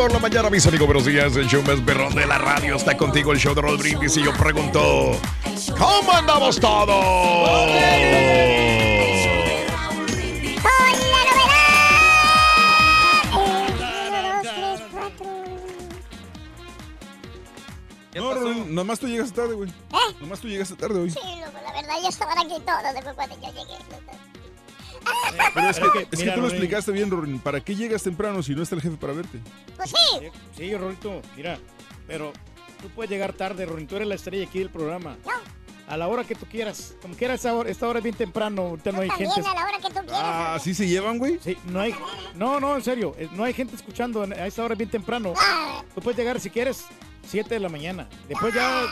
Por la mañana, mis amigos, buenos días. El show más perrón de la radio está contigo, el show de Raúl Brindis. Y yo pregunto, ¿cómo andamos todos? No, Ron, nomás tú llegaste tarde, güey. ¿Eh? Nomás tú llegaste tarde hoy. Sí, loco, la verdad, ya estaban aquí todos después cuando yo llegué. Pero es que, es que Mira, tú lo Rorín. explicaste bien, Rorin. ¿Para qué llegas temprano si no está el jefe para verte? Pues sí. Sí, Rorito, mira, pero tú puedes llegar tarde, Rorin, tú eres la estrella aquí del programa. A la hora que tú quieras. Como quieras, esta hora, esta hora es bien temprano, ahorita no hay También gente. a la hora que tú quieras. Ah, ¿sí se llevan, güey? Sí, no hay. No, no, en serio, eh, no hay gente escuchando a esta hora es bien temprano. Tú puedes llegar si quieres, 7 de la mañana. Después ya.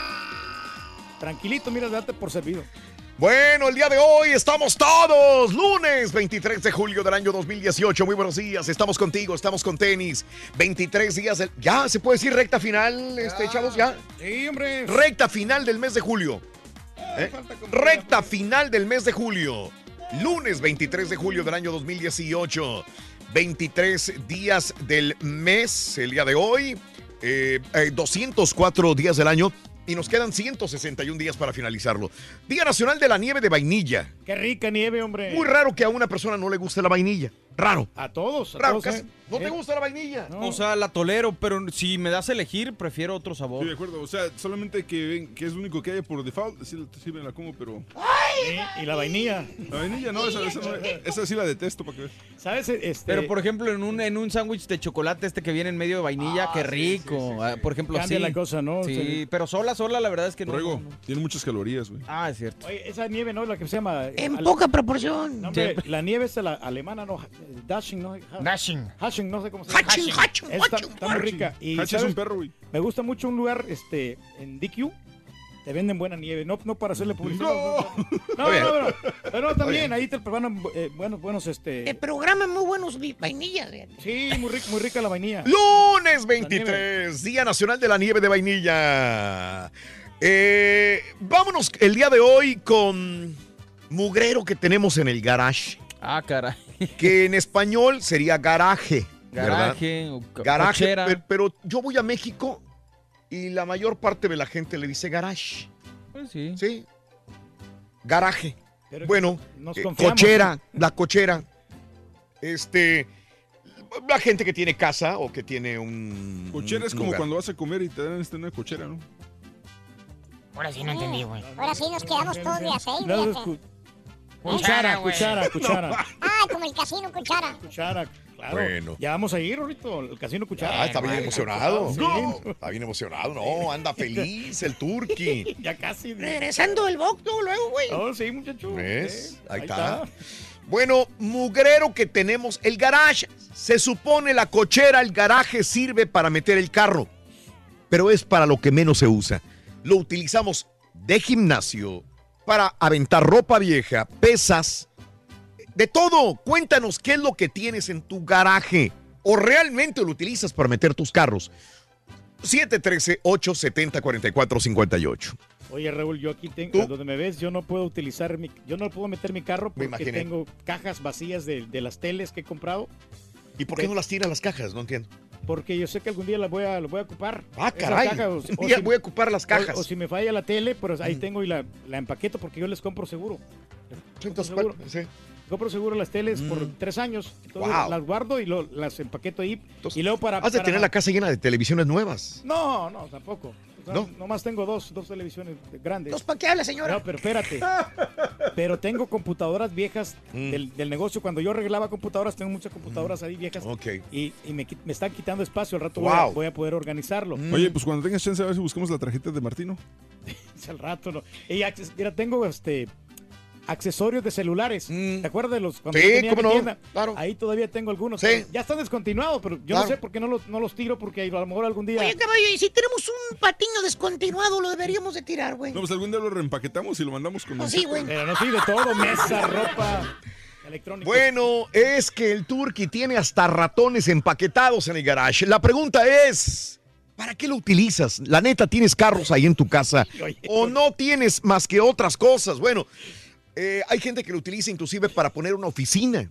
Tranquilito, mira, date por servido. Bueno, el día de hoy estamos todos, lunes 23 de julio del año 2018. Muy buenos días, estamos contigo, estamos con tenis. 23 días, del- ya se puede decir recta final, este, chavos, ya. Sí, hombre. Recta final del mes de julio. ¿Eh? Recta final del mes de julio. Lunes 23 de julio del año 2018. 23 días del mes, el día de hoy. Eh, eh, 204 días del año. Y nos quedan 161 días para finalizarlo. Día Nacional de la Nieve de Vainilla. Qué rica nieve, hombre. Muy raro que a una persona no le guste la vainilla. Raro. A todos, a Raro, todos, casi- ¿eh? ¿No te ¿Eh? gusta la vainilla? O sea, la tolero, pero si me das a elegir, prefiero otro sabor. Sí, de acuerdo. O sea, solamente que, ven- que es lo único que hay por default. Sí, sí me la como, pero. Sí, y la vainilla. La vainilla no, esa, esa, no- esa sí la detesto para que veas. ¿Sabes? Este, Pero por ejemplo, en un, en un sándwich de chocolate este que viene en medio de vainilla, qué rico. Ah, Por ejemplo, Cambia así. la cosa, ¿no? Sí, Sí. pero sola, sola, la verdad es que no. Ruego, no, no. tiene muchas calorías, güey. Ah, es cierto. Oye, esa nieve, ¿no? La que se llama... En ale- poca proporción. No, hombre, la nieve es la alemana, ¿no? Dashing, ¿no? Dashing. Hashing, no sé cómo se llama. Haching, haching, Está, está muy rica. Y, Hachi es un perro, güey. Me gusta mucho un lugar este, en DQ. Te venden buena nieve, no, no para hacerle publicidad. No. No, no, no, Pero también, ahí te preparan eh, buenos, buenos, El este... programa es muy buenos vainillas. Sí, muy rica, muy rica la vainilla. Lunes 23, Día Nacional de la Nieve de Vainilla. Eh, vámonos el día de hoy con mugrero que tenemos en el garage, Ah, caray. que en español sería garaje. ¿verdad? Garaje, o co- Garaje, pero yo voy a México y la mayor parte de la gente le dice garage. Pues sí. ¿Sí? Garaje. Pero Bueno, nos eh, cochera, la cochera. Este, la gente que tiene casa o que tiene un. Cochera es un como lugar. cuando vas a comer y te dan este, una cochera, ¿no? Ahora sí no entendí, güey. Ahora sí nos quedamos todos de aceite. No, Cuchara, cuchara, cuchara. Ah, como el casino cuchara. Cuchara, claro. Bueno. Ya vamos a ir, ahorito, el casino cuchara. Ah, está bien emocionado. sí. Está bien emocionado. No, anda feliz el turqui. Ya casi. Regresando del box, tú, luego, güey. Oh, sí, muchacho. ¿Ves? Sí, Ahí está. Bueno, mugrero que tenemos. El garage, se supone la cochera, el garaje sirve para meter el carro, pero es para lo que menos se usa. Lo utilizamos de gimnasio, para aventar ropa vieja, pesas, De todo, cuéntanos qué es lo que tienes en tu garaje o realmente lo utilizas para meter tus carros. 713-870-4458. Oye, Raúl, yo aquí tengo, donde me ves, yo no puedo utilizar mi, yo no puedo meter mi carro porque tengo cajas vacías de, de las teles que he comprado. ¿Y por qué no las tiras las cajas? No entiendo. Porque yo sé que algún día las voy a, las voy a ocupar. Ah, caray. o- Un o día si- voy a ocupar las cajas. O, o si me falla la tele, pues ahí Mm. tengo y la, la empaqueto porque yo les compro seguro. Compro seguro. Sí. Compro seguro las teles por Mm. tres años. Entonces Wow. las guardo y lo- las empaqueto ahí. y luego para. Has de para- tener la casa llena de televisiones nuevas. No, no, tampoco. ¿No? Nomás tengo dos, dos televisiones grandes. ¿Dos para qué habla, señora? No, pero espérate. pero tengo computadoras viejas Mm. del, del negocio. Cuando yo arreglaba computadoras, tengo muchas computadoras ahí viejas. Ok. Y, y me, están quitando espacio. Al rato voy, a, Wow. voy a poder organizarlo. Oye, pues cuando tengas chance a ver si buscamos la tarjeta de Martino. Al rato, ¿no? Y acces- mira, tengo este accesorios de celulares. ¿Te acuerdas de los cuando Mm. Sí, tenía cómo mi no, tienda? Ahí todavía tengo algunos. Ya están descontinuados, pero yo Claro. no sé por qué no los, no los tiro, porque a lo mejor algún día. Oye, caballo, y si tenemos un patiño descontinuado, lo deberíamos de tirar, güey. No, pues algún día lo reempaquetamos y lo mandamos con Pues sí, güey. Pero no soy de todo, mesa, ropa, electrónica. Bueno, es que el Turqui tiene hasta ratones empaquetados en el garage. La pregunta es, ¿para qué lo utilizas? La neta, ¿tienes carros ahí en tu casa? ¿O no tienes más que otras cosas? Bueno, eh, hay gente que lo utiliza inclusive para poner una oficina.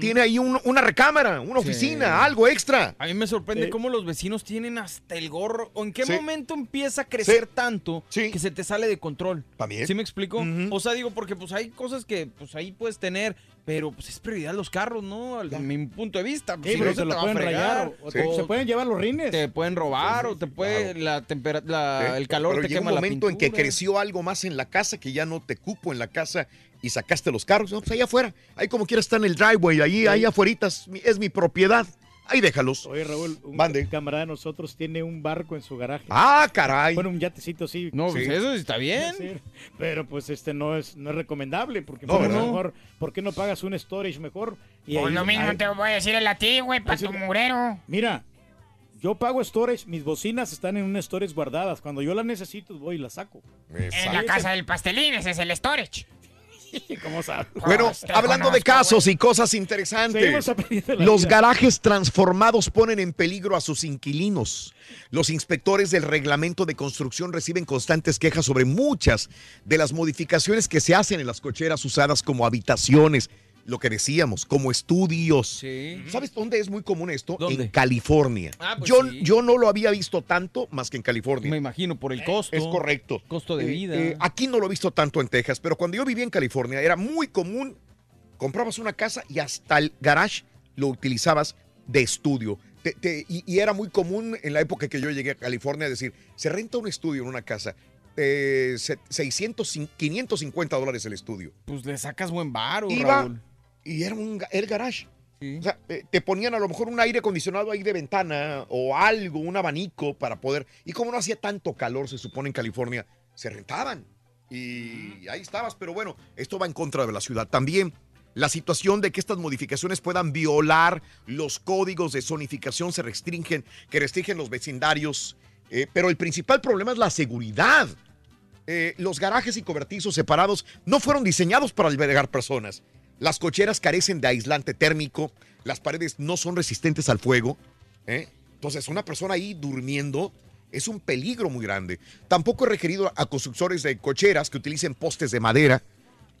Tiene ahí un- una recámara, una Sí. oficina, algo extra. A mí me sorprende Sí. cómo los vecinos tienen hasta el gorro. ¿O en qué Sí. momento empieza a crecer tanto que se te sale de control? También. ¿Sí me explico? O sea, digo, porque pues hay cosas que pues ahí puedes tener, pero pues es prioridad los carros, ¿no? A mi punto de vista. Sí, Pues, si pero no se te lo va a pueden fregar, rayar o- te- se pueden llevar los rines. Te pueden robar o te puede la temperatura, el calor Pero te llega quema un la momento en que creció algo más en la casa, que ya no te cupo en la casa y sacaste los carros. No, pues allá afuera. Ahí como quiera está en el driveway, ahí, ahí afuera es mi, es mi propiedad. Ahí déjalos. Oye, Raúl, un Mande. camarada de nosotros tiene un barco en su garaje. Ah, caray. Bueno, un yatecito así. No, pues eso está bien. Sí, pero pues este no es, no es recomendable porque No, pues, a lo ¿verdad? mejor, ¿por qué no pagas un storage mejor? Y Pues ahí- lo mismo ahí- te voy a decir el a ti, güey, para tu murero. Mira, yo pago storage, mis bocinas están en un storage guardadas. Cuando yo las necesito, voy y las saco. En la casa del pastelín, ese es el storage. ¿Cómo sabes? Bueno, te hablando de casos y cosas interesantes, los garajes transformados ponen en peligro a sus inquilinos. Los inspectores del reglamento de construcción reciben constantes quejas sobre muchas de las modificaciones que se hacen en las cocheras usadas como habitaciones, lo que decíamos, como estudios. ¿Sabes dónde es muy común esto? En California. Ah, pues yo, sí. yo no lo había visto tanto más que en California. Me imino por el costo. Es correcto. Costo de Eh, vida. eh, aquí no lo he visto tanto en Texas, pero cuando yo vivía en California era muy común. Comprabas una casa y hasta el garage lo utilizabas de estudio. Te- te- y, y era muy común en la época que yo llegué a California decir, se renta un estudio en una casa. eh, se- 600, cin- 550 dólares el estudio. Pues le sacas buen varo, Iba Raúl. Y era un, el garage. O sea, eh, te ponían a lo mejor un aire acondicionado ahí de ventana o algo, un abanico para poder. Y como no hacía tanto calor, se supone en California, se rentaban. Y ahí estabas. Pero bueno, esto va en contra de la ciudad. También la situación de que estas modificaciones puedan violar los códigos de zonificación se restringen, que restringen los vecindarios. Eh, pero el principal problema es la seguridad. Eh, los garajes y cobertizos separados no fueron diseñados para albergar personas. Las cocheras carecen de aislante térmico, las paredes no son resistentes al fuego. ¿eh? Entonces, una persona ahí durmiendo es un peligro muy grande. Tampoco he requerido a constructores de cocheras que utilicen postes de madera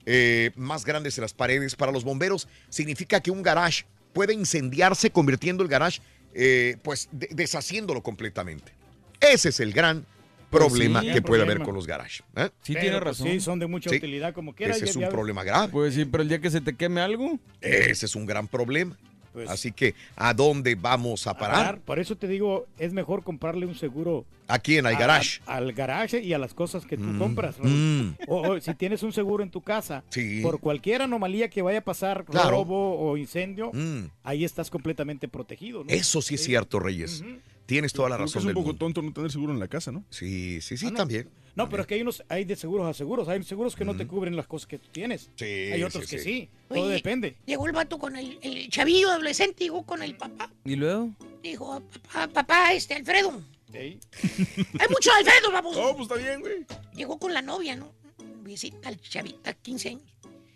eh, más grandes en las paredes. Para los bomberos significa que un garage puede incendiarse convirtiendo el garage, eh, pues de- deshaciéndolo completamente. Ese es el gran problema sí, que puede problema. haber con los garages. ¿eh? Sí, Pero, tiene pues, razón. sí, son de mucha Sí. utilidad como quiera. Ese ya- es un ya- problema grave. Pues sí, pero el día que se te queme algo. Ese es un gran problema. Pues Así que, ¿a dónde vamos a parar? parar. Por eso te digo, es mejor comprarle un seguro Aquí en el a- garage. al garage y a las cosas que tú Mm, compras. Mm. O, o si tienes un seguro en tu casa, Sí. por cualquier anomalía que vaya a pasar, Claro. robo o incendio, Mm. ahí estás completamente protegido. ¿no? Eso sí es cierto, Reyes. Tienes toda la Creo que razón es un del poco mundo. tonto no tener seguro en la casa, ¿no? Sí, sí, sí, Ah, no. también. No, pero es que hay unos, hay de seguros a seguros. Hay seguros que no te cubren las cosas que tú tienes. Sí, hay otros sí, que sí. sí. Todo Oye, depende. Llegó el vato con el, el chavillo adolescente, llegó con el papá. ¿Y luego? Dijo, papá, papá, este, Alfredo. Ey. Hay mucho Alfredo, vamos. Oh, pues está bien, güey. Llegó con la novia, ¿no? Visita al chavita, 15 años.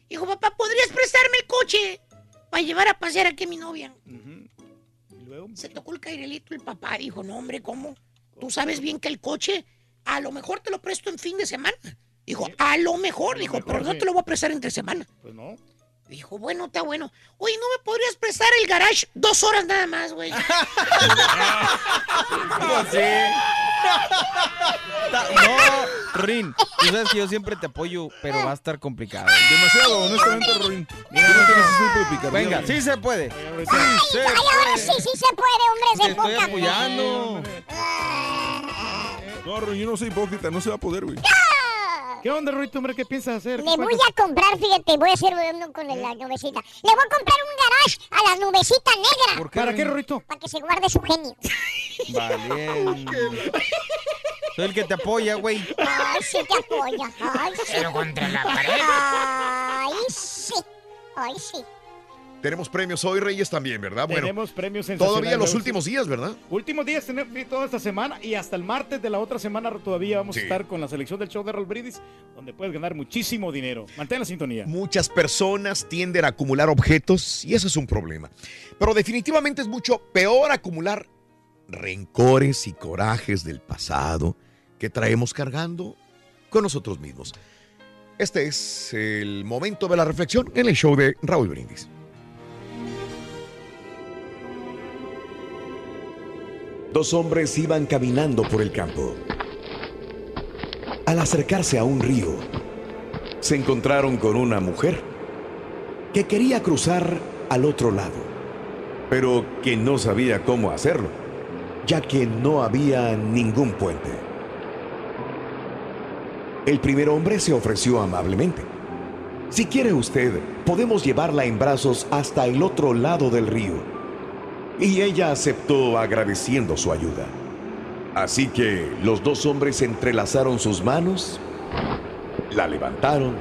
Dijo, papá, ¿podrías prestarme el coche para llevar a pasear aquí a mi novia? Se tocó el cairelito el papá. Dijo, no, hombre, ¿cómo? Tú sabes bien que el coche a lo mejor te lo presto en fin de semana. Dijo, a lo mejor, dijo, pero no sí. te lo voy a prestar entre semana. Pues no. Dijo, bueno, está bueno. Oye, ¿no me podrías prestar el garage dos horas nada más, güey? Ta- No, Rin, tú sabes que yo siempre te apoyo, pero va a estar complicado. Demasiado, honestamente, Rorín. Tú no tienes ese tipo de picardía, Venga, sí se puede. Sí se Ay, ahora sí, sí se puede, hombre, Te se estoy poca. apoyando. No, Rorín, yo no soy hipócrita, no se va a poder, güey. ¿Qué onda, Ruito, hombre? ¿Qué piensas hacer? Le voy a comprar, fíjate, voy a hacer uno con la nubecita. Le voy a comprar un garage a la nubecita negra. ¿Por qué, ¿Para qué? Ruito? Para que se guarde su genio. Valiente. Soy el que te apoya, güey. Ay, sí te apoya. Ay, sí. Pero contra la pared. Ay, sí. Ay, sí. Tenemos premios hoy, Reyes, también, ¿verdad? Bueno, Tenemos premios todavía los últimos días, ¿verdad? Últimos días tenemos toda esta semana y hasta el martes de la otra semana todavía vamos Sí. a estar con la selección del show de Raúl Brindis, donde puedes ganar muchísimo dinero. Mantén la sintonía. Muchas personas tienden a acumular objetos y eso es un problema. Pero definitivamente es mucho peor acumular rencores y corajes del pasado que traemos cargando con nosotros mismos. Este es el momento de la reflexión en el show de Raúl Brindis. Dos hombres iban caminando por el campo. Al acercarse a un río, se encontraron con una mujer que quería cruzar al otro lado, pero que no sabía cómo hacerlo, ya que no había ningún puente. El primer hombre se ofreció amablemente. Si quiere usted, podemos llevarla en brazos hasta el otro lado del río. Y ella aceptó agradeciendo su ayuda. Así que los dos hombres entrelazaron sus manos, la levantaron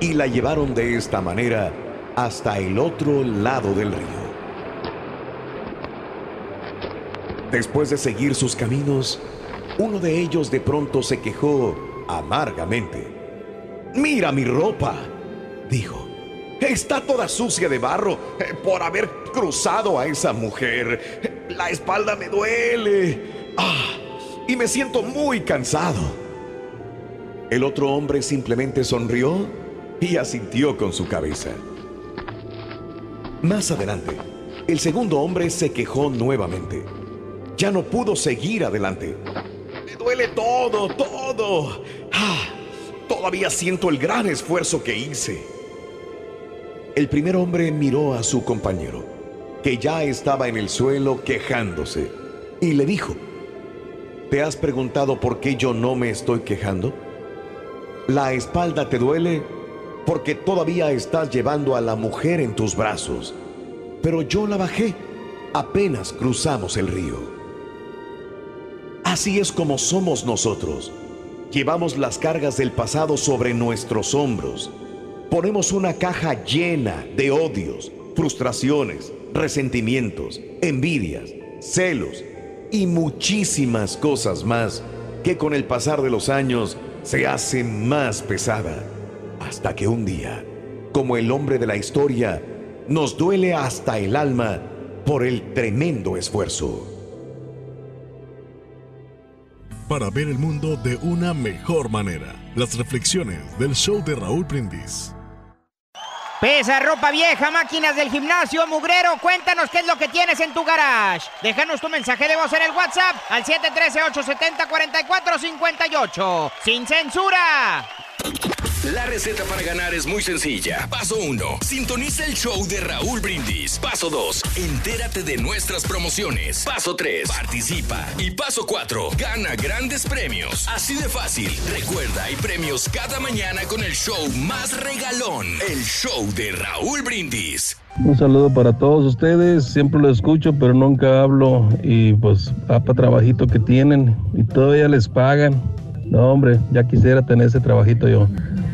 y la llevaron de esta manera hasta el otro lado del río. Después de seguir sus caminos, uno de ellos de pronto se quejó amargamente. Mira mi ropa, dijo. Está toda sucia de barro eh, por haber cruzado a esa mujer. La espalda me duele. Ah, y me siento muy cansado. El otro hombre simplemente sonrió y asintió con su cabeza. Más adelante, el segundo hombre se quejó nuevamente. Ya no pudo seguir adelante. Me duele todo, todo. Ah, todavía siento el gran esfuerzo que hice. El primer hombre miró a su compañero, que ya estaba en el suelo quejándose, y le dijo, ¿te has preguntado por qué yo no me estoy quejando? ¿La espalda te duele? Porque todavía estás llevando a la mujer en tus brazos. Pero yo la bajé apenas cruzamos el río. Así es como somos nosotros. Llevamos las cargas del pasado sobre nuestros hombros. Ponemos una caja llena de odios, frustraciones, resentimientos, envidias, celos y muchísimas cosas más que con el pasar de los años se hace más pesada. Hasta que un día, como el hombre de la historia, nos duele hasta el alma por el tremendo esfuerzo. Para ver el mundo de una mejor manera. Las reflexiones del show de Raúl Brindis. Pesa, ropa vieja, máquinas del gimnasio, mugrero, cuéntanos qué es lo que tienes en tu garage. Déjanos tu mensaje de voz en el WhatsApp al 713-870-4458. ¡Sin censura! La receta para ganar es muy sencilla. Paso 1. Sintoniza el show de Raúl Brindis. Paso 2. Entérate de nuestras promociones. Paso 3. Participa. Y paso 4. Gana grandes premios. Así de fácil. Recuerda, hay premios cada mañana con el show más regalón. El show de Raúl Brindis. Un saludo para todos ustedes, siempre lo escucho, pero nunca hablo y pues va para trabajito que tienen y todavía les pagan. No, hombre, ya quisiera tener ese trabajito yo.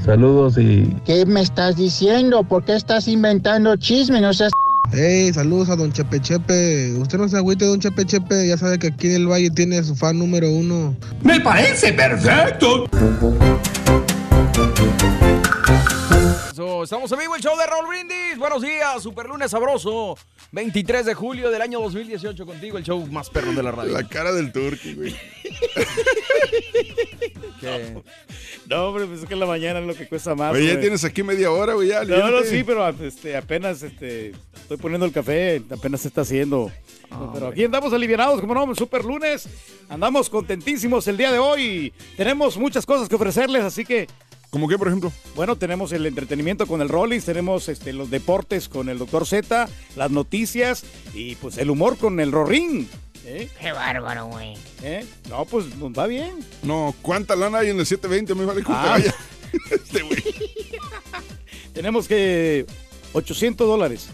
Saludos y ¿Qué me estás diciendo? ¿Por qué estás inventando chisme? No seas... Hey, saludos a don Chepe Chepe. Usted no se agüite, don Chepe Chepe. Ya sabe que aquí en el Valle tiene su fan número uno. Me parece perfecto. Eso, Estamos en vivo el show de Raúl Brindis. Buenos días, super lunes sabroso. 23 de julio del año 2018 contigo, el show más perro de la radio. La cara del turqui, güey. ¿Qué? No, hombre, pues es que en la mañana es lo que cuesta más. Oye, ya güey. tienes aquí media hora, güey, ya. No, no, sí, pero este, apenas este, estoy poniendo el café, apenas se está haciendo. pero aquí andamos aliviados, como no, super lunes. Andamos contentísimos el día de hoy. Tenemos muchas cosas que ofrecerles, así que. ¿Cómo qué, por ejemplo? Bueno, tenemos el entretenimiento con el Rollins, tenemos este, los deportes con el Dr. Z, las noticias y pues el humor con el Rorín. ¿eh? Qué bárbaro, güey. ¿Eh? No, pues nos va bien. No, ¿cuánta lana hay en el 720? Me vale que te Ah. vaya. Tenemos que 800 dólares.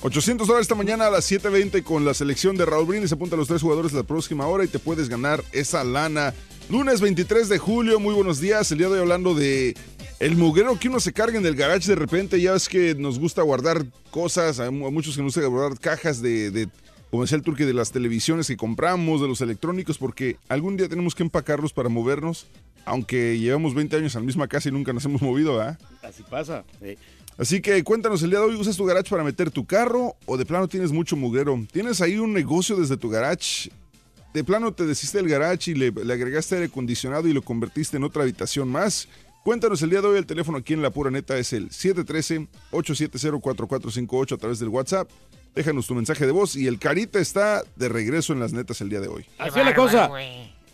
800 dólares esta mañana a las 7.20 con la selección de Raúl Brindis. Apunta a los tres jugadores la próxima hora y te puedes ganar esa lana. Lunes 23 de julio, muy buenos días. El día de hoy hablando de el mugrero que uno se carga en el garage de repente. Ya ves que nos gusta guardar cosas. A mu- a muchos que nos gusta guardar cajas de, de como decía el turque, de las televisiones que compramos, de los electrónicos, porque algún día tenemos que empacarlos para movernos. Aunque llevamos 20 años en la misma casa y nunca nos hemos movido, ¿ah? Así pasa. sí. Así que cuéntanos, el día de hoy usas tu garage para meter tu carro o de plano tienes mucho mugrero. ¿Tienes ahí un negocio desde tu garage? De plano te deshiciste del garage y le, le agregaste aire acondicionado y lo convertiste en otra habitación más. Cuéntanos el día de hoy, el teléfono aquí en La Pura Neta es el 713-870-4458 a través del WhatsApp. Déjanos tu mensaje de voz y el Carita está de regreso en las netas el día de hoy. Así es la cosa.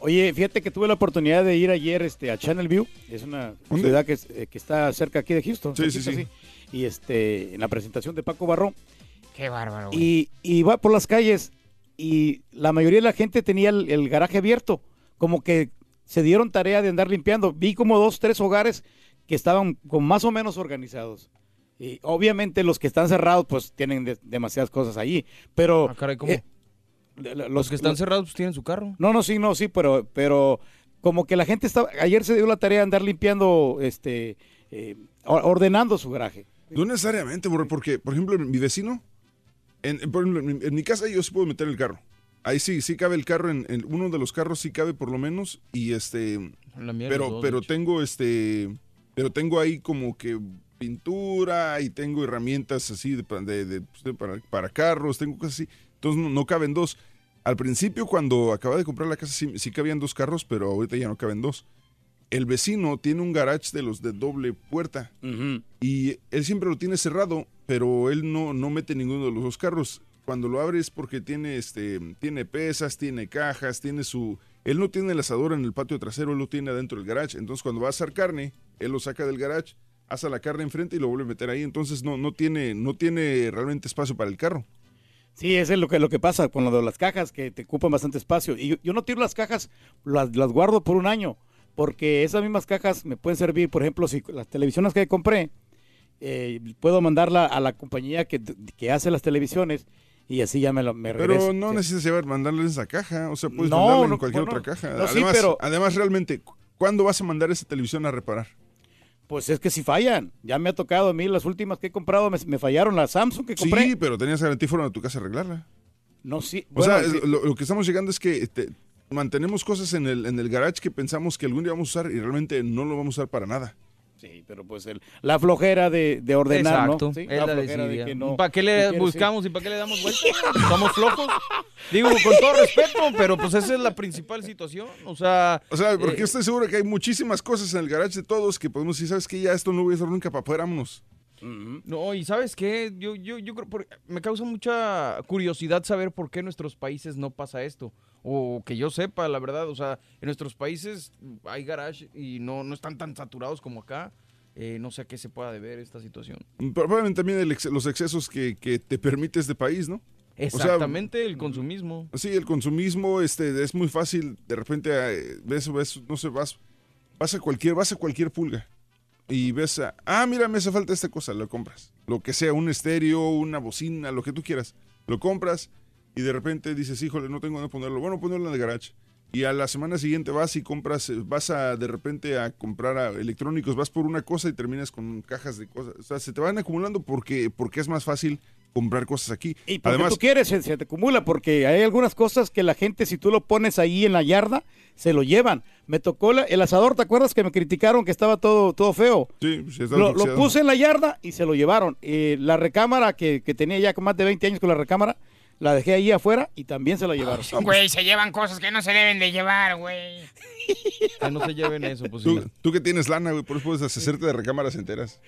Oye, fíjate que tuve la oportunidad de ir ayer este, a Channel View. Es una ¿Dónde? ciudad que, eh, que está cerca aquí de Houston. Sí, sí, sí. Y este, en la presentación de Paco Barrón. Qué bárbaro, güey. Y, y va por las calles y la mayoría de la gente tenía el, el garaje abierto. Como que se dieron tarea de andar limpiando. Vi como dos, tres hogares que estaban con más o menos organizados. Y obviamente los que están cerrados pues tienen de- demasiadas cosas allí. Pero... Ah, caray, ¿cómo? eh, Los que están los- cerrados pues tienen su carro. no, no, sí, no, sí, pero, pero como que la gente estaba, ayer se dio la tarea de andar limpiando, este, eh, or- ordenando su garaje. No necesariamente, porque, por ejemplo, mi vecino, en, por ejemplo, en, mi- en mi casa yo sí puedo meter el carro. Ahí sí, sí cabe el carro, en, en uno de los carros sí cabe por lo menos, y este, pero, dos, pero tengo este, pero tengo ahí como que pintura y tengo herramientas así de, pa- de- de- pues, de- para, para carros, tengo cosas así, entonces no, no caben dos. Al principio, cuando acababa de comprar la casa, sí, sí cabían dos carros, pero ahorita ya no caben dos. El vecino tiene un garage de los de doble puerta. Y él siempre lo tiene cerrado, pero él no, no mete ninguno de los dos carros. Cuando lo abre es porque tiene, este, tiene pesas, tiene cajas, tiene su... Él no tiene el asador en el patio trasero, él lo tiene adentro del garage. Entonces cuando va a asar carne, él lo saca del garage, asa la carne enfrente y lo vuelve a meter ahí. Entonces no, no, tiene, no tiene realmente espacio para el carro. Sí, eso es lo que, lo que pasa con lo de las cajas, que te ocupan bastante espacio. Y yo, yo no tiro las cajas, las, las guardo por un año, porque esas mismas cajas me pueden servir, por ejemplo, si las televisiones que compré, eh, puedo mandarla a la compañía que, que hace las televisiones y así ya me, lo, me Pero regreso. no Sí. necesitas llevar, mandarle esa caja. O sea, puedes No, mandarla en cualquier otra caja. no, sí, además, pero- además, realmente, ¿cuándo vas a mandar esa televisión a reparar? Pues es que si fallan, ya me ha tocado a mí, las últimas que he comprado me, me fallaron, la Samsung que compré. Sí, pero tenías fueron a tu casa arreglarla. No, sí. O sea, sí. lo, lo que estamos llegando es que este, mantenemos cosas en el, en el garage que pensamos que algún día vamos a usar y realmente no lo vamos a usar para nada. Sí, pero pues el- la flojera de, de ordenar, Exacto, ¿no? Sí, es la flojera de que no- ¿Para qué le buscamos y para qué le damos vuelta? ¿Somos flojos? Digo, con todo respeto, pero pues esa es la principal situación. O sea... O sea, porque eh, estoy seguro que hay muchísimas cosas en el garage de todos que podemos decir, ¿sabes qué? Ya esto no voy a hacer nunca para poder vámonos. No, y ¿sabes qué? Yo, yo, yo creo, me causa mucha curiosidad saber por qué en nuestros países no pasa esto. O que yo sepa, la verdad, o sea, en nuestros países hay garage y no, no están tan saturados como acá. Eh, no sé a qué se pueda deber esta situación. Probablemente también el ex- los excesos que, que te permite este país, ¿no? O sea, Exactamente, el consumismo. Sí, el consumismo, este, es muy fácil, de repente eh, ves, ves, no sé, vas, vas a cualquier, vas a cualquier pulga y ves, a, ah, mira, me hace falta esta cosa, lo compras. Lo que sea, un estéreo, una bocina, lo que tú quieras, lo compras y de repente dices, híjole, no tengo dónde ponerlo, bueno, ponerlo en el garage. Y a la semana siguiente vas y compras, vas a de repente a comprar a electrónicos, vas por una cosa y terminas con cajas de cosas. O sea, se te van acumulando porque, porque es más fácil comprar cosas aquí. Y porque Además, tú quieres, se, se te acumula, porque hay algunas cosas que la gente, si tú lo pones ahí en la yarda, se lo llevan. Me tocó la- el asador, ¿te acuerdas que me criticaron que estaba todo, todo feo? Sí, sí, está lo, lo puse en la yarda y se lo llevaron. Eh, la recámara, que, que tenía ya con más de 20 años con la recámara, la dejé ahí afuera y también se la llevaron. Güey, se llevan cosas que no se deben de llevar, güey. Que no se lleven eso, pues Tú, sí. tú que tienes lana, güey, por eso puedes hacerte de recámaras enteras.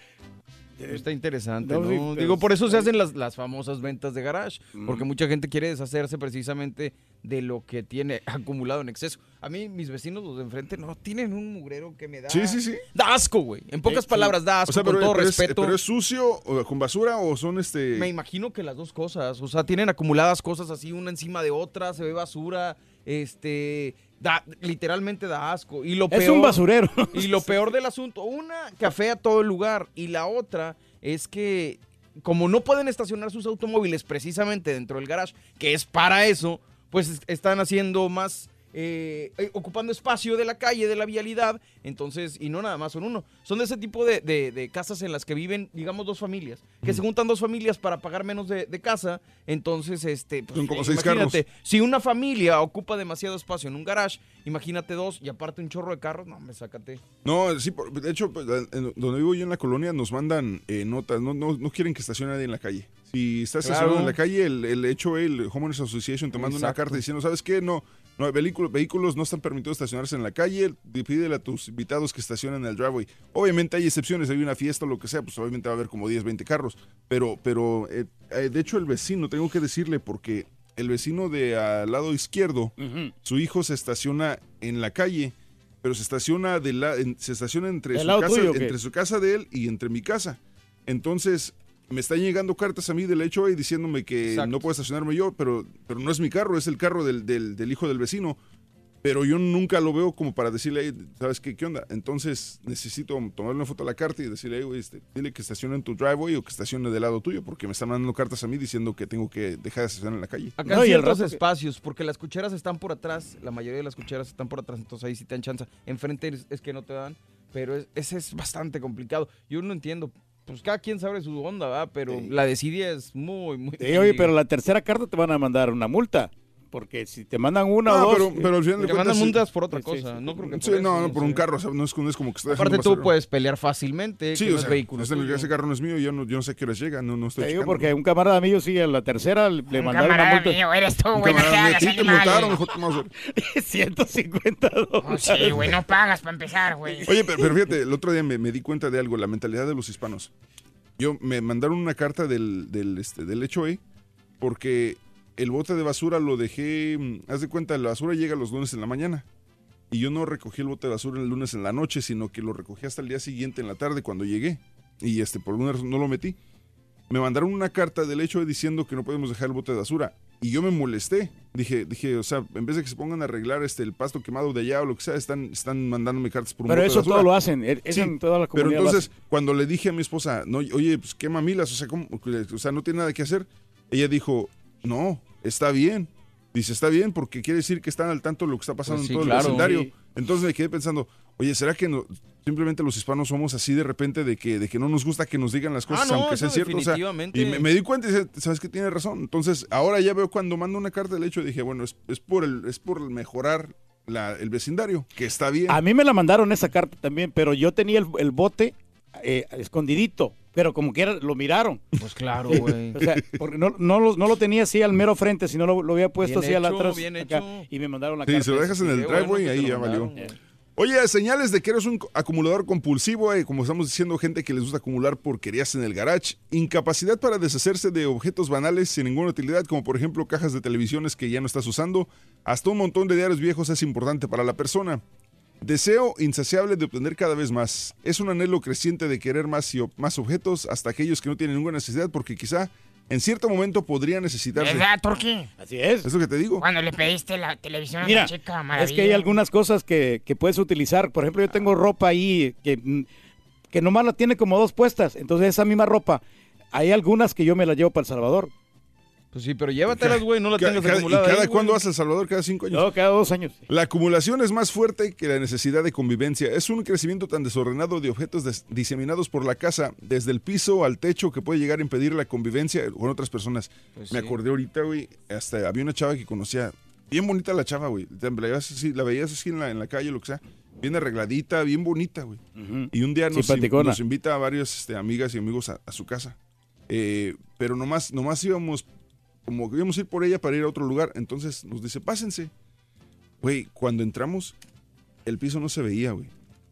Está interesante, No, Digo, por eso se hacen las, las famosas ventas de garage, porque mucha gente quiere deshacerse precisamente de lo que tiene acumulado en exceso. A mí, mis vecinos, los de enfrente, no, tienen un mugrero que me da... Sí, sí, sí. Da asco, güey. En pocas Sí. palabras, da asco, O sea, con pero, todo pero es- respeto. ¿Pero es sucio o con basura o son este...? Me imagino que las dos cosas, o sea, tienen acumuladas cosas así una encima de otra, se ve basura, este, da, literalmente da asco. Y lo Es un basurero. Y lo peor del asunto, una que afea todo el lugar y la otra es que como no pueden estacionar sus automóviles precisamente dentro del garage, que es para eso, pues es- están haciendo más eh, eh, ocupando espacio de la calle, de la vialidad, entonces, y no nada más son uno, son de ese tipo de, de- de casas en las que viven, digamos, dos familias, que se juntan dos familias para pagar menos de, de casa, entonces, este, pues, Son como eh, seis imagínate, carros. si una familia ocupa demasiado espacio en un garage, imagínate dos, y aparte un chorro de carros, no, me sácate. No, sí, por- de hecho, pues, donde vivo yo en la colonia nos mandan eh, notas, no, no, no quieren que estacione nadie en la calle. Si estás Claro. estacionado en la calle, el, el hecho, el Homeowners Association te manda una carta diciendo, ¿sabes qué? No, no, vehículos, vehículos no están permitidos estacionarse en la calle, pídele a tus invitados que estacionen en el driveway. Obviamente hay excepciones, hay una fiesta o lo que sea, pues obviamente va a haber como 10, 20 carros, pero, pero eh, eh, de hecho el vecino, tengo que decirle, porque el vecino de al lado izquierdo, su hijo se estaciona en la calle, pero se estaciona de la, en- se estaciona entre ¿Del su, casa, tuyo entre su casa de él y entre mi casa. Entonces, me están llegando cartas a mí del hecho y diciéndome que Exacto. no puedo estacionarme yo, pero, pero no es mi carro, es el carro del, del- del hijo del vecino. Pero yo nunca lo veo como para decirle, "Ey, ¿sabes qué, qué onda? Entonces necesito tomarle una foto a la carta y decirle, "Ey, güey, este, dile que estacione en tu driveway o que estacione del lado tuyo, porque me están mandando cartas a mí diciendo que tengo que dejar de estacionar en la calle. Acá en ciertos espacios, porque las cucheras están por atrás, la mayoría de las cucheras están por atrás, entonces ahí sí te dan chance. Enfrente es, es que no te dan, pero es- ese es bastante complicado. Yo no entiendo, pues cada quien sabe su onda, ¿verdad? Pero la desidia es muy, muy... Sí, oye, pero la tercera carta te van a mandar una multa. Porque si te mandan una Ah, o dos. pero, pero al final de Te mandan cuentas, sí. multas por otra Sí, cosa, sí. no creo que Sí, por no, no, por un carro, o sea, no es, no es como que está Aparte tú puedes pelear fácilmente Sí, o sea, vehículo. ese, carro no es mío, yo no, yo no sé a qué hora llega, no, no estoy Te digo porque un camarada mío sí, a la tercera le mandaron una camarada multa. mío, eres tú, güey, no te multaron, hijo de tu madre. 150 dólares. Sí, güey, no pagas para empezar, güey. Oye, pero, pero fíjate, el otro día me, me di cuenta de algo, la mentalidad de los hispanos. Yo me mandaron una carta del, del, este, del HOA porque el bote de basura lo dejé, mm, haz de cuenta, la basura llega los lunes en la mañana. Y yo no recogí el bote de basura el lunes en la noche, sino que lo recogí hasta el día siguiente en la tarde cuando llegué. Y este, por alguna razón no lo metí. Me mandaron una carta del HOA diciendo que no podemos dejar el bote de basura. Y yo me molesté. Dije, dije, o sea, en vez de que se pongan a arreglar este el pasto quemado de allá o lo que sea, están, están mandándome cartas por un Pero bote de eso basura. todo lo hacen. e- Eso Sí, en toda la pero comunidad lo entonces, cuando le dije a mi esposa, no, oye, pues qué mamilas, o sea, ¿cómo? o sea, no tiene nada que hacer, ella dijo, no, está bien. Dice, está bien, porque quiere decir que están al tanto de lo que está pasando Pues sí, en todo claro. el vecindario. Sí. Entonces me quedé pensando, oye, ¿será que no- simplemente los hispanos somos así de repente de que, de que no nos gusta que nos digan las cosas, Ah, no, aunque sean ciertas? O sea, definitivamente. y me, me di cuenta y dije, ¿sabes que Tiene razón. Entonces, ahora ya veo cuando mando una carta del hecho, dije, bueno, es, es por, el, es por mejorar la- el vecindario, que está bien. A mí me la mandaron esa carta también, pero yo tenía el, el bote eh, escondidito. Pero como quiera, lo miraron. Pues claro, güey. O sea, porque no, no, lo, no lo tenía así al mero frente, sino lo, lo había puesto Bien así al atrás. bien acá, hecho. y me mandaron la Sí, carta. si lo dejas en el bueno driveway, te ahí ya valió. mandaron. Oye, señales de que eres un acumulador compulsivo, eh, como estamos diciendo, gente que les gusta acumular porquerías en el garage, incapacidad para deshacerse de objetos banales sin ninguna utilidad, como por ejemplo cajas de televisiones que ya no estás usando, hasta un montón de diarios viejos es importante para la persona. Deseo insaciable de obtener cada vez más. Es un anhelo creciente de querer más y más objetos, hasta aquellos que no tienen ninguna necesidad, porque quizá en cierto momento podría necesitarse. ¿Verdad, Turki? Así es. Es lo que te digo. Cuando le pediste la televisión a Mira, la chica, es maravilla. que hay algunas cosas que, que puedes utilizar. Por ejemplo, yo tengo ropa ahí que, mm, que nomás la tiene como dos puestas. Entonces, esa misma ropa, hay algunas que yo me la llevo para El Salvador. Pues sí, pero llévatelas, güey, no la Ca- tengas acumulada. ¿Y cada ahí, cuándo vas a El Salvador? ¿Cada cinco años? No, cada dos años. La acumulación es más fuerte que la necesidad de convivencia. Es un crecimiento tan desordenado de objetos des- diseminados por la casa, desde el piso al techo, que puede llegar a impedir la convivencia con otras personas. Pues Me sí. acordé ahorita, güey, hasta había una chava que conocía, bien bonita la chava, güey. La veías así, la veías así en la, en la calle, lo que sea. Bien arregladita, bien bonita, güey. Y un día nos, invita a varios este, amigas y amigos a, a su casa. Eh, pero nomás, nomás íbamos, como que íbamos a ir por ella para ir a otro lugar. Entonces nos dice, pásense. Güey, cuando entramos, el piso no se veía, güey.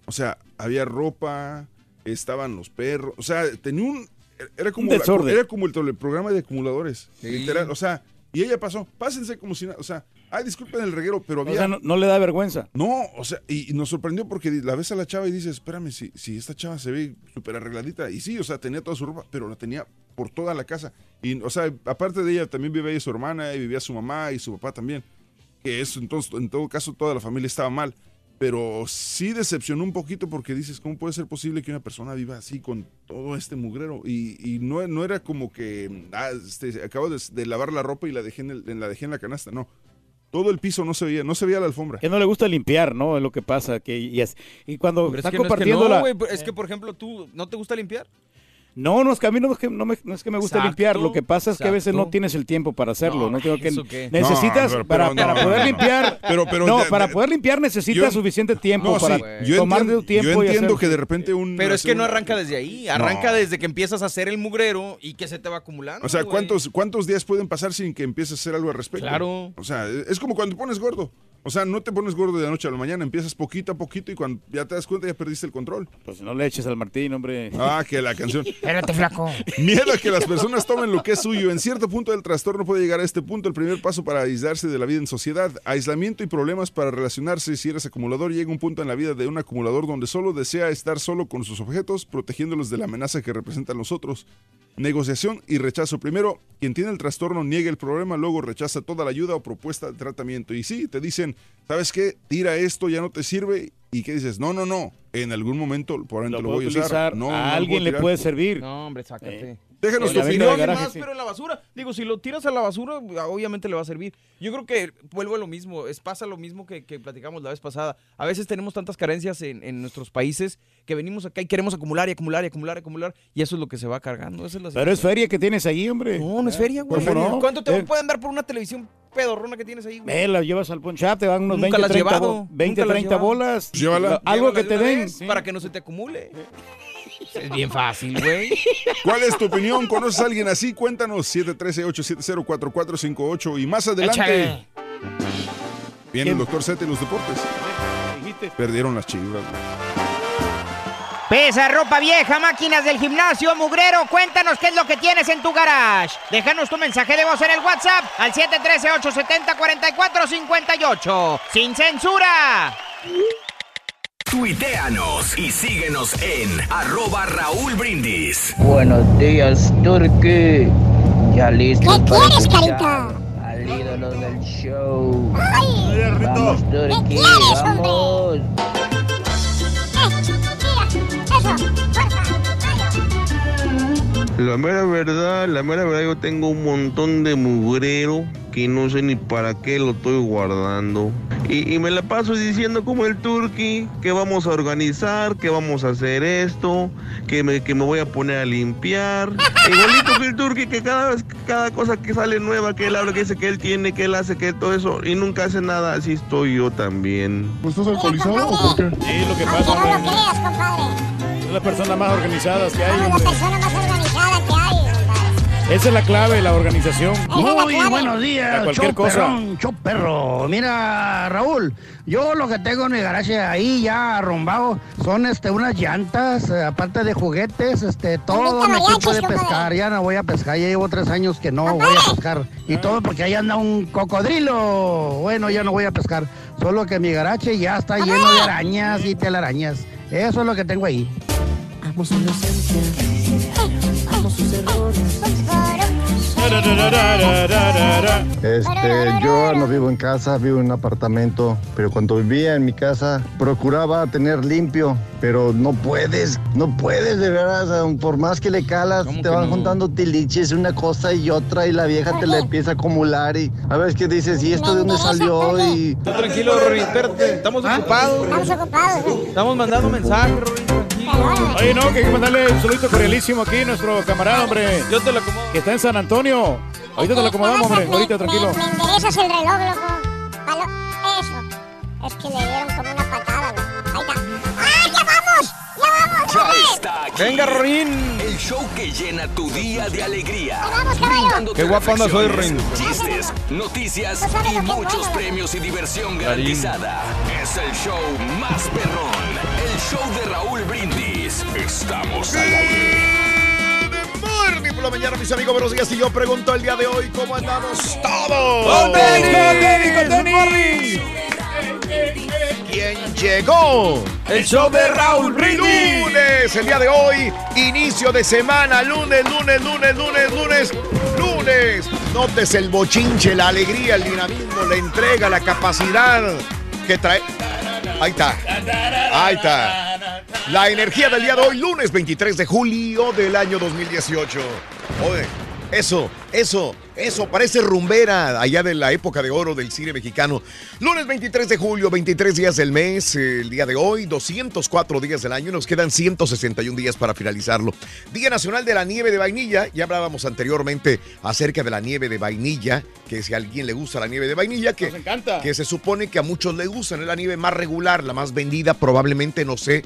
O sea, había ropa, estaban los perros. O sea, tenía un. Era como, Un era como el, programa de acumuladores. Sí. Literal. O sea, y ella pasó, pásense como si nada. O sea, ay, disculpen el reguero, pero O había. sea, no, no le da vergüenza. No, o sea, y, y nos sorprendió porque la ves a la chava y dices, espérame, si, si esta chava se ve súper arregladita. Y sí, o sea, tenía toda su ropa, pero la tenía por toda la casa. Y, o sea, aparte de ella, también vivía su hermana, y vivía su mamá y su papá también. Que eso, entonces, en todo caso, toda la familia estaba mal. Pero sí decepcionó un poquito porque dices, ¿cómo puede ser posible que una persona viva así con todo este mugrero? Y, y no, no era como que, ah, este, acabo de, de lavar la ropa y la dejé en, el- en la dejé en la canasta, no. Todo el piso no se veía, no se veía la alfombra. Que no le gusta limpiar, ¿no? Es lo que pasa. Que, y, es- y cuando Pero es están que no es que compartiendo no, la... es que, por ejemplo, tú, ¿no te gusta limpiar? No, no es que a mí no es que, no me, no es que me guste Exacto, limpiar. Lo que pasa es que a veces no tienes el tiempo para hacerlo. No, tengo que necesitas No, pero- para, pero para no, poder limpiar. Pero- pero no, de- para de- poder limpiar necesitas yo- suficiente tiempo No, para sí, yo tomar entiendo, de tu tiempo yo y entiendo hacerlo. que de repente un... Pero es que no arranca desde ahí, arranca No. desde que empiezas a hacer el mugrero y que se te va acumulando. O sea, güey. ¿cuántos, ¿cuántos días pueden pasar sin que empieces a hacer algo al respecto? Claro. O sea, es como cuando te pones gordo. O sea, no te pones gordo de la noche a la mañana, empiezas poquito a poquito y cuando ya te das cuenta ya perdiste el control. Pues no le eches al Martín, hombre. Ah, que la canción. Espérate, flaco. Miedo a que las personas tomen lo que es suyo. En cierto punto del trastorno puede llegar a este punto. El primer paso para aislarse de la vida en sociedad. Aislamiento y problemas para relacionarse. Si eres acumulador, llega un punto en la vida de un acumulador donde solo desea estar solo con sus objetos, protegiéndolos de la amenaza que representan los otros. Negociación y rechazo. Primero, quien tiene el trastorno niega el problema, luego rechaza toda la ayuda o propuesta de tratamiento. Y sí, te dicen, ¿sabes qué? Tira esto, ya no te sirve. ¿Y qué dices? No, no, no. En algún momento probablemente Lo lo, voy a usar. No, a no alguien le puede servir. No, hombre, sácate. Eh. Déjanos tu opinión. más, sí. pero en la basura. Digo, si lo tiras a la basura, obviamente le va a servir. Yo creo que vuelvo a lo mismo. Es pasa lo mismo que, que platicamos la vez pasada. A veces tenemos tantas carencias en, en nuestros países que venimos acá y queremos acumular y acumular y acumular y acumular. Y eso es lo que se va cargando. Esa es la Pero es feria que tienes ahí, hombre. No, no es feria, güey. ¿Cómo no? ¿Cuánto te Eh, pueden dar por una televisión pedorrona que tienes ahí, güey? Ve, la llevas al ponchap, te van unos Nunca 20, la has 30, llevado, bo- 20 nunca la has 30 llevado. bolas. Llévala. Algo Llévala que te den. Para que no se te acumule. Es bien fácil, güey. ¿Cuál es tu opinión? ¿Conoces a alguien así? Cuéntanos 713-870-4458 y más adelante Échale. viene el doctor Z y los deportes. Perdieron las chivas. güey. Pesa, ropa vieja, máquinas del gimnasio, mugrero, cuéntanos qué es lo que tienes en tu garage. Déjanos tu mensaje de voz en el WhatsApp al 713-870-4458. ¡Sin censura! Tuiteanos y síguenos en arroba Raúl Brindis. Buenos días, Turki. Ya listo ¿Qué para quieres, carita? al ídolo del show. ¡Ay! Vamos, Turki, ¿Qué quieres, vamos. Eh, mira, eso, fuerza. La mera verdad, la mera verdad, yo tengo un montón de mugrero que no sé ni para qué lo estoy guardando. Y, y me la paso diciendo como el turqui que vamos a organizar, que vamos a hacer esto, que me, que me voy a poner a limpiar. Igualito que el turqui, que cada vez, cada cosa que sale nueva, que él habla, que dice que él tiene, que él hace, que todo eso, y nunca hace nada, así estoy yo también. ¿Pues estás alcoholizado o por qué? Sí, lo que Aunque pasa, no lo hombre. creas, compadre. Es la persona más organizada que hay, Somos la hombre. persona más organizada que hay, compadre. Esa es la clave, la organización. Muy buenos A días, cualquier cosa. perrón, show perro. Mira, Raúl, yo lo que tengo en mi garaje ahí ya arrumbado son este unas llantas, eh, aparte de juguetes, este todo mi mariachis, equipo de pescar. Ya no voy a pescar, ya llevo tres años que no voy a pescar. Y todo porque ahí anda un cocodrilo. Bueno, ya no voy a pescar. Solo que mi garaje ya está lleno de arañas y telarañas. Eso es lo que tengo ahí. inocencia, amo sus errores. Este, yo no vivo en casa, vivo en un apartamento, pero cuando vivía en mi casa procuraba tener limpio, pero no puedes, no puedes de veras, aun por más que le calas, te van juntando tiliches una cosa y otra y la vieja te la empieza a acumular y a ver qué dices, ¿y esto de dónde salió? Y tranquilo, Rory, espérate, estamos ocupados. Estamos ocupados. Estamos mandando mensajes, Rory. Oye, no, que hay que mandarle un saludito cordialísimo aquí a nuestro camarada, hombre. Yo te lo acomodo. Que está en San Antonio. Ahorita te lo acomodamos, hombre. Ahorita, tranquilo. Me enderezas el reloj, loco. Palo- Eso. Es que le dieron como una patada, güey. Ahí está. ¡Ah, ya vamos! ¡Ya vamos! Ya está aquí. Venga, Rorín. El show que llena tu día de alegría. vamos, caballo! Qué guapo andas hoy, reflexiones, Rin. Chistes, noticias y muchos bueno. premios y diversión garantizada. Es el show más perrón. El show de Raúl Brindis. Estamos al aire. Good morning por la mañana, mis amigos. Buenos días. Y yo pregunto el día de hoy, ¿cómo andamos todos? ¡Con tenis, con tenis, con tenis! ¿Quién llegó? El show de Raúl Brindis. Lunes, el día de hoy, inicio de semana, lunes, lunes, lunes, lunes, lunes, lunes. Notes el bochinche, la alegría, el dinamismo, la entrega, la capacidad que trae. Ahí está. Ahí está. La energía del día de hoy, lunes 23 de julio del año 2018. Oye, eso, eso, eso, parece rumbera allá de la época de oro del cine mexicano. Lunes 23 de julio, 23 días del mes, el día de hoy, 204 días del año, nos quedan 161 días para finalizarlo. Día Nacional de la Nieve de Vainilla, ya hablábamos anteriormente acerca de la nieve de vainilla, que si a alguien le gusta la nieve de vainilla, que, Nos encanta. que se supone que a muchos le gustan, es la nieve más regular, la más vendida, probablemente, no sé,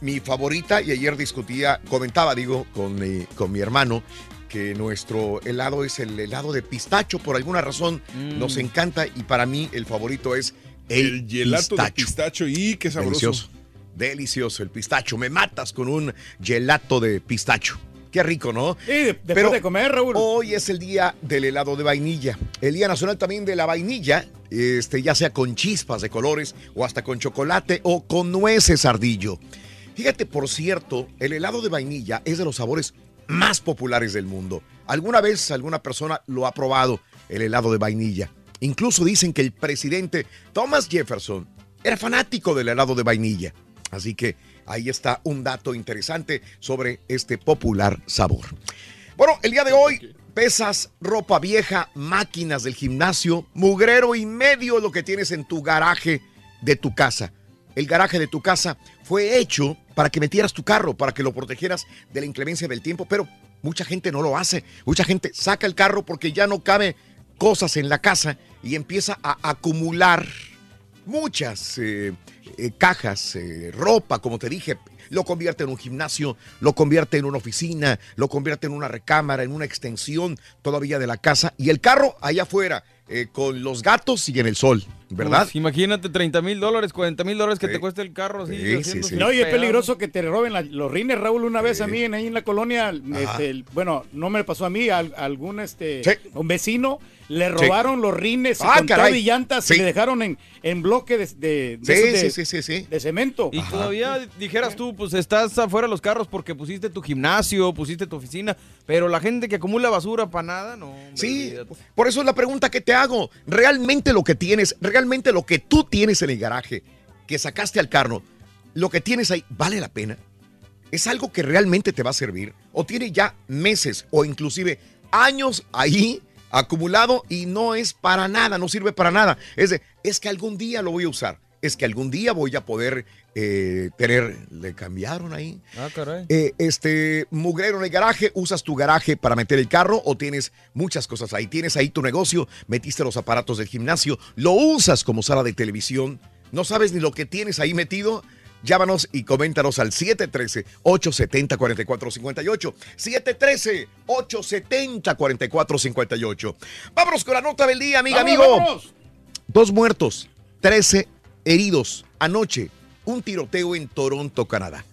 mi favorita, y ayer discutía, comentaba, digo, con mi, con mi hermano, que nuestro helado es el helado de pistacho, por alguna razón nos encanta, y para mí el favorito es el, El gelato de pistacho y qué sabroso. Delicioso. Delicioso el pistacho. Me matas con un gelato de pistacho. Qué rico, ¿no? Sí, de- después de comer, Raúl. Hoy es el día del helado de vainilla. El Día Nacional también de la vainilla, este, ya sea con chispas de colores o hasta con chocolate o con nueces ardillo. Fíjate, por cierto, el helado de vainilla es de los sabores más populares del mundo. ¿Alguna vez alguna persona lo ha probado, el helado de vainilla? Incluso dicen que el presidente Thomas Jefferson era fanático del helado de vainilla. Así que ahí está un dato interesante sobre este popular sabor. Bueno, el día de hoy, pesas, ropa vieja, máquinas del gimnasio, mugrero y medio lo que tienes en tu garaje de tu casa. El garaje de tu casa fue hecho para que metieras tu carro, para que lo protegieras de la inclemencia del tiempo, pero mucha gente no lo hace. Mucha gente saca el carro porque ya no cabe cosas en la casa y empieza a acumular muchas eh, eh, cajas, eh, ropa, como te dije, lo convierte en un gimnasio, lo convierte en una oficina, lo convierte en una recámara, en una extensión todavía de la casa y el carro allá afuera con los gatos y en el sol, ¿verdad? Imagínate 30 mil dólares, 40 mil dólares que te cuesta el carro así. Sí, sí, No, y es peligroso que te roben la- los rines, Raúl, una vez a mí en, ahí en la colonia. este, bueno, no me pasó a mí, a, a algún este, un vecino le Sí. robaron los rines Ah, con todo caray. y llantas Sí. y le dejaron en, en bloque de, de, de Sí, esos de- sí, sí, sí, sí. de cemento. Y todavía dijeras tú, pues estás afuera de los carros porque pusiste tu gimnasio, pusiste tu oficina, pero la gente que acumula basura para nada, no. hombre, Sí, olvídate. por eso es la pregunta que te hago. Realmente lo que tienes, realmente lo que tú tienes en el garaje, que sacaste al carro, lo que tienes ahí, ¿vale la pena? ¿Es algo que realmente te va a servir? ¿O tiene ya meses o inclusive años ahí acumulado y no es para nada, no sirve para nada? Es de, es que algún día lo voy a usar, es que algún día voy a poder eh, tener, le cambiaron ahí. Ah, caray. Eh, este mugrero en el garaje, usas tu garaje para meter el carro o tienes muchas cosas ahí. Tienes ahí tu negocio, metiste los aparatos del gimnasio, lo usas como sala de televisión, no sabes ni lo que tienes ahí metido. Llámanos y coméntanos al 713-870-4458. 713-870-4458. Vámonos con la nota del día, amiga, ¡Vámonos, amigo. vámonos! Dos muertos, 13 heridos. Anoche, un tiroteo en Toronto, Canadá.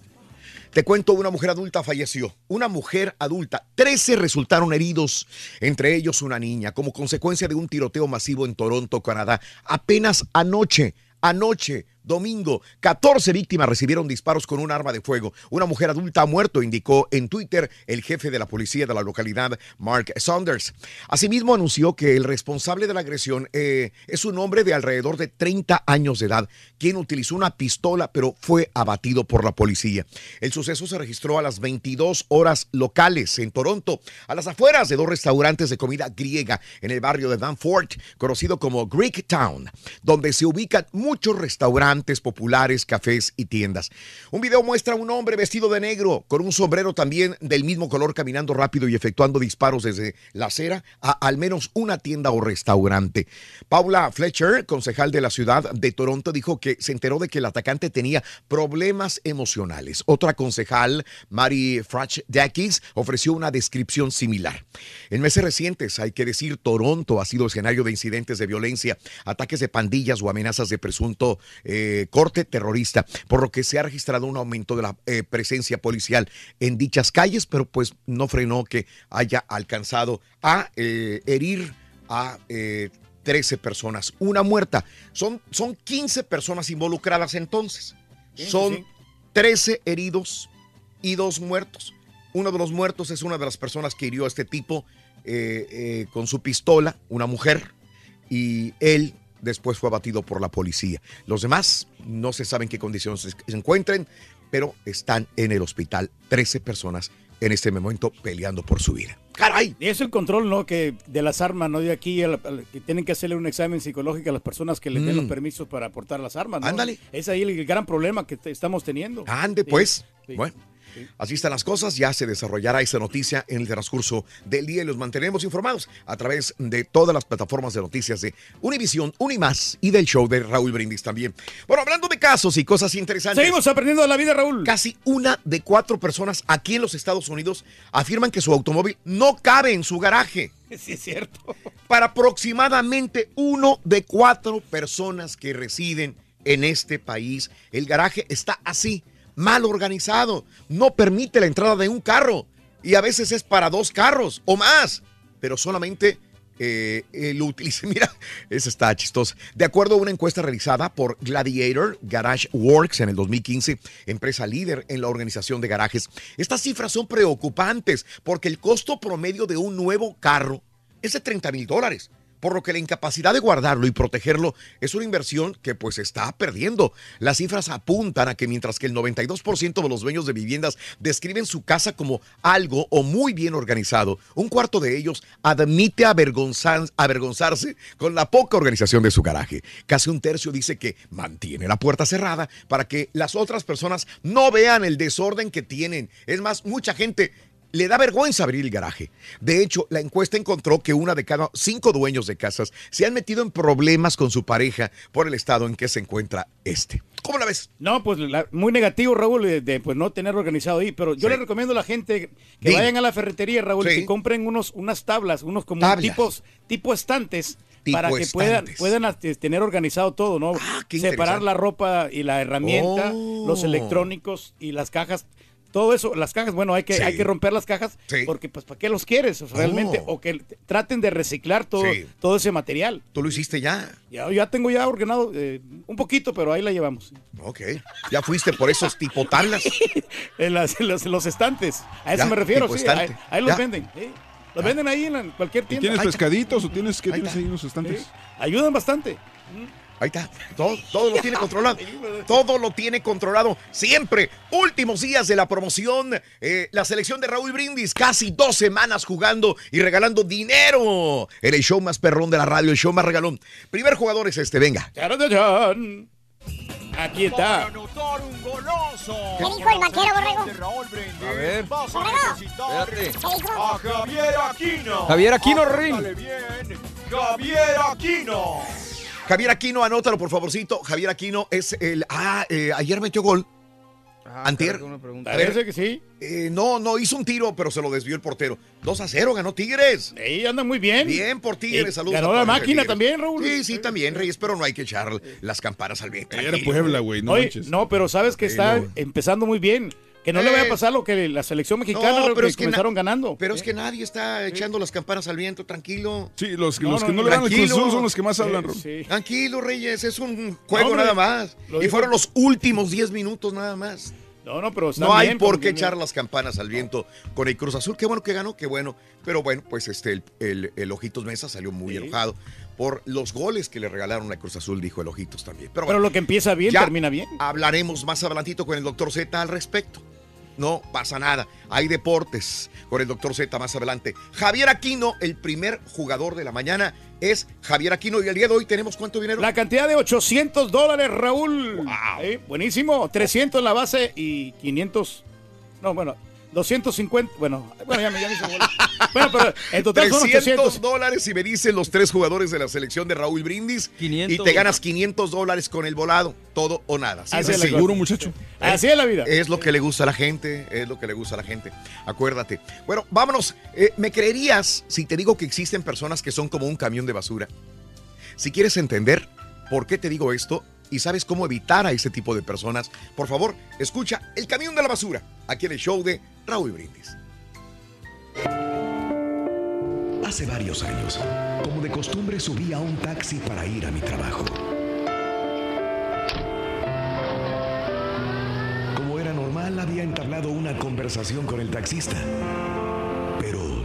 Te cuento, una mujer adulta falleció. Una mujer adulta. 13 resultaron heridos, entre ellos una niña, como consecuencia de un tiroteo masivo en Toronto, Canadá. Apenas anoche, anoche, domingo. 14 víctimas recibieron disparos con un arma de fuego. Una mujer adulta ha muerto, indicó en Twitter el jefe de la policía de la localidad, Mark Saunders. Asimismo, anunció que el responsable de la agresión eh, es un hombre de alrededor de 30 años de edad, quien utilizó una pistola, pero fue abatido por la policía. El suceso se registró a las 22 horas locales en Toronto, a las afueras de dos restaurantes de comida griega en el barrio de Danforth, conocido como Greek Town, donde se ubican muchos restaurantes populares, cafés y tiendas. Un video muestra a un hombre vestido de negro con un sombrero también del mismo color caminando rápido y efectuando disparos desde la acera a al menos una tienda o restaurante. Paula Fletcher, concejal de la ciudad de Toronto, dijo que se enteró de que el atacante tenía problemas emocionales. Otra concejal, Mary Frach Dakis, ofreció una descripción similar. En meses recientes, hay que decir, Toronto ha sido escenario de incidentes de violencia, ataques de pandillas o amenazas de presunto eh, corte terrorista, por lo que se ha registrado un aumento de la eh, presencia policial en dichas calles, pero pues no frenó que haya alcanzado a eh, herir a eh, 13 personas, una muerta. Son, son 15 personas involucradas entonces. Son 13 heridos y dos muertos. Uno de los muertos es una de las personas que hirió a este tipo eh, eh, con su pistola, una mujer, y él después fue abatido por la policía. Los demás no se sabe en qué condiciones se encuentren, pero están en el hospital. 13 personas en este momento peleando por su vida. ¡Caray! Y es el control, ¿no? Que de las armas, ¿no? De aquí, que tienen que hacerle un examen psicológico a las personas que les den Mm. los permisos para aportar las armas, ¿no? Ándale. Es ahí el gran problema que te- estamos teniendo. Ande Sí, pues. sí. Bueno. Así están las cosas, ya se desarrollará esa noticia en el transcurso del día y los mantenemos informados a través de todas las plataformas de noticias de Univisión, Unimás y del show de Raúl Brindis también. Bueno, hablando de casos y cosas interesantes. Seguimos aprendiendo de la vida, Raúl. Casi una de cuatro personas aquí en los Estados Unidos afirman que su automóvil no cabe en su garaje. Sí, es cierto. Para aproximadamente uno de cuatro personas que residen en este país, el garaje está así, mal organizado. No permite la entrada de un carro. Y a veces es para dos carros o más. Pero solamente eh, eh, lo. Mira, esa está chistosa. De acuerdo a una encuesta realizada por Gladiator Garage Works en el 2015, empresa líder en la organización de garajes, estas cifras son preocupantes porque el costo promedio de un nuevo carro es de 30 mil dólares. Por lo que la incapacidad de guardarlo y protegerlo es una inversión que pues está perdiendo. Las cifras apuntan a que mientras que el 92% de los dueños de viviendas describen su casa como algo o muy bien organizado, un cuarto de ellos admite avergonzar- avergonzarse con la poca organización de su garaje. Casi un tercio dice que mantiene la puerta cerrada para que las otras personas no vean el desorden que tienen. Es más, mucha gente le da vergüenza abrir el garaje. De hecho, la encuesta encontró que una de cada cinco dueños de casas se han metido en problemas con su pareja por el estado en que se encuentra este. ¿Cómo la ves? No, pues la- muy negativo, Raúl, de, de, pues no tener organizado ahí. Pero yo Sí. le recomiendo a la gente que Sí. vayan a la ferretería, Raúl, Sí. que compren unos, unas tablas, unos como Tablas. tipos, tipo estantes. Para que puedan, puedan tener organizado todo, ¿no? qué Separar la ropa y la herramienta, Oh. los electrónicos y las cajas. Todo eso, las cajas, bueno, hay que, Sí. hay que romper las cajas Sí. porque, pues, ¿para qué los quieres o sea, realmente? Oh. O que traten de reciclar todo, Sí. todo ese material. ¿Tú lo hiciste ya? Ya, ya tengo ya ordenado eh, un poquito, pero ahí la llevamos. Ok. ¿Ya fuiste por esos tipo tablas? En, las- en los, en los estantes. A eso Ya, me refiero, sí. Ahí, los Ya. venden. Los venden ahí en la- cualquier ¿Y tienda. tienes pescaditos o tienes que Ahí tienes ahí unos estantes? Sí. Ayudan bastante. Ahí está. Todo, todo lo tiene controlado. Todo lo tiene controlado. Siempre. Últimos días de la promoción. eh, la selección de Raúl Brindis. Casi dos semanas jugando y regalando dinero. En el show más perrón de la radio. El show más regalón. Primer jugador es este. Venga. Aquí está. ¿Qué dijo el vaquero, borrego? A ver. ¿Qué dijo? A Javier Aquino. Javier Aquino, Rin. Dale bien. Javier Aquino. Javier Aquino, anótalo por favorcito. Javier Aquino es el. Ah, eh, ayer metió gol. Antier. caray, una pregunta. A ver, Parece que sí. eh, no, no hizo un tiro, pero se lo desvió el portero. 2 a 0, ganó Tigres. Ahí anda muy bien. Bien por Tigres, Y saludos. ganó a la máquina Tigres. también, Raúl. Sí, sí, también, Reyes, pero no hay que echar las campanas al viento. Era Puebla, güey, no Oye, manches. no, pero sabes que Sí, está no. empezando muy bien. Que no le vaya a Eh, pasar lo que la selección mexicana No, pero que es que comenzaron ganando. Pero es que nadie está echando las campanas al viento, tranquilo. Sí, los, No, los que no, no, le van al Cruz. Azul son los que más hablan, Eh. Tranquilo, Reyes, es un juego hombre, nada más. Y fueron los últimos 10 minutos nada más. No, no, pero No hay bien, por qué echar las campanas al viento con el Cruz Azul. Qué bueno que ganó, qué bueno. Pero bueno, pues este, el, el- el Ojitos Mesa salió muy Sí. enojado por los goles que le regalaron a Cruz Azul, dijo el Ojitos también. Pero, Pero bueno, lo que empieza bien, termina bien. Hablaremos más adelantito con el doctor Z al respecto. No pasa nada. Hay deportes con el doctor Z más adelante. Javier Aquino, el primer jugador de la mañana, es Javier Aquino. Y el día de hoy tenemos cuánto dinero. La cantidad de 800 dólares, Raúl. Eh, buenísimo. 300 en la base y 500. No, bueno, 250. Bueno, bueno ya me, ya me hice bola. Bueno, pero en total son 300 800. dólares y me dicen los tres jugadores de la selección de Raúl Brindis 500. y te ganas 500 dólares con el volado, todo o nada. Así Así es cosa. muchacho. Así es la vida. Es lo que le gusta a la gente, es lo que le gusta a la gente. Acuérdate. Bueno, vámonos. Eh, ¿Me creerías si te digo que existen personas que son como un camión de basura? Si quieres entender por qué te digo esto y sabes cómo evitar a ese tipo de personas, por favor, escucha El Camión de la Basura, aquí en el show de Raúl Brindis. Hace varios años, como de costumbre, subí a un taxi para ir a mi trabajo. Como era normal, había entablado una conversación con el taxista. Pero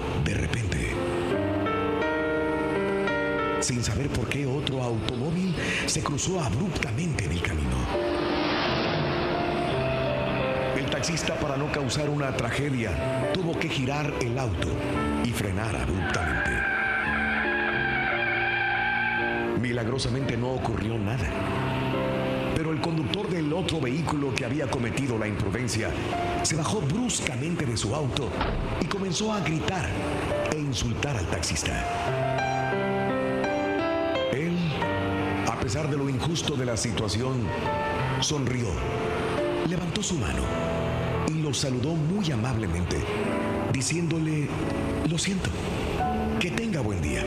sin saber por qué otro automóvil se cruzó abruptamente en el camino. El taxista, para no causar una tragedia, tuvo que girar el auto y frenar abruptamente. Milagrosamente no ocurrió nada. Pero el conductor del otro vehículo que había cometido la imprudencia se bajó bruscamente de su auto y comenzó a gritar e insultar al taxista. Pesar de lo injusto de la situación, sonrió, levantó su mano y lo saludó muy amablemente, diciéndole, lo siento, que tenga buen día.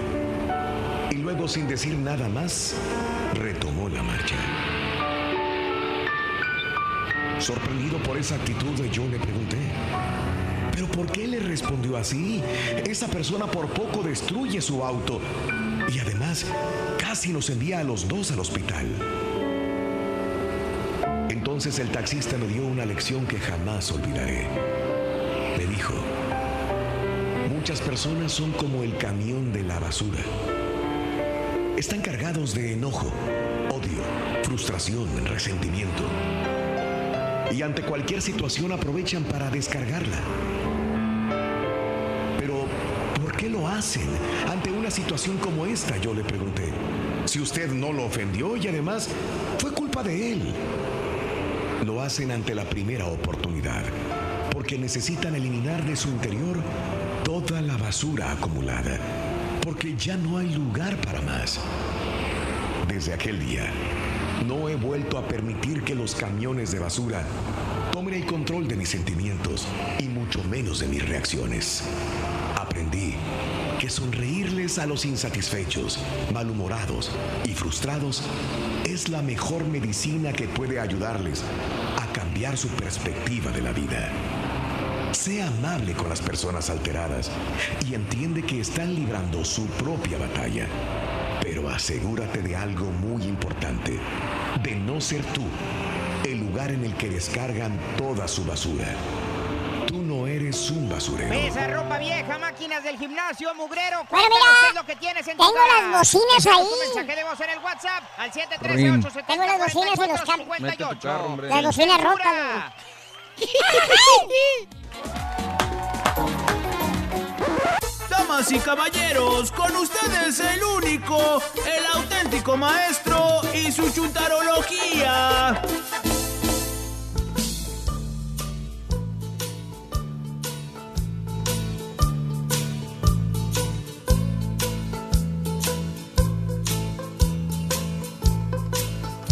Y luego, sin decir nada más, retomó la marcha. Sorprendido por esa actitud, yo le pregunté, ¿pero por qué le respondió así? Esa persona por poco destruye su auto casi nos envía a los dos al hospital. Entonces el taxista me dio una lección que jamás olvidaré. Me dijo, muchas personas son como el camión de la basura. Están cargados de enojo, odio, frustración, resentimiento. Y ante cualquier situación aprovechan para descargarla. Hacen ante una situación como esta? Yo le pregunté. Si usted no lo ofendió y además fue culpa de él. Lo hacen ante la primera oportunidad, porque necesitan eliminar de su interior toda la basura acumulada, porque ya no hay lugar para más. Desde aquel día, no he vuelto a permitir que los camiones de basura tomen el control de mis sentimientos y mucho menos de mis reacciones. Sonreírles a los insatisfechos, malhumorados y frustrados es la mejor medicina que puede ayudarles a cambiar su perspectiva de la vida. Sea amable con las personas alteradas y entiende que están librando su propia batalla. Pero asegúrate de algo muy importante, de no ser tú el lugar en el que descargan toda su basura. Tú no eres un basurero. Pesa, ropa vieja, máquinas del gimnasio, mugrero. Bueno, mira, qué es lo que tienes en tu tengo las bocinas ahí. tu mensaje de voz en el WhatsApp al Rin. 713 Tengo las bocinas en los hombre. Las bocinas rotas, Damas y caballeros, con ustedes el único, el auténtico maestro y su chuntarología.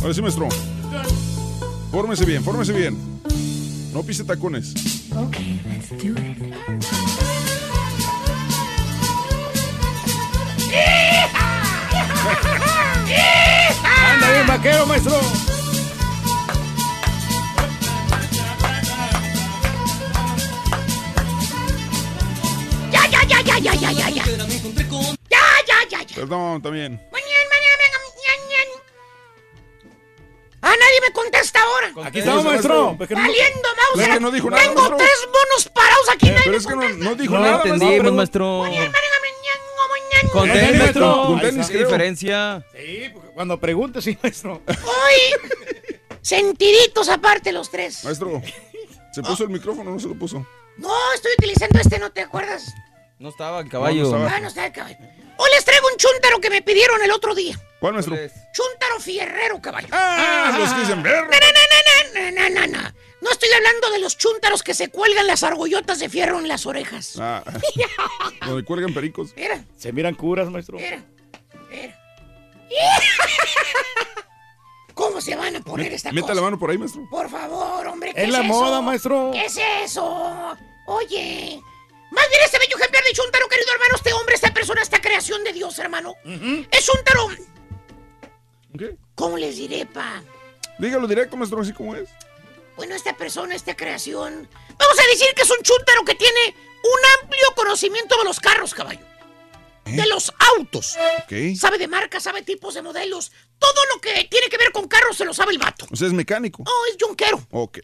Ahora sí, maestro. Fórmese bien, fórmese bien. No pise tacones. Ok, let's do it. ¡Anda bien, vaquero, maestro! ¡Ya, ya, ya, ya, ya, ya, ya! ¡Ya, ya, ya! ya. Perdón, también. Me contesta ahora. Aquí estamos, maestro. Valiendo, Es Mauser. que no dijo nada, Tengo maestro. tres monos parados aquí. nadie Pero es que no, no dijo No nada. entendimos, maestro. Con tenis, maestro. Con tenis. ¿Qué diferencia? Sí, porque cuando pregunte, sí, maestro. Hoy, sentiditos aparte los tres. Maestro, ¿se puso el micrófono o no se lo puso? No, estoy utilizando este, ¿no te acuerdas? No estaba el caballo. No, no Ah, no está el caballo. Hoy les traigo un chúntaro que me pidieron el otro día. ¿Cuál, maestro? Chúntaro fierrero, caballo. Ah, los que dicen ver. No, no, no, no, no, no, no. No estoy hablando de los chúntaros que se cuelgan las argollotas de fierro en las orejas. Ah, donde cuelgan pericos. Mira, Se miran curas, maestro. mira, mira. ¿Cómo se van a poner esta Meta cosa? la mano por ahí, maestro. Por favor, hombre, ¿qué Es la eso? moda, maestro. ¿Qué es eso? Oye. Más bien este bello ejemplar de Chuntaro, querido hermano, este hombre, esta persona, esta creación de Dios, hermano. Es Chuntaro. ¿Qué? ¿Cómo les diré, pa? Dígalo directo, maestro, así como es. Bueno, esta persona, esta creación. Vamos a decir que es un Chuntaro que tiene un amplio conocimiento de los carros, caballo. De los autos. Ok. Sabe de marcas, sabe tipos de modelos. Todo lo que tiene que ver con carros se lo sabe el vato. O sea, es mecánico. Oh, es yunquero. Ok.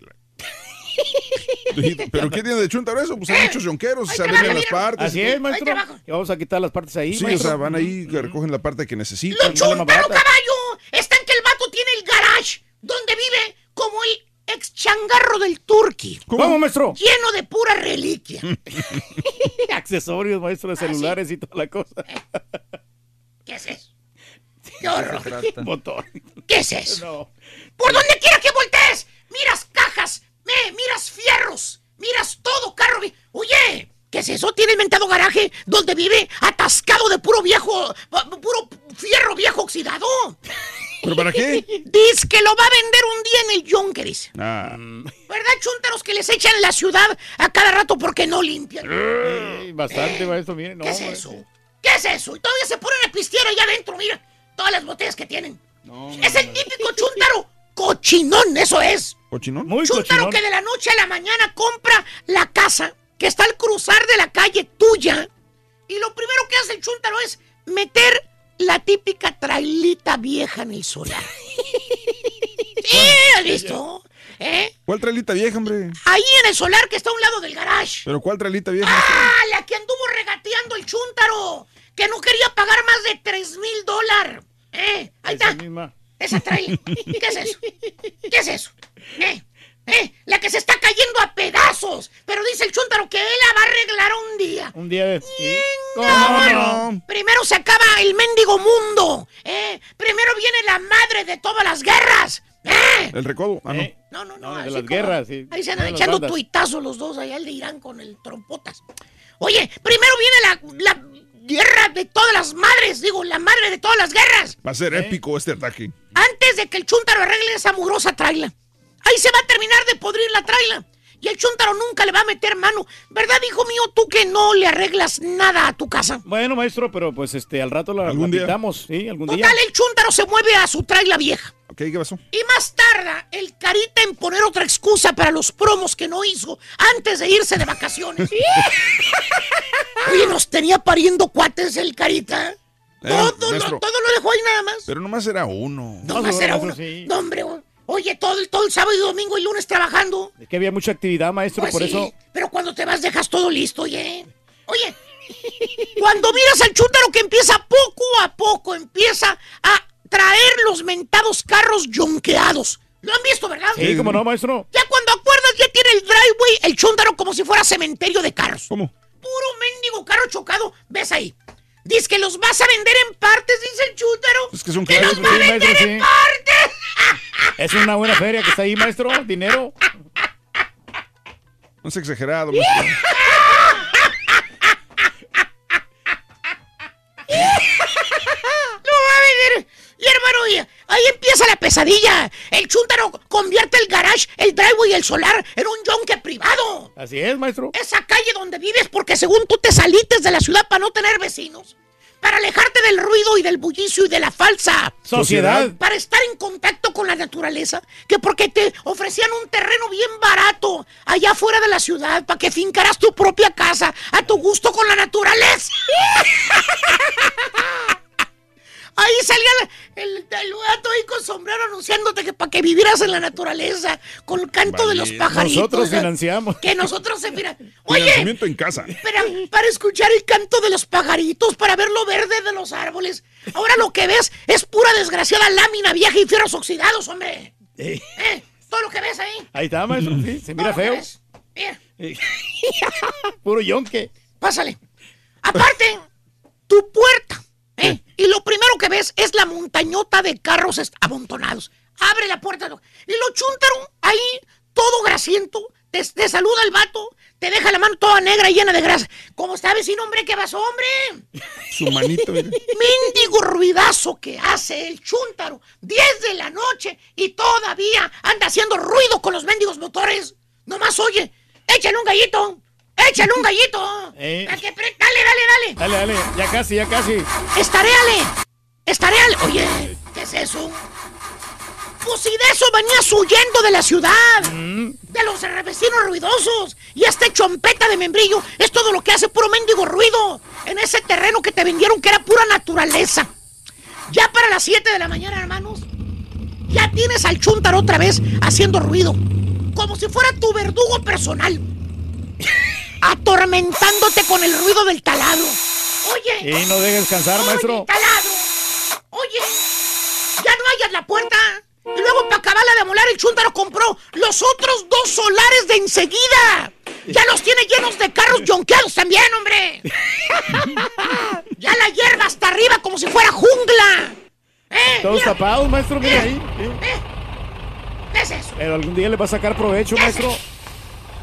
¿Pero qué tiene de chuntaro eso? Pues hay muchos yonqueros, se arreglan las partes. Así es, maestro. Y vamos a quitar las partes ahí, Sí, o sea, van ahí, recogen la parte que necesitan. Lo chuntaro, caballo. Está en que el vato tiene el garage donde vive como el ex changarro del turqui. ¿Cómo, maestro? Lleno de pura reliquia. Accesorios, maestro, de celulares y toda la cosa. ¿Qué es eso? ¡Qué horror! Motor. ¿Qué es eso? No. Por donde quiera que voltees, miras cajas, me, miras fierros, miras todo, carro. Oye, ¿qué es eso? Tiene inventado garaje donde vive atascado de puro viejo, pu- puro fierro viejo oxidado. ¿Pero para qué? Dice que lo va a vender un día en el dice. Ah. ¿Verdad, chuntaros que les echan la ciudad a cada rato porque no limpian? Sí, bastante, maestro, miren. No, ¿Qué es eso? ¿Qué es eso? Y todavía se ponen a pistear allá adentro, mira. Todas las botellas que tienen. es el típico chuntaro cochinón, eso es. ¿Cochinón? Muy Chuntaro cochinón. que de la noche a la mañana compra la casa que está al cruzar de la calle tuya. Y lo primero que hace el chuntaro es meter la típica trailita vieja en el solar. ¿Sí? ¿Has visto? ¿Eh? ¿Cuál trailita vieja, hombre? Ahí en el solar que está a un lado del garage. ¿Pero cuál trailita vieja? ¡Ah! La que anduvo regateando el chúntaro. Que no quería pagar más de 3 mil dólares. ¿Eh? Ahí Esa está. misma. Esa trae. ¿Qué es eso? ¿Qué es eso? ¿Eh? ¿Eh? La que se está cayendo a pedazos. Pero dice el chúntaro que él la va a arreglar un día. Un día de... No, ¿Cómo no? Primero se acaba el mendigo mundo. ¿eh? Primero viene la madre de todas las guerras. ¿eh? El recodo. Ah, no. Eh, No, no, no. No, de las como- guerras, sí. Ahí se andan echando tuitazos los dos allá, el de Irán con el trompotas. Oye, primero viene la, la guerra de todas las madres, digo, la madre de todas las guerras. Va a ser épico este ataque. Antes de que el chúntaro arregle esa mugrosa traila. Ahí se va a terminar de podrir la traila. Y el chúntaro nunca le va a meter mano. ¿Verdad, hijo mío, tú que no le arreglas nada a tu casa? Bueno, maestro, pero pues este, al rato la, ¿Algún la día? pintamos, ¿sí? Algún día. Total, el chúntaro se mueve a su traila vieja. Ok, ¿qué pasó? Y más tarda, el carita en poner otra excusa para los promos que no hizo antes de irse de vacaciones. Oye, nos tenía pariendo cuates el carita. Eh, Todo, lo, todo lo dejó ahí nada más. Pero nomás era uno. No más era uno. No, hombre, oye, todo, el- todo el sábado y domingo y lunes trabajando. Es que había mucha actividad, maestro, Pues por sí, eso. Pero cuando te vas dejas todo listo, oye. Oye, cuando miras al chúntaro que empieza poco a poco, empieza a traer los mentados carros yonqueados. ¿Lo han visto, verdad? Sí, como no, maestro. Ya cuando acuerdas ya tiene el driveway, el chúntaro como si fuera cementerio de carros. ¿Cómo? Puro mendigo carro chocado, ves ahí. Dice que los vas a vender en partes, dice el chúntaro. Es que son ¡Que caros. los va a vender maestro, en sí. partes! Es una buena feria que está ahí, maestro. Dinero. No es exagerado, maestro. ¡Lo va a vender! Y hermano, ahí empieza la pesadilla. El chúntaro convierte el garage, el driveway y el solar en un yonque privado. Así es, maestro. Esa calle donde vives porque según tú te salites de la ciudad para no tener vecinos. Para alejarte del ruido y del bullicio y de la falsa. Sociedad. Para estar en contacto con la naturaleza. Que porque te ofrecían un terreno bien barato allá fuera de la ciudad para que fincaras tu propia casa a tu gusto con la naturaleza. Ahí salía el, el, gato ahí con sombrero anunciándote que para que vivieras en la naturaleza, con el canto de los pajaritos. Nosotros financiamos. Que nosotros se mira. Oye, en casa. para, para escuchar el canto de los pajaritos, para ver lo verde de los árboles. Ahora lo que ves es pura desgraciada lámina vieja y fierros oxidados, hombre. Eh, ¿Eh? Todo lo que ves ahí. ahí está, maestro. Sí, se mira feo. Mira, Puro yonque. pásale. Aparte, tu puerta. ¿Eh? Y lo primero que ves es la montañota de carros amontonados. Abre la puerta. Y lo chúntaro ahí, todo grasiento. Te, te saluda el vato. Te deja la mano toda negra y llena de grasa. ¿Cómo está, vecino, hombre? ¿Qué pasó, hombre? Su manito. Mendigo ruidazo que hace el chúntaro. 10 de la noche y todavía anda haciendo ruido con los mendigos motores. Nomás oye, échale un gallito. Échale un gallito. Eh. Pa' que pre- Dale, dale, dale. Dale, dale. Ya casi, ya casi. Estaréale. Estaréale. Oye, ¿qué es eso? Pues si de eso venías huyendo de la ciudad. De los vecinos ruidosos. Y este chompeta de membrillo es todo lo que hace puro mendigo ruido. En ese terreno que te vendieron que era pura naturaleza. Ya para las 7 de la mañana, hermanos. Ya tienes al chúntaro otra vez haciendo ruido. Como si fuera tu verdugo personal. Atormentándote con el ruido del taladro. Oye. Y no dejes descansar, maestro. taladro. Oye, ya no hayas la puerta. Y luego para acabarla de amolar, el chúntaro compró los otros dos solares de enseguida. Ya los tiene llenos de carros yonqueados también, hombre. ya la hierba hasta arriba como si fuera jungla. ¿Eh? Todos Mira, tapados, maestro, mire ahí. sí. ¿Qué es eso? Pero algún día le va a sacar provecho, maestro.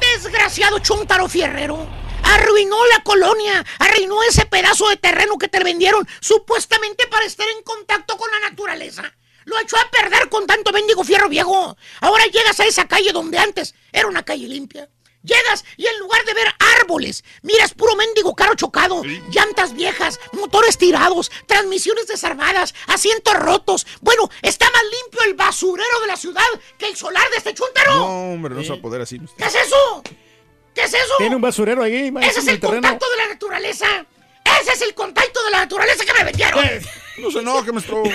Desgraciado chúntaro fierrero. Arruinó la colonia, arruinó ese pedazo de terreno que te vendieron supuestamente para estar en contacto con la naturaleza. Lo echó a perder con tanto mendigo fierro viejo. Ahora llegas a esa calle donde antes era una calle limpia. Llegas y en lugar de ver árboles, miras puro mendigo carro chocado, llantas viejas, motores tirados, transmisiones desarmadas, asientos rotos. Bueno, está más limpio el basurero de la ciudad que el solar de este chúntaro. No, hombre, no se va a poder así. ¿Qué es eso? ¿Qué es eso? Tiene un basurero ahí, Ese es el el terreno. contacto de la naturaleza. Ese es el contacto de la naturaleza que me vendieron. No se enoje, maestro.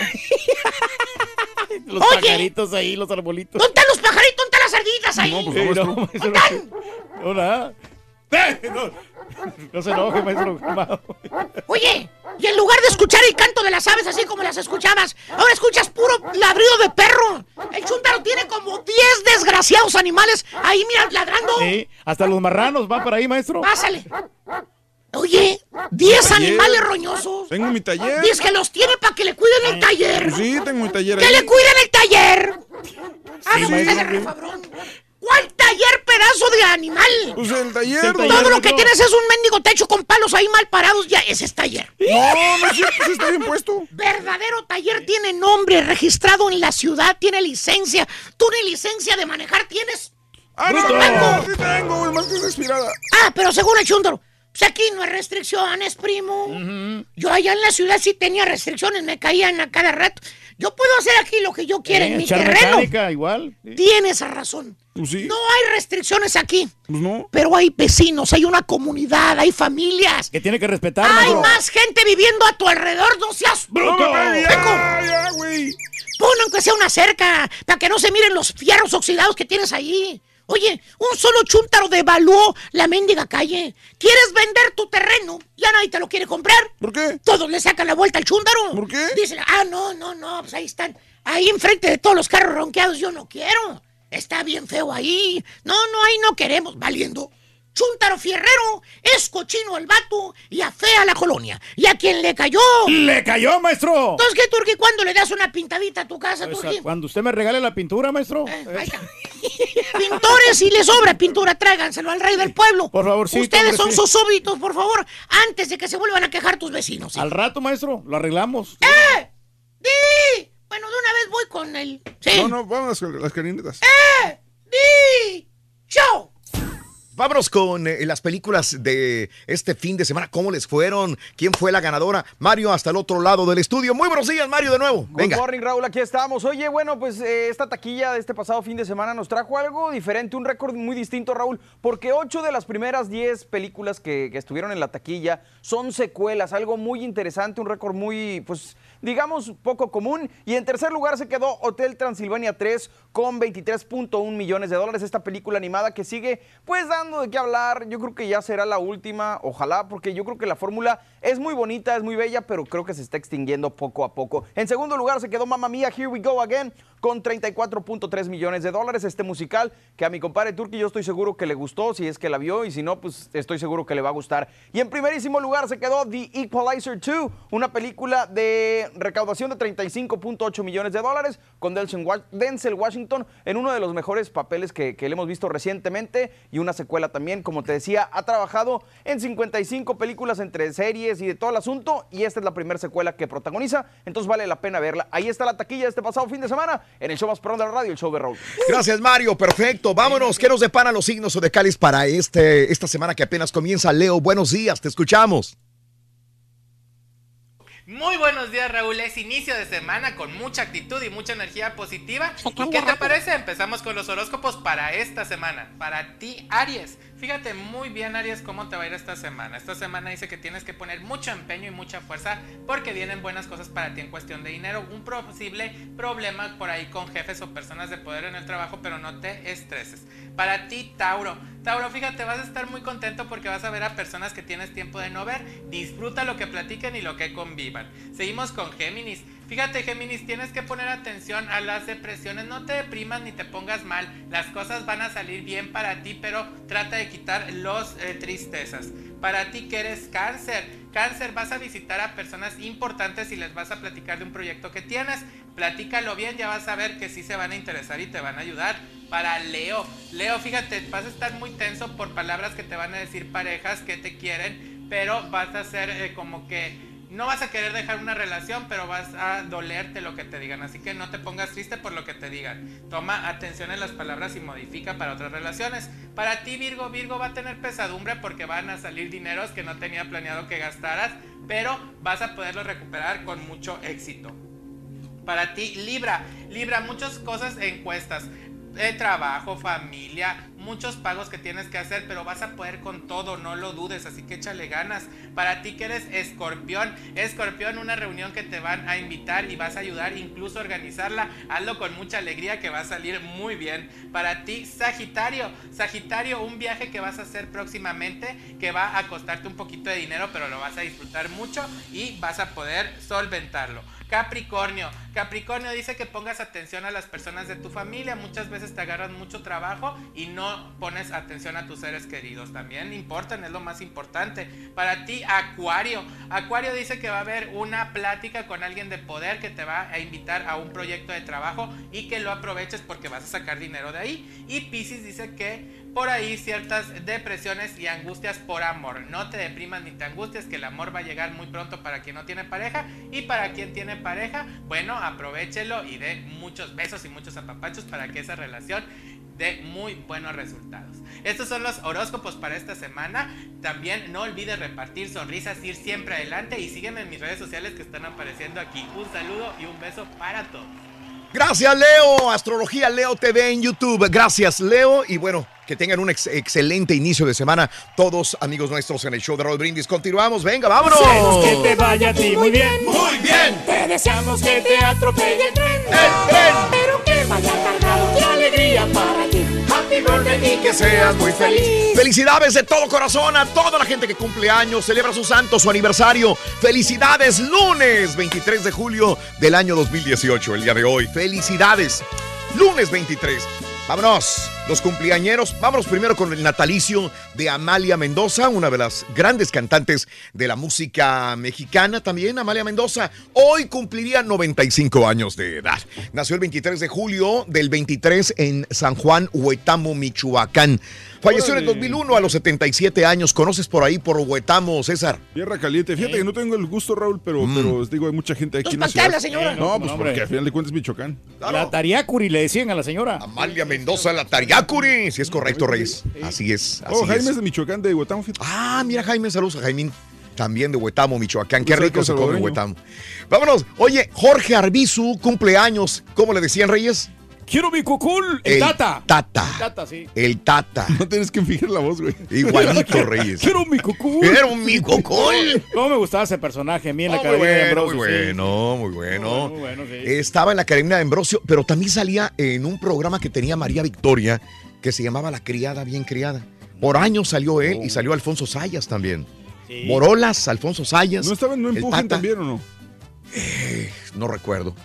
Los Oye. pajaritos ahí, los arbolitos. ¿Dónde están los pajaritos? ¿Dónde están las ardillitas ahí? No, pues Sí, no, no, maestro. maestro, no, no, nada. ¡Eh! No, no se enoje, maestro. calmado. Oye, y en lugar de escuchar el canto de las aves así como las escuchabas, ahora escuchas puro ladrido de perro. El chúntaro tiene como 10 desgraciados animales ahí, mira, ladrando. Sí, hasta los marranos van para ahí, maestro. Pásale. Oye, 10 taller. animales roñosos. Tengo mi taller. Dice que los tiene para que le cuiden el taller. Pues sí, tengo mi taller ¡Que ahí. le cuiden el taller! ¡Ah, no, sí. refabrón! ¿Cuál taller, pedazo de animal? Pues el taller. El don- taller. Todo lo que tienes es un mendigo techo con palos ahí mal parados. Ya, ese es taller. No, no es cierto, está bien puesto. Verdadero taller tiene nombre registrado en la ciudad, tiene licencia. Tú ni licencia de manejar tienes. Ah, no, Bruto. tengo, sí tengo, es más que respirada. Ah, pero según el chúndaro, pues aquí no hay restricciones, primo. Yo allá en la ciudad sí tenía restricciones, me caían a cada rato. Yo puedo hacer aquí lo que yo quiera Eh, en mi echar terreno. mecánica, igual. Tienes razón. Pues sí. No hay restricciones aquí, Pues no. pero hay vecinos, hay una comunidad, hay familias. Que tiene que respetar, Hay más gente viviendo a tu alrededor, no seas bruto. Pon aunque sea una cerca, para que no se miren los fierros oxidados que tienes ahí. Oye, un solo chúntaro devaluó la mendiga calle. ¿Quieres vender tu terreno? Ya nadie te lo quiere comprar. ¿Por qué? Todos le sacan la vuelta al chúntaro. ¿Por qué? Dicen, ah, no, no, no, pues ahí están. Ahí enfrente de todos los carros ronqueados, yo no quiero. Está bien feo ahí. No, no, ahí no queremos, valiendo. Chúntaro fierrero, es cochino el vato y afea la colonia. Y a quien le cayó. ¡Le cayó, maestro! Entonces, ¿qué, Turki? ¿Cuándo le das una pintadita a tu casa, Pues, Turki? cuando usted me regale la pintura, maestro. Eh, ahí está. Pintores, si les sobra pintura, tráiganselo al rey del pueblo. Por favorcito, Ustedes hombre, son sí. sus súbditos, por favor, antes de que se vuelvan a quejar tus vecinos. ¿sí? Al rato, maestro, lo arreglamos. ¡Eh! ¡Di! Bueno, de una vez voy con el. Sí. No, no, vamos a las carinetas. ¡Eh! ¡Di! ¡Show! Vámonos con eh, las películas de este fin de semana. ¿Cómo les fueron? ¿Quién fue la ganadora? Mario, hasta el otro lado del estudio. Muy buenos días, Mario, de nuevo. Venga. Good morning, Raúl, aquí estamos. Oye, bueno, pues eh, esta taquilla de este pasado fin de semana nos trajo algo diferente, un récord muy distinto, Raúl, porque ocho de las primeras diez películas que, que estuvieron en la taquilla son secuelas, algo muy interesante, un récord muy, pues, digamos, poco común. Y en tercer lugar se quedó Hotel Transilvania 3 con 23.1 millones de dólares. Esta película animada que sigue, pues, dando de qué hablar. Yo creo que ya será la última, ojalá, porque yo creo que la fórmula es muy bonita, es muy bella, pero creo que se está extinguiendo poco a poco. En segundo lugar se quedó Mamma Mía, Here We Go Again con 34.3 millones de dólares. Este musical que a mi compadre Turki yo estoy seguro que le gustó, si es que la vio, y si no, pues estoy seguro que le va a gustar. Y en primerísimo lugar se quedó The Equalizer 2, una película de recaudación de 35.8 millones de dólares con Denzel Wa- Denzel Washington en uno de los mejores papeles que, que le hemos visto recientemente y una secuela también, como te decía, ha trabajado en 55 películas entre series y de todo el asunto y esta es la primera secuela que protagoniza, entonces vale la pena verla. Ahí está la taquilla de este pasado fin de semana en el show más perrón de la radio, el show de Raúl. Gracias, Mario. Perfecto. Vámonos. ¿Qué nos deparan los signos zodiacales para este, esta semana que apenas comienza? Leo, buenos días. Te escuchamos. Muy buenos días, Raúl. Es inicio de semana con mucha actitud y mucha energía positiva. ¿Y qué te parece? Empezamos con los horóscopos para esta semana. Para ti, Aries. Fíjate muy bien, Aries, cómo te va a ir esta semana. Esta semana dice que tienes que poner mucho empeño y mucha fuerza porque vienen buenas cosas para ti en cuestión de dinero. Un posible problema por ahí con jefes o personas de poder en el trabajo, pero no te estreses. Para ti, Tauro. Tauro, fíjate, vas a estar muy contento porque vas a ver a personas que tienes tiempo de no ver. Disfruta lo que platiquen y lo que convivan. Seguimos con Géminis. Fíjate, Géminis, tienes que poner atención a las depresiones. No te deprimas ni te pongas mal. Las cosas van a salir bien para ti, pero trata de quitar los eh, tristezas. Para ti que eres cáncer. Cáncer, vas a visitar a personas importantes y les vas a platicar de un proyecto que tienes. Platícalo bien, ya vas a ver que sí se van a interesar y te van a ayudar. Para Leo. Leo, fíjate, vas a estar muy tenso por palabras que te van a decir parejas que te quieren, pero vas a ser eh, como que no vas a querer dejar una relación, pero vas a dolerte lo que te digan. Así que no te pongas triste por lo que te digan. Toma atención en las palabras y modifica para otras relaciones. Para ti, Virgo, Virgo va a tener pesadumbre porque van a salir dineros que no tenía planeado que gastaras, pero vas a poderlos recuperar con mucho éxito. Para ti, Libra, Libra, muchas cosas en De trabajo, familia, muchos pagos que tienes que hacer, pero vas a poder con todo, no lo dudes, así que échale ganas. Para ti que eres escorpión, escorpión, una reunión que te van a invitar y vas a ayudar incluso a organizarla, hazlo con mucha alegría que va a salir muy bien. Para ti, Sagitario, Sagitario, un viaje que vas a hacer próximamente que va a costarte un poquito de dinero, pero lo vas a disfrutar mucho y vas a poder solventarlo. Capricornio. Capricornio dice que pongas atención a las personas de tu familia. Muchas veces te agarran mucho trabajo y no pones atención a tus seres queridos. También importan, es lo más importante. Para ti, Acuario. Acuario dice que va a haber una plática con alguien de poder que te va a invitar a un proyecto de trabajo y que lo aproveches porque vas a sacar dinero de ahí. Y Pisces dice que por ahí ciertas depresiones y angustias por amor. No te deprimas ni te angusties, que el amor va a llegar muy pronto para quien no tiene pareja y para quien tiene pareja, bueno, aprovechelo y dé muchos besos y muchos apapachos para que esa relación dé muy buenos resultados. Estos son los horóscopos para esta semana. También no olvides repartir sonrisas, ir siempre adelante y sígueme en mis redes sociales que están apareciendo aquí. Un saludo y un beso para todos. Gracias, Leo. Astrología Leo TV en YouTube. Gracias, Leo. Y bueno, que tengan un ex- excelente inicio de semana todos, amigos nuestros, en el show de Raúl Brindis. Continuamos. Venga, vámonos. Deseamos que te vaya a ti muy bien. Muy bien. Te deseamos que te atropelle el tren. El tren. Pero que vaya cargado de alegría para ti. Y que seas muy feliz. Felicidades de todo corazón a toda la gente que cumple años, celebra su santo, su aniversario. Felicidades, lunes 23 de julio del año 2018, el día de hoy. Felicidades, lunes 23. Vámonos, los cumpleañeros. Vámonos primero con el natalicio de Amalia Mendoza, una de las grandes cantantes de la música mexicana también, Amalia Mendoza. Hoy cumpliría 95 años de edad. Nació el 23 de julio del 23 en San Juan, Huetamo, Michoacán. Falleció en el 2001 a los 77 años. ¿Conoces por ahí, por Huetamo, César? Tierra caliente. Fíjate que no tengo el gusto, Raúl, pero, pero os digo, hay mucha gente aquí en la ¿para qué habla, ciudad. señora? No, pues hombre. porque al final de cuentas es Michoacán. La Tariacuri le decían a la señora. Amalia Mendoza, la Tariacuri. Yacuri. Sí, es correcto, Reyes. Así es. Así Oh, Jaime es. es de Michoacán, de Huetamo. Ah, mira, Jaime, saludos a Jaime. También de Huetamo, Michoacán. Qué rico se come. Huetamo. Vámonos. Oye, Jorge Arbizu, cumpleaños. ¿Cómo le decían, Reyes? Quiero mi cucul, el, El tata. Tata. El tata, sí. El Tata. No tienes que fingir la voz, güey. Igualito, Reyes. Quiero mi cucul. Quiero mi cucul. ¿Cómo me gustaba ese personaje a mí en la Oh, muy Academia de bueno, Ambrosio? muy sí. bueno, muy bueno. Muy bueno, sí. Estaba en la Academia de Ambrosio, pero también salía en un programa que tenía María Victoria, que se llamaba La Criada Bien Criada. Por años salió él y salió Alfonso Sayas también. Sí. Morolas, Alfonso Sayas. ¿No estaba en No Empujen también o no? No recuerdo.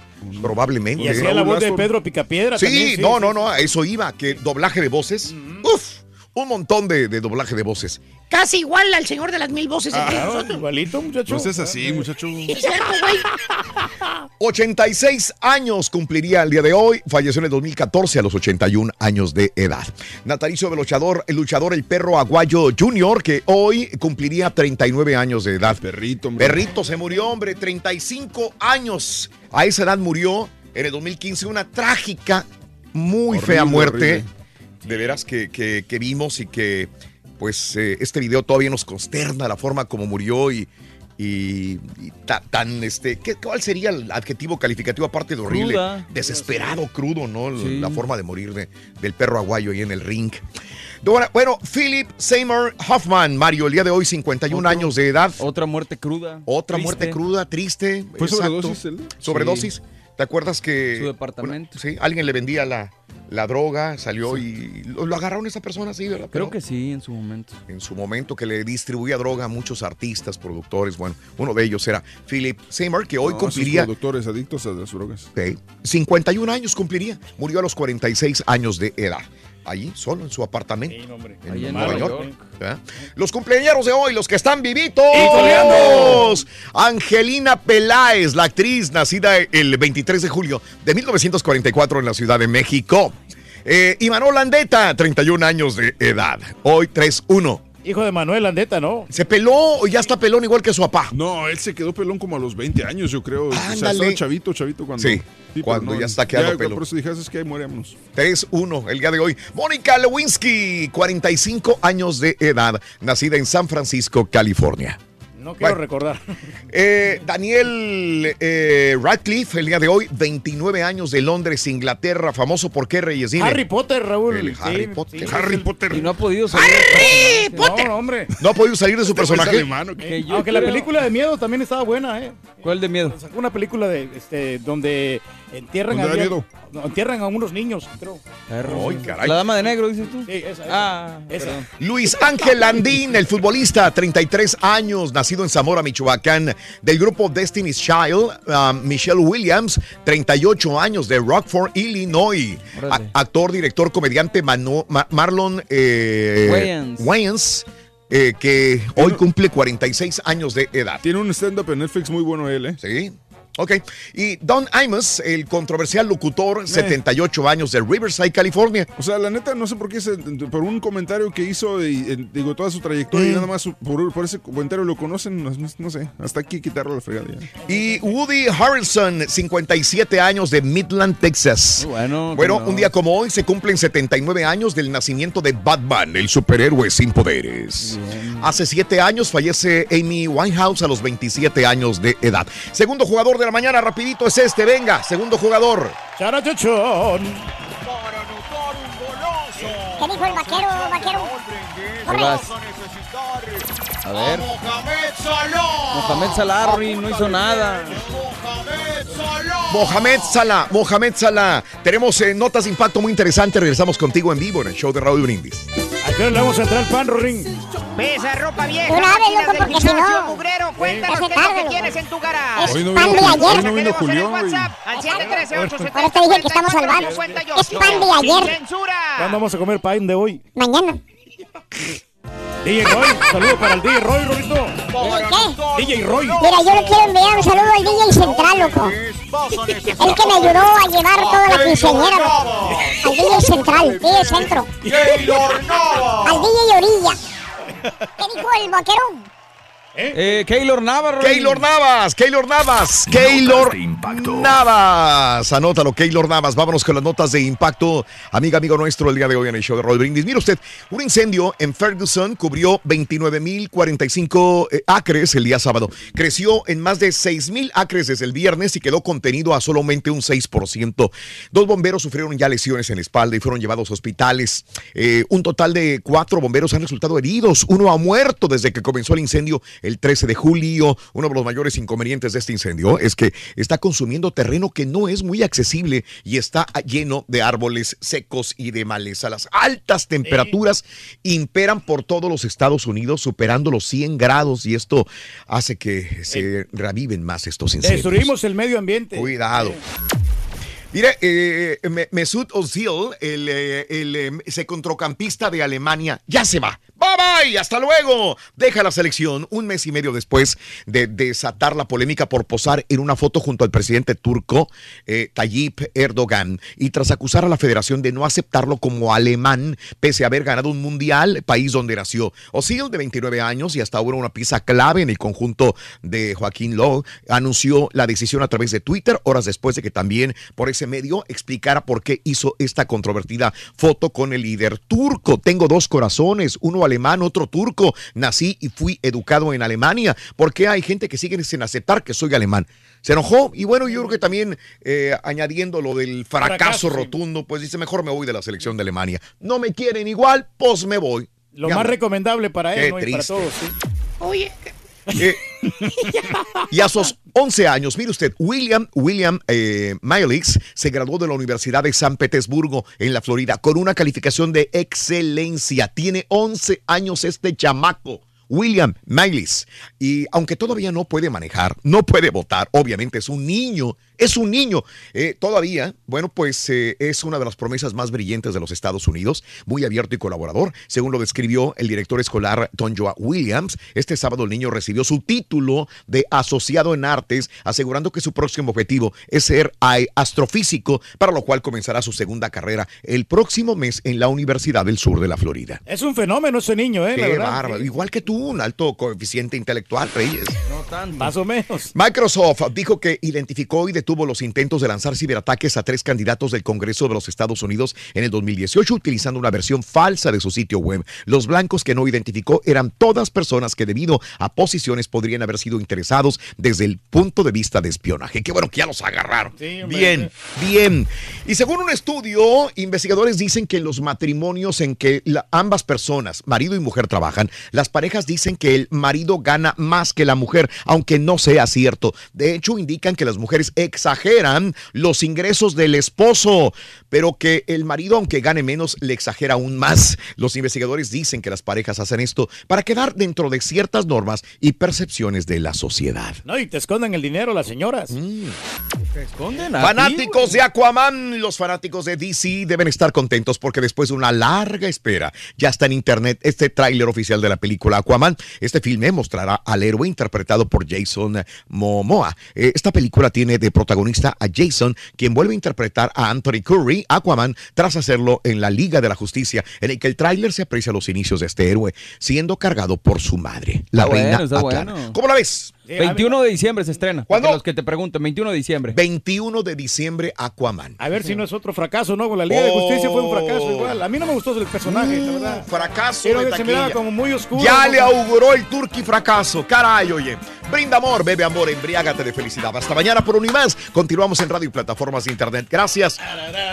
Probablemente. Y hacía la voz de Pedro Picapiedra Sí, también. no, no, no, a eso iba, que doblaje de voces. Uf, un montón de, de doblaje de voces. Casi igual al señor de las mil voces entre Ah, nosotros. igualito, muchacho. No seas así, muchacho. Es cierto, güey. 86 años cumpliría el día de hoy. Falleció en el 2014 a los 81 años de edad. Natalicio del luchador, el luchador El Perro Aguayo Jr., que hoy cumpliría 39 años de edad. Perrito, hombre. Perrito se murió, hombre, 35 años. A esa edad murió en el 2015 una trágica, muy Horrible, fea muerte. horrible. De veras que, que- que vimos y que, pues, eh, este video todavía nos consterna la forma como murió y, y- y ta- tan, este, ¿qué, ¿cuál sería el adjetivo calificativo aparte de horrible? Cruda. Desesperado, crudo, ¿no? Sí. La forma de morir de- del perro aguayo ahí en el ring. Bueno, Philip Seymour Hoffman, Mario, el día de hoy, 51 Otro- años de edad. Otra muerte cruda. Otra Triste. muerte cruda, triste. ¿Fue exacto. sobredosis él? Sobredosis. ¿Te acuerdas que... Su departamento. Sí, alguien le vendía la, la droga, salió y lo, lo agarraron a esa persona, sí, ¿verdad? Creo Pero que sí, en su momento. En su momento que le distribuía droga a muchos artistas, productores, bueno, uno de ellos era Philip Seymour, que hoy No, cumpliría... productores adictos a las drogas. Ok. 51 años cumpliría. Murió a los 46 años de edad. Allí, solo en su apartamento. en Allí en Nueva Nueva York. York. ¿verdad? Los cumpleaños de hoy, los que están vivitos. Y. Angelina Peláez, la actriz nacida el 23 de julio de 1944 en la Ciudad de México. Eh, y Manuel Landeta, 31 años de edad. Hoy 3-1. Hijo de Manuel Landeta, ¿no? ¿Se peló o ya está pelón igual que su papá? No, él se quedó pelón como a los 20 años, yo creo. O sea, estaba chavito, chavito cuando. Sí, cuando ya está quedando ya, pelón. Por eso dije, es que ahí moríamos. 3-1 el día de hoy. Mónica Lewinsky, 45 años de edad, nacida en San Francisco, California. No quiero Bueno. recordar. Eh, Daniel eh, Radcliffe, el día de hoy, 29 años de Londres, Inglaterra, famoso por qué, Reyes? Dime. Harry Potter, Raúl. El Sí, Harry Potter. sí, Harry el- Potter. Y no ha podido salir. No, no, hombre. No ha podido salir de su personaje. Que yo Aunque la película de miedo también estaba buena, ¿eh? ¿Cuál de miedo? Una película de este donde entierran ¿Dónde da a miedo? no, entierran a unos niños, creo. Perro. Ay, caray. La dama de negro, dices tú. Sí, esa, esa. Ah, Esa. Luis Ángel Landín, el futbolista, 33 años, nacido en Zamora, Michoacán, del grupo Destiny's Child. um, Michelle Williams, 38 años, de Rockford, Illinois. Actor, director, comediante Manu- Ma- Marlon eh, Wayans. Wayans, eh, que hoy cumple 46 años de edad. Tiene un stand-up en Netflix muy bueno él, ¿eh? Sí. Ok. Y Don Imus, el controversial locutor, 78 años, de Riverside, California. O sea, la neta, no sé por qué, se- por un comentario que hizo, y, eh, digo, toda su trayectoria, y nada más por, por ese comentario lo conocen, no, no sé, hasta aquí quitarlo la fregada ya. Y Woody Harrelson, 57 años de Midland, Texas. Muy bueno. Bueno, no. un día como hoy se cumplen 79 años del nacimiento de Batman, el superhéroe sin poderes. Hace 7 años fallece Amy Winehouse a los 27 años de edad. Segundo jugador de la mañana, rapidito es este, venga, segundo jugador. Charachochón. ¿Qué dijo el vaquero, vaquero? Corre. A ver. Mohamed Salarri no hizo nada. Mohamed Salah, Mohamed Salah. Tenemos eh, notas de impacto muy interesantes. Regresamos contigo en vivo en el show de Raúl Brindis. ¿A qué hora le vamos a entrar al pan, Ring? Pesa ropa vieja, Una vez, máquinas loco, porque si no- mugrero, cuéntanos qué es lo que tienes en tu garage. Es Hoy no pan de hoy ayer. no vino Julián, al 713 Ahora te dije que estamos al baño. Es pan de ayer. ¡Censura! ¿Cuándo vamos a comer pan de hoy? Mañana. DJ Roy, saludo para el DJ Roy, Rorito. ¿Qué? DJ Roy. Mira, yo le quiero enviar un saludo al DJ Central, loco. El que me ayudó a llevar toda la quinceañera, loco. Al DJ Central, DJ Centro. Al DJ Orilla. ¿Qué dijo el vaquero? Eh, Keylor Navarro. Keylor Navas, Keylor Navas, Keylor. Navas, anótalo, Keylor Navas. Vámonos con las notas de impacto. Amiga, amigo nuestro, el día de hoy en el show de Roll Brindis. Mire usted, un incendio en Ferguson cubrió 29.045 eh, acres el día sábado. Creció en más de 6.000 acres desde el viernes y quedó contenido a solamente un 6%. Dos bomberos sufrieron ya lesiones en la espalda y fueron llevados a hospitales. Eh, un total de cuatro bomberos han resultado heridos. Uno ha muerto desde que comenzó el incendio el 13 de julio. Uno de los mayores inconvenientes de este incendio es que está consumiendo terreno que no es muy accesible y está lleno de árboles secos y de maleza. Las altas temperaturas imperan por todos los Estados Unidos, superando los 100 grados y esto hace que se reviven más estos incendios. Destruimos el medio ambiente. Cuidado. Mire, eh, Me- Mesut Özil, el, eh, el, eh, ese controcampista de Alemania, ya se va. Bye bye, hasta luego. Deja la selección un mes y medio después de desatar la polémica por posar en una foto junto al presidente turco eh, Tayyip Erdogan y tras acusar a la federación de no aceptarlo como alemán pese a haber ganado un mundial, país donde nació. Özil, de 29 años y hasta ahora una pieza clave en el conjunto de Joaquín Lowe, anunció la decisión a través de Twitter horas después de que también por ese medio explicara por qué hizo esta controvertida foto con el líder turco. Tengo dos corazones, uno alemán, otro turco. Nací y fui educado en Alemania. ¿Por qué hay gente que sigue sin aceptar que soy alemán? Se enojó y bueno, yo creo que también eh, añadiendo lo del fracaso, rotundo, pues dice, mejor me voy de la selección de Alemania. No me quieren igual, pues me voy. Lo Ya más no. recomendable para él ¿no? y para todos. sí. Oye, Eh, y a sus 11 años, mire usted, William, William eh, se graduó de la Universidad de San Petersburgo en la Florida con una calificación de excelencia. Tiene 11 años este chamaco. William Milix. Y aunque todavía no puede manejar, no puede votar, obviamente es un niño, es un niño. Eh, todavía, bueno, pues eh, es una de las promesas más brillantes de los Estados Unidos, muy abierto y colaborador, según lo describió el director escolar Tonjoa Williams. Este sábado el niño recibió su título de asociado en artes, asegurando que su próximo objetivo es ser astrofísico, para lo cual comenzará su segunda carrera el próximo mes en la Universidad del Sur de la Florida. Es un fenómeno ese niño, ¿eh? La Qué verdad. bárbaro. Igual que tú, un alto coeficiente intelectual, Reyes. No tanto. Más o menos. Microsoft dijo que identificó y detuvo los intentos de lanzar ciberataques a tres candidatos del Congreso de los Estados Unidos en el 2018 utilizando una versión falsa de su sitio web. Los blancos que no identificó eran todas personas que debido a posiciones podrían haber sido interesados desde el punto de vista de espionaje. Qué bueno que ya los agarraron. Sí, bien, bien. Y según un estudio, investigadores dicen que en los matrimonios en que la- ambas personas, marido y mujer, trabajan, las parejas dicen que el marido gana más que la mujer, aunque no sea cierto. De hecho, indican que las mujeres exageran los ingresos del esposo, pero que el marido, aunque gane menos, le exagera aún más. Los investigadores dicen que las parejas hacen esto para quedar dentro de ciertas normas y percepciones de la sociedad. No, y te esconden el dinero las señoras. Te esconden a ti, Fanáticos de Aquaman, los fanáticos de DC deben estar contentos porque después de una larga espera ya está en internet este tráiler oficial de la película Aquaman. Este filme mostrará al héroe interpretado por Jason Momoa. Eh, Esta película tiene de protagonista a Jason, quien vuelve a interpretar a Anthony Curry, Aquaman, tras hacerlo en la Liga de la Justicia, en el que el tráiler se aprecia los inicios de este héroe, siendo cargado por su madre, la Está reina bueno, bueno. ¿Cómo la ves? 21 de diciembre se estrena. ¿Cuándo? Para Los que te pregunten, 21 de diciembre. 21 de diciembre, Aquaman. A ver si no es otro fracaso, ¿no? Con la Liga de Justicia fue un fracaso igual. A mí no me gustó el personaje, la verdad. Uh, Fracaso Pero de se miraba como muy oscuro. Ya ¿no? le auguró el turqui fracaso. Caray, oye. Brinda amor, bebe amor, embriágate de felicidad. Hasta mañana por Unimás. Continuamos en radio y plataformas de internet. Gracias,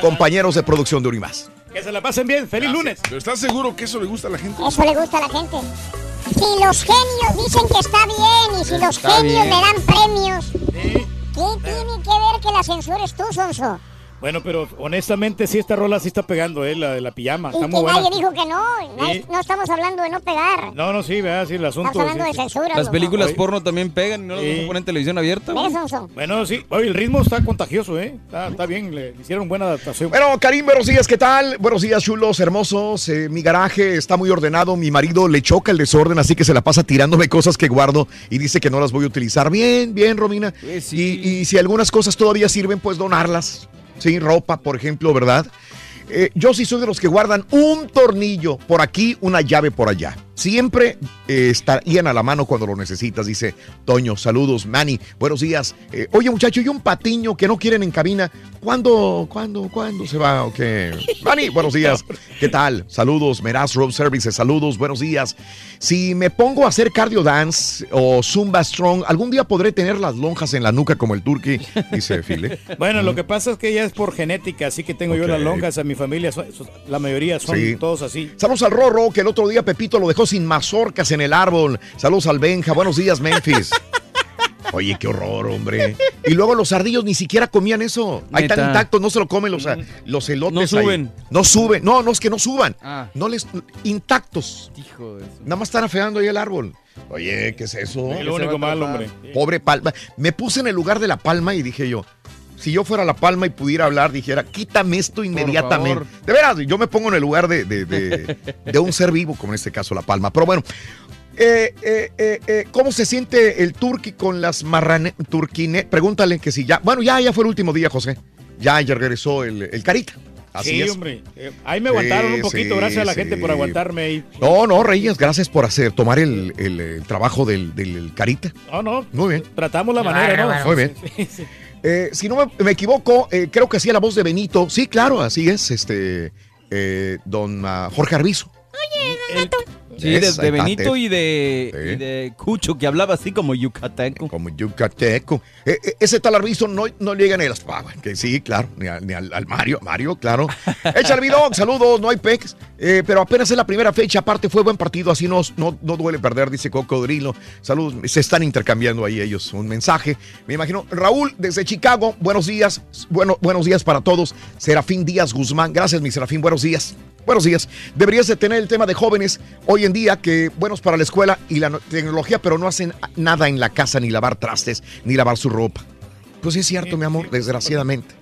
compañeros de producción de Unimás. Que se la pasen bien. Feliz lunes. ¿Pero estás seguro que eso le gusta a la gente? Eso le gusta a la gente. Si los genios dicen que está bien y si los Está genios bien. me dan premios, ¿qué tiene que ver que la censures tú, Sonso? Bueno, pero honestamente sí esta rola sí está pegando, ¿eh? La de la pijama. Y Está que muy buena. nadie dijo que no. Sí. No estamos hablando de no pegar. No, no, sí, ¿verdad? Sí, el asunto. Estamos hablando sí, de censura. Las loco. películas Oye. porno también pegan y no las vas a poner en televisión abierta. Bueno, sí. Oye, el ritmo está contagioso, ¿eh? Está, está bien, le hicieron buena adaptación. Bueno, Karim, buenos días, ¿qué tal? Buenos días, chulos, hermosos. Eh, mi garaje está muy ordenado. Mi marido le choca el desorden, así que se la pasa tirándome cosas que guardo y dice que no las voy a utilizar. Bien, bien, Romina. Pues Y, y si algunas cosas todavía sirven, pues donarlas. Sí, ropa, por ejemplo, ¿verdad? Eh, yo sí soy de los que guardan un tornillo por aquí, una llave por allá. Siempre eh, estarían a la mano cuando lo necesitas, dice Toño. Saludos, Manny. Buenos días. Eh, oye, muchacho, y un patiño que no quieren en cabina. ¿Cuándo, cuándo, cuándo se va? Ok. Manny, buenos días. ¿Qué tal? Saludos, Meraz Road Services. Saludos, buenos días. Si me pongo a hacer cardio dance o zumba strong, algún día podré tener las lonjas en la nuca como el turqui, dice File. Bueno, lo que pasa es que ya es por genética, así que tengo yo las lonjas a mi familia, la mayoría son Sí. todos así. Saludos al Rorro, que el otro día Pepito lo dejó sin mazorcas en el árbol. Saludos al Benja. Buenos días, Memphis. Oye, qué horror, hombre. Y luego los ardillos ni siquiera comían eso. Ahí están intactos, no se lo comen los, los elotes. No ahí. suben. No suben. No, no es que no suban. Ah. No les. Intactos. Hijo de su- Nada más están afeando ahí el árbol. Oye, ¿qué es eso? Es lo único malo, hombre. Pobre palma. Me puse en el lugar de la palma y dije yo. Si yo fuera la palma y pudiera hablar, dijera, quítame esto inmediatamente. De veras, yo me pongo en el lugar de, de- de- de un ser vivo, como en este caso la palma. Pero bueno, eh, eh, eh, eh, ¿cómo se siente el turqui con las marrane... Turquine? Pregúntale que si ya... Bueno, ya, ya fue el último día, José. Ya, ya regresó el, el carita. Así sí, es. hombre. Eh, ahí me aguantaron Sí, un poquito, sí, gracias a la sí. gente por aguantarme ahí. No, no, Reyes, gracias por hacer, tomar el, el, el trabajo del, del carita. No, no. Muy bien. Tratamos la manera, ¿no? Muy bien. Eh, si no me, me equivoco, eh, creo que hacía la voz de Benito. Sí, claro, así es, este, eh, don ah, Jorge Arbizo. Sí, de, Benito y de, Sí. y de Cucho, que hablaba así como yucateco. Como yucateco. Eh, eh, ese tal Arbizo no, no llega ni a las pagas. Que sí, claro, ni, a- ni al, al Mario, Mario, claro. Echa el bidón, saludos, no hay pecs. Eh, pero apenas es la primera fecha, aparte fue buen partido, así no, no, no duele perder, dice Cocodrilo. Saludos, se están intercambiando ahí ellos un mensaje. Me imagino, Raúl, desde Chicago, buenos días, bueno, buenos días para todos. Serafín Díaz Guzmán, gracias mi Serafín, buenos días. Buenos días. Deberías de tener el tema de jóvenes hoy en día que buenos para la escuela y la no- tecnología, pero no hacen nada en la casa, ni lavar trastes, ni lavar su ropa. Pues es cierto, mi amor, desgraciadamente.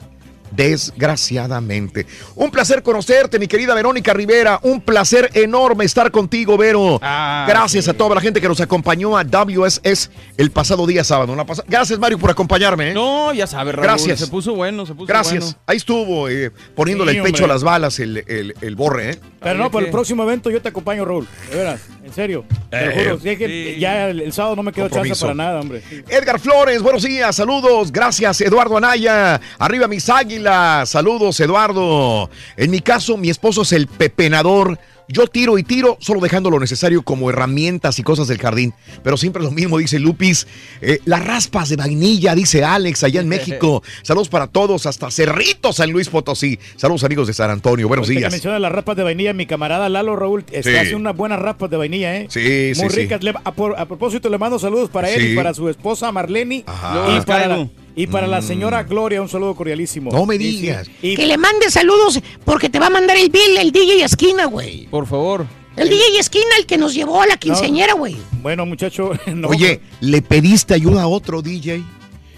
Desgraciadamente. Un placer conocerte, mi querida Verónica Rivera. Un placer enorme estar contigo, Vero. Ah, Gracias a toda la gente que nos acompañó a WSS el pasado día sábado. Pas- Gracias, Mario, por acompañarme. ¿eh? No, ya sabes, Raúl. Gracias. Se puso bueno, se puso Gracias. bueno. Ahí estuvo, eh, poniéndole Sí, el pecho hombre. a las balas el, el- el borre, ¿eh? Pero no, para el próximo evento yo te acompaño, Raúl. De veras, en serio. Te lo Eh, juro. Sí, es que ya el, el sábado no me quedo chance Compromiso. para nada, hombre. Edgar Flores, buenos días, saludos, gracias Eduardo Anaya, arriba mis águilas, saludos Eduardo. En mi caso, mi esposo es el pepenador. Yo tiro y tiro, solo dejando lo necesario como herramientas y cosas del jardín. Pero siempre lo mismo, dice Lupis. Eh, las raspas de vainilla, dice Alex, allá en México. Saludos para todos, hasta Cerrito, San Luis Potosí. Saludos amigos de San Antonio, buenos que días. menciona las rapas de vainilla, mi camarada Lalo Raúl está Sí. haciendo unas buenas rapas de vainilla, ¿eh? Sí, sí, Muy sí. ricas. Le- a, por- a propósito, le mando saludos para él Sí. y para su esposa Marlene. Ajá. Y para. Y para la Mm. señora Gloria, un saludo cordialísimo. No me digas. Y- Que le mande saludos porque te va a mandar el bill, el DJ Esquina, güey. Por favor. El DJ Esquina, el que nos llevó a la quinceañera, güey. Bueno, muchacho. no, Oye, ¿le pediste ayuda a otro DJ?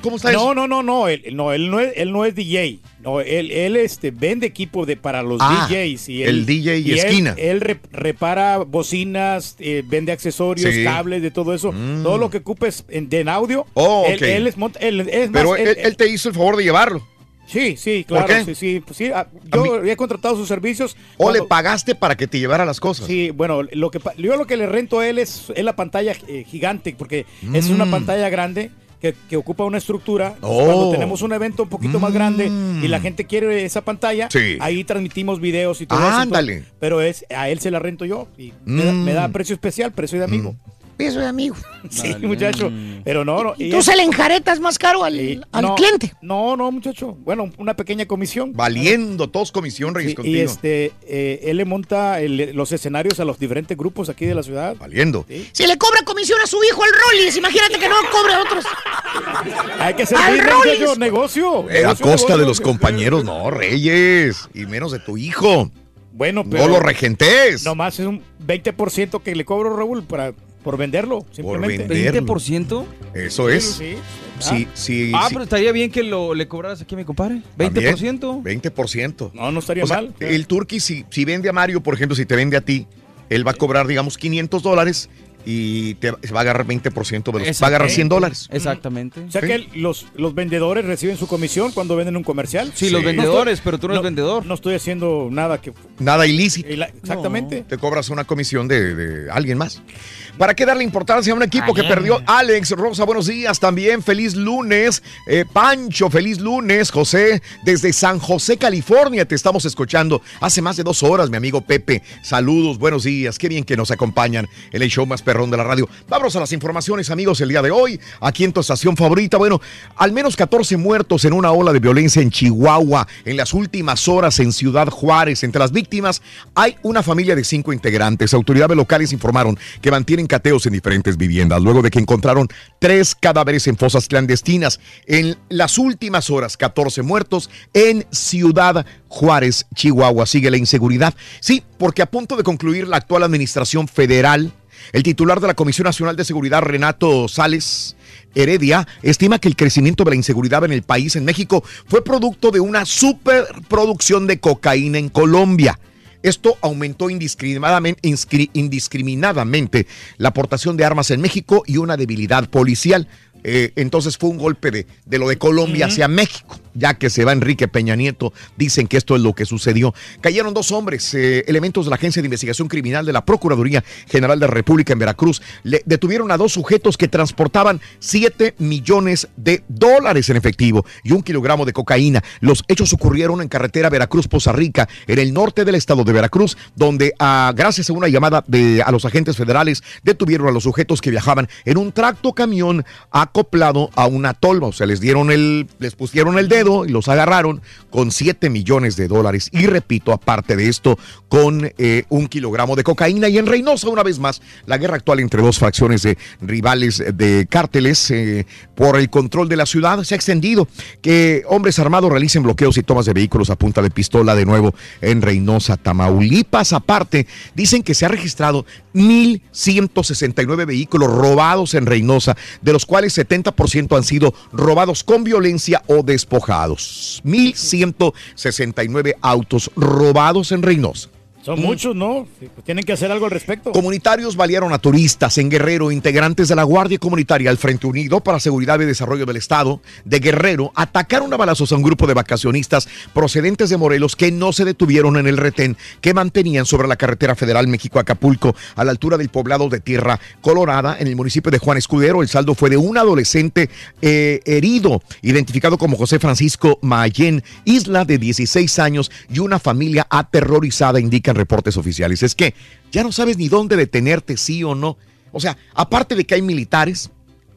¿Cómo está no, eso? no, no, no, él no, él no es, él no es DJ. No, él, él este, vende equipo de, para los Ah, DJs. Y el DJ y esquina. Él, rep- repara bocinas, eh, vende accesorios, Sí. Mm. cables, de todo eso. Todo lo que ocupes en, de en audio. Oh, él, ok. él es, monta- él- es más, Pero él- él, te hizo el favor de llevarlo. Sí, sí, ¿Por claro. qué? Sí, sí, pues sí, ah, yo he contratado sus servicios. ¿O cuando- le pagaste para que te llevara las cosas? Sí, bueno, lo que yo lo que le rento a él es, es la pantalla eh, gigante, porque es una Mm. pantalla grande que, que ocupa una estructura. Oh. Cuando tenemos un evento un poquito más grande y la gente quiere esa pantalla, Sí. ahí transmitimos videos y todo eso. Ándale. entonces, Pero es a él se la rento yo y me, da, Mm. me da precio especial, precio de amigo. Beso de amigo. Sí, muchacho. Pero no, no. Y tú se le enjaretas más caro al, al no, cliente. No, no, muchacho. Bueno, una pequeña comisión. Valiendo, todos comisión, Reyes, Sí, y este, eh, él le monta el- los escenarios a los diferentes grupos aquí de la ciudad. Valiendo. Si le cobra comisión a su hijo el Rollis, imagínate que no cobre a otros. Hay que ser ¡Al negocio. Eh, a negocio, costa de negocio. los compañeros, no, Reyes. Y menos de tu hijo. Bueno, No pero. lo regentes. Nomás es un 20% que le cobro, Raúl, para, por venderlo. Simplemente. venderlo. ¿20%? Eso es. Sí, Sí, sí. Ah, sí. pero estaría bien que lo, le cobraras aquí a mi compadre. También, ¿20%? 20%. No, no estaría O sea, mal. el Turqui, si, si vende a Mario, por ejemplo, si te vende a ti, él va a cobrar, digamos, 500 dólares y te va a agarrar 20% de los... Va a agarrar 100 dólares. Exactamente. O sea que los, los vendedores reciben su comisión cuando venden un comercial. Sí, los vendedores, pero tú no eres vendedor. No estoy haciendo nada que... Nada ilícito. Exactamente. Te cobras una comisión de, de alguien más. ¿Para qué darle importancia a un equipo que perdió? Alex, Rosa, buenos días también. Feliz lunes. Eh, Pancho, feliz lunes. José, desde San José, California, te estamos escuchando hace más de dos horas, mi amigo Pepe. Saludos, buenos días. Qué bien que nos acompañan en el show más de la radio. Vamos a las informaciones, amigos, el día de hoy. Aquí en tu estación favorita. Bueno, al menos 14 muertos en una ola de violencia en Chihuahua en las últimas horas en Ciudad Juárez. Entre las víctimas hay una familia de cinco integrantes. Autoridades locales informaron que mantienen cateos en diferentes viviendas, luego de que encontraron tres cadáveres en fosas clandestinas. En las últimas horas, 14 muertos en Ciudad Juárez, Chihuahua. Sigue la inseguridad. Sí, porque a punto de concluir la actual administración federal, el titular de la Comisión Nacional de Seguridad, Renato Sales, Heredia estima que el crecimiento de la inseguridad en el país, en México, fue producto de una superproducción de cocaína en Colombia. Esto aumentó indiscriminadamente, la aportación de armas en México y una debilidad policial. Eh, entonces fue un golpe de, de lo de Colombia hacia México, ya que se va Enrique Peña Nieto, dicen que esto es lo que sucedió. Cayeron dos hombres, eh, elementos de la Agencia de Investigación Criminal de la Procuraduría General de la República en Veracruz. Le detuvieron a dos sujetos que transportaban 7 millones de dólares en efectivo y un kilogramo de cocaína. Los hechos ocurrieron en carretera Veracruz-Poza Rica, en el norte del estado de Veracruz, donde ah, gracias a una llamada de, a los agentes federales detuvieron a los sujetos que viajaban en un tracto camión acoplado a una tolva. O sea, les dieron el, les pusieron el dedo y los agarraron con 7 millones de dólares. Y repito, aparte de esto, con eh, un kilogramo de cocaína. Y en Reynosa, una vez más, la guerra actual entre dos facciones de rivales de cárteles eh, por el control de la ciudad se ha extendido. Que hombres armados realicen bloqueos y tomas de vehículos a punta de pistola de nuevo en Reynosa, Tamaulipas. Aparte, dicen que se ha registrado 1.169 vehículos robados en Reynosa, de los cuales 70% han sido robados con violencia o despojados. 1.169 autos robados en Reynosa. Son muchos, ¿no? Pues tienen que hacer algo al respecto. Comunitarios balearon a turistas en Guerrero, integrantes de la Guardia Comunitaria al Frente Unido para Seguridad y Desarrollo del Estado de Guerrero atacaron a balazos a un grupo de vacacionistas procedentes de Morelos que no se detuvieron en el retén que mantenían sobre la carretera federal México-Acapulco a la altura del poblado de Tierra Colorada en el municipio de Juan Escudero. El saldo fue de un adolescente eh, herido, identificado como José Francisco Mayén Isla de 16 años y una familia aterrorizada, reportes oficiales. Es que ya no sabes ni dónde detenerte, sí o no. O sea, aparte de que hay militares,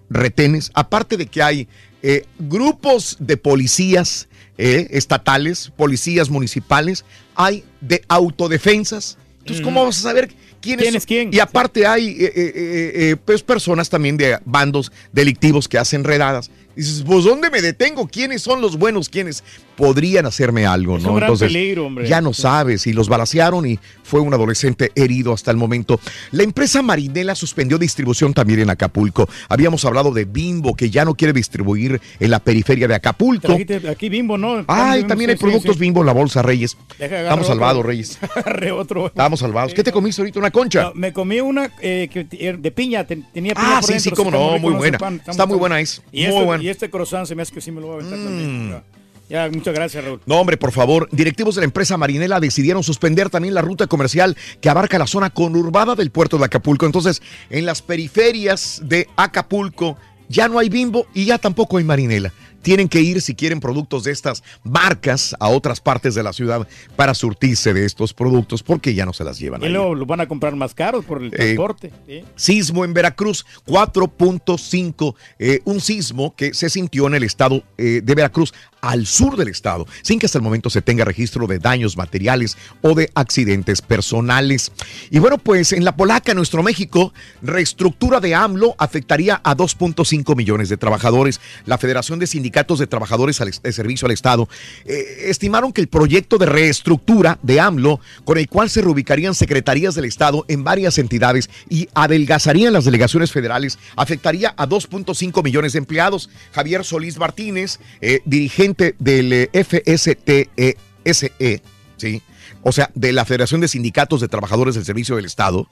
retenes, aparte de que hay eh, grupos de policías eh, estatales, policías municipales, hay de autodefensas. Entonces, ¿cómo vas a saber quién, ¿Quién es quién? Y aparte hay eh, pues personas también de bandos delictivos que hacen redadas. Y dices, pues ¿dónde me detengo? ¿Quiénes son los buenos? ¿Quiénes podrían hacerme algo? Es ¿no? un gran peligro, hombre. ya no sabes. Y los balacearon y fue un adolescente herido hasta el momento. La empresa Marinela suspendió distribución también en Acapulco. Habíamos hablado de Bimbo, que ya no quiere distribuir en la periferia de Acapulco. Trajiste aquí Bimbo, ¿no? Ay, también hay productos sí, sí. Bimbo en la bolsa, Reyes. Estamos salvados, Reyes. Agarré otro. Estamos salvados. ¿Qué te comiste ahorita? ¿Una concha? No, me comí una eh, t- de piña, ten- tenía piña Ah, por sí, dentro, sí, cómo no, muy buena. pan, Está muy buena, es Y muy este, buena. Y este croissant se me hace que sí me lo voy a aventar Mm. también. Ya, ya, muchas gracias, Raúl. No, hombre, por favor. Directivos de la empresa Marinela decidieron suspender también la ruta comercial que abarca la zona conurbada del puerto de Acapulco. Entonces, en las periferias de Acapulco ya no hay bimbo y ya tampoco hay Marinela. Tienen que ir, si quieren, productos de estas marcas a otras partes de la ciudad para surtirse de estos productos porque ya no se las llevan. Y luego los van a comprar más caros por el transporte. ¿sí? Sismo en Veracruz, 4.5, eh, un sismo que se sintió en el estado eh, de Veracruz, al sur del estado, sin que hasta el momento se tenga registro de daños materiales o de accidentes personales. Y bueno, pues en la Polaca, nuestro México, reestructura de AMLO afectaría a 2.5 millones de trabajadores. La Federación de Sindicatos de Trabajadores de Servicio al Estado eh, estimaron que el proyecto de reestructura de AMLO, con el cual se reubicarían secretarías del Estado en varias entidades y adelgazarían las delegaciones federales, afectaría a 2.5 millones de empleados. Javier Solís Martínez, eh, dirigente del eh, FSTESE, ¿sí? o sea, de la Federación de Sindicatos de Trabajadores del Servicio del Estado,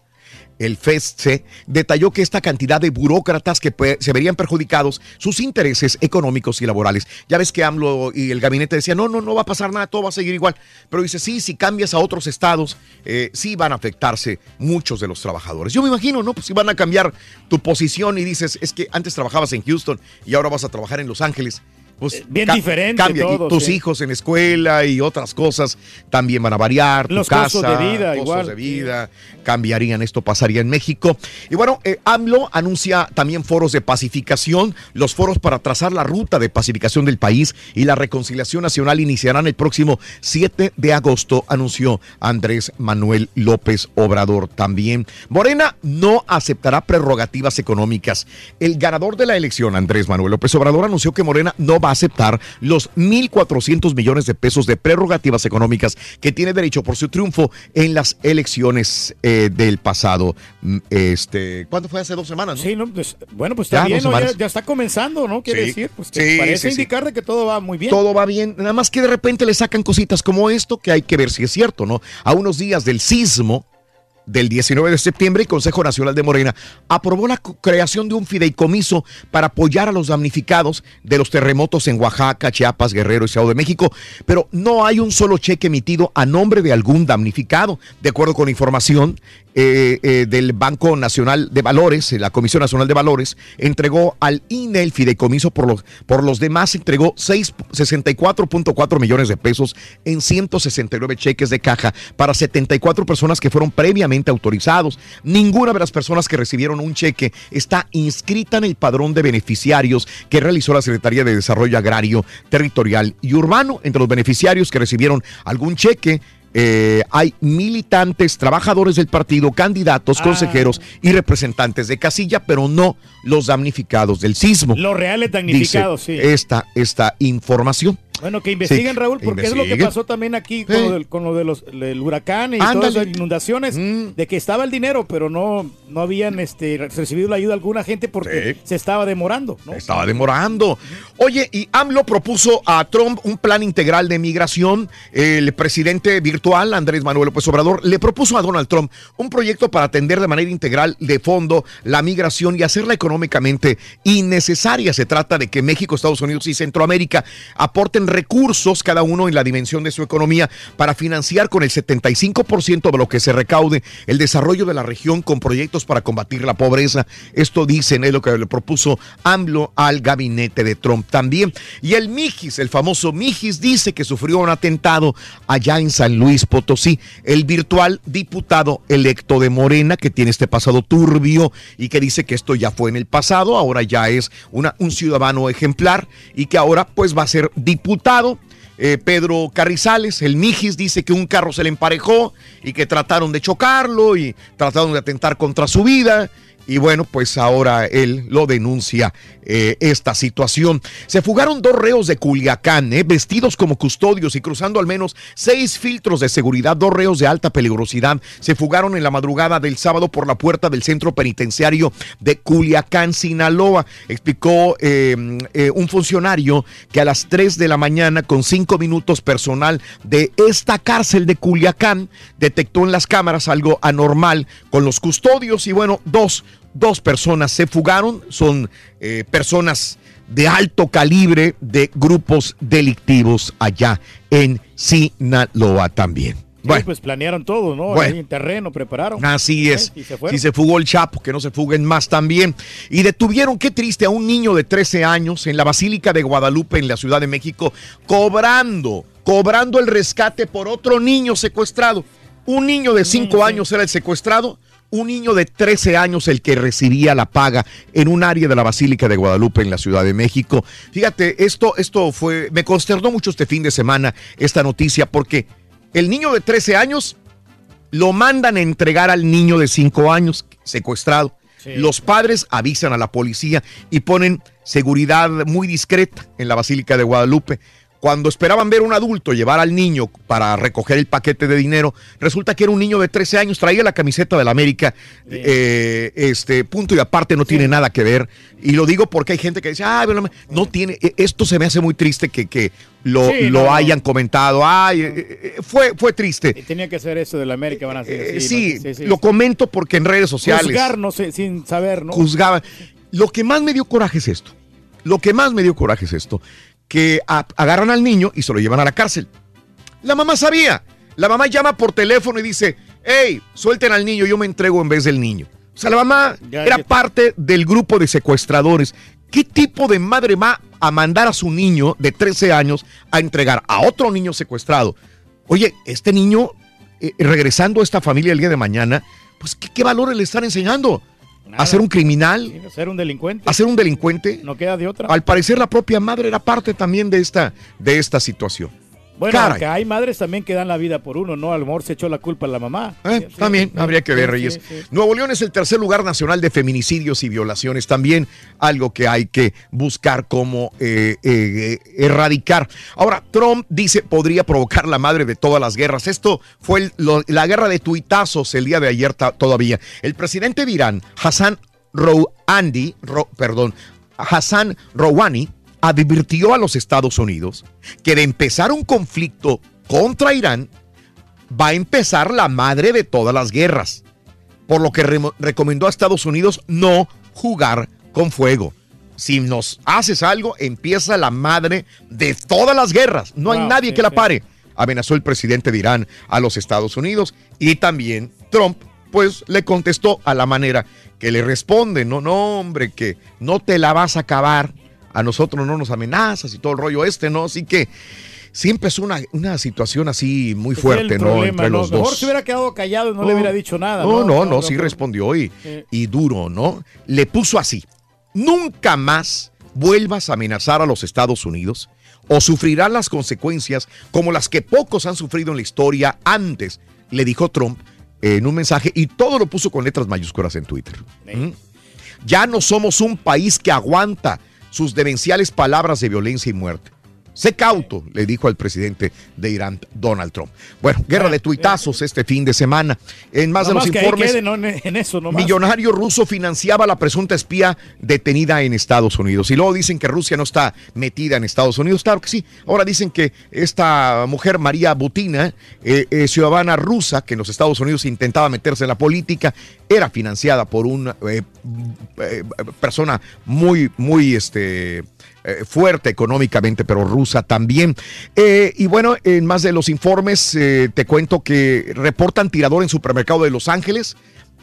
el FESTE, detalló que esta cantidad de burócratas que se verían perjudicados sus intereses económicos y laborales. Ya ves que AMLO y el gabinete decían, no, no, no va a pasar nada, todo va a seguir igual. Pero dice, sí, si cambias a otros estados, eh, sí van a afectarse muchos de los trabajadores. Yo me imagino, ¿no? Pues si van a cambiar tu posición y dices, es que antes trabajabas en Houston y ahora vas a trabajar en Los Ángeles. Pues bien ca- diferente Cambia. Y todo, tus sí. hijos en escuela y otras cosas también van a variar. tu Los casa, costos de vida, costos igual. de vida cambiarían. Esto pasaría en México. Y bueno, eh, AMLO anuncia también foros de pacificación. Los foros para trazar la ruta de pacificación del país y la reconciliación nacional iniciarán el próximo 7 de agosto, anunció Andrés Manuel López Obrador también. Morena no aceptará prerrogativas económicas. El ganador de la elección, Andrés Manuel López Obrador, anunció que Morena no va a aceptar los 1.400 millones de pesos de prerrogativas económicas que tiene derecho por su triunfo en las elecciones eh, del pasado. mm, Este, ¿Cuándo fue? Hace dos semanas, ¿no? Sí, no, pues, bueno, pues Ya, está bien, ya, está comenzando, ¿no? Quiere Sí. decir, pues que Sí, parece sí. indicar de que todo va muy bien. Todo va bien, nada más que de repente le sacan cositas como esto que hay que ver si es cierto, ¿no? A unos días del sismo del 19 de septiembre, el Consejo Nacional de Morena aprobó la creación de un fideicomiso para apoyar a los damnificados de los terremotos en Oaxaca, Chiapas, Guerrero y Estado de México, pero no hay un solo cheque emitido a nombre de algún damnificado. De acuerdo con información eh, eh, del Banco Nacional de Valores, la Comisión Nacional de Valores, entregó al INE el fideicomiso por los, por los demás, entregó seis- 64.4 millones de pesos en 169 cheques de caja para 74 personas que fueron previamente autorizados. Ninguna de las personas que recibieron un cheque está inscrita en el padrón de beneficiarios que realizó la Secretaría de Desarrollo Agrario, Territorial y Urbano. Entre los beneficiarios que recibieron algún cheque, eh, hay militantes, trabajadores del partido, candidatos, consejeros y representantes de casilla, pero no los damnificados del sismo. Los reales damnificados, sí. esta, esta información. Bueno, que investiguen, Sí, Raúl, porque es lo que pasó también aquí con, lo, del, con lo de los del huracán y Ándale. Mm. todas las inundaciones, de que estaba el dinero, pero no, no habían este, recibido la ayuda de alguna gente porque se estaba demorando. ¿no? Estaba demorando. Oye, y AMLO propuso a Trump un plan integral de migración. El presidente virtual, Andrés Manuel López Obrador, le propuso a Donald Trump un proyecto para atender de manera integral de fondo la migración y hacerla económicamente innecesaria. Se trata de que México, Estados Unidos y Centroamérica aporten recursos, cada uno en la dimensión de su economía, para financiar con el 75% de lo que se recaude el desarrollo de la región con proyectos para combatir la pobreza. Esto dicen, es lo que le propuso AMLO al gabinete de Trump también. Y el Mijis, el famoso Mijis, dice que sufrió un atentado allá en San Luis Potosí. El virtual diputado electo de Morena, que tiene este pasado turbio y que dice que esto ya fue en el pasado, ahora ya es un ciudadano ejemplar y que ahora pues va a ser diputado. Eh, Pedro Carrizales, el Mijis, dice que un carro se le emparejó y que trataron de chocarlo y trataron de atentar contra su vida. Y bueno, pues ahora él lo denuncia eh, esta situación. Se fugaron dos reos de Culiacán, eh, vestidos como custodios y cruzando al menos seis filtros de seguridad. Dos reos de alta peligrosidad se fugaron en la madrugada del sábado por la puerta del centro penitenciario de Culiacán, Sinaloa. Explicó eh, eh, un funcionario que a las 3 de la mañana, con cinco minutos personal de esta cárcel de Culiacán, detectó en las cámaras algo anormal con los custodios y bueno, dos dos personas se fugaron, son eh, personas de alto calibre de grupos delictivos allá en Sinaloa también. Sí, Bueno, pues planearon todo, ¿no? Bueno. Ahí en terreno, prepararon. Así es. Y se si se fugó el Chapo, que no se fuguen más también. Y detuvieron, qué triste, a un niño de 13 años en la Basílica de Guadalupe, en la Ciudad de México, cobrando, cobrando el rescate por otro niño secuestrado. Un niño de 5 años era el secuestrado, un niño de 13 años el que recibía la paga en un área de la Basílica de Guadalupe en la Ciudad de México. Fíjate, esto, esto fue, me consternó mucho este fin de semana esta noticia porque el niño de 13 años lo mandan a entregar al niño de 5 años secuestrado. Los padres avisan a la policía y ponen seguridad muy discreta en la Basílica de Guadalupe. Cuando esperaban ver un adulto llevar al niño para recoger el paquete de dinero, resulta que era un niño de 13 años, traía la camiseta de la América, eh, este punto y aparte no tiene nada que ver. Y lo digo porque hay gente que dice, bueno, no tiene, e- esto se me hace muy triste que, que lo, Sí, lo no, no. hayan comentado. Ay, eh, eh, fue, fue triste. Tenía que ser eso de la América, van a decir. sí, sí, lo comento porque en redes sociales Juzgar, no sé, sin saber, ¿no? juzgaban. Lo que más me dio coraje es esto. Lo que más me dio coraje es esto. Que agarran al niño y se lo llevan a la cárcel. La mamá sabía. La mamá llama por teléfono y dice, hey, suelten al niño, yo me entrego en vez del niño. O sea, la mamá Ya, era ya. parte del grupo de secuestradores. ¿Qué tipo de madre va a mandar a su niño de 13 años a entregar a otro niño secuestrado? Oye, este niño, eh, regresando a esta familia el día de mañana, pues, ¿qué, qué valores le están enseñando? ¿A ser un criminal? Ser un delincuente. ¿A ser un delincuente? No queda de otra. Al parecer la propia madre era parte también de esta, de esta situación. Bueno, Caray. hay madres también que dan la vida por uno, ¿no? A lo mejor se echó la culpa a la mamá. Eh, también habría que ver, Reyes. sí. Nuevo León es el tercer lugar nacional de feminicidios y violaciones. También algo que hay que buscar cómo eh, eh, erradicar. Ahora, Trump dice podría provocar la madre de todas las guerras. Esto fue el- lo- la guerra de tuitazos el día de ayer todavía. El presidente de Irán, Hassan Rouhani, Ro- perdón, Hassan Rouhani, advirtió a los Estados Unidos que de empezar un conflicto contra Irán, va a empezar la madre de todas las guerras. Por lo que recomendó a Estados Unidos no jugar con fuego. Si nos haces algo, empieza la madre de todas las guerras. No hay nadie sí, que la sí. pare. Amenazó el presidente de Irán a los Estados Unidos y también Trump, pues le contestó a la manera que le responde. No, no, hombre, que no te la vas a acabar. A nosotros no nos amenazas y todo el rollo este, ¿no? Así que sí empezó una, una situación así muy fuerte, ¿no? problema, Entre ¿no? los Mejor dos. se hubiera quedado callado y no, le hubiera dicho nada. No, no, no, sí pero- respondió y, Sí. y duro, ¿no? Le puso así. Nunca más vuelvas a amenazar a los Estados Unidos o sufrirás las consecuencias como las que pocos han sufrido en la historia antes, le dijo Trump en un mensaje y todo lo puso con letras mayúsculas en Twitter. ¿Mm? Ya no somos un país que aguanta sus demenciales palabras de violencia y muerte. Sé cauto, le dijo al presidente de Irán, Donald Trump. Bueno, guerra de tuitazos este fin de semana. En más de los informes, quede, no en, eso nomás. millonario ruso financiaba a la presunta espía detenida en Estados Unidos. Y luego dicen que Rusia no está metida en Estados Unidos. Claro que sí. Ahora dicen que esta mujer, María Butina, eh, eh, ciudadana rusa, que en los Estados Unidos intentaba meterse en la política, era financiada por una eh, eh, persona muy, muy este, eh, fuerte económicamente, pero rusa también. Eh, y bueno, en más de los informes, eh, te cuento que reportan tirador en supermercado de Los Ángeles.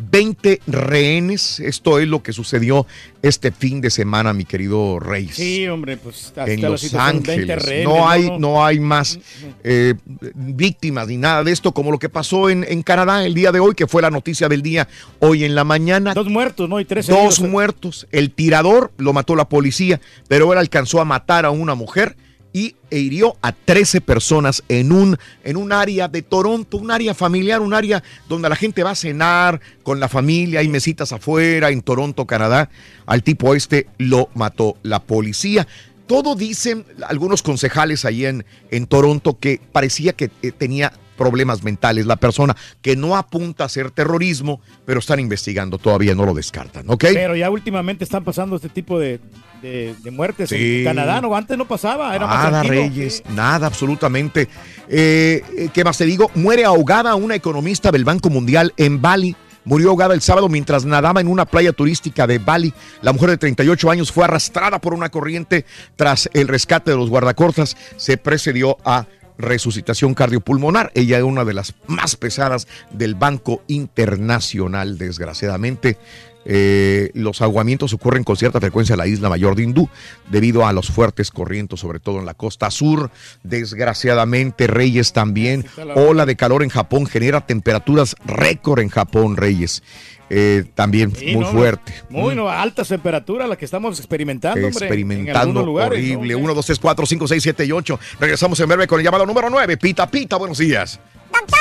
20 rehenes. Esto es lo que sucedió este fin de semana, mi querido Reyes. Sí, hombre, pues hasta en Los situación, 20 Ángeles. rehenes, no, hay, no, no, hay más eh, víctimas ni nada de esto, como lo que pasó en, en Canadá el día de hoy, que fue la noticia del día hoy en la mañana. Dos muertos, ¿no? Y tres Dos heridos. muertos. El tirador lo mató la policía, pero él alcanzó a matar a una mujer y e hirió a 13 personas en un, en un área de Toronto, un área familiar, un área donde la gente va a cenar con la familia, hay mesitas afuera en Toronto, Canadá. Al tipo este lo mató la policía. Todo dicen algunos concejales ahí en, en Toronto que parecía que eh, tenía problemas mentales la persona, que no apunta a ser terrorismo, pero están investigando, todavía no lo descartan, ¿ok? Pero ya últimamente están pasando este tipo de, de- de muertes Sí. en Canadá, ¿no? Antes no pasaba, era más Nada. Reyes, nada, absolutamente. Eh, ¿Qué más te digo? Muere ahogada una economista del Banco Mundial en Bali. Murió ahogada el sábado mientras nadaba en una playa turística de Bali. La mujer de 38 años fue arrastrada por una corriente tras el rescate de los guardacortas. Se precedió a resucitación cardiopulmonar. Ella es una de las más pesadas del Banco Internacional, desgraciadamente. Eh, los aguamientos ocurren con cierta frecuencia en la isla mayor de Hindú debido a los fuertes corrientes, sobre todo en la costa sur. Desgraciadamente, Reyes también. Ola de calor en Japón genera temperaturas récord en Japón, Reyes. Eh, también Sí, muy no, fuerte. Muy no, altas temperaturas las que estamos experimentando, hombre, en Experimentando lugares, ¿no? horrible. 1, 2, 3, 4, 5, 6, 7 y 8. Regresamos en breve con el llamado número 9. Pita, pita, buenos días. ¡Doctor!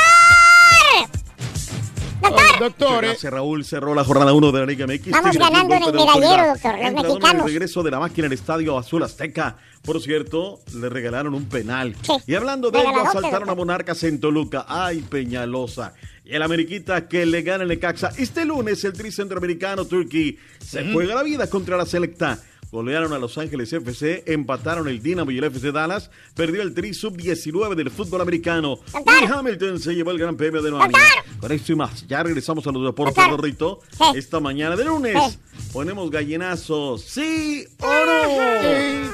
cantar. Gracias, Raúl. Cerró la jornada 1 de la Liga MX. Vamos Tigres, ganando en el medallero, doctor, los mexicanos. El regreso de la máquina en el estadio Azul Azteca. Por cierto, le regalaron un penal. Y hablando de ello, asaltaron a Monarcas en Toluca. Ay, Peñalosa. Y el Ameriquita que le gana el Necaxa. Este lunes el tri centroamericano Turkey se juega la vida contra la selecta. Golearon a Los Ángeles FC, empataron el Dinamo y el FC Dallas, perdió el Tri Sub-19 del fútbol americano. Y Hamilton se llevó el Gran Premio de Nueva York. Con esto y más, ya regresamos a los deportes, Rorrito. Esta mañana de lunes ponemos gallinazos, ¿sí o no?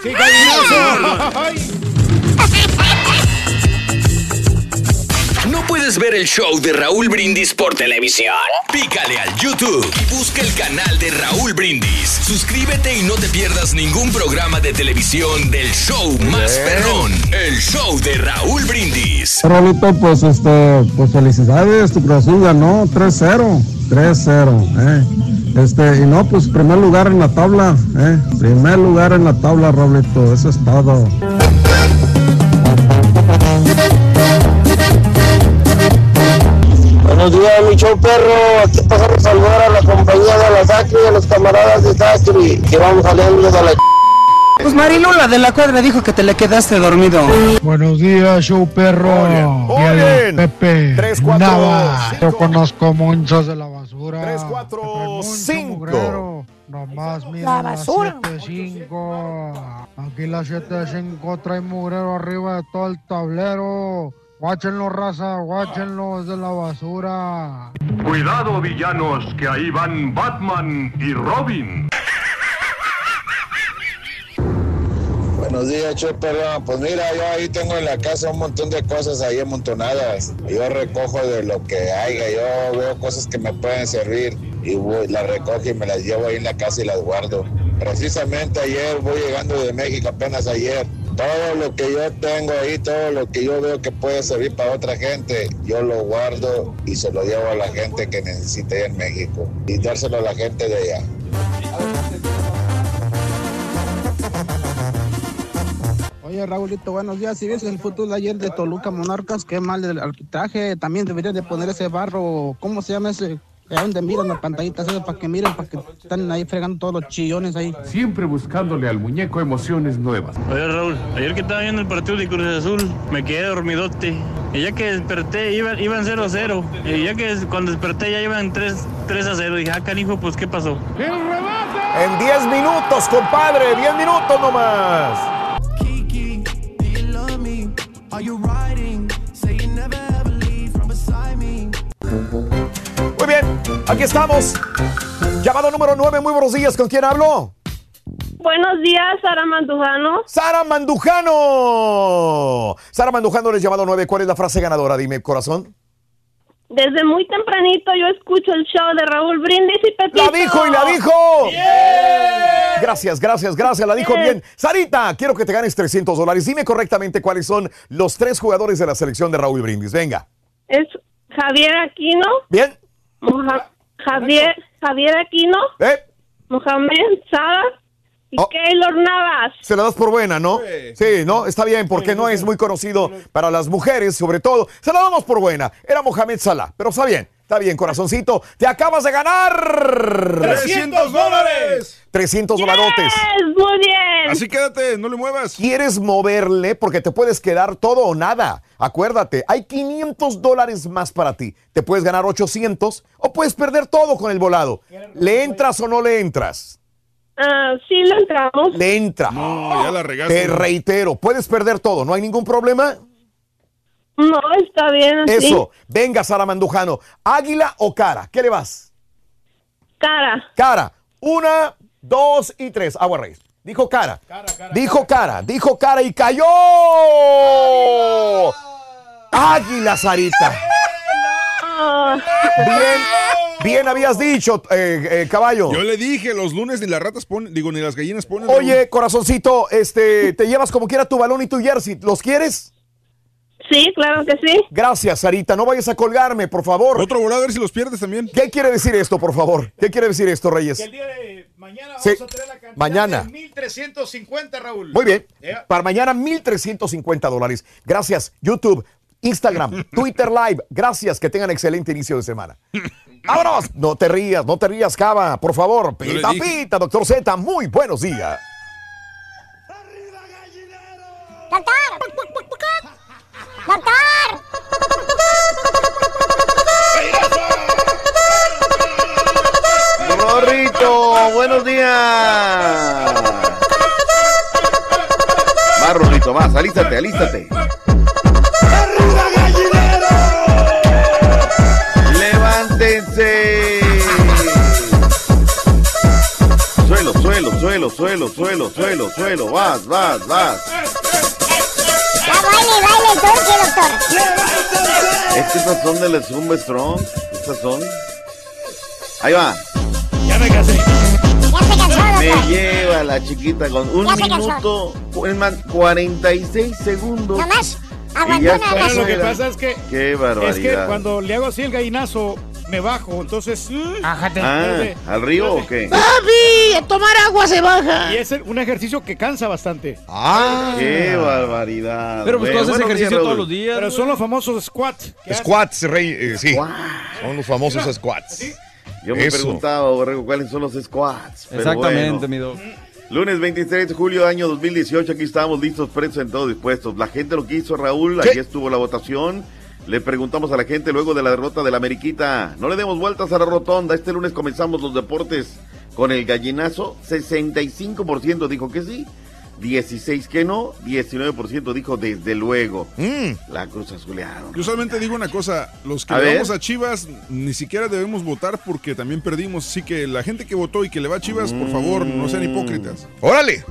Sí, ¿No puedes ver el show de Raúl Brindis por televisión? Pícale al YouTube y busca el canal de Raúl Brindis. Suscríbete y no te pierdas ningún programa de televisión del show más perrón, el show de Raúl Brindis. Raulito, pues este, pues felicidades, tu Cruz ganó 3-0, 3-0, eh. Este, y no, pues primer lugar en la tabla, eh. Primer lugar en la tabla, Raulito, eso es todo. Buenos días, mi show perro. Aquí pasamos a saludar a la compañía de la Sacri y a los camaradas de Sacri que vamos saliendo de la Pues Marilu, la de la cuadra, dijo que te le quedaste dormido. Buenos días, show perro. Y el Pepe Tres, cuatro, Nava. cinco. Yo conozco monchas de la basura. 3, 4, 5. Nomás mira La la basura. 7-5. Aquí la 7-5 trae mugrero arriba de todo el tablero. Guáchenlo, raza, guáchenlo, es de la basura. Cuidado, villanos, que ahí van Batman y Robin. Buenos días, show perro. Pues mira, yo ahí tengo en la casa un montón de cosas ahí amontonadas. Yo recojo de lo que haya. Yo veo cosas que me pueden servir y voy, las recojo y me las llevo ahí en la casa y las guardo. Precisamente ayer voy llegando de México, apenas ayer. Todo lo que yo tengo ahí, todo lo que yo veo que puede servir para otra gente, yo lo guardo y se lo llevo a la gente que necesite en México y dárselo a la gente de allá. Oye, Raulito, buenos días. Si viste el fútbol ayer de Toluca Monarcas, qué mal el arbitraje. También deberían de poner ese barro, ¿cómo se llama ese? ¿A dónde miran las pantallitas esas para que miren, para que están ahí fregando todos los chillones ahí? Siempre buscándole al muñeco emociones nuevas. Oye Raúl, ayer que estaba viendo el partido de Cruz Azul, me quedé dormidote. Y ya que desperté, iban, iban 0 a 0. Y ya que cuando desperté ya iban 3, 3 a 0. Dije, ah, canijo, pues ¿qué pasó? En 10 minutos, compadre, 10 minutos nomás. Muy bien, aquí estamos. Llamado número 9, muy buenos días. ¿Con quién hablo? Buenos días, Sara Mandujano. Sara Mandujano. Sara Mandujano eres llamado 9. ¿Cuál es la frase ganadora? Dime, corazón. Desde muy tempranito yo escucho el show de Raúl Brindis y Pepito. ¡La dijo y la dijo! Gracias, gracias, gracias. La dijo bien. Sarita, quiero que te ganes 300 dólares. Dime correctamente cuáles son los tres jugadores de la selección de Raúl Brindis. Venga. Es Javier Aquino. Bien. Moja- Javier, Javier Aquino. ¿Eh? Mohamed Sada y Oh. Keylor Navas. Se la das por buena, ¿no? Sí, ¿no? Está bien, porque no es muy conocido para las mujeres, sobre todo. Se la damos por buena. Era Mohamed Salah, pero está bien. Está bien, corazoncito. Te acabas de ganar. 300 dólares. 300 dolarotes. muy bien. Así quédate, no le muevas. ¿Quieres moverle? Porque te puedes quedar todo o nada. Acuérdate, hay 500 dólares más para ti. Te puedes ganar 800 o puedes perder todo con el volado. ¿Le entras o no le entras? Ah, sí, le entramos. Le entra. No, ya la regaste. Te reitero, puedes perder todo, ¿no hay ningún problema? No, está bien así. Eso, venga Sara Mandujano. ¿Águila o cara? ¿Qué le vas? Cara. Cara. Una, dos y tres. Agua Reyes. Dijo cara. dijo cara. Dijo cara y cayó. Águila, Sarita. Bien, bien habías dicho, eh, eh, caballo. Yo le dije, los lunes ni las ratas ponen, digo, ni las gallinas ponen. Oye, corazoncito, este, te llevas como quiera tu balón y tu jersey. ¿Los quieres? Sí, claro que sí. Gracias, Sarita. No vayas a colgarme, por favor. Otro volado, a ver si los pierdes también. ¿Qué quiere decir esto, por favor? ¿Qué quiere decir esto, Reyes? El día de mañana Sí, vamos a tener la cantidad mañana. de 1350, Raúl. Muy bien. Eh, Para mañana, 1,350 dólares. Gracias, YouTube. Instagram, Twitter Live. Gracias, que tengan excelente inicio de semana. ¡Vámonos! No te rías, no te rías, Cava, por favor. Pita, pita, doctor Z, muy buenos días. ¡Doctor! ¡Doctor! Rorrito, buenos días. Va, Rorrito, vas, alístate, alístate. ¡Levántense! Suelo, suelo, suelo, suelo, suelo, suelo, suelo, vas, vas, vas. ¡Ya baile, baile el turqui, doctor! Este sazón de la Zumba Strong, este sazón. Ahí va. Ya me cansé. Ya se cansó, Me doctor. lleva la chiquita con un Ya minuto, es más, 46 segundos. Nomás, Y aguantó ya una está vez. Lo que pasa es que Qué es barbaridad. que cuando le hago así el gallinazo me bajo, entonces Ájate. Ah, ¿al río o qué? ¡Papi! A tomar agua se baja. y es un ejercicio que cansa bastante. Ah, Qué barbaridad. Pero pues tú haces ejercicio todos los días. Pero son los famosos squats. Squats, rey, eh, sí. Son los famosos squats. Yo me Eso. preguntaba, Borrego, cuáles son los squats. Pero Exactamente, bueno. mi doc. Lunes 23 de julio, año 2018, aquí estamos listos, presos en todos dispuestos. La gente lo que hizo, Raúl, Sí. aquí estuvo la votación. Le preguntamos a la gente luego de la derrota de la Ameriquita. No le demos vueltas a la rotonda. Este lunes comenzamos los deportes con el gallinazo. 65% dijo que sí, 16 que no, 19% dijo desde luego. Mm. La cruz azulearon. Yo solamente digo una cosa, los que A le ver. vamos a Chivas ni siquiera debemos votar porque también perdimos, así que la gente que votó y que le va a Chivas, por favor, no sean hipócritas. Órale.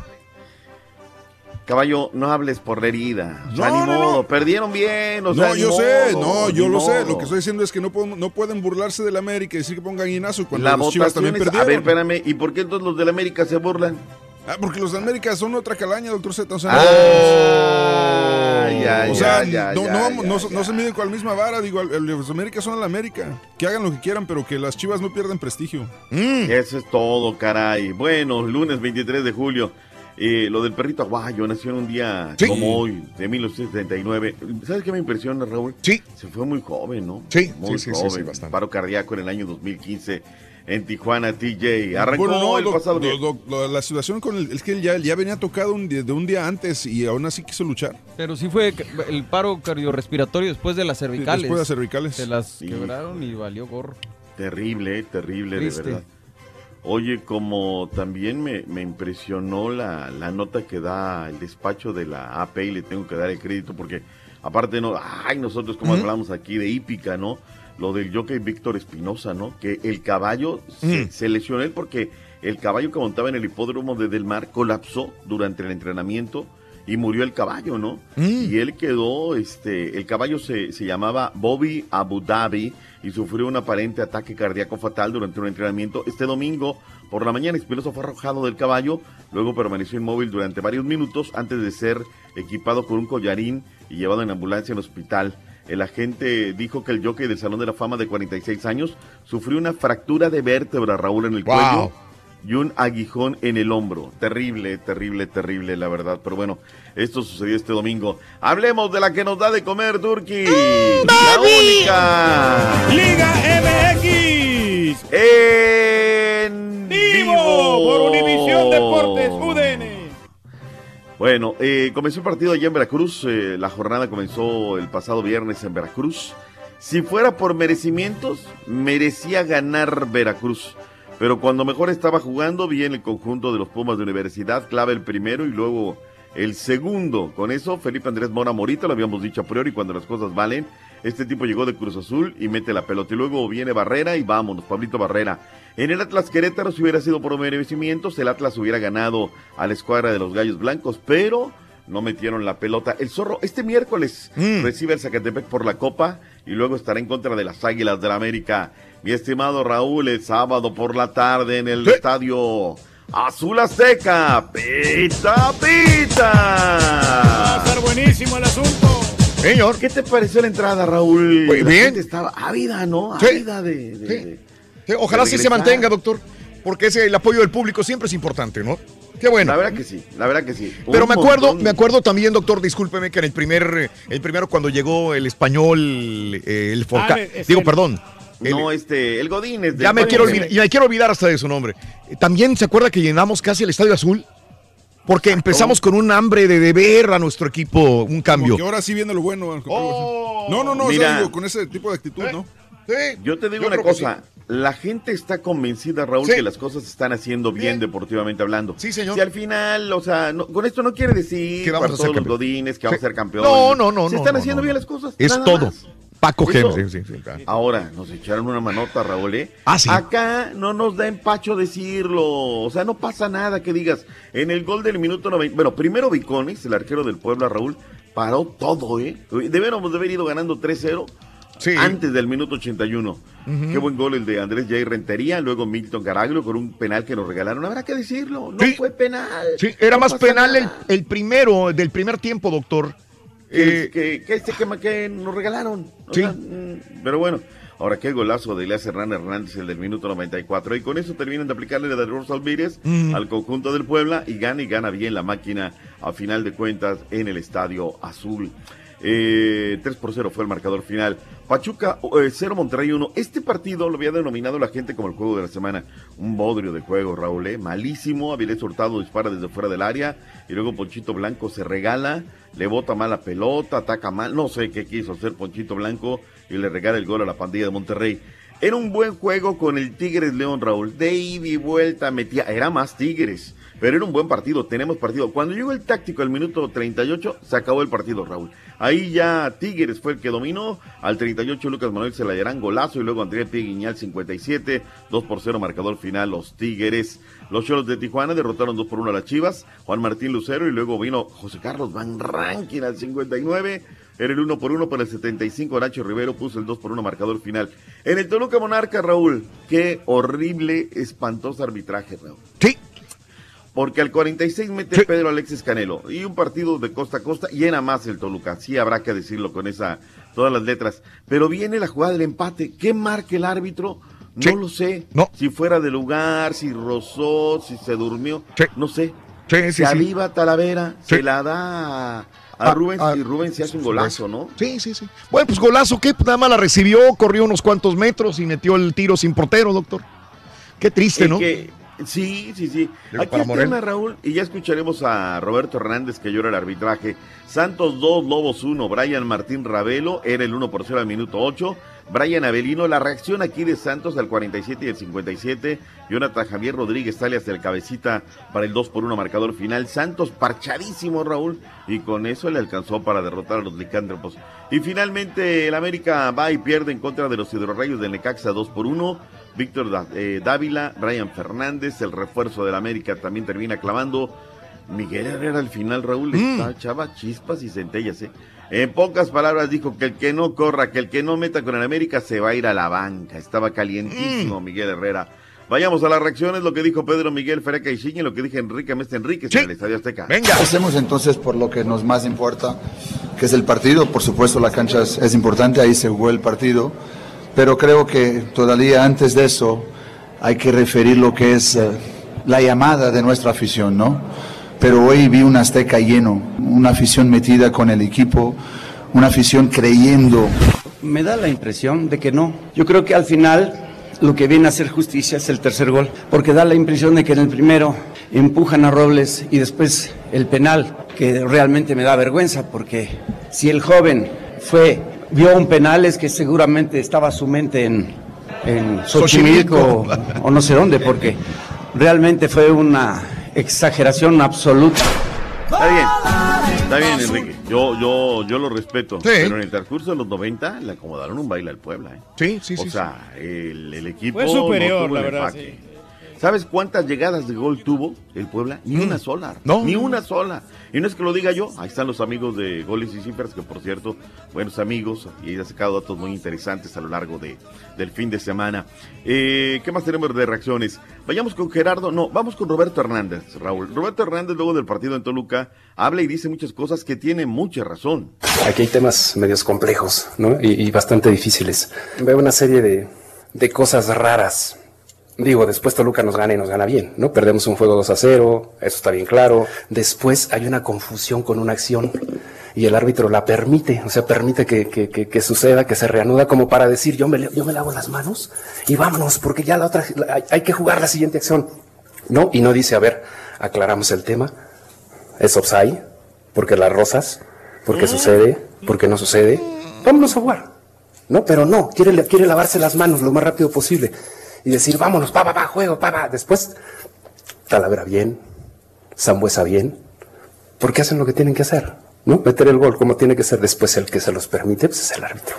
Caballo, no hables por herida. O sea, No, ni no, modo, no. Perdieron bien, o sea, no, yo sé, no, yo lo sé. Lo que estoy diciendo es que no, podemos- no pueden burlarse del América y decir que pongan guinazo cuando La los Chivas también es- perdieron. A ver, espérame, ¿y por qué entonces los del América se burlan? Ah, porque los de América son otra calaña, doctor Z. O sea, Ah, no, ya, o sea, ya, ya, no, no, no, se miden con la misma vara. Digo, los de América son la América. Que hagan lo que quieran, pero que las Chivas no pierdan prestigio. Mm. Eso es todo, caray. Bueno, lunes 23 de julio. Eh, lo del perrito aguayo nació en un día Sí. como hoy, de 1979. ¿Sabes qué me impresiona, Raúl? Sí. Se fue muy joven, ¿no? Sí, muy sí, sí, sí, joven. sí, bastante. Paro cardíaco en el año 2015 en Tijuana, TJ. Arrancó Bueno, no, el pasado. doc- lo- la situación con el, es que él ya, ya venía tocado un de un día antes y aún así quiso luchar. Pero sí fue el paro cardiorrespiratorio después de las cervicales. Después de las cervicales. Se las Sí. quebraron y valió gorro. Terrible, terrible, Triste. de verdad. Oye, como también me, me impresionó la, la nota que da el despacho de la AP y le tengo que dar el crédito porque aparte no, ay, nosotros como hablamos aquí de hípica, ¿no? Lo del jockey Víctor Espinosa, ¿no? Que el caballo se, se lesionó él porque el caballo que montaba en el hipódromo de Del Mar colapsó durante el entrenamiento y murió el caballo, ¿no? Mm. Y él quedó, este, el caballo se, se llamaba Bobby Abu Dhabi y sufrió un aparente ataque cardíaco fatal durante un entrenamiento. Este domingo por la mañana Espinosa fue arrojado del caballo, luego permaneció inmóvil durante varios minutos antes de ser equipado con un collarín y llevado en ambulancia al hospital. El agente dijo que el jockey del Salón de la Fama de 46 años sufrió una fractura de vértebra, Raúl, en el Wow. cuello y un aguijón en el hombro. Terrible, terrible, terrible, la verdad. Pero bueno, esto sucedió este domingo. Hablemos de la que nos da de comer, la única. Liga MX. En Vivo por Univisión Deportes UDN. Bueno, eh, comenzó el partido allá en Veracruz. eh, la jornada comenzó el pasado viernes en Veracruz. Si fuera por merecimientos, merecía ganar Veracruz. Pero cuando mejor estaba jugando, bien el conjunto de los Pumas de Universidad, clave el primero y luego el segundo. Con eso, Felipe Andrés Mora Morita, lo habíamos dicho a priori, cuando las cosas valen. Este tipo llegó de Cruz Azul y mete la pelota. Y luego viene Barrera y vámonos, Pablito Barrera. En el Atlas Querétaro, si hubiera sido por merecimientos, el Atlas hubiera ganado a la escuadra de los Gallos Blancos, pero no metieron la pelota. El zorro, este miércoles recibe el Zacatepec por la Copa y luego estará en contra de las Águilas del la América. Mi estimado Raúl, el sábado por la tarde en el estadio Azul Azteca. ¡Pita, pita! Va a estar buenísimo el asunto. Señor. ¿Qué te pareció la entrada, Raúl? Muy La bien. gente estaba ávida, ¿no? Sí. Ávida de... de- Sí. Sí, ojalá de sí se mantenga, doctor. porque ese, el apoyo del público siempre es importante, ¿no? Qué bueno. La verdad que sí, la verdad que sí. Pero Un me acuerdo, montón. me acuerdo también, doctor, discúlpeme, que en el primer, eh, el primero cuando llegó el español, eh, el Forca, Ah, es digo, el- perdón. No, este, el Godínez. Ya me quiero olvidar, ya me quiero olvidar hasta de su nombre. Eh, También se acuerda que llenamos casi el Estadio Azul, porque empezamos con un hambre de, de ver a nuestro equipo un cambio. Que ahora sí viene lo bueno. así. no, no, no, o sea, Mira. digo, con ese tipo de actitud, ¿no? Yo te digo Yo una cosa, la gente está convencida, Raúl, que las cosas se están haciendo bien, deportivamente hablando. Sí, señor. Si al final, o sea, no- con esto no quiere decir Que vamos para a ser todos los godines que vamos Sí. a ser campeones. No, no, no, Se no, están no, haciendo bien las cosas. Es todo. más. Paco sí, sí, sí, claro. Ahora, nos echaron una manota, Raúl, ¿eh? Ah, sí. Acá no nos da empacho decirlo. O sea, no pasa nada que digas. En el gol del minuto 90. Bueno, primero Viconis, el arquero del Puebla, Raúl, paró todo, ¿eh? Deberíamos de haber ido ganando 3-0 antes del minuto 81. Ujú. Qué buen gol el de Andrés Jair Rentería. Luego Milton Caraglio con un penal que nos regalaron. Habrá que decirlo. No fue penal. Sí, era No más penal el, el primero, del primer tiempo, doctor. Que, Eh, que, que este que, que nos regalaron. Sí. sea, mm, pero bueno, ahora qué golazo de Elias Hernán Hernández, el del minuto 94. Y con eso terminan de aplicarle la de Rosa Alvírez Mm. al conjunto del Puebla y gana y gana bien la máquina a final de cuentas en el Estadio Azul. Eh, 3 por 0 fue el marcador final. Pachuca 0, Monterrey 1. Este partido lo había denominado la gente como el juego de la semana. Un bodrio de juego, Raúl. ¿eh? Malísimo. Avilés Hurtado dispara desde fuera del área. Y luego Ponchito Blanco se regala. Le bota mal la pelota, ataca mal. No sé qué quiso hacer Ponchito Blanco. Y le regala el gol a la pandilla de Monterrey. Era un buen juego con el Tigres León, Raúl. De ida vuelta metía. Era más Tigres. Pero era un buen partido. Tenemos partido. Cuando llegó el táctico al minuto 38, se acabó el partido, Raúl. Ahí ya Tigres fue el que dominó. Al 38, Lucas Manuel Celayarán golazo. Y luego Andrea Piguiñal 57. 2 por 0, marcador final. Los Tigres. Los Cholos de Tijuana derrotaron 2 por 1 a las Chivas. Juan Martín Lucero. Y luego vino José Carlos Van Rankin al 59. Era el 1 por 1 para el 75. Nacho Rivero puso el 2 por 1 marcador final. En el Toluca Monarca, Raúl. Qué horrible, espantoso arbitraje, Raúl. Sí. Porque al 46 mete Pedro Alexis Canelo. Y un partido de costa a costa llena más el Toluca. Sí habrá que decirlo con esa, todas las letras. Pero viene la jugada del empate. ¿Qué marca el árbitro? No lo sé. Si fuera de lugar, si rozó, si se durmió. No sé. Sí, sí, se sí. aviva Talavera, Sí. se la da a, a Ah, Rubens ah, y Rubens se hace un golazo, ¿no? Sí, sí, sí. Bueno, pues golazo, que nada más la recibió, corrió unos cuantos metros y metió el tiro sin portero, doctor. Qué triste, ¿no? que- sí, sí, sí. Digo, Aquí el tema, Raúl, y ya escucharemos a Roberto Hernández que llora el arbitraje. Santos 2, Lobos 1, Brian Martín Ravelo, era el 1 por 0 al minuto 8. Brian Avelino, la reacción aquí de Santos al 47 y el 57. Jonathan Javier Rodríguez sale hasta el cabecita para el 2 por 1 marcador final. Santos parchadísimo, Raúl, y con eso le alcanzó para derrotar a los licántropos. Y finalmente el América va y pierde en contra de los hidrorrayos de Necaxa 2 por 1. Víctor eh, Dávila, Brian Fernández, el refuerzo del América también termina clavando. Miguel Herrera al final, Raúl, Mm. está echaba chispas y centellas, ¿eh? En pocas palabras dijo que el que no corra, que el que no meta con el América se va a ir a la banca. Estaba calientísimo Miguel Herrera. Vayamos a las reacciones, lo que dijo Pedro Miguel Fereca y y lo que dije Enrique Mestre Enríquez en el Estadio Azteca. Hacemos entonces por lo que nos más importa, que es el partido. Por supuesto, la cancha es, es importante, ahí se jugó el partido. Pero creo que todavía antes de eso hay que referir lo que es eh, la llamada de nuestra afición, ¿no? Pero hoy vi un Azteca lleno, una afición metida con el equipo, una afición creyendo. Me da la impresión de que no. Yo creo que al final lo que viene a hacer justicia es el tercer gol, porque da la impresión de que en el primero empujan a Robles y después el penal, que realmente me da vergüenza, porque si el joven fue vio un penal es que seguramente estaba su mente en, en Xochimilco o, o no sé dónde, porque realmente fue una exageración absoluta. Está bien, está bien Enrique. Yo, yo, yo lo respeto. Pero en el transcurso de los 90 le acomodaron un baile al Puebla. ¿eh? Sí, sí, O sí. sea, el, el equipo Fue superior, no tuvo la el verdad. ¿Sabes cuántas llegadas de gol tuvo el Puebla? Ni una sola. No. Ni una sola. Y no es que lo diga yo, ahí están los amigos de Goles y Cifras, que por cierto, buenos amigos, y ha sacado datos muy interesantes a lo largo de, del fin de semana. Eh, ¿Qué más tenemos de reacciones? Vayamos con Gerardo, no, vamos con Roberto Hernández, Raúl. Roberto Hernández, luego del partido en Toluca, habla y dice muchas cosas que tiene mucha razón. Aquí hay temas medios complejos, ¿no? Y, y bastante difíciles. Veo una serie de, de cosas raras Digo, después Toluca nos gana y nos gana bien, ¿no? Perdemos un juego 2 a 0, eso está bien claro. Después hay una confusión con una acción y el árbitro la permite, o sea, permite que, que, que, suceda, que se reanuda como para decir, yo me, yo me lavo las manos y vámonos, porque ya la otra, hay que jugar la siguiente acción. No, y no dice, a ver, aclaramos el tema, es offside, porque las rosas, porque sucede, porque no sucede, vámonos a jugar. No, pero no, quiere, quiere lavarse las manos lo más rápido posible y decir, vámonos, pa, pa, pa, juego, pa, pa. Después, Talavera bien, Zambuesa bien, porque hacen lo que tienen que hacer, ¿no? Meter el gol como tiene que ser. Después, el que se los permite, pues es el árbitro.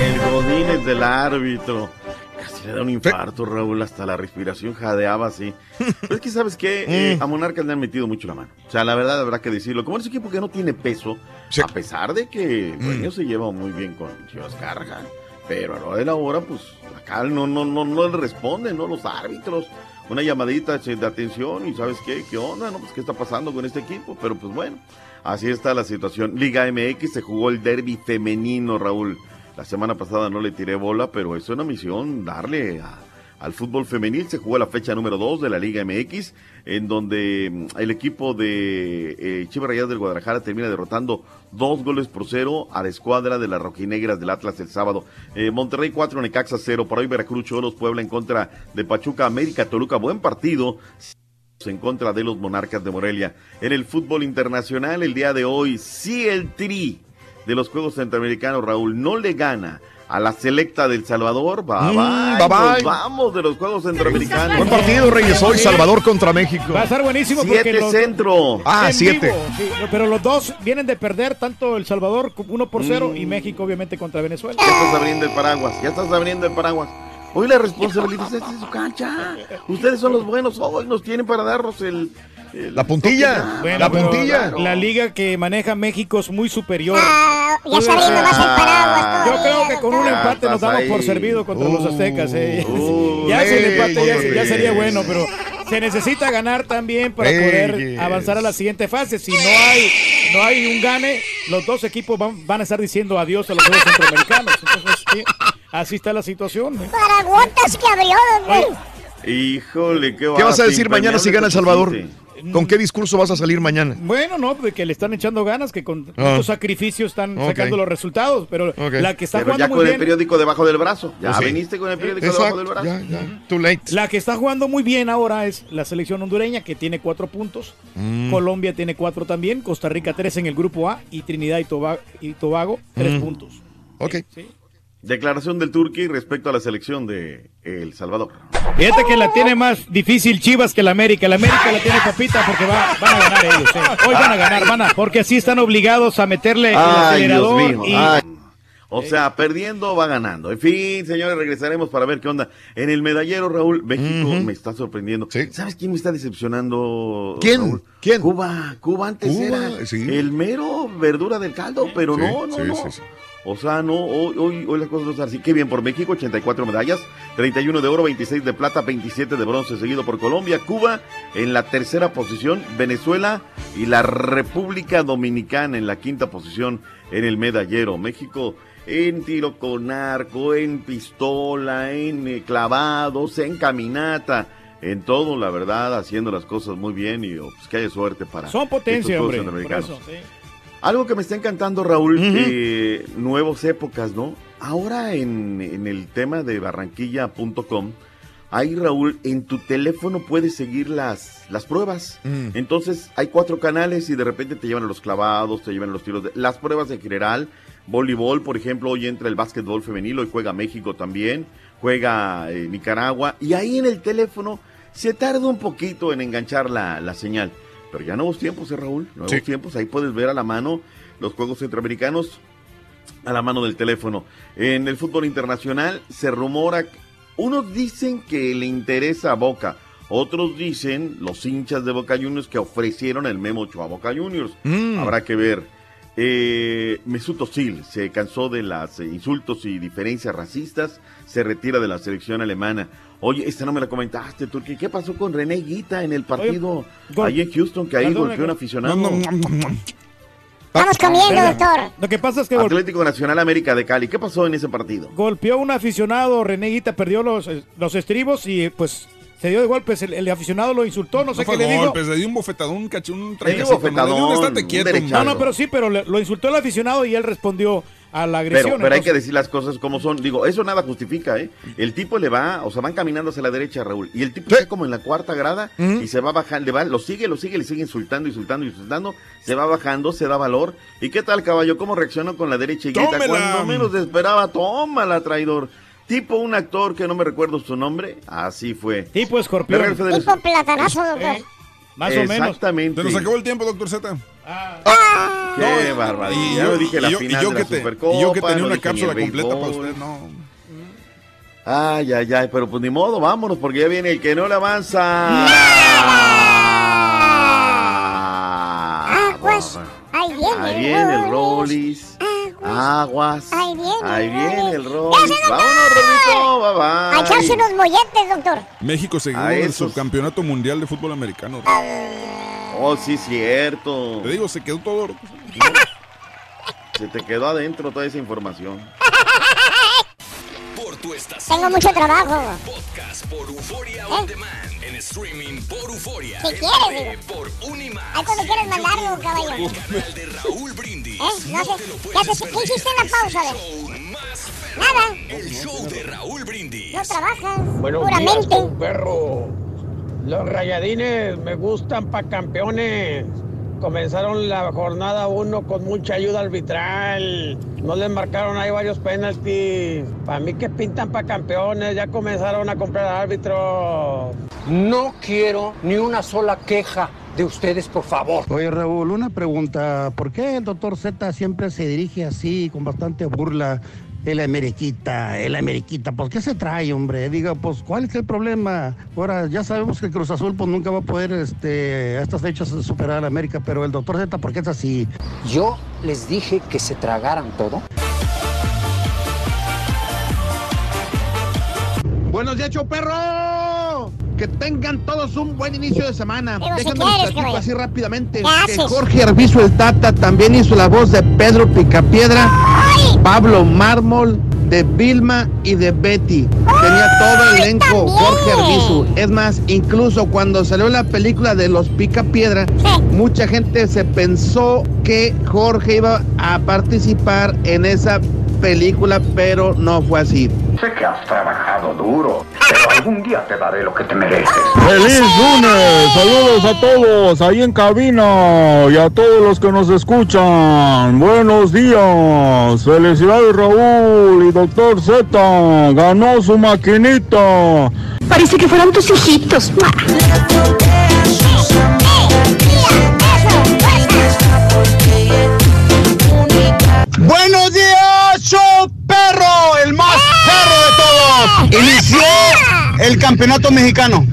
El godín es del árbitro. Casi le da un infarto, Raúl, hasta la respiración jadeaba así. Pero es que, ¿sabes qué? Eh, a Monarcas le han metido mucho la mano. O sea, la verdad habrá que decirlo. Como es un equipo que no tiene peso, a pesar de que el dueño se lleva muy bien con Chivas Carga. Pero a la hora de la hora, pues acá no, no, no, no le responden, ¿no? Los árbitros. Una llamadita de atención y ¿sabes qué? ¿Qué onda? ¿No? Pues qué está pasando con este equipo. Pero pues bueno, así está la situación. Liga MX se jugó el derby femenino, Raúl. La semana pasada no le tiré bola, pero es una misión darle a- al fútbol femenil. Se jugó la fecha número 2 de la Liga MX, en donde mm, el equipo de eh, Chivas Rayadas del Guadalajara termina derrotando dos goles por cero a la escuadra de las rojinegras del Atlas el sábado. Eh, Monterrey 4, Necaxa 0. Por hoy Veracruz, Cholos, Puebla en contra de Pachuca, América, Toluca. Buen partido en contra de los Monarcas de Morelia. En el fútbol internacional, el día de hoy, sí el tri de los Juegos Centroamericanos, Raúl, no le gana a la selecta del Salvador. Bye, Mm, bye, bye, bye. nos vamos de los Juegos Centroamericanos. Buen partido, Reyes, hoy Salvador contra México. Va a estar buenísimo Siete porque los, centro. Ah, en siete. vivo, sí, pero los dos vienen de perder tanto El Salvador 1 por 0 Mm. y México obviamente contra Venezuela. Ya estás abriendo el paraguas, ya estás abriendo el paraguas. Hoy la responsabilidad es de su cancha. Ustedes son los buenos, hoy nos tienen para darnos el... el- La puntilla, Bueno, la puntilla. La liga que maneja México es muy superior. Ah, ya está abriendo más el paraguas Yo creo que con un empate nos damos por servido contra los aztecas. eh. Uh, ya sin ey, empate ya, sería bueno, pero se necesita ganar también para poder yes. avanzar a la siguiente fase. Si no hay no hay un gane, los dos equipos van, van a estar diciendo adiós a los Juegos Centroamericanos. Entonces, sí, así está la situación. eh. Paraguotas que abrió, doctor. Híjole, qué ¿Qué vas a decir mañana si gana El Salvador? ¿Con qué discurso vas a salir mañana? Bueno, no, de que le están echando ganas, que con Ah. muchos sacrificios están sacando los resultados, pero la que está Pero jugando ya muy con el bien. periódico debajo del brazo. Ya Pues sí. viniste con el periódico debajo del brazo. ya, ya. Too late. La que está jugando muy bien ahora es la selección hondureña, que tiene cuatro puntos. Mm. Colombia tiene cuatro también. Costa Rica tres en el grupo A. Y Trinidad y Tobago, y Tobago tres Mm. puntos. Ok. Declaración del Turqui respecto a la selección de El Salvador. Fíjate que la tiene más difícil Chivas que la América. La América la tiene papita porque va- van a ganar ellos. eh. Hoy van a ganar, van a, porque así están obligados a meterle el Ay, Dios acelerador. mío. y- ay. O sea, perdiendo va ganando. En fin, señores, regresaremos para ver qué onda. En el medallero, Raúl, México me está sorprendiendo. ¿Sabes quién me está decepcionando? ¿Quién? Raúl? ¿Quién? Cuba. Cuba antes Cuba, era sí. el mero verdura del caldo, pero Sí, no, no, sí, no. sí, sí. O sea, no, hoy, hoy, hoy las cosas no están así. Qué bien por México, 84 medallas, 31 de oro, 26 de plata, 27 de bronce, seguido por Colombia, Cuba en la tercera posición, Venezuela y la República Dominicana en la quinta posición en el medallero. México en tiro con arco, en pistola, en eh, clavados, en caminata. En todo, la verdad, haciendo las cosas muy bien y oh, pues, que haya suerte para Son potencia, hombre. Eso, sí. Algo que me está encantando, Raúl, eh, nuevas épocas, ¿no? Ahora en, en el tema de barranquilla.com, ahí, Raúl, en tu teléfono puedes seguir las, las pruebas. Mm. Entonces, hay cuatro canales y de repente te llevan a los clavados, te llevan a los tiros. De, las pruebas en general, voleibol, por ejemplo, hoy entra el básquetbol femenil, hoy juega México también, juega eh, Nicaragua, y ahí en el teléfono se tarda un poquito en enganchar la, la señal. Pero ya nuevos tiempos, ¿eh, Raúl? Nuevos Sí. tiempos, ahí puedes ver a la mano los Juegos Centroamericanos a la mano del teléfono. En el fútbol internacional se rumora, unos dicen que le interesa a Boca, otros dicen, los hinchas de Boca Juniors, que ofrecieron el Memo a Boca Juniors. Mm. Habrá que ver. Eh, Mesut Özil se cansó de los insultos y diferencias racistas, se retira de la selección alemana. Oye, esta no me la comentaste, Turquía. ¿Qué pasó con René Guita en el partido gol- ahí en Houston que ahí golpeó un aficionado? No. Estamos comiendo, doctor. Lo que pasa es que Atlético Nacional América de Cali. ¿Qué pasó en ese partido? golpeó un aficionado, René Guita perdió los, eh, los estribos y pues se dio de golpes. El, el aficionado lo insultó, no sé fue qué le dijo. golpes, le dio un bofetadón, un cacho, un trancacito. ¿no? Le dio un estate un. No, no, pero sí, pero le- lo insultó el aficionado y él respondió a la agresión. Pero, pero hay que decir las cosas como son. Digo, eso nada justifica, ¿eh? El tipo le va, o sea, van caminando hacia la derecha, Raúl. Y el tipo está como en la cuarta grada y se va bajando, le va, lo sigue, lo sigue, le sigue insultando, insultando, insultando. Se va bajando, se da valor. ¿Y qué tal, caballo? ¿Cómo reaccionó con la derecha y grita? Cuando menos esperaba, tómala, traidor. Tipo un actor que no me recuerdo su nombre, así fue. Tipo escorpión. Tipo platanazo, doctor. Más o menos. Exactamente. Se nos acabó el tiempo, doctor Z. Qué barbaridad. Y Ya yo, lo dije, la y yo- final y yo de que la te- Supercopa, y yo que no tenía una cápsula completa para usted, no. Ay, ay, ay, pero pues ni modo, vámonos, porque ya viene el que no le avanza. Aguas. Ahí viene. Ahí viene el Rollis. Aguas. Ahí viene. Ahí viene el nos Vámonos, Rolito. Bye A echarse bye. unos molletes, doctor. México se ganó el subcampeonato mundial de fútbol americano. Oh, sí, cierto. Te digo, se quedó todo. Se te quedó adentro toda esa información. Tu estación. Tengo mucho trabajo. Podcast por Euforia On Demand. En streaming por Euforia. Si quieres, por Unima. Ahí cuando quieres mandarlo, caballo. El canal de Raúl Brindis. ¿Eh? No sé. ¿Qué, haces? ¿Qué hiciste en la pausa? A ver. Nada. El show de Raúl Brindis. No trabajas. Buenos días, puramente. con perro. Los rayadines me gustan para campeones. Comenzaron la jornada 1 con mucha ayuda arbitral. No les marcaron ahí varios penaltis. Para mí que pintan para campeones. Ya comenzaron a comprar árbitros. No quiero ni una sola queja de ustedes, por favor. Oye, Raúl, una pregunta. ¿Por qué el doctor Z siempre se dirige así, con bastante burla? El Ameriquita, el Ameriquita, ¿por qué se trae, hombre? Diga, pues, ¿cuál es el problema? Ahora, ya sabemos que el Cruz Azul pues, nunca va a poder este, a estas fechas superar a América, pero el doctor Z, ¿por qué es así? Yo les dije que se tragaran todo. Buenos días, perro. Que tengan todos un buen inicio de semana. Digo, si Déjenme quieres, platico así rápidamente. ¿Qué Que? Jorge Arbizu el Tata también hizo la voz de Pedro Picapiedra, Pablo Mármol, de Vilma y de Betty. Tenía todo el elenco Jorge Arbizu. Es más, incluso cuando salió la película de los Picapiedra, mucha gente se pensó que Jorge iba a participar en esa película, pero no fue así. Sé que has trabajado duro, pero algún día te daré lo que te mereces. ¡Feliz lunes! Saludos a todos ahí en cabina y a todos los que nos escuchan. Buenos días. Felicidades Raúl y Doctor Z. Ganó su maquinita. Parece que fueran tus hijitos. Buenos días, show perro, el más perro de todos. Inició el campeonato mexicano.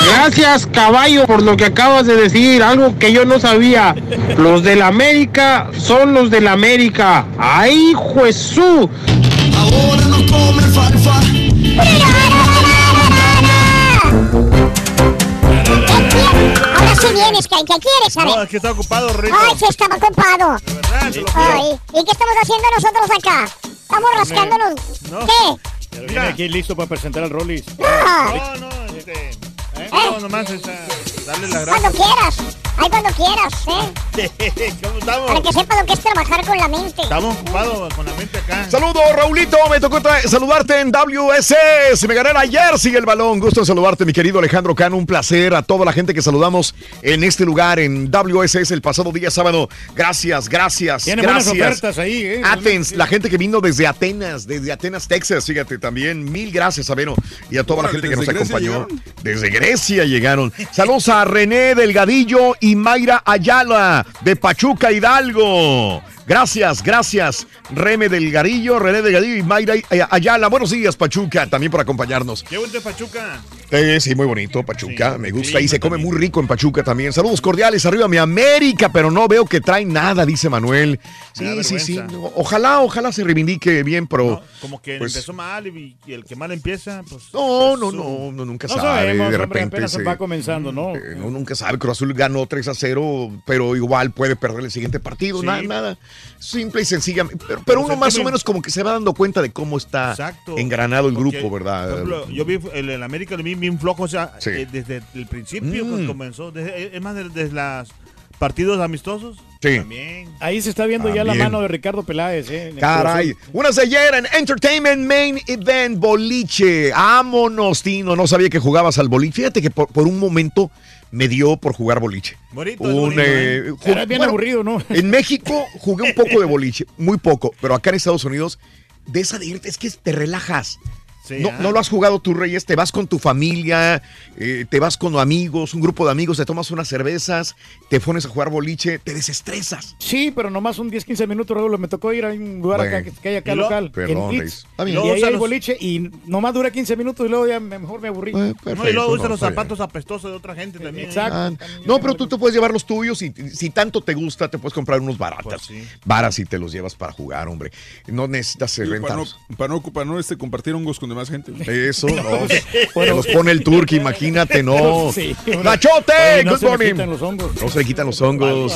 Gracias, caballo, por lo que acabas de decir, algo que yo no sabía. Los del América son los del América. ¡Ay, Jesús! Ahora no come falfa. Ahora sí vienes, ¿qué, qué quieres, a No, es que está ocupado, Rito. Ay, sí, estaba ocupado. se lo Ay, ¿y qué estamos haciendo nosotros acá? Estamos rascándonos. ¿Qué? Ya viene aquí listo para presentar al Rollis. No, No, no, este. ¿Eh? No, nomás es, ah, darle las cuando quieras. Ay, cuando quieras, ¿eh? ¿Cómo estamos? Para que sepa lo que es trabajar con la mente. Estamos ocupados con la mente acá. Saludos, Raulito. Me tocó saludarte en WS. Se me gané ayer. Sigue el balón. Gusto en saludarte, mi querido Alejandro Cano. Un placer a toda la gente que saludamos en este lugar, en WSS, el pasado día sábado. Gracias, gracias. Tiene buenas gracias. ofertas ahí, ¿eh? Athens, la gente que vino desde Atenas, desde Atenas, Texas. Fíjate también. Mil gracias, Abeno. Y a toda la gente que nos ¿desde Grecia acompañó. llegaron? Desde Grecia llegaron. Saludos a René Delgadillo y Mayra Ayala de Pachuca Hidalgo. Gracias, gracias. Reme Delgadillo, René Delgadillo y Mayra Ayala. Buenos días, Pachuca, también por acompañarnos. ¿Qué de Pachuca? Sí, sí, muy bonito, Pachuca, me gusta. Y se come muy rico en Pachuca también. Saludos cordiales, arriba mi América, pero no veo que traen nada, dice Manuel. Sí, sí, sí. Ojalá, ojalá se reivindique bien, pero. Como que pues, empezó mal y, y el que mal empieza, pues. No, no, no, no, nunca No sabe. sabemos, de hombre, repente apenas se- va comenzando, ¿no? eh, no, nunca sabe. Cruz Azul ganó 3 a 0, pero igual puede perder el siguiente partido. Sí. Nada, nada. Simple y sencillamente. Pero, pero uno más o menos como que se va dando cuenta de cómo está Exacto. engranado el Porque, grupo, ¿verdad? Por ejemplo, yo vi el, el América, lo vi bien flojo, o sea, Sí. eh, desde el principio Mm. comenzó, desde- es más, desde, desde los partidos amistosos. Sí. También. Ahí se está viendo ya la mano de Ricardo Peláez. ¿eh? Caray, de ayer en Entertainment Main Event Boliche. Vámonos, Tino. No sabía que jugabas al boliche. Fíjate que por, por un momento me dio por jugar boliche. Bonito, Un, bonito, eh, ¿eh? Era bien aburrido, ¿no? En México jugué un poco de boliche, muy poco, pero acá en Estados Unidos, de esa de irte, es que te relajas. Sí, no, ah. no lo has jugado tú, Reyes, te vas con tu familia, eh, te vas con amigos, un grupo de amigos, te tomas unas cervezas, te pones a jugar boliche, te desestresas. Sí, pero nomás un 10, 15 minutos, Raúl. Me tocó ir a un lugar Bueno. acá que, hay acá Y lo- local. Perdón, en Reyes. Y ahí Luego hay los- boliche y nomás dura 15 minutos y luego ya me- mejor me aburrí. Eh, No, y luego usa no, los bien. zapatos apestosos de otra gente también. Exacto. Ah, no, pero tú te puedes llevar los tuyos y si tanto te gusta, te puedes comprar unos baratas. Pues sí. Varas y te los llevas para jugar, hombre. No necesitas eh, Para no, para no, para no, este, compartir hongos con demás gente. Eso, no. Te los pone el turco, imagínate, no. Sí. ¡Nachote! No Good se me morning. quitan los hongos. No se le quitan los hongos.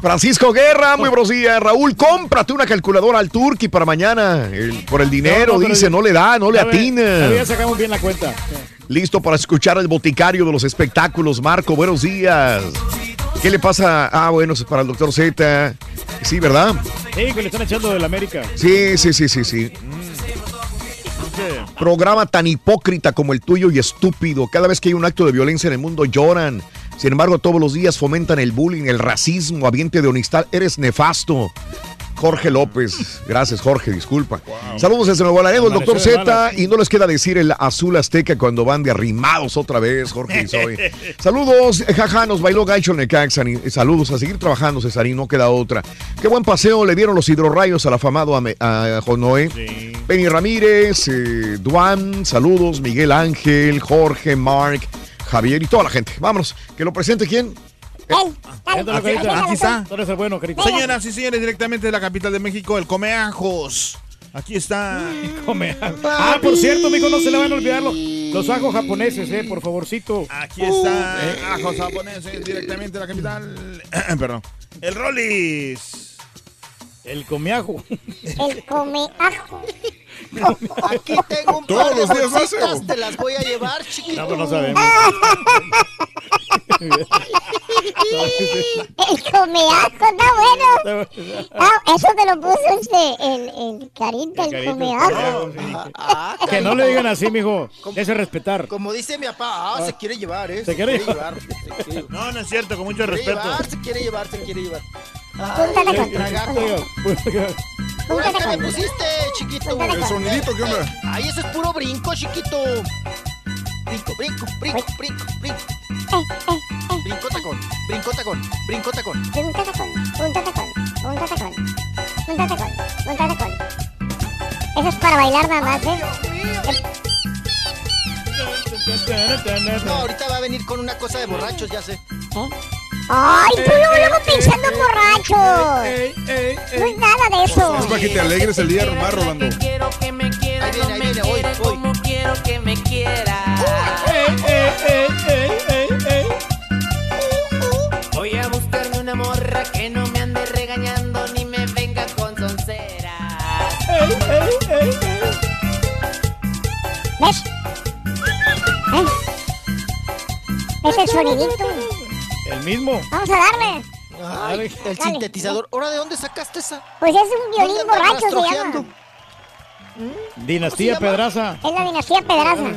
Francisco Guerra, muy buenos días. Raúl, cómprate una calculadora al Turqui para mañana. El- por el dinero, No, no, pero dice, yo- no le da, no le atina. Ya sacamos bien la cuenta. Listo para escuchar el boticario de los espectáculos. Marco, buenos días. ¿Qué le pasa? Ah, bueno, es para el doctor Z. Sí, ¿verdad? Sí, que le están echando del América. Sí, sí, sí, sí, sí. Programa tan hipócrita como el tuyo y estúpido. Cada vez que hay un acto de violencia en el mundo lloran. Sin embargo, todos los días fomentan el bullying, el racismo, aviente de Onistal. Eres nefasto. Jorge López. Gracias, Jorge, disculpa. Saludos desde Nuevo Laredo, el doctor Z. Y no les queda decir el azul azteca cuando van de arrimados otra vez, Jorge y Zoe. Saludos, jaja, nos bailó Gacho Necaxa. ni- Saludos, a seguir trabajando, Cesarín, no queda otra. Qué buen paseo le dieron los hidrorrayos al afamado Ame- a Jonoé. Penny Ramírez, eh, Duan, saludos, Miguel Ángel, Jorge, Mark, Javier y toda la gente. Vámonos, que lo presente quién. Carita. Aquí está. Tú eres el bueno, Carita. Señoras y señores, directamente de la capital de México, el Comeajos. Aquí está. Come ajo. Ah, por cierto, mijo, no se le van a olvidar los, los ajos japoneses, eh, por favorcito. Aquí está. Ajos japoneses, directamente de la capital. Perdón. El Rollis. El comeajo. El come ajo. Aquí tengo un Todos par de los días hace. te las voy a llevar, chiquito. No, pues no sabemos. El come ajo, está bueno. Ah, eso te lo puso este, el, el carita, el, el. Ah, Que no le digan así, mijo. Ese respetar. Como dice mi papá, ah, se quiere llevar, ¿eh? Se quiere llevar. se quiere No, no es cierto, con mucho quiere respeto. llevar, se quiere llevar, se quiere llevar. Púntate con tragajo. Púntate ¿Qué me con pusiste, chiquito? El sonidito, ¿qué onda? Ay, eso es puro brinco, chiquito. Brinco, brinco, brinco, brinco, brinco. Brinco tacón, brinco tacón, brinco tacón. Púntate con, púntate con, púntate con, púntate con, púntate con. Eso es para bailar nada más, ¿eh? No, ahorita va a venir con una cosa de borrachos, ya sé. ¿Eh? Ay, tú luego, luego pensando en borrachos. No es nada de eso. Es para que te alegres el día más, Rolando. Quiero que me quiera, Ahí viene, no ahí me viene, voy. como quiero que me quiera. Voy a buscarme una morra que no me ande regañando ni me venga con sonceras. ¿Ves? ¿Eh? Es el sonidito. El mismo. Vamos a darle. Ay, el Dale. sintetizador. ¿Ahora de dónde sacaste esa? Pues es un violín ¿Dónde andas borracho, se llama. Dinastía ¿Cómo se llama? Pedraza. Es la dinastía Pedraza.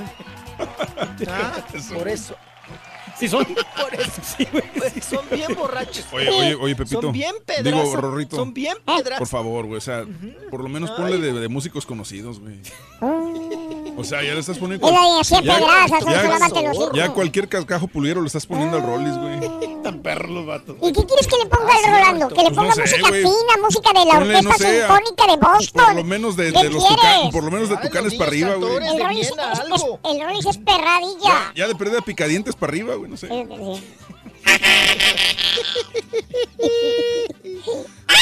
Ah, por eso. Sí, son. Por eso. Pues son bien borrachos. Oye, oye, oye, Pepito. Son bien Digo, pedrazos. Rorrito. Son bien Por pedrazos. favor, güey. O sea, por lo menos ponle de, de músicos conocidos, güey. O sea, ya le estás poniendo. Siete ya- grasas, ya- los hijos. Ya cualquier cascajo pulguero le estás poniendo al Rollis, güey. Tan perros los vatos. ¿Y qué quieres que le ponga al Rolando? Que le Pues no ponga sé, música fina, música de la Ponle, no Orquesta Sinfónica de Boston. Por lo menos de, ¿Qué de los tucanes, por lo menos de tucanes para arriba, güey. El Rollis es, es- el Rollis es perradilla. Ya de perder picadientes para arriba, güey, no sé.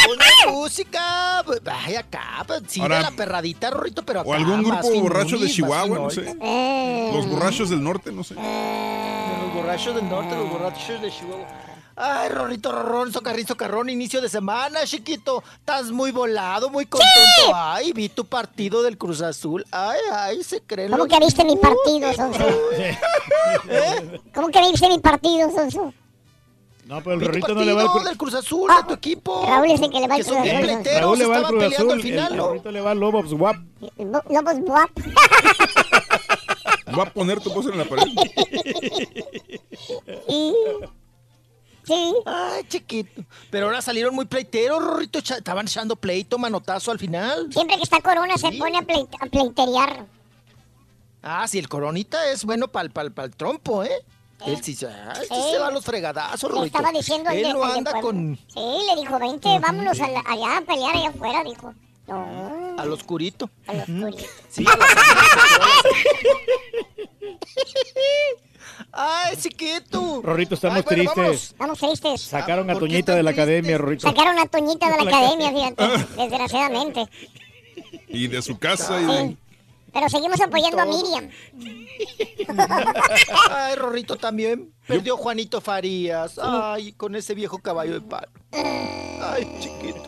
Ponme música. pues, Vaya acá, pues, sí, Ahora- de la perradita, Rorrito, pero acá. O algún grupo borracho de Chihuahua, no sé. finol. Los borrachos del norte, no sé. Los borrachos del norte, los borrachos de Chihuahua. Ay, Rorrito, Rorrón, Socarrín, Socarrón, inicio de semana, chiquito. Estás muy volado, muy contento. Ay, vi tu partido del Cruz Azul. Ay, ay, se creen ¿Cómo los- que viste mi partido, Sonso? ¿Cómo que viste mi partido, Sonso? No, pero el Rorrito no le va al Cruz del Cruz Azul, de tu equipo. Raúl es el que le va al Cruz Azul. Raúl le va al Cruz Azul. al final, el ¿no? Rorrito le va al Lobos Guap. Lobos Buap. Voy a poner tu cosa en la pared. Sí. Ay, chiquito. Pero ahora salieron muy pleiteros, Rorrito. Estaban echando pleito, manotazo al final. Siempre que está Corona se pone a, pleit- a pleiterear. Ah, sí, el coronita es bueno para el trompo, ¿eh? Él sí, se- ay, sí Sí. se va a los fregadazos, Le Rorrito. estaba diciendo Él de- no de anda con... Sí, le dijo, vente, vámonos a la- allá a pelear allá afuera, dijo. No, Al oscurito. a los curitos. Sí, a Ay, chiquito. Rorrito, estamos Ay, bueno, tristes. vámonos. Estamos tristes. Sacaron a Toñita de la academia, Rorrito. Sacaron a Toñita de la academia, fíjate, desgraciadamente. Y de su casa y de... Sí. Pero seguimos apoyando a. Miriam. Ay, Rorrito también. Perdió Juanito Farías. Ay, con ese viejo caballo de palo. Ay, chiquito.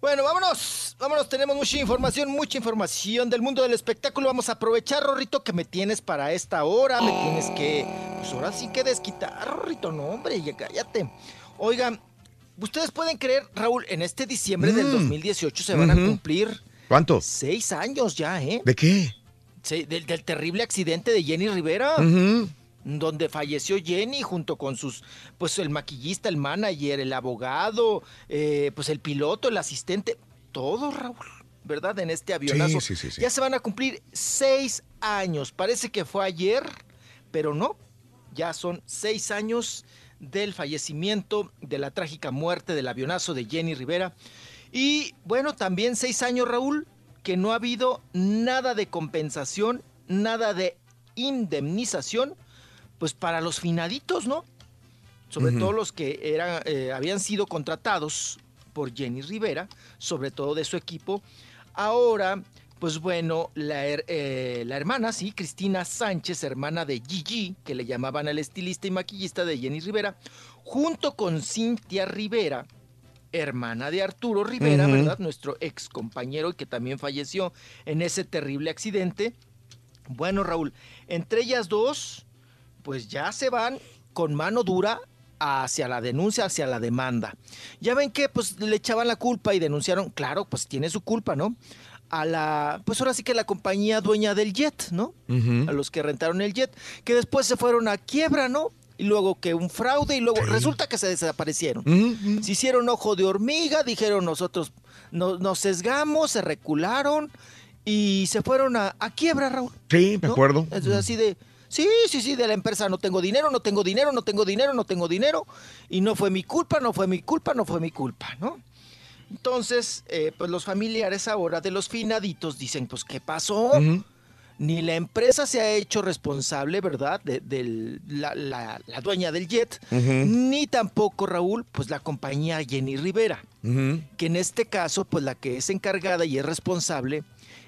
Bueno, vámonos. Vámonos, tenemos mucha información, mucha información del mundo del espectáculo. Vamos a aprovechar, Rorrito, que me tienes para esta hora. Me tienes que. Pues ahora sí que desquitar, Rorrito. No, hombre, ya cállate. Oigan, ustedes pueden creer, Raúl, en este diciembre del Mm. 2018 se van a cumplir ¿Cuánto? seis años ya, ¿eh? ¿De qué? Sí, del, del terrible accidente de Jenny Rivera, donde falleció Jenny junto con sus, pues el maquillista, el manager, el abogado, eh, pues el piloto, el asistente, todo, Raúl, ¿verdad? En este avionazo. sí, sí, sí. Ya se van a cumplir seis años. Parece que fue ayer, pero no. Ya son seis años del fallecimiento, de la trágica muerte del avionazo de Jenny Rivera. Y bueno, también seis años, Raúl, que no ha habido nada de compensación, nada de indemnización, pues para los finaditos, ¿no? Sobre todo los que eran, eh, habían sido contratados por Jenny Rivera, sobre todo de su equipo. Ahora, pues bueno, la, her- eh, la hermana, sí, Cristina Sánchez, hermana de Gigi, que le llamaban al estilista y maquillista de Jenny Rivera, junto con Cintia Rivera, hermana de Arturo Rivera. ¿verdad? Nuestro ex compañero que también falleció en ese terrible accidente. Bueno, Raúl, entre ellas dos, pues ya se van con mano dura hacia la denuncia, hacia la demanda. Ya ven que pues le echaban la culpa y denunciaron, claro, pues tiene su culpa, ¿no? A la, pues ahora sí que la compañía dueña del jet, ¿no? a los que rentaron el jet, que después se fueron a quiebra, ¿no? Y luego que un fraude y luego resulta que se desaparecieron. Se hicieron ojo de hormiga, dijeron nosotros no- nos sesgamos, se recularon y se fueron a, a quiebra, Raúl. Sí, me ¿no? acuerdo. Entonces así de, sí, sí, sí, de la empresa no tengo dinero, no tengo dinero, no tengo dinero, no tengo dinero. Y no fue mi culpa, no fue mi culpa, no fue mi culpa, ¿no? Entonces, eh, pues los familiares ahora de los finaditos dicen, pues, ¿qué pasó? Ni la empresa se ha hecho responsable, ¿verdad? De, del- la, la- la dueña del jet, ni tampoco, Raúl, pues la compañía Jenny Rivera, que en este caso, pues la que es encargada y es responsable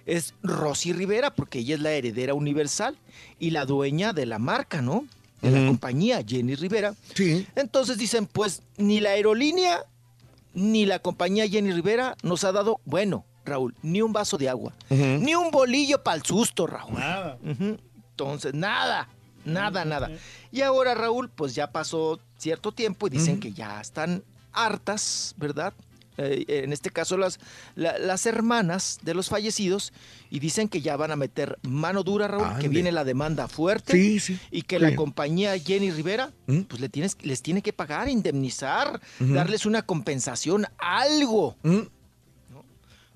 es Rosy Rivera, porque ella es la heredera universal y la dueña de la marca, ¿no? De la compañía Jenny Rivera. Sí. Entonces dicen, pues ni la aerolínea ni la compañía Jenny Rivera nos ha dado, bueno, Raúl, ni un vaso de agua, ni un bolillo para el susto, Raúl. Ujú. Entonces, nada, nada, nada. Y ahora, Raúl, pues ya pasó cierto tiempo y dicen que ya están hartas, ¿verdad? Eh, en este caso las, la- las hermanas de los fallecidos y dicen que ya van a meter mano dura, Raúl, que viene la demanda fuerte Sí, sí. y que Sí. la compañía Jenny Rivera ¿Mm? pues le tienes, les tiene que pagar, indemnizar, darles una compensación, algo. ¿Mm?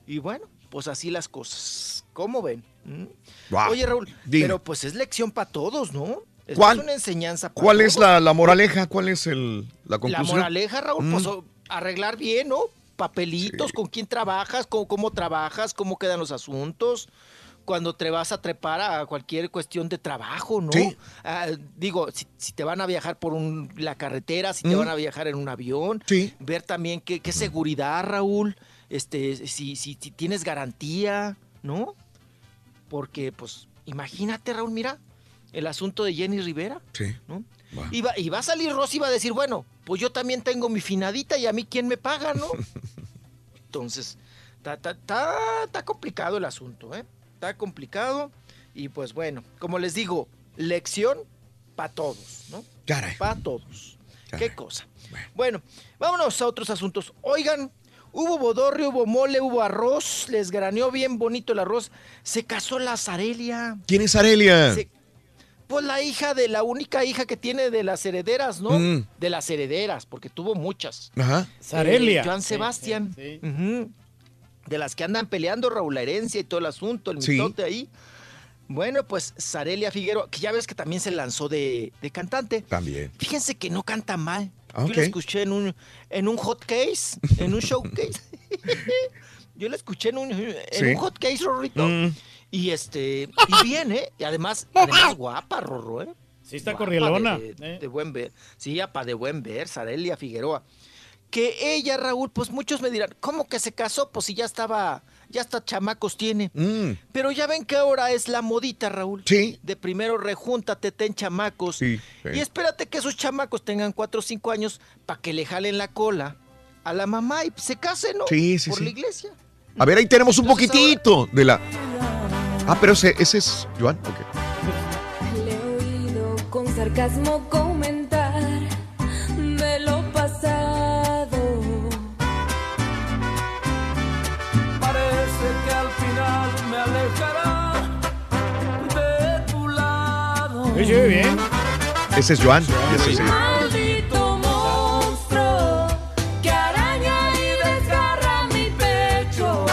Y bueno, pues así las cosas. ¿Cómo ven? ¿Mm? Wow. Oye, Raúl, Dime. pero pues es lección para todos, ¿no? Es ¿Cuál? una enseñanza para ¿Cuál es la, la moraleja? ¿Cuál es el, la La conclusión? moraleja, Raúl, Mm. pues o- arreglar bien, ¿no? Papelitos, con quién trabajas, cómo, cómo trabajas, cómo quedan los asuntos. Cuando te vas a trepar a cualquier cuestión de trabajo, ¿no? Sí. Ah, digo, si, si te van a viajar por un- la carretera, si te Mm. van a viajar en un avión. Sí. Ver también qué, qué seguridad, Raúl. Este, si, si, si tienes garantía, ¿no? Porque, pues, imagínate, Raúl, mira, el asunto de Jenny Rivera. Sí. ¿no? Y, va, y va a salir Rosy y va a decir, bueno, pues yo también tengo mi finadita y a mí quién me paga, ¿no? Entonces, está, complicado el asunto, ¿eh? Está complicado. Y pues bueno, como les digo, lección para todos, ¿no? Para todos. Qué cosa. Bueno, vámonos a otros asuntos. Oigan, hubo bodorrio, hubo mole, hubo arroz, les graneó bien bonito el arroz. Se casó la Zarelia. ¿Quién es Arelia? Se- pues la hija de la única hija que tiene de las herederas, ¿no? Mm. De las herederas, porque tuvo muchas. Ajá. Zarelia. Eh, Joan Sí, Sebastián. sí, Ujú. De las que andan peleando Raúl la herencia y todo el asunto, el Sí. mitote ahí. Bueno, pues Zarelia Figueroa, que ya ves que también se lanzó de, de cantante. También. Fíjense que no canta mal. Yo la escuché en un, en un hot case, en un showcase. Yo la escuché en un, en Sí. un hot case, Rorrito. Mm. Y este, y bien, ¿eh? Y además, además guapa, Rorro, ¿eh? Sí, está Guapa, corrielona. De, de- eh. de buen ver. Sí, apa de buen ver, Zarelia Figueroa. Que ella, Raúl, pues muchos me dirán, ¿cómo que se casó? Pues si ya estaba, ya hasta chamacos tiene. Mm. Pero ya ven que ahora es la modita, Raúl. Sí. De primero rejúntate, ten chamacos. Sí, sí. Y espérate que esos chamacos tengan cuatro o cinco años para que le jalen la cola a la mamá y se casen, ¿no? Sí, sí, Por sí. la iglesia. A ver, ahí tenemos un Entonces poquitito de la. Ah, pero ese, ese es Joan. Ok. Le he oído con sarcasmo comentar Sí, sí, bien. Ese es Joan. ese sí. Maldito monstruo que araña y desgarra mi pecho.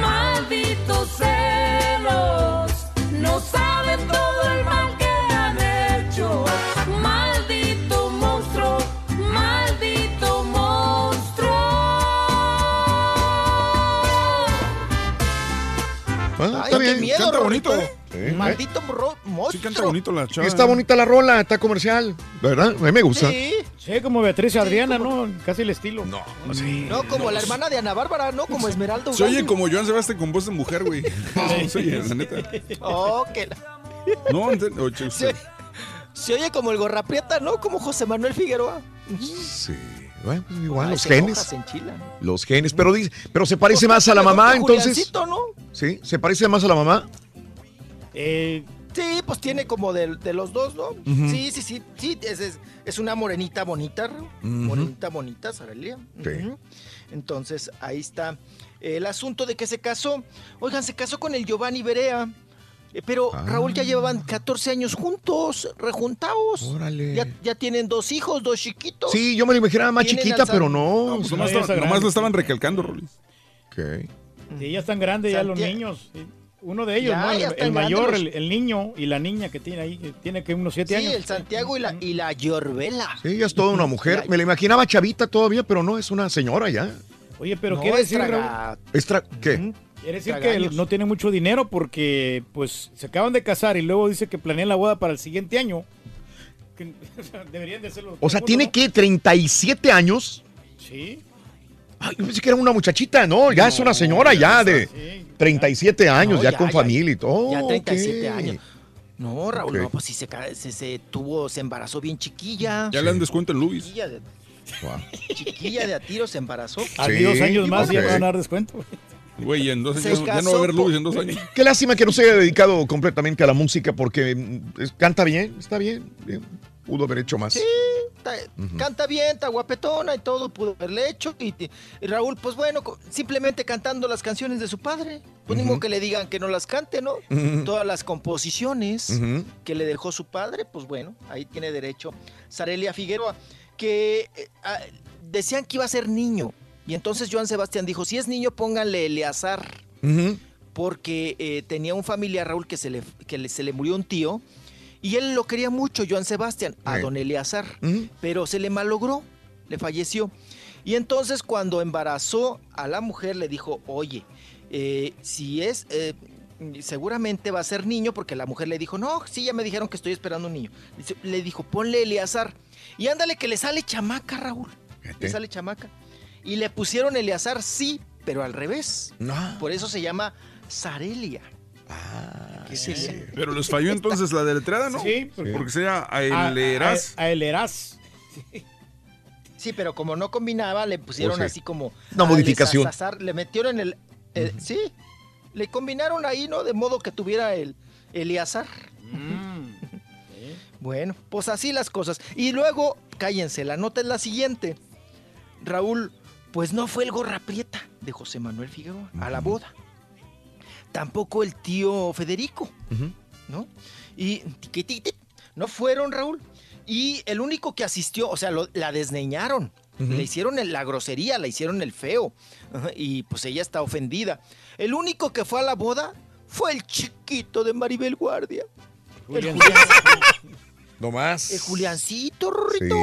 Malditos celos, no saben todo el mal que han hecho. Maldito monstruo, maldito monstruo. Ah, Ay, está qué bien. miedo, Canta bonito. ¿eh? Sí. Maldito Sí, monstruo. canta bonito la chava. está bonita la rola, está comercial. ¿Verdad? A mí me gusta. Sí. Sí, como Beatriz Adriana, ¿no? Casi el estilo. No, sí. No, como la hermana de Ana Bárbara, ¿no? Como Esmeralda Se oye como Joan Sebastián con voz de mujer, güey. No, se oye, la neta. Oh, que la- No, oye, se, usted. se oye como el gorraprieta, ¿no? Como José Manuel Figueroa. Sí. Bueno, pues igual, Ay, los se genes. se. Los genes. Pero, dice, pero se parece más a la mamá, entonces. ¿no? Sí, se parece más a la mamá. Eh, Sí, pues tiene como de, de los dos, ¿no? Sí, sí, sí. Sí, es, es, es una morenita bonita. Ujú. Morenita bonita, Saralia. Sí. Entonces, ahí está el asunto de que se casó. Oigan, se casó con el Giovanni Berea. Eh, Pero Ah. Raúl ya llevaban 14 años juntos, rejuntados. Órale. Ya, ya tienen dos hijos, dos chiquitos. Sí, yo me lo imaginaba más chiquita, pero San- no. Pues No, nomás, lo estaban recalcando, Rolly. Ok. sí, ya están grandes ya los niños. sí. Uno de ellos, Ya, ¿no? El, ya el están mayor, el, el niño y la niña que tiene ahí, que tiene que unos siete Sí, años. el Santiago y la, y la Yorbela. Sí, ya es toda una mujer. Me la imaginaba chavita todavía, pero no, es una señora ya. Oye, pero No, quiere es decir, traga- Extra, ¿Qué? Quiere decir que no tiene mucho dinero porque pues se acaban de casar y luego dice que planean la boda para el siguiente año. Que, o sea, deberían de hacerlo. O sea, tiene junto, que 37 años. ¿no? Sí. Ay, yo pensé que era una muchachita, no, ya es una señora ya de Sí. 37 años, No, ya, ya, con ya. familia y todo. Ya 37 ok. años. No, Raúl, Ok. no, pues sí se, se, se tuvo, se embarazó bien chiquilla. Ya le dan descuento en Luis. Chiquilla de, Wow. chiquilla de a tiro se embarazó. A dos años más ok. ya van a dar descuento. Güey, en dos años ya no va a haber Luis en dos años. Qué lástima que no se haya dedicado completamente a la música porque mm, canta bien, está bien, bien. Pudo haber hecho más. Sí, ta- canta bien, está guapetona y todo, pudo haberle hecho. Y, y Raúl, pues bueno, simplemente cantando las canciones de su padre. Pues ni modo que le digan que no las cante, ¿no? Todas las composiciones que le dejó su padre, pues bueno, ahí tiene derecho Zarelia Figueroa, que eh, ah, decían que iba a ser niño. Y entonces Joan Sebastián dijo, si es niño, pónganle Eleazar. porque eh, tenía un familiar, Raúl, que, se le, que le- se le murió un tío y él lo quería mucho, Joan Sebastián, a don Eleazar, pero se le malogró, le falleció. Y entonces cuando embarazó a la mujer le dijo, oye, eh, si es, eh, seguramente va a ser niño, porque la mujer le dijo, no, sí, ya me dijeron que estoy esperando un niño. Le dijo, ponle Eleazar. Y ándale que le sale chamaca, Raúl. Le sale chamaca. Y le pusieron Eleazar, sí, pero al revés. Por eso se llama Sarelia. ¿Qué sería? Pero les falló entonces la deletreada, ¿no? Sí, porque- porque sea A- Aeleras. A, a Aeleras. Sí, pero como no combinaba, le pusieron Oh, sí. así como... Una a modificación. Le metieron el... el- Sí, le combinaron ahí, ¿no? De modo que tuviera el Eleazar. Bueno, pues así las cosas. Y luego, cállense, la nota es la siguiente. Raúl, pues no fue el gorra prieta de José Manuel Figueroa a la boda. Tampoco el tío Federico, ¿no? Y tiquititi, no fueron, Raúl. Y el único que asistió, o sea, lo- la desneñaron. Le hicieron el- la grosería, la hicieron el feo. Y pues ella está ofendida. El único que fue a la boda fue el chiquito de Maribel Guardia. El, No más. el Juliancito, Rorrito.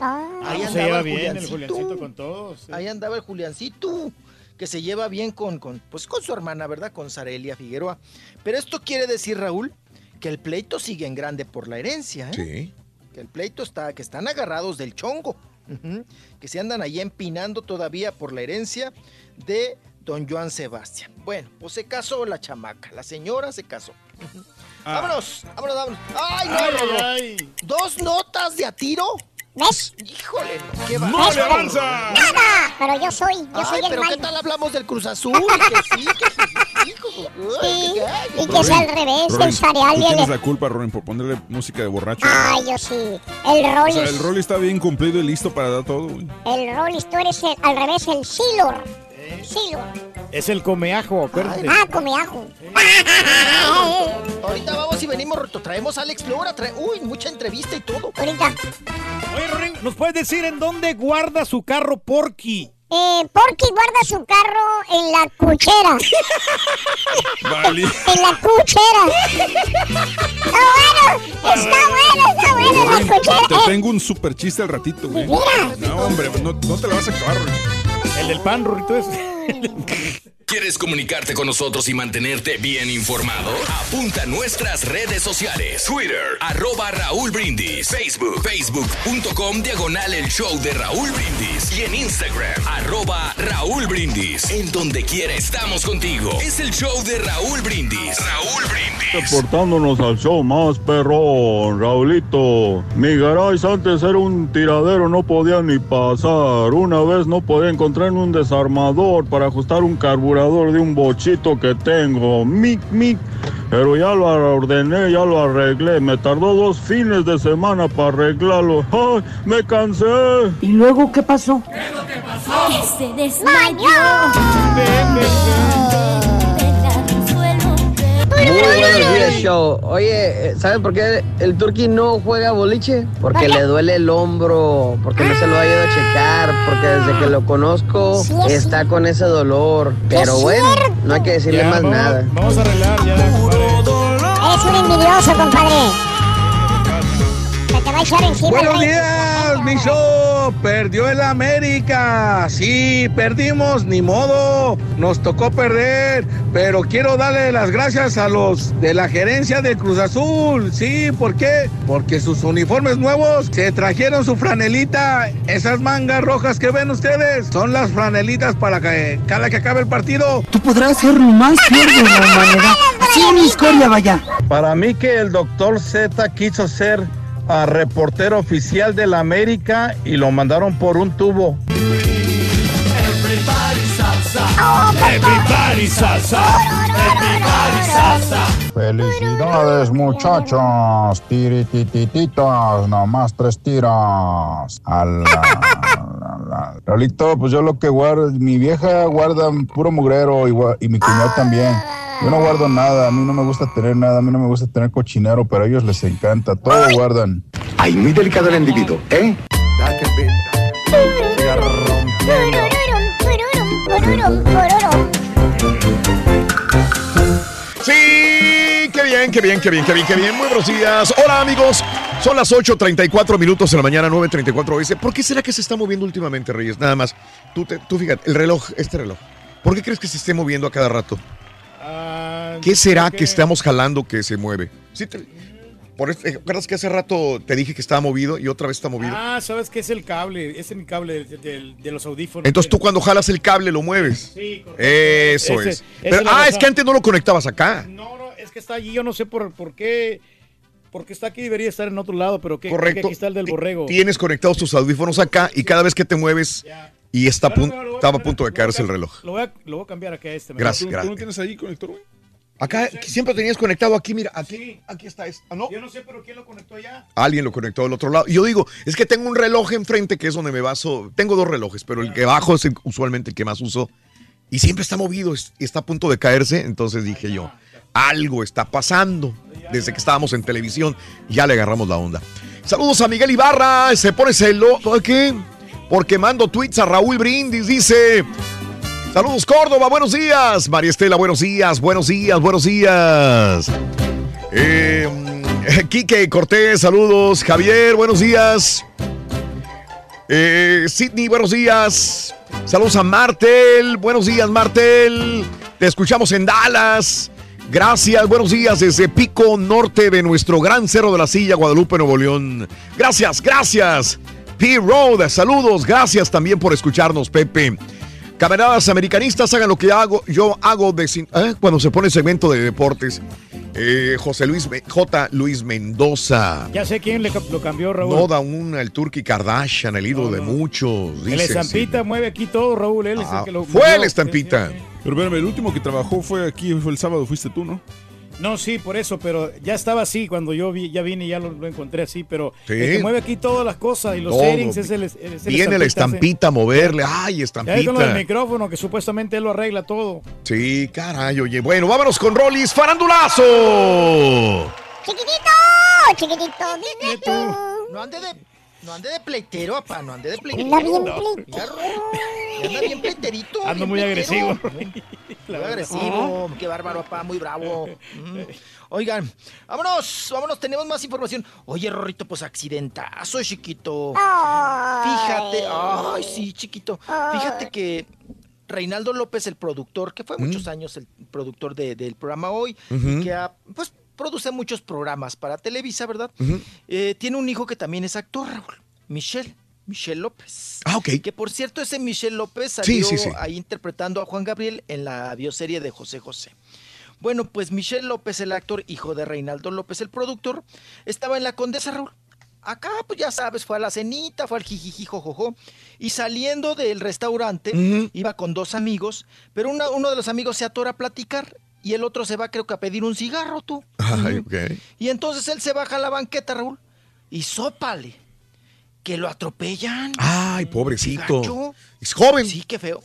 Ahí se lleva andaba el bien el. Juliancito con todos. sí. Ahí andaba el Juliancito, que se lleva bien con, con, pues con su hermana, ¿verdad? Con Sarelia Figueroa. Pero esto quiere decir, Raúl, que el pleito sigue en grande por la herencia, ¿eh? Sí. Que el pleito está, que están agarrados del chongo. Que se andan ahí empinando todavía por la herencia de don Joan Sebastián. Bueno, pues se casó la chamaca, la señora se casó. Ujú. Vámonos, vámonos, vámonos. ¡Ay, no, Ay, Rorro! ay, ¿Dos notas de a tiro? ¿Ves? Híjole, no, qué va. ¡No le avanza! Nada, pero yo soy, yo Ay, soy el pero ¿qué mal. tal hablamos del Cruz Azul? Que sí, que sí, hijo, ay, Y que sea al revés, Rory, el cereal tú y tienes la culpa, Rory, por ponerle música de borracho. Ay, yo sí. El o Rollis. sea, el Rolly está bien cumplido y listo para dar todo, güey. El Rollis, tú eres el- al revés, el Silor. Silor. Es el comeajo, acuérdate. Ah, come ajo. Ahorita vamos y venimos, Roto. Traemos a Alex Lora. Trae... Uy, mucha entrevista y todo. Ahorita. Oye, Rorín, ¿nos puedes decir en dónde guarda su carro Porky? Eh, Porky guarda su carro en la cuchera. Vale. En la cuchera. Está bueno, está bueno, está bueno en la cuchera. te Eh, tengo un super chiste al ratito, güey. Mira. No, hombre, no, no te lo vas a acabar, Rory. El del pan, Rorrito, es. ¿Quieres comunicarte con nosotros y mantenerte bien informado? Apunta a nuestras redes sociales. Twitter, arroba Raúl Brindis. Facebook, facebook.com, diagonal el show de Raúl Brindis. Y en Instagram, arroba Raúl Brindis. En donde quiera estamos contigo. Es el show de Raúl Brindis. Raúl Brindis. Reportándonos al show más perrón, Raulito. Mi garage antes era un tiradero, no podía ni pasar. Una vez no podía encontrar un desarmador para ajustar un carburador de un bochito que tengo. Mic, mic. Pero ya lo ordené, ya lo arreglé. Me tardó dos fines de semana para arreglarlo. ¡Ay, me cansé! ¿Y luego qué pasó? Que se desmayó. Muy buenos días, show. Oye, ¿sabes por qué el Turqui no juega boliche? Porque le duele el hombro, porque no se lo ha ido a checar, porque desde que lo conozco Sí, es está con ese dolor. Pero Es bueno, cierto. no hay que decirle Ya, más vamos, nada. Vamos a arreglar ya. compadre. Eres un envidioso, compadre. Se te va a echar encima. Buenos días, mi show. Perdió el América. Sí, perdimos, ni modo. Nos tocó perder. Pero quiero darle las gracias a los de la gerencia de Cruz Azul. Sí, ¿por qué? Porque sus uniformes nuevos se trajeron su franelita. Esas mangas rojas que ven ustedes son las franelitas para que cada que acabe el partido. Tú podrás ser más fiel de la humanidad. Así en historia, vaya. Para mí que el doctor Z quiso ser ah, reportero oficial de la América y lo mandaron por un tubo. Everybody salsa. Everybody salsa. Felicidades muchachos, tirititititas, nomás tres tiras. Ala, ala. Raulito, pues yo lo que guardo, mi vieja guarda puro mugrero y, y mi cuñado también. Yo no guardo nada, a mí no me gusta tener nada, a mí no me gusta tener cochinero, pero a ellos les encanta, todo guardan. Ay, muy delicado el individuo, ¿eh? Sí, qué bien, qué bien, qué bien, qué bien, qué bien. Muy buenos días. Hola amigos. Son las 8.34 minutos de la mañana, 9.34 veces. ¿Por qué será que se está moviendo últimamente, Reyes? Nada más. Tú, te- tú fíjate, el reloj, este reloj. ¿Por qué crees que se esté moviendo a cada rato? Ah, ¿Qué será que estamos jalando que se mueve? Sí, te- por eso- ¿te ¿Acuerdas que hace rato te dije que estaba movido y otra vez está movido? Ah, ¿sabes qué es el cable? Es mi cable de, de- de los audífonos. Entonces tú cuando jalas el cable lo mueves. Sí, correcto. Eso Ese- es. Pero- ah, es que antes no lo conectabas acá. No, no, es que está allí. Yo no sé por, por qué. Porque está aquí, debería estar en otro lado, pero que, Correcto. que aquí está el del borrego. Tienes conectados tus audífonos acá y cada vez que te mueves y está a estaba a punto de caerse el reloj. Lo voy a, lo voy a cambiar acá a este. mejor. Gracias, ¿Tú- gracias. tú no tienes ahí conector, güey? Acá siempre tenías conectado aquí, mira, aquí, aquí está esto. ¿Ah, no? Yo no sé, pero ¿quién lo conectó allá? Alguien lo conectó del otro lado. Y yo digo, es que tengo un reloj enfrente que es donde me baso. Tengo dos relojes, pero el que bajo es el- usualmente el que más uso. Y siempre está movido es- y está a punto de caerse. Entonces dije yo, algo está pasando. Desde que estábamos en televisión, ya le agarramos la onda. Saludos a Miguel Ibarra. Se pone celo. ¿Por qué? Porque mando tweets a Raúl Brindis. Dice. Saludos Córdoba, buenos días. María Estela, buenos días, buenos días, buenos días. Eh, Quique Cortés, saludos. Javier, buenos días. Eh, Sidney, buenos días. Saludos a Martel, buenos días Martel. Te escuchamos en Dallas. Gracias, buenos días desde Pico Norte de nuestro gran cerro de la silla, Guadalupe, Nuevo León. Gracias, gracias. P. Road, saludos, gracias también por escucharnos, Pepe. Camaradas americanistas, hagan lo que hago, yo hago de, sin- ¿eh? cuando se pone segmento de deportes. Eh, José Luis, Me- J. Luis Mendoza. Ya sé quién le, lo cambió, Raúl. No da una, el Turki Kardashian, el ídolo de muchos. el estampita mueve aquí todo, Raúl. Él es Ah, el que lo fue el estampita. Pero espérame, el último que trabajó fue aquí, fue el sábado, fuiste tú, ¿no? No, sí, por eso, pero ya estaba así cuando yo vi, ya vine y ya lo, lo encontré así, pero Sí. el que mueve aquí todas las cosas y los Todo. settings es el, es el Viene la estampita a moverle. Ay, Ya es con estampita. micrófono, que supuestamente él lo arregla todo. Sí, caray, oye. Bueno, vámonos con Rollis Farandulazo. Chiquitito, chiquitito, dime tú. No ande de, no ande de pleitero, papá, no ande de pleitero. Anda bien pleitero. anda bien pleiterito. Ando bien muy pleitero. agresivo. Muy agresivo, qué bárbaro, papá, muy bravo. Mm. Oigan, vámonos, vámonos, tenemos más información. Oye, Rorrito, pues accidentazo, chiquito. Fíjate, ay, sí, chiquito. Fíjate que Reinaldo López, el productor, que fue muchos años el productor de- del programa Hoy, que ha, pues produce muchos programas para Televisa, ¿verdad? Eh, tiene un hijo que también es actor, Raúl, Michelle. Michelle López. Ah, ok. Que por cierto, ese Michelle López salió sí, sí. ahí interpretando a Juan Gabriel en la bioserie de José José. Bueno, pues Michelle López, el actor, hijo de Reinaldo López, el productor, estaba en la Condesa Raúl. Acá, pues ya sabes, fue a la cenita, fue al jijiji, jojojo. Y saliendo del restaurante, iba con dos amigos, pero una- uno de los amigos se atora a platicar y el otro se va, creo que, a pedir un cigarro, tú. Ay, ok. Y entonces él se baja a la banqueta, Raúl, y sópale, que lo atropellan. Ay, pobrecito. Gacho. Es joven. Sí, qué feo.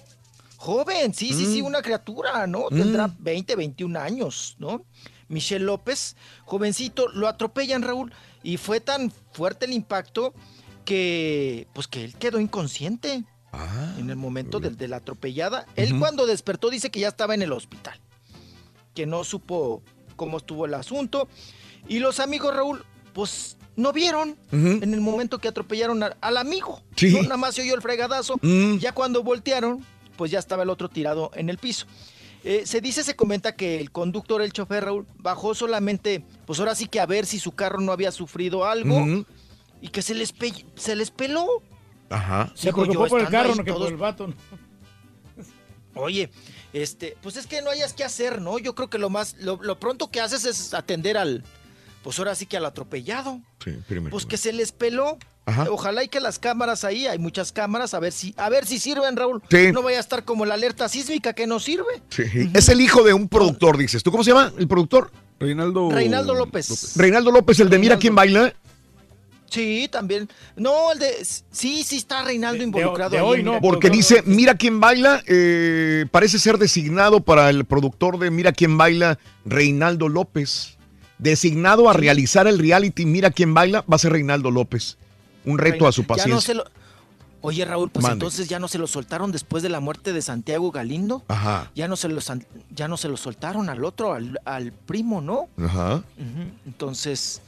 Joven, sí, sí, sí, una criatura, ¿no? Mm. Tendrá 20, 21 años, ¿no? Michelle López, jovencito, lo atropellan, Raúl, y fue tan fuerte el impacto que, pues que él quedó inconsciente en el momento de, la atropellada. Él cuando despertó dice que ya estaba en el hospital, que no supo cómo estuvo el asunto. Y los amigos, Raúl, pues no vieron en el momento que atropellaron a- al amigo. Sí. ¿no? Nada más se oyó el fregadazo. Mm. Ya cuando voltearon, pues ya estaba el otro tirado en el piso. Eh, se dice, se comenta que el conductor, el chofer Raúl, bajó solamente, pues ahora sí que a ver si su carro no había sufrido algo y que se les, pe- se les peló. Ajá. Se preocupó yo, por el carro, no que por el vato. ¿no? Oye, este, pues es que no hayas que hacer, ¿no? Yo creo que lo más, lo, lo pronto que haces es atender al, pues ahora sí que al atropellado. Sí, primero. Pues que se les peló. Ajá. Ojalá y que las cámaras ahí, hay muchas cámaras, a ver si, a ver si sirven, Raúl. Sí. No vaya a estar como la alerta sísmica que no sirve. Sí. Es el hijo de un productor, dices. ¿Tú cómo se llama el productor? Reinaldo. Reinaldo López. Reinaldo López, el de Mira quién baila. Sí, también. No, el de. Sí, sí está Reinaldo involucrado. de ahí hoy no, Porque dice, mira quién baila, eh, parece ser designado para el productor de Mira quién baila, Reinaldo López. Designado a realizar el reality Mira quién baila, va a ser Reinaldo López. Un reto a su no paciencia. lo- Oye, Raúl, pues Mande. entonces ya no se lo soltaron después de la muerte de Santiago Galindo. Ajá. Ya no se lo, ya no se lo soltaron al otro, al, al primo, ¿no? Ajá. Entonces,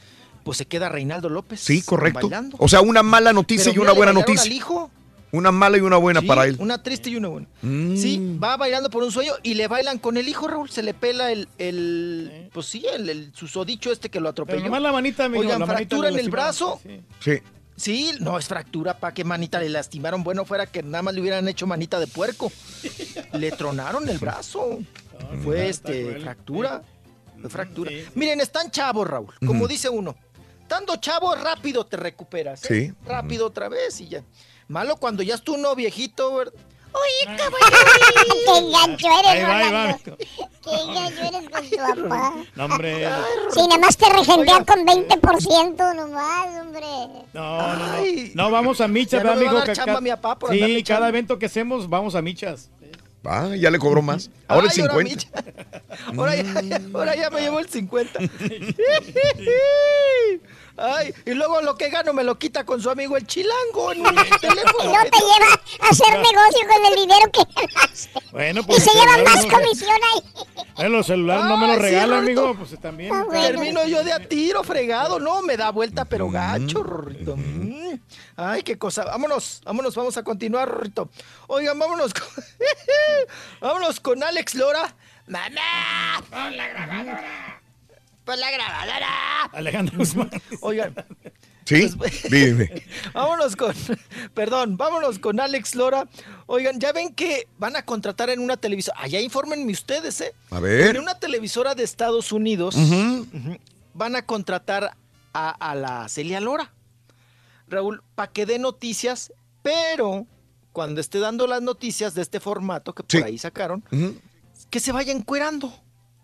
pues se queda Reinaldo López. Sí, correcto. bailando. O sea, una mala noticia Pero y una buena noticia. al hijo. Una mala y una buena Sí, para él. Una triste y una buena. Mm. Sí, va bailando por un sueño y le bailan con el hijo, Raúl. Se le pela el, el pues sí, el, el susodicho este que lo atropelló. Pero nomás la manita, mijo, Oigan, la fractura en el brazo. Sí. Sí, no es fractura, pa' qué manita le lastimaron. Bueno, fuera que nada más le hubieran hecho manita de puerco. Le tronaron el brazo. Fue este fractura. Fue fractura. Miren, están chavos, Raúl. Como dice uno. Estando chavo, rápido te recuperas. ¿eh? Sí. Rápido otra vez y ya. Malo cuando ya es tú uno viejito, ¿verdad? Oye, Qué gancho eres, Ahí va, ahí va. Qué gancho eres con tu papá. No, hombre. Sí, nada más te regentea con 20% nomás, hombre. No, no, no. No, vamos a michas, no ¿verdad, amigo? dar Que chamba ca- mi papá por Sí, cada evento que hacemos, vamos a michas. Ah, ya le cobró más. Ahora Ay, el ahora 50. Ahora ya, ahora ya me llevo el 50. Ay, y luego lo que gano me lo quita con su amigo el chilango en un teléfono. No te lleva a hacer negocio con el dinero que ganas. Bueno, Y pues. se llevan más comisión ahí. Eh, los celulares no me los sí, regalan, amigo. Pues también. Ah, bueno. Termino yo de a tiro, fregado. No, me da vuelta, pero gacho, Rorrito. Mm. Ay, qué cosa. Vámonos, vámonos, vamos a continuar, Rorrito. Oigan, vámonos con, vámonos con Alex Lora. ¡Mamá! ¡Pon la grabadora! ¡Pon la grabadora! Alejandro Guzmán. Oigan, Sí, dime. vámonos con, perdón, vámonos con Alex Lora. Oigan, ya ven que van a contratar en una televisora. Allá infórmenme ustedes, ¿eh? A ver. En una televisora de Estados Unidos van a contratar a, a la Celia Lora. Raúl, para que dé noticias, pero cuando esté dando las noticias de este formato que por Sí. ahí sacaron, que se vaya encuerando.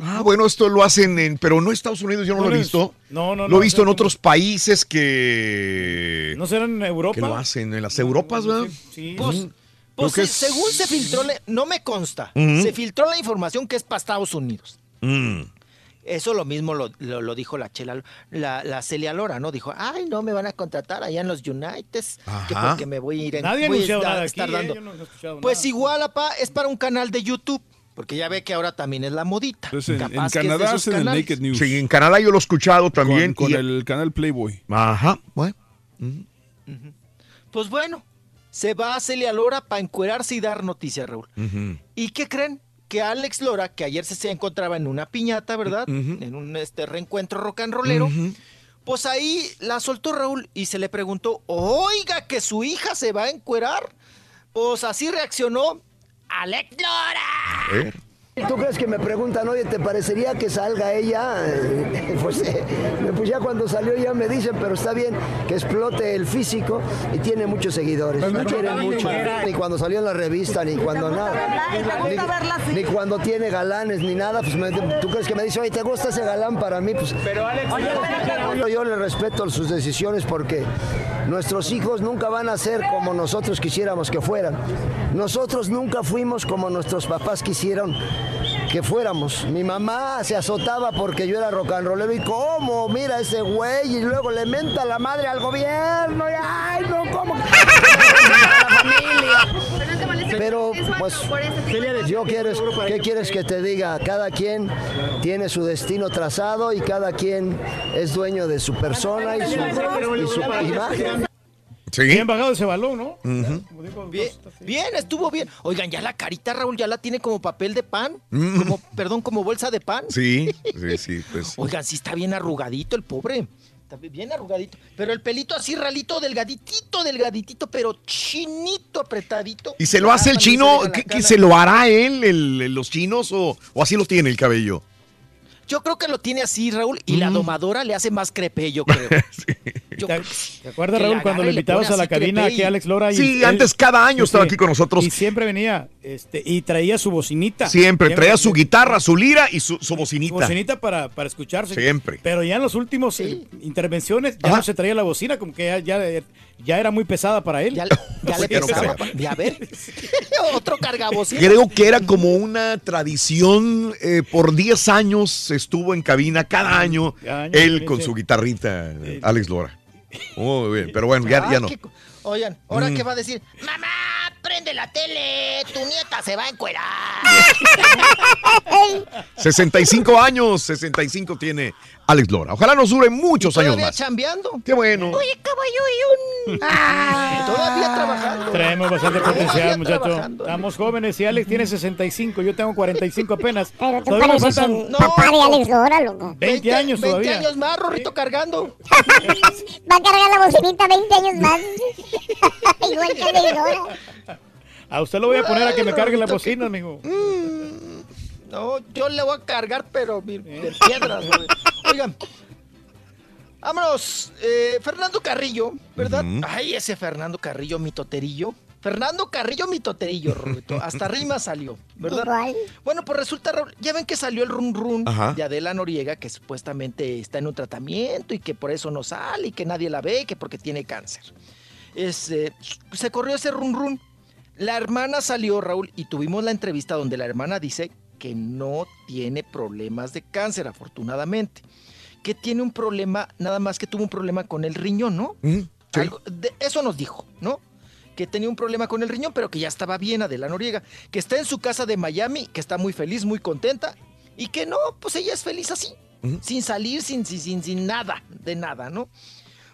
Ah, bueno, esto lo hacen en, pero no en Estados Unidos, yo no, No lo he visto. no, no, Lo no, he visto en no, otros países que, ¿No será en Europa? que lo hacen, en las Europas, ¿verdad? Sí. Pues, pues, se- es- según se filtró, la- no me consta, se filtró la información que es para Estados Unidos. Mm. Eso lo mismo lo, lo- lo dijo la Chela, la, la Celia Lora, ¿no? Dijo, ay, no me van a contratar allá en los United, que porque me voy a ir en... Nadie ha estar- nada aquí, estar ¿eh? dando". Yo no he escuchado Pues nada. igual, apa, es para un canal de YouTube, porque ya ve que ahora también es la modita. Entonces, en, en Capaz que es de Canadá hacen el. Naked News. Sí, en Canadá yo lo he escuchado también. Con, con y- el canal Playboy. Ajá, bueno. Pues bueno, se va a Celia Lora para encuerarse y dar noticias, Raúl. ¿Y qué creen? Que Alex Lora, que ayer se, se encontraba en una piñata, ¿verdad? En un este, reencuentro rock and rollero. Pues ahí la soltó Raúl y se le preguntó, oiga, que su hija se va a encuerar. Pues así reaccionó Alex Lora. A ver. ¿Tú crees que me preguntan, oye, ¿te parecería que salga ella? Pues, eh, pues ya cuando salió ya me dicen, pero está bien que explote el físico y tiene muchos seguidores. Me quieren mucho. Ni cuando salió en la revista, ni cuando nada. Ni, ni cuando tiene galanes, ni nada. Pues me- ¿Tú crees que me dice, oye, ¿te gusta ese galán para mí? Pues, Pero Alex, yo, yo le respeto sus decisiones porque nuestros hijos nunca van a ser como nosotros quisiéramos que fueran. Nosotros nunca fuimos como nuestros papás quisieron que fuéramos. Mi mamá se azotaba porque yo era rock and rollero y cómo, mira ese güey y luego le menta la madre al gobierno y ay, no, cómo. Pero pues yo quiero, ¿qué quieres que te diga? Cada quien tiene su destino trazado y cada quien es dueño de su persona y su, y su imagen. Sí. Bien bajado ese balón, ¿no? Como Bien, bien, estuvo bien. Oigan, ya la carita, Raúl, ya la tiene como papel de pan. Mm. Como, perdón, como bolsa de pan. Sí, sí, sí, pues. Oigan, sí está bien arrugadito el pobre. Está bien arrugadito. Pero el pelito así ralito, delgaditito, delgaditito, pero chinito, apretadito. ¿Y se lo hace el chino? se ¿Qué, se lo hará él, el- los chinos, o, o así lo tiene el cabello? Yo creo que lo tiene así, Raúl, y la Mm. domadora le hace más crepe, yo creo. Yo ¿Te, creo que- te acuerdas, Raúl, cuando le invitabas a la cabina crepe aquí a Alex Lora? y Sí, él- antes cada año estaba aquí con nosotros. Y siempre venía, este, y traía su bocinita. Siempre traía su guitarra, su lira y su, su Su bocinita. bocinita para, para escucharse. Siempre. Pero ya en las últimas eh, intervenciones ya Ajá. no se traía la bocina, como que ya, ya, ya era muy pesada para él. Ya, ya le pesaba. de a ver. Otro cargabocina. Creo que era como una tradición, eh, por 10 años estuvo en cabina cada año, Cada año, él con su guitarrita, Alex Lora. Muy bien, pero bueno, ya, ya no. Oigan, ¿ahora Mm. qué va a decir? Mamá, prende la tele, tu nieta se va a encuerar. 65 años, 65 tiene Alex Lora. Ojalá nos dure muchos años Todavía más. chambeando. Qué bueno. Oye, caballo, y un... Todavía trabajando. Traemos bastante potencial, muchacho. Estamos jóvenes y Alex tiene 65, yo tengo 45 apenas. Pero tú Todavía nos pareces faltan el papá de Alex Lora, loco. 20 años 20 todavía. años más, Rorrito, cargando. Va a cargar la bocinita 20 años más. Igual que Alex Lora. A usted lo voy a poner a que me cargue la bocina, amigo. No, yo le voy a cargar, pero de piedras. güey. Oigan, vámonos. eh, Fernando Carrillo, ¿verdad? Ay, ese Fernando Carrillo, mi toterillo. Fernando Carrillo, mi toterillo, Rorrito. Hasta rima salió, ¿verdad? Igual. Bueno, pues resulta, Raúl, ya ven que salió el run run Ajá. de Adela Noriega, que supuestamente está en un tratamiento y que por eso no sale y que nadie la ve, que porque tiene cáncer. Este, se corrió ese run run. La hermana salió, Raúl, y tuvimos la entrevista donde la hermana dice que no tiene problemas de cáncer, afortunadamente. Que tiene un problema, nada más que tuvo un problema con el riñón, ¿no? Mm, sí. Algo- de- eso nos dijo, ¿no? Que tenía un problema con el riñón, pero que ya estaba bien Adela Noriega. Que está en su casa de Miami, que está muy feliz, muy contenta. Y que no, pues ella es feliz así. Sin salir, sin, sin, sin, sin nada, de nada, ¿no?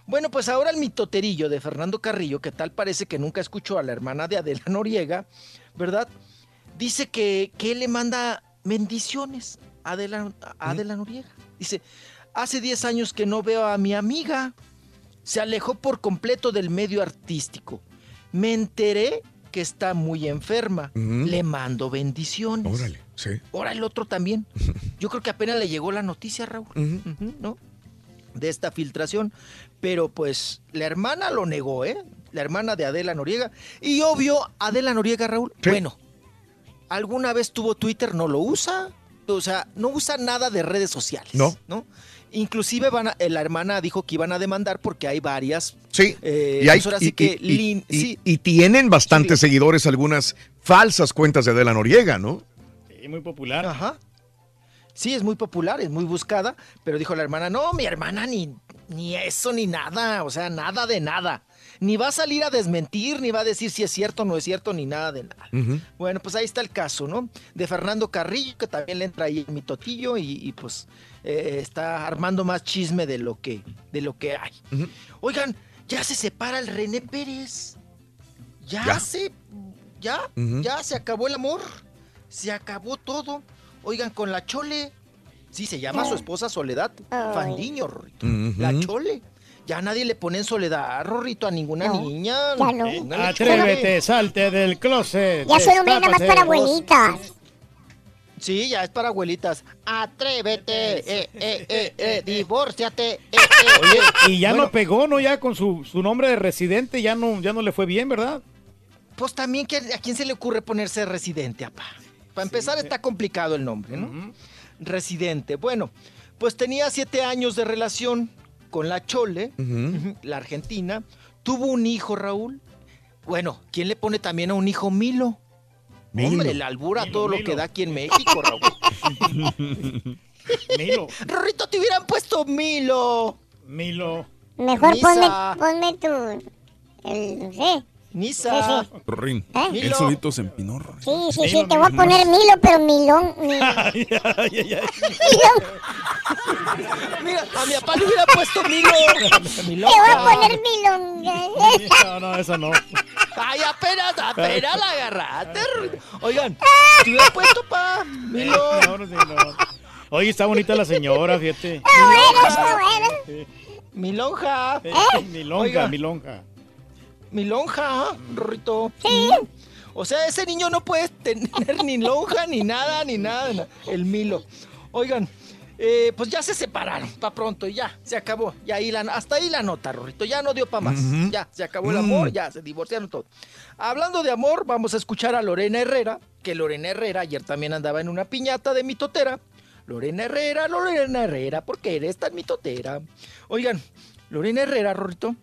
Bueno, pues ahora el mitoterillo de Fernando Carrillo, que tal parece que nunca escuchó a la hermana de Adela Noriega, ¿verdad? Dice que, que él le manda bendiciones a Adela, a Adela Noriega. Dice, hace 10 años que no veo a mi amiga. Se alejó por completo del medio artístico. Me enteré que está muy enferma. Le mando bendiciones. Órale, sí. Ahora el otro también. Yo creo que apenas le llegó la noticia, Raúl. ¿No? De esta filtración. Pero pues la hermana lo negó, ¿eh? La hermana de Adela Noriega. Y obvio, Adela Noriega, Raúl. Bueno, alguna vez tuvo Twitter, no lo usa. O sea, no usa nada de redes sociales. No. ¿No? Inclusive van a- eh, la hermana dijo que iban a demandar porque hay varias. Sí. eh, y, hay- pues y- sí que y- y- lin- y- sí, y tienen bastantes seguidores algunas falsas cuentas de Adela Noriega, ¿no? Sí, muy popular. Ajá. Sí, es muy popular, es muy buscada, pero dijo la hermana, no, mi hermana ni, ni eso ni nada, o sea, nada de nada. Ni va a salir a desmentir, ni va a decir si es cierto o no es cierto, ni nada de nada. Bueno, pues ahí está el caso, ¿no? De Fernando Carrillo, que también le entra ahí en mi totillo y, y, pues eh, está armando más chisme de lo que, de lo que hay. Oigan, ya se separa el René Pérez. Ya, Ya. se, ya, ya se acabó el amor. Se acabó todo. Oigan, con la Chole. Sí, se llama su esposa Soledad Fandiño, Rorrito. La. Chole. Ya nadie le pone en soledad, Rorrito, a ninguna niña. ya no. Póngale Atrévete, salte del closet. Ya soy hombre nada más para abuelitas. Sí, ya es para abuelitas. Atrévete, eh, eh, eh, eh, divórciate. eh, eh, Oye, eh. y ya Bueno, no pegó, ¿no? Ya con su, su nombre de residente ya no, ya no le fue bien, ¿verdad? Pues también, que ¿a quién se le ocurre ponerse residente, apá? Para empezar, está complicado el nombre, ¿no? Residente. Bueno, pues tenía siete años de relación con la Chole, la argentina. Tuvo un hijo, Raúl. Bueno, ¿quién le pone también a un hijo Milo? Milo. Hombre, la albura todo lo que da aquí en México, Raúl. Milo. Rorrito, te hubieran puesto Milo. Milo. Mejor ponme, ponme tu. El, no sé. Nisa. Sí, Rin. ¿Eh? Él solito se empinó. Rin. Sí, sí, sí, te voy a poner Milo, pero Milón. mi- Mira, a mi papá le hubiera puesto Milo. Te voy a poner Milón. No, no, eso no. Ay, apenas, apenas la agarraste. Oigan, te hubiera puesto pa Milo. No, no, sí, no. Oye, está bonita la señora, fíjate. Está bueno, está bueno. Milonja. Mi lonja, Oiga. Mi lonja. Milonja, Rorrito. Sí. O sea, ese niño no puede tener ni lonja, ni nada, ni nada. na- El Milo. Oigan, eh, pues ya se separaron, para pronto, y ya, se acabó. Y ahí la, hasta ahí la nota, Rorrito. Ya no dio para más. Ya, se acabó el Mm. amor, ya, se divorciaron todo. Hablando de amor, vamos a escuchar a Lorena Herrera, que Lorena Herrera ayer también andaba en una piñata de mitotera. Lorena Herrera, Lorena Herrera, ¿por qué eres tan mitotera? Oigan, Lorena Herrera, Rorrito,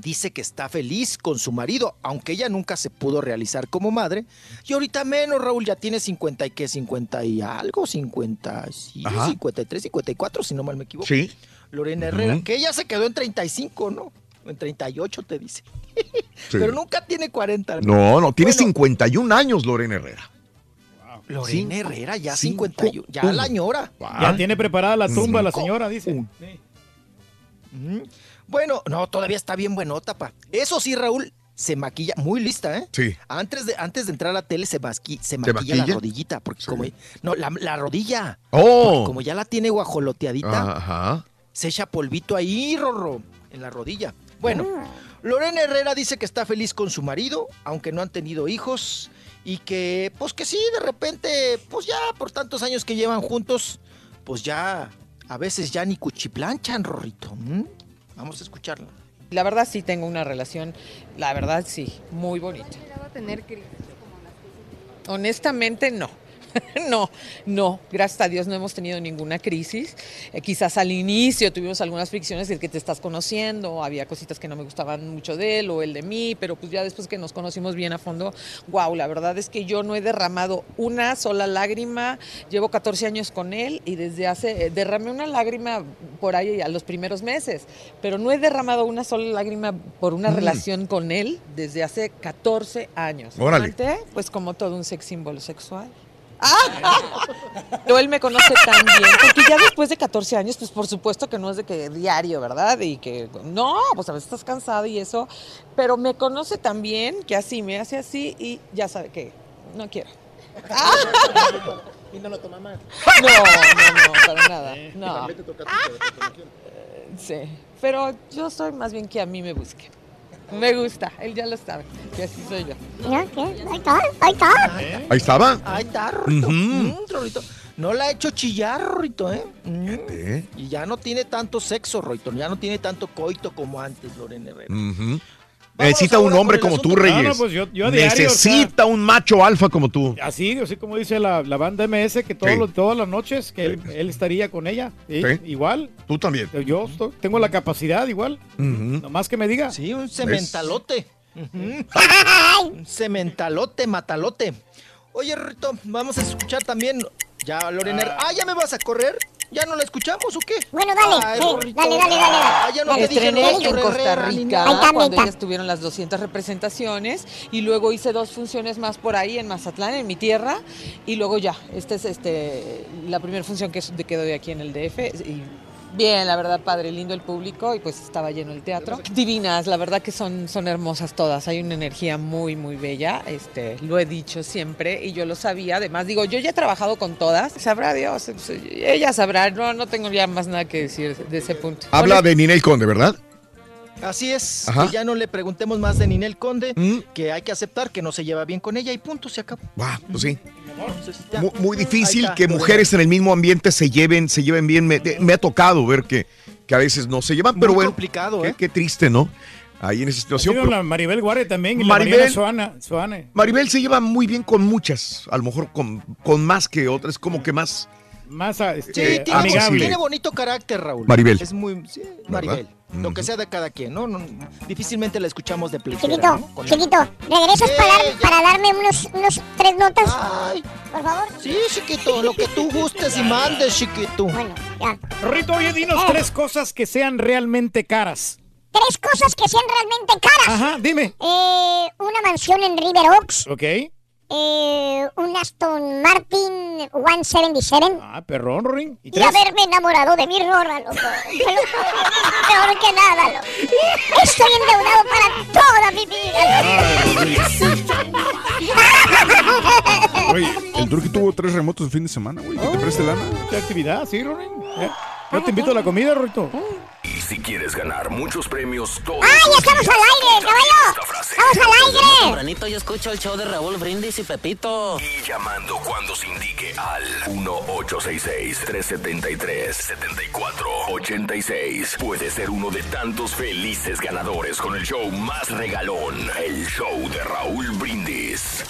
dice que está feliz con su marido, aunque ella nunca se pudo realizar como madre. Y ahorita menos, Raúl, ya tiene 50 y qué, 50 y algo, 50, sí, Ajá. 53, 54, si no mal me equivoco. Sí. Lorena Herrera, que ella se quedó en 35, ¿no? En 38 te dice. Sí. Pero nunca tiene 40. No, no, tiene 51 años Lorena Herrera. Lorena Cinco- Herrera, ya cinco- 51, ya uno. la añora. Ya tiene preparada la tumba la señora, dice. Ujú. Bueno, no, todavía está bien buenota, pa. Eso sí, Raúl, se maquilla, muy lista, ¿eh? Sí. Antes de, antes de entrar a la tele se, masqui- se ¿Se maquilla, maquilla? la rodillita, porque como... No, la, la rodilla. Oh. Como ya la tiene guajoloteadita, Ajá. se echa polvito ahí, Rorro, en la rodilla. Bueno, Lorena Herrera dice que está feliz con su marido, aunque no han tenido hijos, y que, pues que sí, de repente, pues ya por tantos años que llevan juntos, pues ya, a veces ya ni cuchiplanchan, Rorrito. ¿m? Vamos a escucharla. La verdad sí tengo una relación, la verdad sí, muy bonita. a tener crisis? Honestamente no. No, no, gracias a Dios no hemos tenido ninguna crisis. Eh, quizás al inicio tuvimos algunas fricciones el que te estás conociendo, había cositas que no me gustaban mucho de él o él de mí, pero pues ya después que nos conocimos bien a fondo, wow, la verdad es que yo no he derramado una sola lágrima, llevo 14 años con él y desde hace, eh, derramé una lágrima por ahí a los primeros meses, pero no he derramado una sola lágrima por una Mm. relación con él desde hace 14 años. Órale. Pues como todo un sex símbolo sexual. Pero él me conoce tan bien, porque ya después de 14 años, pues por supuesto que no es de que diario, ¿verdad? Y que no, pues a veces estás cansado y eso, pero me conoce tan bien que así me hace así y ya sabe que no quiero. Y no lo toma mal. No, no, no, para nada. Y No. también te toca a ti, pero porque no quiere. Sí, pero yo soy más bien que a mí me busque. Me gusta, él ya lo sabe, que así soy yo. ¿Ya qué? Ahí está, ahí está. Ahí estaba. Ahí está. Ujú. Mm, Rorrito. No la ha hecho chillar, Rorrito, ¿eh? Mm. ¿Eh? Y ya no tiene tanto sexo, Rorrito. Ya no tiene tanto coito como antes, Lorena Herrera. Ujú. Necesita un hombre como tú. Reyes. No, no, pues yo- yo diario, Necesita un macho alfa como tú. Así, así como dice la, la banda MS, que todos Sí. los- todas las noches que él, él estaría con ella. ¿sí? Sí. Igual. Tú también. Yo estoy- tengo la capacidad igual. Ujú. Nomás que me diga. Sí, un cementalote. Un cementalote, matalote. Oye, Rorrito, vamos a escuchar también. Ya, Lorena. Herrera- Ah, ¿ya me vas a correr? ¿Ya no la escuchamos o qué? Bueno, dale, Ay, Rorrito. dale, dale, dale. Ah, ya no te dije en Costa Rica cuando ellas tuvieron las 200 representaciones y luego hice dos funciones más por ahí en Mazatlán, en mi tierra, y luego ya, esta es este la primera función que, que doy aquí en el DF y bien, la verdad, padre, lindo el público y pues estaba lleno el teatro. Divinas, la verdad que son, son hermosas todas, hay una energía muy, muy bella, este, lo he dicho siempre y yo lo sabía, además digo, yo ya he trabajado con todas, sabrá Dios, pues, ella sabrá, no, no tengo ya más nada que decir de ese punto. Habla de Ninel Conde, ¿verdad? Así es, Ajá. que ya no le preguntemos más de Ninel Conde, Mm. que hay que aceptar que no se lleva bien con ella y punto, se acabó. Ah, pues sí. Muy, muy difícil que mujeres en el mismo ambiente se lleven, se lleven bien. Me, me ha tocado ver que, que a veces no se llevan, pero Muy bueno. complicado, qué, ¿eh? qué triste, ¿no? Ahí en esa situación. sido pero la Maribel Guare también y Maribel- Suana, Suane. Maribel se lleva muy bien con muchas, a lo mejor con, con más que otras, como que más. Más ah, Sí, este, tiene, amigable. tiene bonito carácter, Raúl. Maribel. Es muy. sí, Maribel. Lo que sea de cada quien, ¿no? No, difícilmente la escuchamos de pleitora, Chiquito, ¿no? Con- chiquito, ¿regresas Eh, para, dar- para darme unos, unos tres notas? Ay, Por favor. sí, chiquito, lo que tú gustes y mandes, chiquito. Bueno, ya. Rito, oye, dinos Eh. tres cosas que sean realmente caras. Tres cosas que sean realmente caras. Ajá, dime. Eh, una mansión en River Oaks. Ok. Eh, un Aston Martin 177. Ah, perrón, Ring. ¿Y Y haberme enamorado de mi Rora, loco. Peor que nada, loco. Estoy endeudado para toda mi vida. Oye, el Turqui tuvo tres remotos el fin de semana, güey. Que te preste lana. ¿Qué actividad? Sí, Rory. ¿Eh? Yo te invito a la comida, Rito. Y si quieres ganar muchos premios todos ¡Ah, ya estamos al aire, caballo! ¡Estamos al aire! Tempranito yo escucho el show de Raúl Brindis y Pepito. y llamando cuando se indique al 1-866-373-7486. Puede ser uno de tantos felices ganadores con el show más regalón, el show de Raúl Brindis.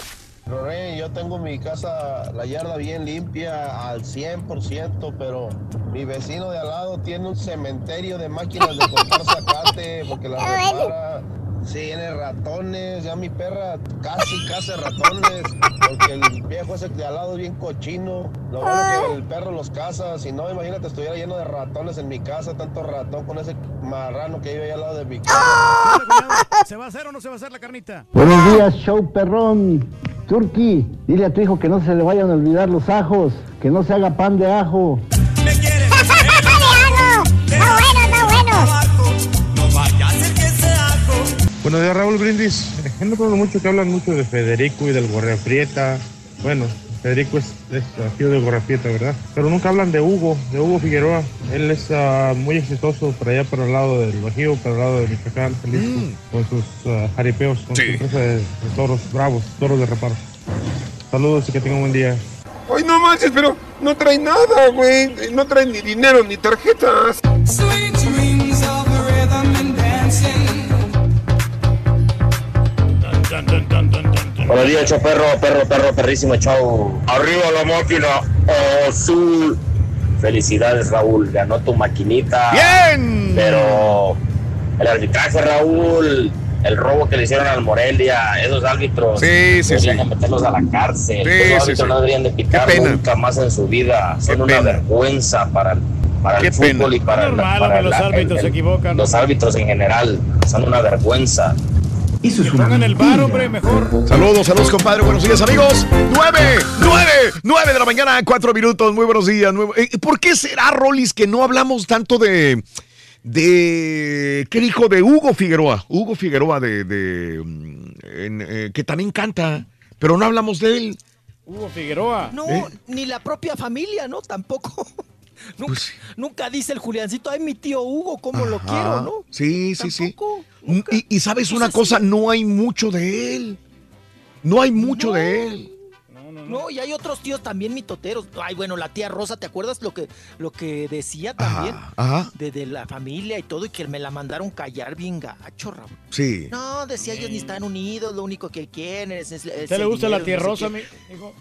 Lorraine, yo tengo mi casa, la yarda bien limpia al 100%, pero mi vecino de al lado tiene un cementerio de máquinas de cortar zacate porque la repara. Sí, tiene ratones, ya mi perra casi, casi ratones, porque el viejo ese de al lado es bien cochino. Lo bueno que el perro los caza, si no, imagínate, estuviera lleno de ratones en mi casa, tanto ratón con ese marrano que vive ahí al lado de mi casa. ¿Se va a hacer o no se va a hacer la carnita? Buenos días, show perrón. Turki, dile a tu hijo que no se le vayan a olvidar los ajos, que no se haga pan de ajo. Está bueno, está bueno. Buenos días, Raúl Brindis. Notado mucho que hablan mucho de Federico y del Gorra Prieta. Bueno, Federico es, es tío de Gorra Prieta, ¿verdad? Pero nunca hablan de Hugo, de Hugo Figueroa. Él es ah, muy exitoso por allá, por el lado del Bajío, por el lado de Michoacán, Jalisco, con sus ah, jaripeos, con su empresa de, de toros bravos, toros de reparo. Saludos y que tengan un buen día. Ay, no manches, pero no trae nada, güey. No trae ni dinero ni tarjetas. Buenos días, hecho perro, perro, perro, perrísimo, chao. Arriba la máquina azul. Felicidades, Raúl. Ganó tu maquinita. ¡Bien! Pero el arbitraje, Raúl, el robo que le hicieron al Morelia, esos árbitros Sí, sí, deberían sí. de meterlos a la cárcel. Sí, esos sí, árbitros sí. no deberían de pitar pena. nunca más en su vida. Son Qué una pena. vergüenza para el, para Qué el fútbol pena. y para, el- para los la- árbitros se equivocan. Los árbitros en general son una vergüenza. Eso es Pongan el bar, hombre, mejor. Saludos, saludos, compadre. Buenos días, amigos. Nueve, nueve, nueve de la mañana, cuatro minutos. Muy buenos días. nueve- Eh, ¿Por qué será, Rolis, que no hablamos tanto de. de ¿Qué dijo? De Hugo Figueroa. Hugo Figueroa, de. de, mm, en, eh, que también canta, pero no hablamos de él. Hugo Figueroa. No, ¿Eh? ni la propia familia, ¿no? Tampoco. Nunca, Pues nunca dice el Juliancito, ay, mi tío Hugo, cómo lo Ajá. quiero, ¿no? Sí, sí, sí. Y, y sabes una cosa, no hay mucho de él. No hay mucho de él. No, y hay otros tíos también mitoteros. Ay, bueno, la tía Rosa, ¿te acuerdas lo que, lo que decía también? ajá. De, de la familia y todo, y que me la mandaron callar bien gacho, Raúl. Sí. No, decía ellos ni están unidos, lo único que quieren es... ¿Usted le gusta la tía no Rosa, mi hijo?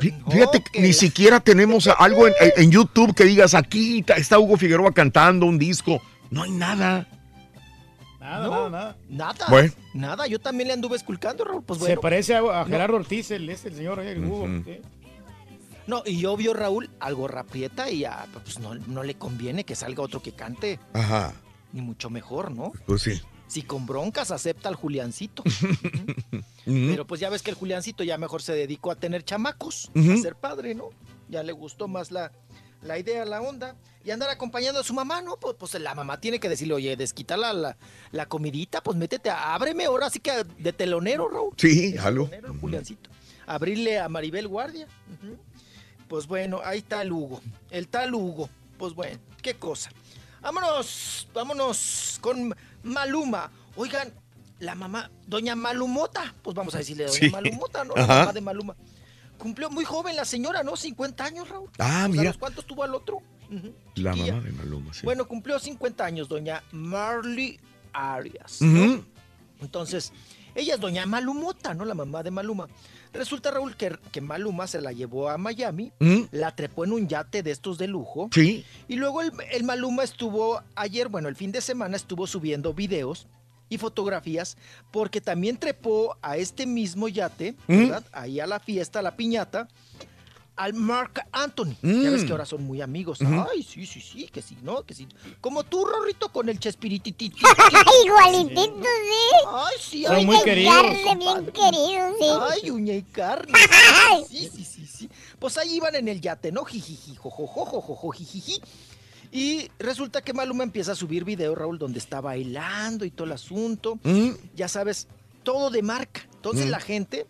Fíjate, que ni siquiera tenemos algo en, en YouTube que digas aquí está Hugo Figueroa cantando un disco. No hay nada. Nada, No, nada, nada. Nada, Bueno. nada, yo también le anduve esculcando, Raúl, pues bueno. Se parece a, a No. Gerardo Ortiz, el, ese, el señor, el Hugo. No, y yo vio Raúl algo raprieta y ya, pues no, no le conviene que salga otro que cante, Ajá. ni mucho mejor, ¿no? Pues sí. Si con broncas acepta al Juliancito. Pero pues ya ves que el Juliancito ya mejor se dedicó a tener chamacos, Ujú. a ser padre, ¿no? Ya le gustó más la, la idea, la onda. Y andar acompañando a su mamá, ¿no? Pues, pues la mamá tiene que decirle, oye, desquita la, la, la comidita, pues métete, a- ábreme ahora sí que de telonero, Raúl. Sí, jalo. telonero, el Juliancito. Abrirle a Maribel Guardia. Pues bueno, ahí está el Hugo. El tal Hugo. Pues bueno, qué cosa. Vámonos, vámonos con Maluma. Oigan, la mamá, doña Malumota, pues vamos a decirle doña Sí. Malumota, ¿no? La Ajá. mamá de Maluma. Cumplió muy joven la señora, ¿no? 50 años, Raúl. Ah, mira. ¿los ¿Cuántos tuvo al otro? La mamá de Maluma, sí. Bueno, cumplió 50 años, doña Marley Arias. Entonces, ella es doña Malumota, ¿no? La mamá de Maluma. Resulta, Raúl, que, que Maluma se la llevó a Miami, ¿Mm? la trepó en un yate de estos de lujo. Sí. Y luego el, el Maluma estuvo ayer, bueno, el fin de semana estuvo subiendo videos y fotografías porque también trepó a este mismo yate, ¿Mm? ¿verdad? Ahí a la fiesta, a la piñata, al Mark Anthony. Ya ves Mm. que ahora son muy amigos. Ay, sí, sí, sí, que sí, ¿no? Que sí. Como tú, Rorrito, con el Chespiritititi. Igualitito, sí. Ay, sí. Son ay, muy ay, queridos. compadre. bien queridos, sí. Ay, uña y carne. Sí, sí, sí, sí. Pues ahí iban en el yate, ¿no? Jijiji, jojojojojo, jijiji. Y resulta que Maluma empieza a subir videos, Raúl, donde está bailando y todo el asunto. ¿Mm? Ya sabes, todo de marca. Entonces Mm. la gente,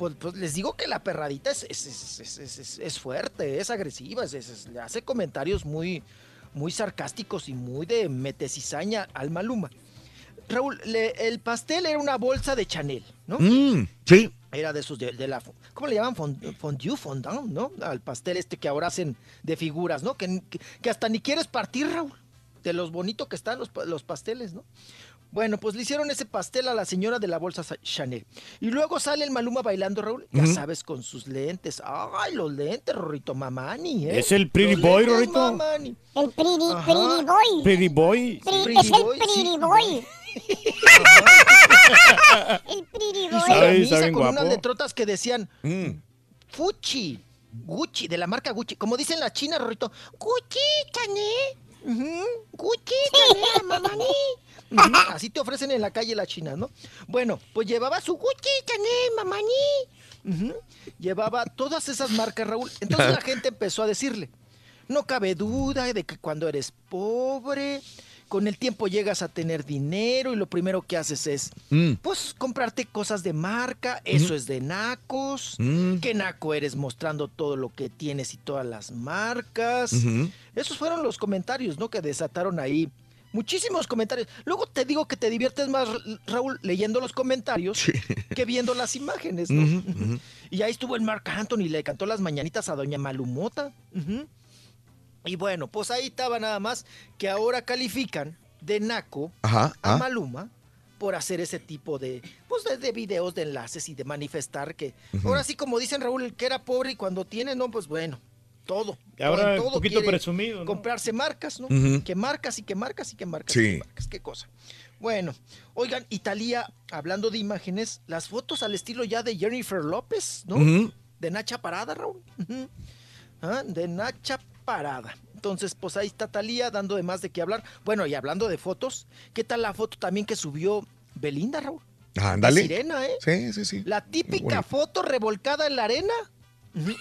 pues, pues les digo que la perradita es, es, es- es- fuerte, es agresiva, es- es- es- le hace comentarios muy, muy sarcásticos y muy de metecizaña al Maluma. Raúl, le- el pastel era una bolsa de Chanel, ¿no? Mm, sí. Era de esos de, de la... ¿Cómo le llaman? Fond- Fondue, fondant, ¿no? Al pastel este que ahora hacen de figuras, ¿no? Que, que- que hasta ni quieres partir, Raúl. De los bonitos que están los, los pasteles, ¿no? Bueno, pues le hicieron ese pastel a la señora de la bolsa Sa- Chanel. Y luego sale el Maluma bailando, Raúl. Ya sabes, con sus lentes. ¡Ay, los lentes, Rorrito Mamani! ¿eh? Es el pretty Los boy, Rorrito. Mamani. El pretty, pretty boy. Pretty boy. Pretty- Pretty es el boy, pretty sí. boy. Ay, está camisa bien con unas guapo. letrotas que decían Mm. Fuchi, Gucci, de la marca Gucci. Como dicen las chinas, Rorrito, Gucci, Chanel, Gucci, Chanel, mamani. Así te ofrecen en la calle las chinas, ¿no? Bueno, pues llevaba su Gucci, Chanel, mamani. Ujú, Llevaba todas esas marcas, Raúl. Entonces la gente empezó a decirle, no cabe duda de que cuando eres pobre, con el tiempo llegas a tener dinero y lo primero que haces es, Mm. pues, comprarte cosas de marca. Eso es de nacos. Mm. ¿Qué naco eres mostrando todo lo que tienes y todas las marcas? Esos fueron los comentarios, ¿no? Que desataron ahí. Muchísimos comentarios. Luego te digo que te diviertes más, Raúl, leyendo los comentarios que viendo las imágenes, ¿no? Y ahí estuvo el Marc Anthony, le cantó las mañanitas a Doña Malumota. Y bueno, pues ahí estaba nada más que ahora califican de naco Ajá, a ah. Maluma por hacer ese tipo de, pues de, de videos, de enlaces y de manifestar que ahora sí, como dicen Raúl, el que era pobre y cuando tiene, no, pues bueno, todo. Y ahora en un poquito presumido, ¿no? Comprarse marcas, ¿no? Que marcas y que marcas y que marcas. Sí. y que marcas, qué cosa. Bueno, oigan, Italia, hablando de imágenes, las fotos al estilo ya de Jennifer López, ¿no? De Nacha Parada, Raúl. Ah, De Nacha Parada. Entonces, pues ahí está Talía dando de más de qué hablar. Bueno, y hablando de fotos, ¿qué tal la foto también que subió Belinda, Raúl? Ándale. De sirena, ¿eh? Sí, sí, sí. La típica foto revolcada en la arena. En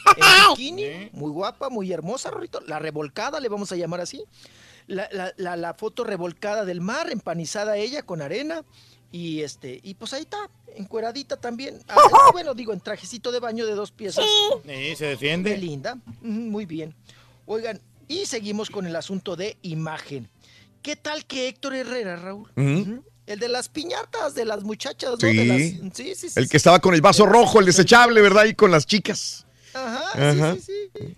bikini, muy guapa, muy hermosa, Rorrito. La revolcada, le vamos a llamar así. La, la- la- la foto revolcada del mar, empanizada ella con arena. Y este, y pues ahí está, encueradita también. Ah, bueno, digo, en trajecito de baño de dos piezas. Sí, se defiende. linda. Muy bien. Oigan, y seguimos con el asunto de imagen. ¿Qué tal que Héctor Herrera, Raúl? El de las piñatas, de las muchachas, ¿no? Sí. De las- sí, sí, sí, El sí. que estaba con el vaso rojo, el desechable, ¿verdad? Y con las chicas. Ajá, Ajá. sí, sí, sí.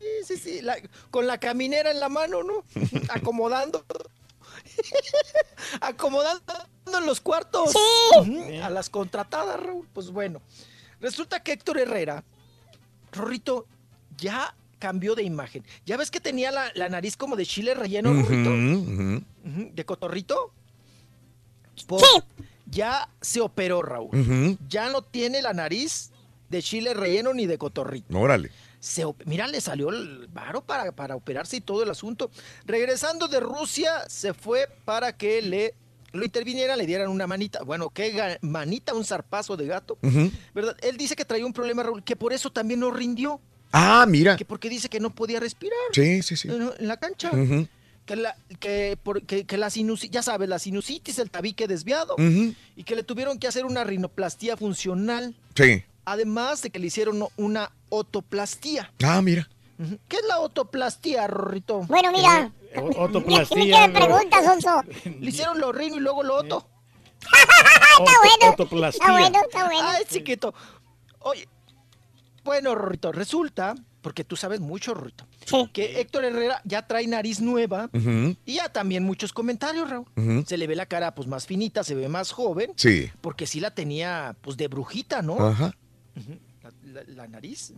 Sí, sí, sí. la- con la caminera en la mano, ¿no? Acomodando. Acomodando en los cuartos. A las contratadas, Raúl. Pues bueno. Resulta que Héctor Herrera, Rorrito, ya cambió de imagen. ¿Ya ves que tenía la, la nariz como de chile relleno, Rorrito? ¿De cotorrito? Pues, Ya se operó, Raúl. Ya no tiene la nariz de chile relleno ni de cotorrito. Órale. Se mira, le salió el varo para, para operarse y todo el asunto. Regresando de Rusia, se fue para que le lo intervinieran, le dieran una manita. Bueno, qué manita, un zarpazo de gato. ¿Verdad? Él dice que traía un problema, Raúl, que por eso también no rindió. Ah, mira. Que porque dice que no podía respirar Sí, sí, sí. en la cancha. Que la, que, por- que- que la sinusitis, ya sabes, la sinusitis, el tabique desviado. Y que le tuvieron que hacer una rinoplastía funcional. Sí. Además de que le hicieron una otoplastía. Ah, mira. ¿Qué es la otoplastía, Rorrito? Bueno, mira. Otoplastía. ¿Qué me preguntas, Onso? Le hicieron lo rino y luego lo oto. Está bueno. Otoplastía. Está bueno, está bueno. Ay, chiquito. Oye, bueno, Rorrito, resulta, porque tú sabes mucho, Rorrito, que Héctor Herrera ya trae nariz nueva y ya también muchos comentarios, Raúl. Se le ve la cara pues más finita, se ve más joven. Sí. Porque sí la tenía pues de brujita, ¿no? Ajá. La, la- la nariz.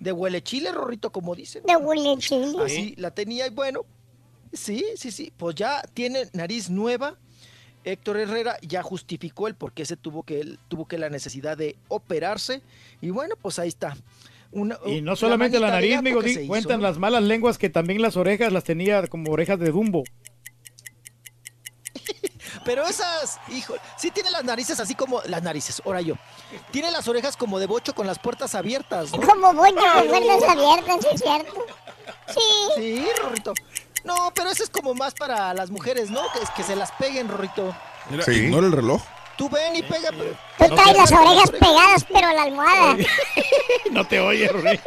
De huele chile, Rorrito, como dicen. De huele chile. Así la tenía y bueno, sí, sí, sí, pues ya tiene nariz nueva. Héctor Herrera ya justificó el por qué se tuvo que él tuvo que la necesidad de operarse y bueno, pues ahí está. Una- Y no solamente la, nariz, amigo, hizo, cuentan ¿no? las malas lenguas que también las orejas las tenía como orejas de Dumbo. Pero esas, hijo, sí tiene las narices así como las narices, ahora yo. Tiene las orejas como de bocho con las puertas abiertas, ¿no? Como boño con puertas abiertas, sí es cierto. Sí. Sí, Rorrito. No, pero eso es como más para las mujeres, ¿no? Que, que se las peguen, Rorrito. Mira, Sí. ignora el reloj. Tú ven y pega. pero- Tú traes las orejas pegadas, pero a la almohada. No te oyes, Rui.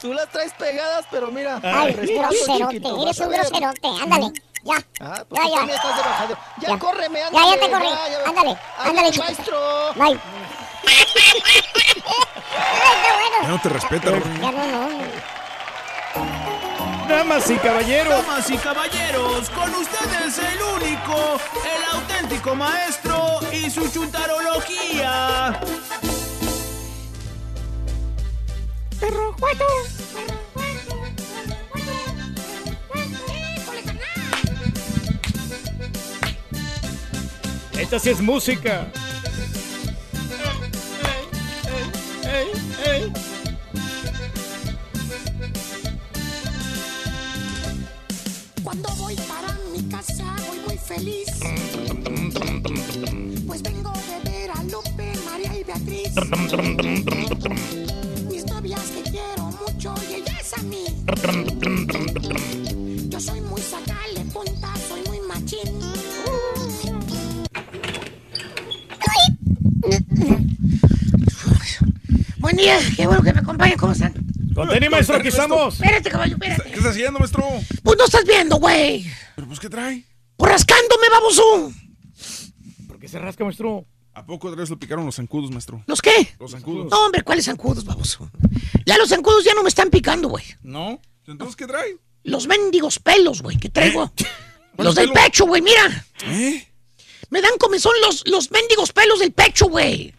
Tú las traes pegadas, pero mira. Ay, groserote, eres un groserote. Ándale, ya. Ah, pues Ya, tú ya. también estás de bajadero. Ya, Ya. córreme, Ya, ándale. ya te corrí. ya. Ándale, ándale, chiquito. maestro. Bye. Ya no te respeta. Ya no, no. Damas y caballeros. Damas y caballeros, con ustedes el único, el auténtico maestro y su chuntarología. Perro cuato. Esta sí es música. Cuando voy para mi casa voy muy feliz. Pues vengo de ver a Lupe, María y Beatriz. Mis novias que quiero mucho y ellas a mí. Yo soy muy sacale Buen día, qué bueno que me acompañen, ¿cómo están? Contení, maestro, aquí estamos. Espérate, caballo, espérate. ¿Qué estás haciendo, maestro? Pues no estás viendo, güey. ¿Pero pues qué trae? Pues rascándome, baboso. ¿Por qué se rasca, maestro? ¿A poco otra vez lo picaron los zancudos, maestro? ¿Los qué? Los zancudos. No, hombre, ¿cuáles zancudos, baboso? Ya los zancudos ya no me están picando, güey. ¿No? ¿Entonces qué trae? Los mendigos pelos, güey, que traigo. Los ¿Cuáles del pecho, güey, mira. ¿Eh? Me dan comezón los, los mendigos pelos del pecho, güey.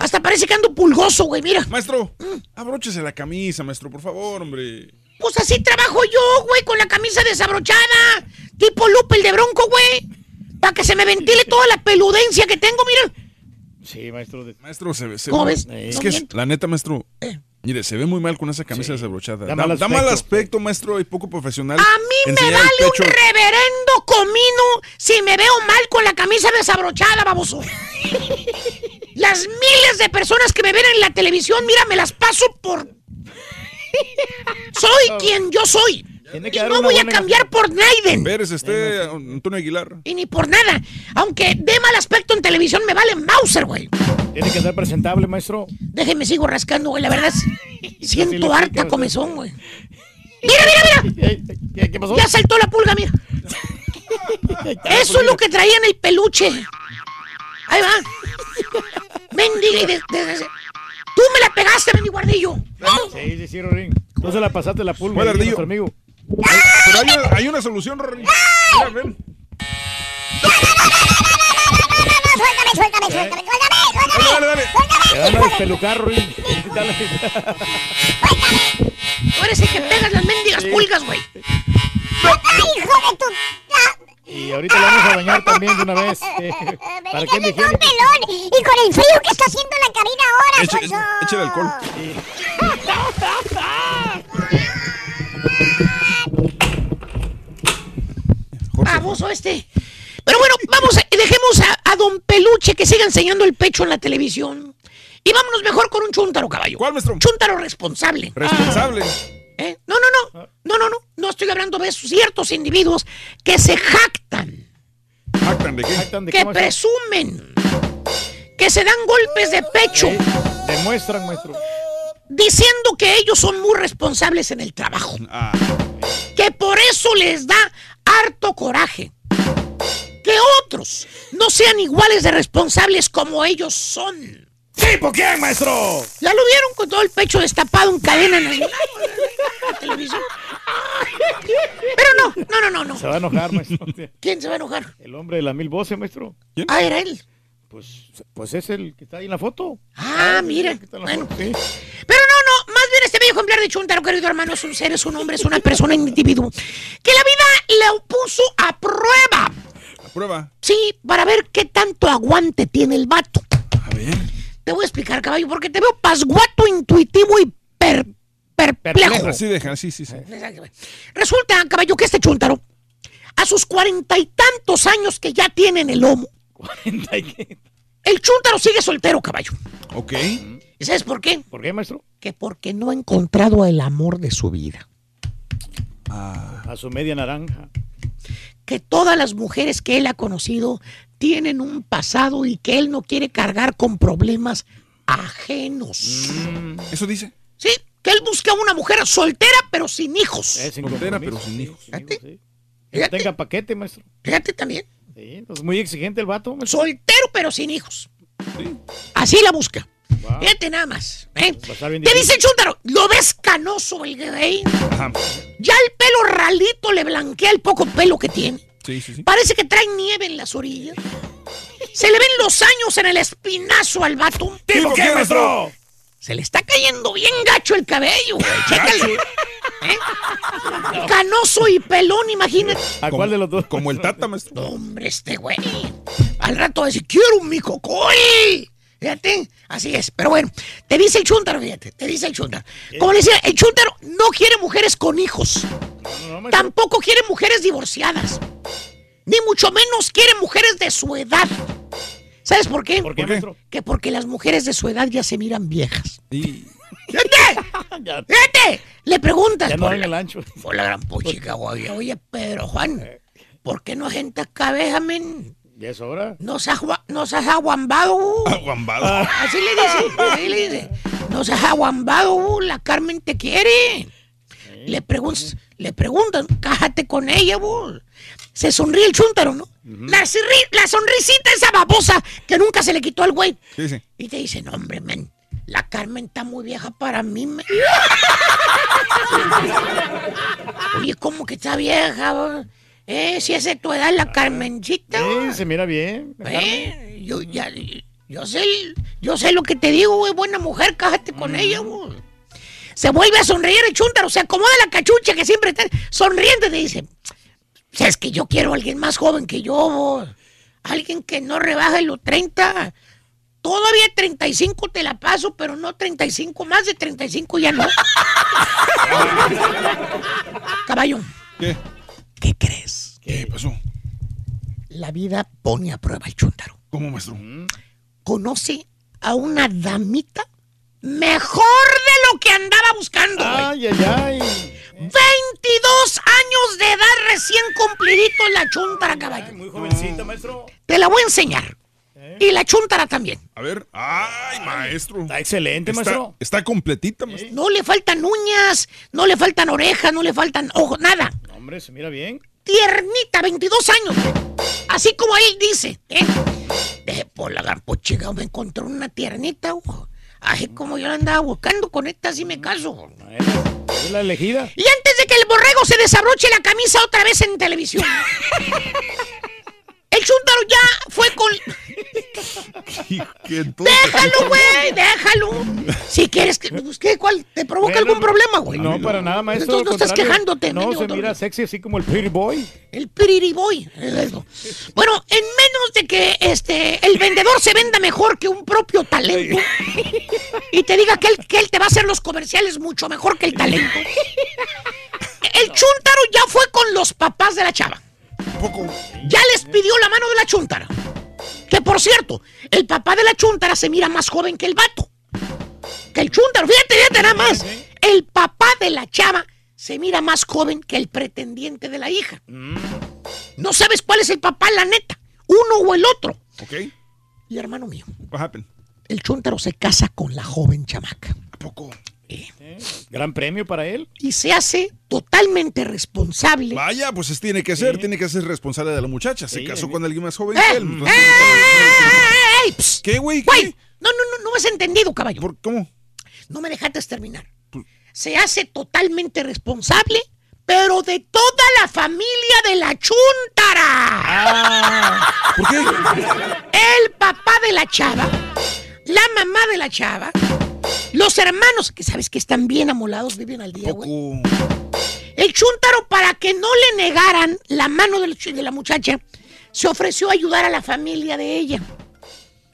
Hasta parece que ando pulgoso, güey, mira. Maestro, Mm. abróchese la camisa, maestro, por favor, hombre. Pues así trabajo yo, güey, con la camisa desabrochada. Tipo Lupe el de Bronco, güey. Para que se me ventile toda la peludencia que tengo, mira. Sí, maestro. de- Maestro, se ve. se ¿Cómo ve- ves? Es No que, miento. la neta, maestro. Mire, se ve muy mal con esa camisa desabrochada. Da Da, mal da mal aspecto. maestro, y poco profesional. A mí me vale un reverendo comino si me veo mal con la camisa desabrochada, baboso. Las miles de personas que me ven en la televisión, mira, me las paso por... Soy quien yo soy. Tiene que no voy a cambiar por Naiden. Pérez, este, Antonio Aguilar. Y ni por nada. Aunque dé mal aspecto en televisión, me vale Mauser, güey. Tiene que ser presentable, maestro. Déjeme sigo rascando, güey. La verdad Siento harta comezón, güey. Mira, mira, mira. ¿Qué, qué pasó? Ya saltó la pulga, mira. Eso es lo que traía en el peluche. Ahí va. Mendiga y de, de- de- Tú me la pegaste, mendigo ardillo. Sí, sí, sí, Rorín. Entonces la pasaste la pulga. ¿Cuál ahí a ardillo? nuestro amigo. Pero hay, una- hay una solución, Rory. Mira, ven. Suéltame, suéltame, suéltame, suéltame, Dale, dale, dale. Van a despelucar, Rorín. Dale. Tú eres el que pegas las mendigas pulgas, güey. ¡Ay, hijo de tu... Y ahorita le vamos a bañar también de una vez. eh, ¿Para qué un pelón y con el frío que está haciendo en la cabina ahora, Eche-. Échale alcohol. Baboso este. Pero bueno, vamos, a- dejemos a, a Don Peluche que siga enseñando el pecho en la televisión. Y vámonos mejor con un chúntaro, caballo. ¿Cuál, maestro? Chúntaro responsable. Responsable. ¿Eh? No, no, no. No, no, no. No estoy hablando de esos ciertos individuos que se jactan, ¿Jactan de qué? ¿Jactan de que qué, presumen, que se dan golpes de pecho, Eh, Demuestran, maestro. diciendo que ellos son muy responsables en el trabajo. Ah, que por eso les da harto coraje. Que otros no sean iguales de responsables como ellos son. ¿Tipo quién, maestro? Ya lo vieron con todo el pecho destapado en cadena nacional. Televisión. Pero no, no, no, no, no. Se va a enojar, maestro. ¿Quién se va a enojar? El hombre de las mil voces, maestro. Ah, era él. Pues, pues es el que está ahí en la foto. Ah, mira. Bueno. foto, sí. Pero no, no, más bien este bello ejemplar de Chuntaro, querido hermano, es un ser, es un hombre, es una persona, un individuo, que la vida le puso a prueba. la prueba. Sí, para ver qué tanto aguante tiene el vato. A ver. Te voy a explicar, caballo, porque te veo pasguato, intuitivo y per- perplejo. Así deja, sí, sí, sí. Resulta, caballo, que este chuntaro, a sus cuarenta y tantos años que ya tiene en el lomo, el chúntaro sigue soltero, caballo. Ok. ¿Y sabes por qué? ¿Por qué, maestro? Que porque no ha encontrado el amor de su vida. A su media naranja. Que todas las mujeres que él ha conocido tienen un pasado y que él no quiere cargar con problemas ajenos. ¿Eso dice? Sí, que él busca una mujer soltera pero sin hijos. Es sin Soltera, pero sin hijos. Fíjate, Que no tenga paquete, maestro. fíjate también. Sí, entonces muy exigente el vato. maestro. Soltero pero sin hijos. Así la busca. Wow. Fíjate nada más. ¿eh? Bien Te dice el chúntaro, ¿lo ves canoso el gay? Ajá. Ya el pelo ralito le blanquea el poco pelo que tiene. Sí, sí, sí. Parece que trae nieve en las orillas. Se le ven los años en el espinazo al vato. ¿Tipo qué, maestro? Se le está cayendo bien gacho el cabello, güey. Chécale. ¿Eh? Canoso y pelón, imagínate. ¿A cuál de los dos? Como el Tata, maestro. Hombre, este güey. Al rato va a decir, quiero un mi cocoy. Fíjate, así es. Pero bueno, te dice el chúntaro, fíjate, te dice el chúntaro. Como le decía, el chúntaro no quiere mujeres con hijos. Tampoco quiere mujeres divorciadas. Ni mucho menos quiere mujeres de su edad. ¿Sabes por qué? ¿Por qué, maestro? Que porque las mujeres de su edad ya se miran viejas. Y... ¡Fíjate! ¡Fíjate! Le preguntas Ya no por, dan la, el ancho. por la gran puchica, güey. Oye, Pedro Juan, ¿por qué no gente cabeza, men? ¿Ya es hora? No seas, no seas aguambado. Aguambado. Así le dice, así le dice. No seas aguambado, la Carmen te quiere. Le, preguntas, le preguntan, cájate con ella, uh. Se sonríe el chúntaro, ¿no? la, sonri- la sonrisita esa babosa que nunca se le quitó al güey. Sí, sí. Y te dice, no, hombre, men, la Carmen está muy vieja para mí, men. Oye, ¿cómo que está vieja? Eh, si es de tu edad la Carmencita. bo. Sí, se mira bien. Eh, yo, ya, yo, sé, yo sé lo que te digo, güey. Buena mujer, cájate con ella, güey. Se vuelve a sonreír el chúntaro, se acomoda la cachucha que siempre está sonriente. Te dice: ¿Sabes que yo quiero a alguien más joven que yo? Alguien que no rebaje los 30. Todavía 35 te la paso, pero no 35, más de 35 ya no. Caballo, ¿Qué? ¿qué crees? ¿Qué pasó? La vida pone a prueba el chúntaro. ¿Cómo, maestro? conoce a una damita mejor de lo que andaba buscando. Ay, ay, ay. 22 años de edad recién cumplidito en la chuntara, caballo. Muy jovencita, maestro. Te la voy a enseñar. Y la chuntara también. A ver. Ay, maestro. Está excelente, Está, maestro. está completita, maestro. No le faltan uñas, no le faltan orejas, no le faltan ojos, nada. No, Hombre, se mira bien. Tiernita, 22 años. Así como él dice. ¿eh? Deje por la gran pochiga, me encontró una tiernita. ojo. Así como yo la andaba buscando, con esta sí me caso. Es la elegida. Y antes de que el borrego se desabroche la camisa otra vez en televisión. El chúntaro ya fue con... ¿Qué Déjalo, güey, déjalo. Si quieres que... pues, ¿qué? ¿Cuál? ¿Te provoca Bueno, algún problema, güey? No, para nada, maestro. Entonces no estás quejándote, No, mendigo se mira sexy así como el Pretty Boy. El es eso. Bueno, en menos de que este el vendedor se venda mejor que un propio talento y te diga que él, que él te va a hacer los comerciales mucho mejor que el talento. El chúntaro ya fue con los papás de la chava. Ya les pidió la mano de la chúntara. Que por cierto, el papá de la chúntara se mira más joven que el vato. Que el chúntaro, fíjate, fíjate nada más. El papá de la chava se mira más joven que el pretendiente de la hija. No sabes cuál es el papá, la neta. Uno o el otro. Ok. Y hermano mío, What happened? el chúntaro se casa con la joven chamaca. ¿A poco? Gran premio para él. Y se hace totalmente responsable. Vaya, pues es, tiene que ser, tiene que ser responsable de la muchacha. Se casó eh. con alguien más joven ¡Eh! que él. ¡Eh! Entonces, ¡Ey! Psst. ¿Qué, güey? Güey, ¿Qué? no, no, no, no me has entendido, caballo. ¿Por, ¿Cómo? No me dejaste terminar. Pues- Se hace totalmente responsable, pero de toda la familia de la chuntara. Ah, ¿Por qué? El papá de la chava, la mamá de la chava, los hermanos, que sabes que están bien amolados, viven al día, güey. El chúntaro, para que no le negaran la mano de la muchacha, se ofreció a ayudar a la familia de ella.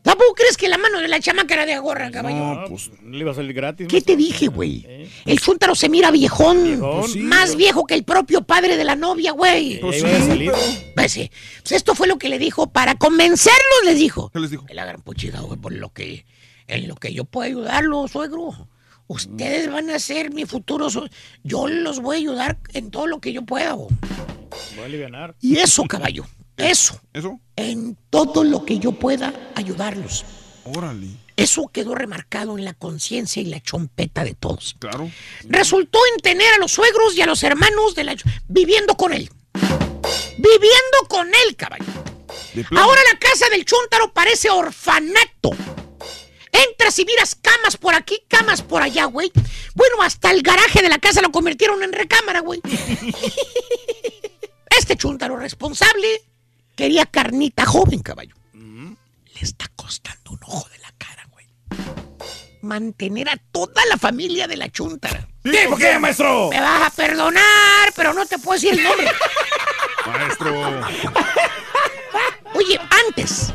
¿Tampoco crees que la mano de la chamaca era de gorra, caballo? No, pues. no le iba a salir gratis. ¿Qué te dije, güey? El chúntaro se mira viejón. Viejón. Pues sí, más pero- viejo que el propio padre de la novia, güey. Pues sí, pero- Pues sí. Pues esto fue lo que le dijo. Para convencerlos, les dijo. ¿Qué les dijo? Que la gran puchiga, güey, por lo que, en lo que yo puedo ayudarlos, suegro. Ustedes van a ser mi futuro. Yo los voy a ayudar en todo lo que yo pueda. Voy a alivianar. Y eso, caballo. Eso. ¿Eso? En todo lo que yo pueda ayudarlos. Órale. Eso quedó remarcado en la conciencia y la chompeta de todos. Claro. Resultó en tener a los suegros y a los hermanos de la viviendo con él. Viviendo con él, caballo. Ahora la casa del chúntaro parece orfanato. Entras y miras camas por aquí, camas por allá, güey. Bueno, hasta el garaje de la casa lo convirtieron en recámara, güey. Este chúntaro responsable quería carnita joven, caballo. Le está costando un ojo de la cara, güey. Mantener a toda la familia de la chúntara. ¿Qué? ¿Por qué, maestro? Me vas a perdonar, pero no te puedo decir el nombre. Maestro. Oye, antes,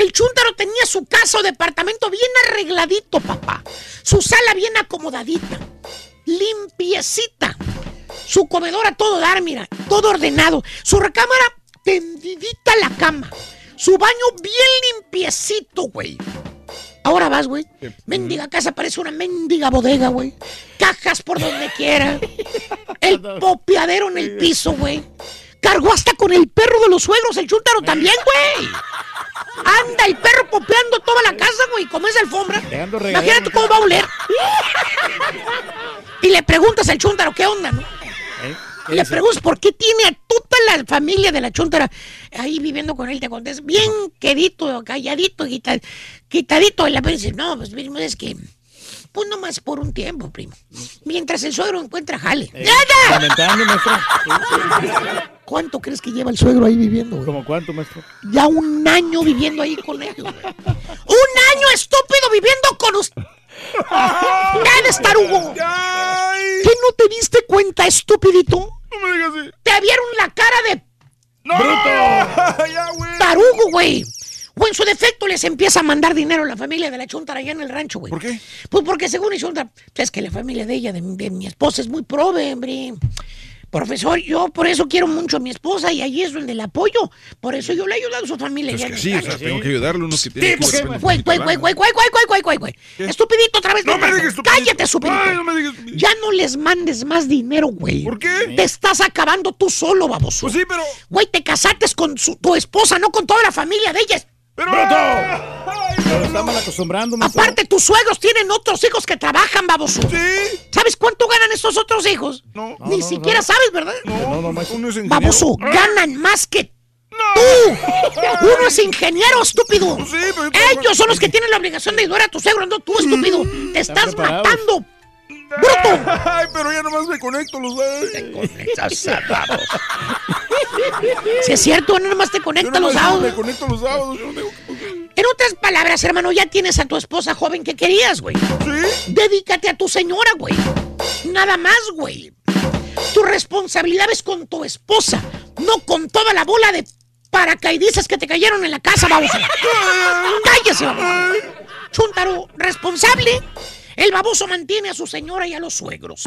el chúntaro tenía su casa o departamento bien arregladito, papá. Su sala bien acomodadita. Limpiecita. Su comedor a todo dar, mira. Todo ordenado. Su recámara tendidita la cama. Su baño bien limpiecito, güey. Ahora vas, güey. Mendiga casa parece una mendiga bodega, güey. Cajas por donde quiera. El popeadero en el piso, güey. Cargó hasta con el perro de los suegros, el chúntaro también, güey. Anda el perro popeando toda la casa, güey, como es alfombra. Imagínate cómo va a oler. Y le preguntas al chúntaro, ¿qué onda, no? ¿Eh? Le preguntas por qué tiene a toda la familia de la chúntara ahí viviendo con él. Te contesta, bien quedito, calladito, quita- quitadito. Y la dice, no, pues es que, pues nomás por un tiempo, primo. Mientras el suegro encuentra jale. ¡Nada! ¿Cuánto crees que lleva el suegro ahí viviendo, güey? ¿Cómo cuánto, maestro? Ya un año viviendo ahí con él, güey. ¡Un año estúpido viviendo con usted! ¡Deja de estar, Hugo! ¿Qué no te diste cuenta, estupidito? No me digas así. Te vieron la cara de ¡Bruto! ya, güey. tarugo, güey. O en su defecto les empieza a mandar dinero a la familia de la Chuntara allá en el rancho, güey. ¿Por qué? Pues porque según el Chuntara, es que la familia de ella, de, de mi esposa, es muy prove, hombre. Profesor, yo por eso quiero mucho a mi esposa y ahí es donde la apoyo. Por eso yo le he ayudado a su familia. Es allá que sí, o sea, tengo que ayudarle uno que tiene Sí, güey, güey, güey, güey, güey, güey, güey, güey, güey, güey. Estupidito otra vez. No me digas estupidito. Cállate, estupidito. Ay, no me digas Ya no les mandes más dinero, güey. ¿Por qué? Te estás acabando tú solo, baboso. Pues sí, pero... Güey, te casaste con su- tu esposa, no con toda la familia de ella. ¡Pero! Pero está mal acostumbrando, maestro. Aparte, tus suegros tienen otros hijos que trabajan, baboso. Sí. ¿Sabes cuánto ganan estos otros hijos? No. Ni no, siquiera no. sabes, ¿verdad? No, no, maestro. Uno es ingeniero. Baboso, ganan más que tú. Uno es ingeniero, estúpido. Sí, pero Ellos son los que tienen la obligación de ayudar a tu suegro, no tú, estúpido. Te estás matando. ¡Bruto! Ay, pero ya nomás me conecto, los Si es cierto, no nomás te Yo conecta los sábados. me conecto los sábados. Yo no tengo que... En otras palabras, hermano, ya tienes a tu esposa joven que querías, güey. ¿Sí? Dedícate a tu señora, güey. Nada más, güey. Tu responsabilidad es con tu esposa, no con toda la bola de paracaidistas que te cayeron en la casa, baboso. Cállese, baboso. Chuntaro, responsable. El baboso mantiene a su señora y a los suegros.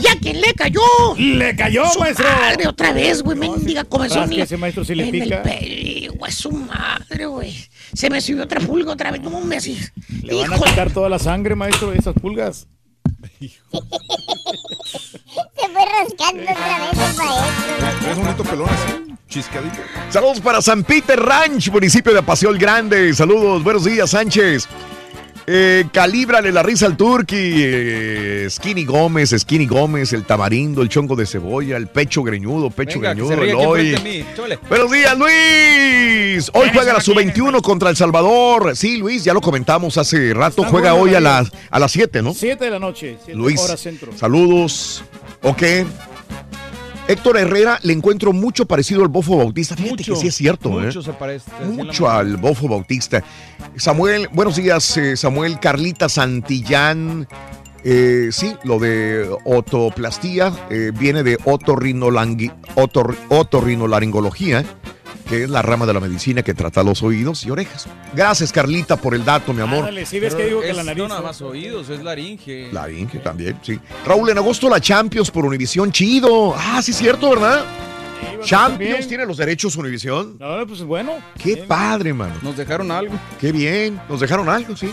Y a quien le cayó. ¡Le cayó, su maestro! madre otra vez, güey. Mendiga comezón. ese maestro si le en pica. el pelo, güey, su madre, güey. Se me subió otra pulga otra vez. No me así. Le van a Hijo quitar toda la sangre, maestro, de esas pulgas. Se fue rascando otra vez el maestro. Es bonito pelón así, chiscadito. Saludos para San Peter Ranch, municipio de Paseo el Grande. Saludos, buenos días, Sánchez. Eh, calíbrale la risa al turqui. eh, Skinny Gómez, Skinny Gómez, el tamarindo, el chongo de cebolla, el pecho greñudo, pecho Venga, greñudo, el hoy. Buenos días, Luis. Hoy juega la sub-21 contra El Salvador. Sí, Luis, ya lo comentamos hace rato. Está Juega hoy a las, a las 7, ¿no? 7 de la noche, 7 Luis, hora centro. saludos. Ok. Héctor Herrera le encuentro mucho parecido al Bofo Bautista. Fíjate Mucho, que sí es cierto, mucho ¿eh? se parece. Mucho al Bofo Bautista. Samuel, buenos días, eh, Samuel. Carlita Santillán. Eh, sí, lo de otoplastía eh, viene de otorrinolangui- otor- otorrinolaringología, que es la rama de la medicina que trata los oídos y orejas. Gracias, Carlita, por el dato, mi amor. Ándale, sí ves Pero que digo que la nariz. No nada más oídos, es laringe. La Inge también, sí. Raúl, en agosto la Champions por Univisión, chido. Ah, sí, cierto, ¿verdad? Sí, estar Champions tiene los derechos Univisión. No, pues bueno. Qué Bien. padre, mano. Nos dejaron algo. Qué bien. Nos dejaron algo, sí.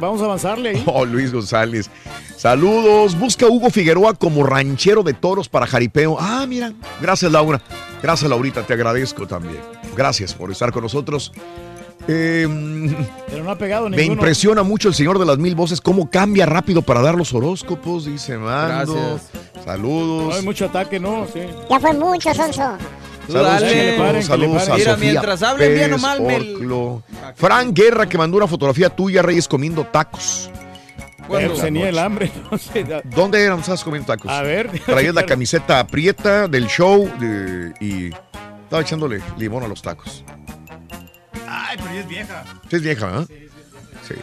Vamos a avanzarle ahí. Oh, Luis González. Saludos. Busca a Hugo Figueroa como ranchero de toros para jaripeo. Ah, mira. Gracias, Laura. Gracias, Laurita. Te agradezco también. Gracias por estar con nosotros. Eh, Pero no ha pegado me impresiona mucho el señor de las mil voces, cómo cambia rápido para dar los horóscopos, dice Mando. Gracias. Saludos. No hay mucho ataque, ¿no? Sí. Ya fue mucho, Sonso. Saludos, dale. chicos. Que le paren, que saludos a. Mira, Sofía mientras hablen bien o mal, me Orclo. Frank Guerra, que mandó una fotografía tuya, Reyes, comiendo tacos. Pero tenía el hambre. No sé. ¿Dónde eran? ¿Sabes comiendo tacos? A ver. Traías la camiseta aprieta del show de- y estaba echándole limón a los tacos. Ay, pero ya es vieja. Sí, es vieja, ¿eh? Sí.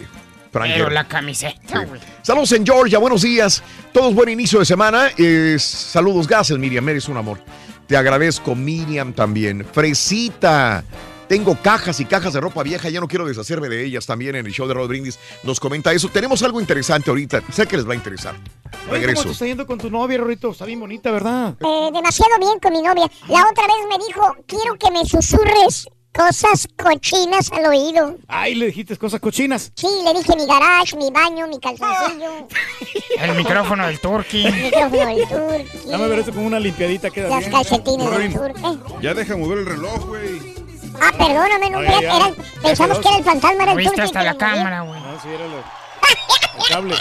Frank Pero Guerra. la camiseta, güey. Saludos en Georgia, buenos días. Todos buen inicio de semana. Eh, saludos, gracias Miriam, eres un amor. Te agradezco Miriam también. Fresita. Tengo cajas y cajas de ropa vieja, ya no quiero deshacerme de ellas también en el show de Raúl Brindis. Nos comenta eso. Tenemos algo interesante ahorita, sé que les va a interesar. ¿Cómo Regreso. te está yendo con tu novia, Rorito? Está bien bonita, ¿verdad? Eh, demasiado bien con mi novia. La otra vez me dijo, quiero que me susurres cosas cochinas al oído. Ay, le dijiste cosas cochinas. Sí, le dije mi garage, mi baño, mi calzoncillo, El micrófono del turqui. el micrófono del turqui, Dame ver eso como una limpiadita queda las bien. calcetines del turqui. Ya deja mover el reloj, güey. Ah, perdóname, no, Ay, era- ya. era- pensamos que era el fantasma, era el Viste turqui. hasta la cámara, güey. No, sí, era lo... el cable.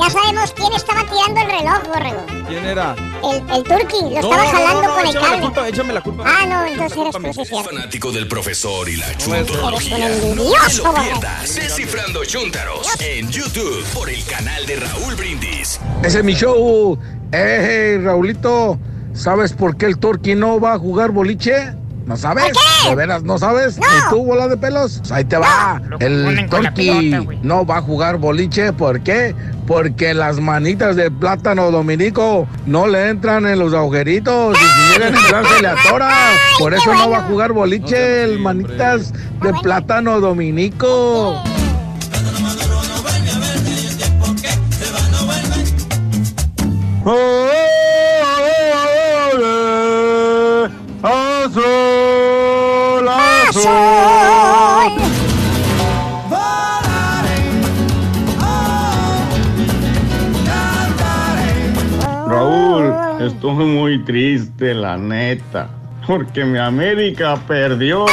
Ya sabemos quién estaba tirando el reloj, borrego. ¿Quién era? El, el turqui, lo No, estaba no, no, jalando no, no, con el échame la cable. culpa, échame la culpa. Ah, no, entonces eres tú, sí, cierto. Fanático del profesor y la chuntarología. un No te lo pierdas. Descifrando Chuntaros en YouTube por el canal de Raúl Brindis. Ese es mi show. Eh, Raulito, ¿sabes por qué el Turqui no va a jugar boliche? ¿No sabes? ¿De veras no sabes? ¿Ni tú, bola de pelos? Pues ahí te va. El güey. no va a jugar boliche. ¿Por qué? Porque las manitas de plátano dominico no le entran en los agujeritos. Y si llegan a entrar se le atora. Por eso no va a jugar boliche el manitas de plátano dominico. Azul, estoy muy triste, la neta. Porque mi América perdió.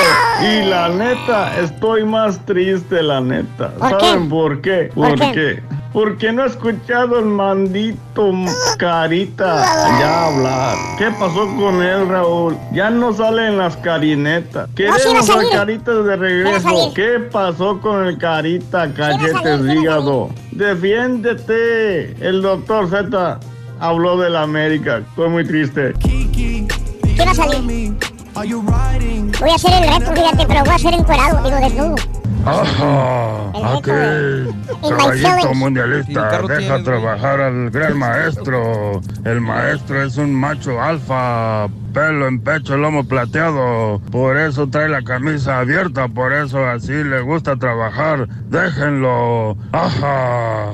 Y la neta, estoy más triste, la neta. ¿Por qué? ¿Saben por qué? ¿Por ¿Por qué? Porque no he escuchado el mandito carita ya hablar. ¿Qué pasó con él, Raúl? Ya no salen las carinetas. Queremos salir. a caritas de regreso. ¿Qué pasó con el carita, cachetes hígado? Defiéndete. El doctor Z habló del América. Estoy muy triste. ¿Quién va a salir? Voy a hacer el reto, fíjate, pero voy a hacer encuerado, digo desnudo. Ajá, In my caballito mundialista deja trabajar al gran maestro. El maestro es un macho alfa, pelo en pecho, lomo plateado. Por eso trae la camisa abierta, por eso así le gusta trabajar. Déjenlo. Ajá.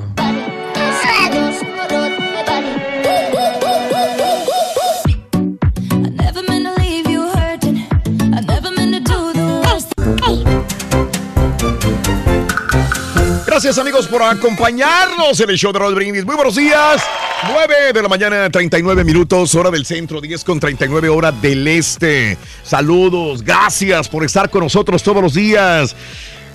Gracias amigos por acompañarnos en el show de Raúl Brindis. Muy buenos días. 9 de la mañana, 39 minutos, hora del centro, 10 con 39 hora del este. Saludos, gracias por estar con nosotros todos los días.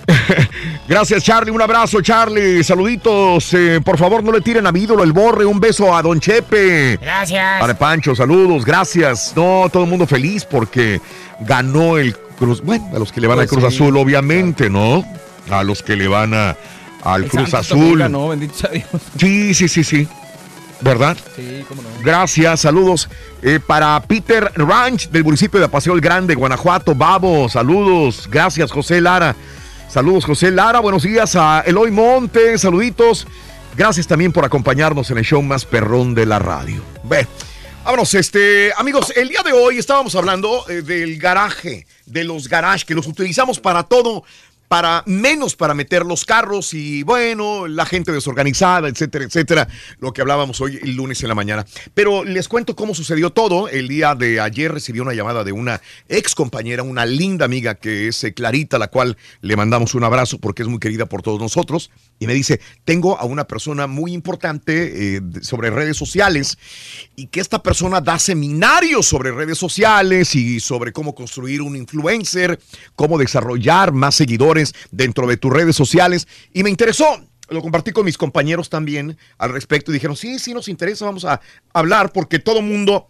Gracias, Charlie. Un abrazo, Charlie. Saluditos. Eh, por favor, no le tiren a mi ídolo el borre. Un beso a Don Chepe. Gracias. Para Pancho, saludos, gracias. No, todo el mundo feliz porque ganó el Cruz. Bueno, a los que le van Pues al Cruz sí. Azul, obviamente, ¿no? A los que le van a, al El Cruz Azul. ganó, bendito sea Dios. Sí, sí, sí, sí. ¿Verdad? Sí, cómo no. Gracias, saludos. Eh, para Peter Ranch del municipio de Paseo el Grande, Guanajuato, Babo, saludos. Gracias, José Lara. Saludos, José Lara. Buenos días a Eloy Monte, saluditos. Gracias también por acompañarnos en el show más perrón de la radio. Ve, vámonos, este, amigos, el día de hoy estábamos hablando eh, del garaje, de los garages que los utilizamos para todo, para menos para meter los carros y bueno, la gente desorganizada, etcétera, etcétera, lo que hablábamos hoy el lunes en la mañana. Pero les cuento cómo sucedió todo. El día de ayer recibí una llamada de una ex compañera, una linda amiga que es eh, Clarita, la cual le mandamos un abrazo porque es muy querida por todos nosotros. Y me dice, tengo a una persona muy importante eh, sobre redes sociales y que esta persona da seminarios sobre redes sociales y sobre cómo construir un influencer, cómo desarrollar más seguidores dentro de tus redes sociales. Y me interesó. Lo compartí con mis compañeros también al respecto y dijeron, sí, sí nos interesa, vamos a hablar porque todo mundo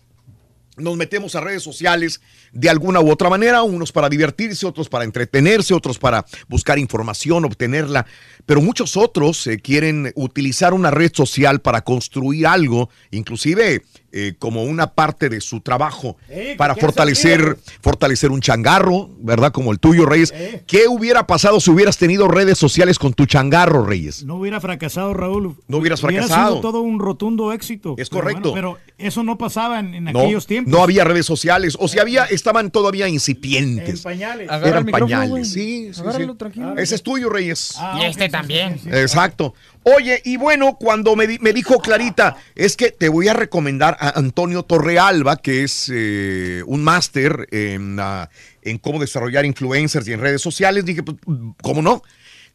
nos metemos a redes sociales de alguna u otra manera, unos para divertirse, otros para entretenerse, otros para buscar información, obtenerla, pero muchos otros eh, quieren utilizar una red social para construir algo, inclusive eh, como una parte de su trabajo, Eh, para ¿qué fortalecer, fortalecer un changarro, ¿verdad? Como el tuyo, Reyes. ¿Qué hubiera pasado si hubieras tenido redes sociales con tu changarro, Reyes? No hubiera fracasado, Raúl. No hubieras Hubiera fracasado. sido todo un rotundo éxito. Es Pero correcto. bueno, pero eso no pasaba en, en No, aquellos tiempos. No había redes sociales, o si había, estaban todavía incipientes. pañales. Agarra Eran el micrófono, pañales, güey. sí, sí, Agárralo, sí. tranquilo. Ese es tuyo, Reyes. y este también. Exacto. Oye, y bueno, cuando me, di- me dijo Clarita, es que te voy a recomendar a Antonio Torrealba, que es eh, un máster en, ah, en cómo desarrollar influencers y en redes sociales. Dije, pues, ¿cómo no?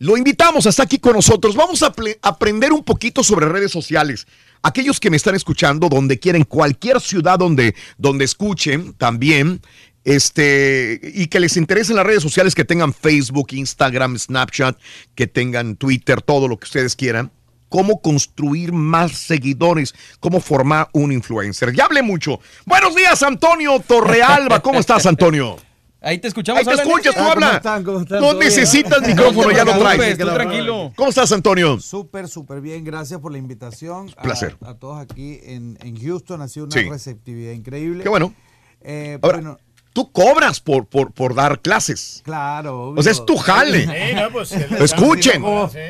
Lo invitamos hasta aquí con nosotros. Vamos a aprender un poquito sobre redes sociales. Aquellos que me están escuchando, donde quieren, cualquier ciudad donde, donde escuchen también, este, y que les interesen las redes sociales, que tengan Facebook, Instagram, Snapchat, que tengan Twitter, todo lo que ustedes quieran. Cómo construir más seguidores, cómo formar un influencer. Ya hablé mucho. Buenos días, Antonio Torrealba. ¿Cómo estás, Antonio? Ahí te escuchamos. Ahí te escuchas, tú Enrique. habla. ¿Cómo están? ¿Cómo están? No necesitas micrófono, ya lo traes. Tú tranquilo. ¿Cómo estás, Antonio? Súper, súper bien. Gracias por la invitación. A- Placer. A, todos aquí en, en Houston. Ha sido una Sí. receptividad increíble. Qué bueno. Eh, Ahora, bueno, tú cobras por, por, por dar clases. claro. O sea, es tu jale. Sí, no, pues, Escuchen,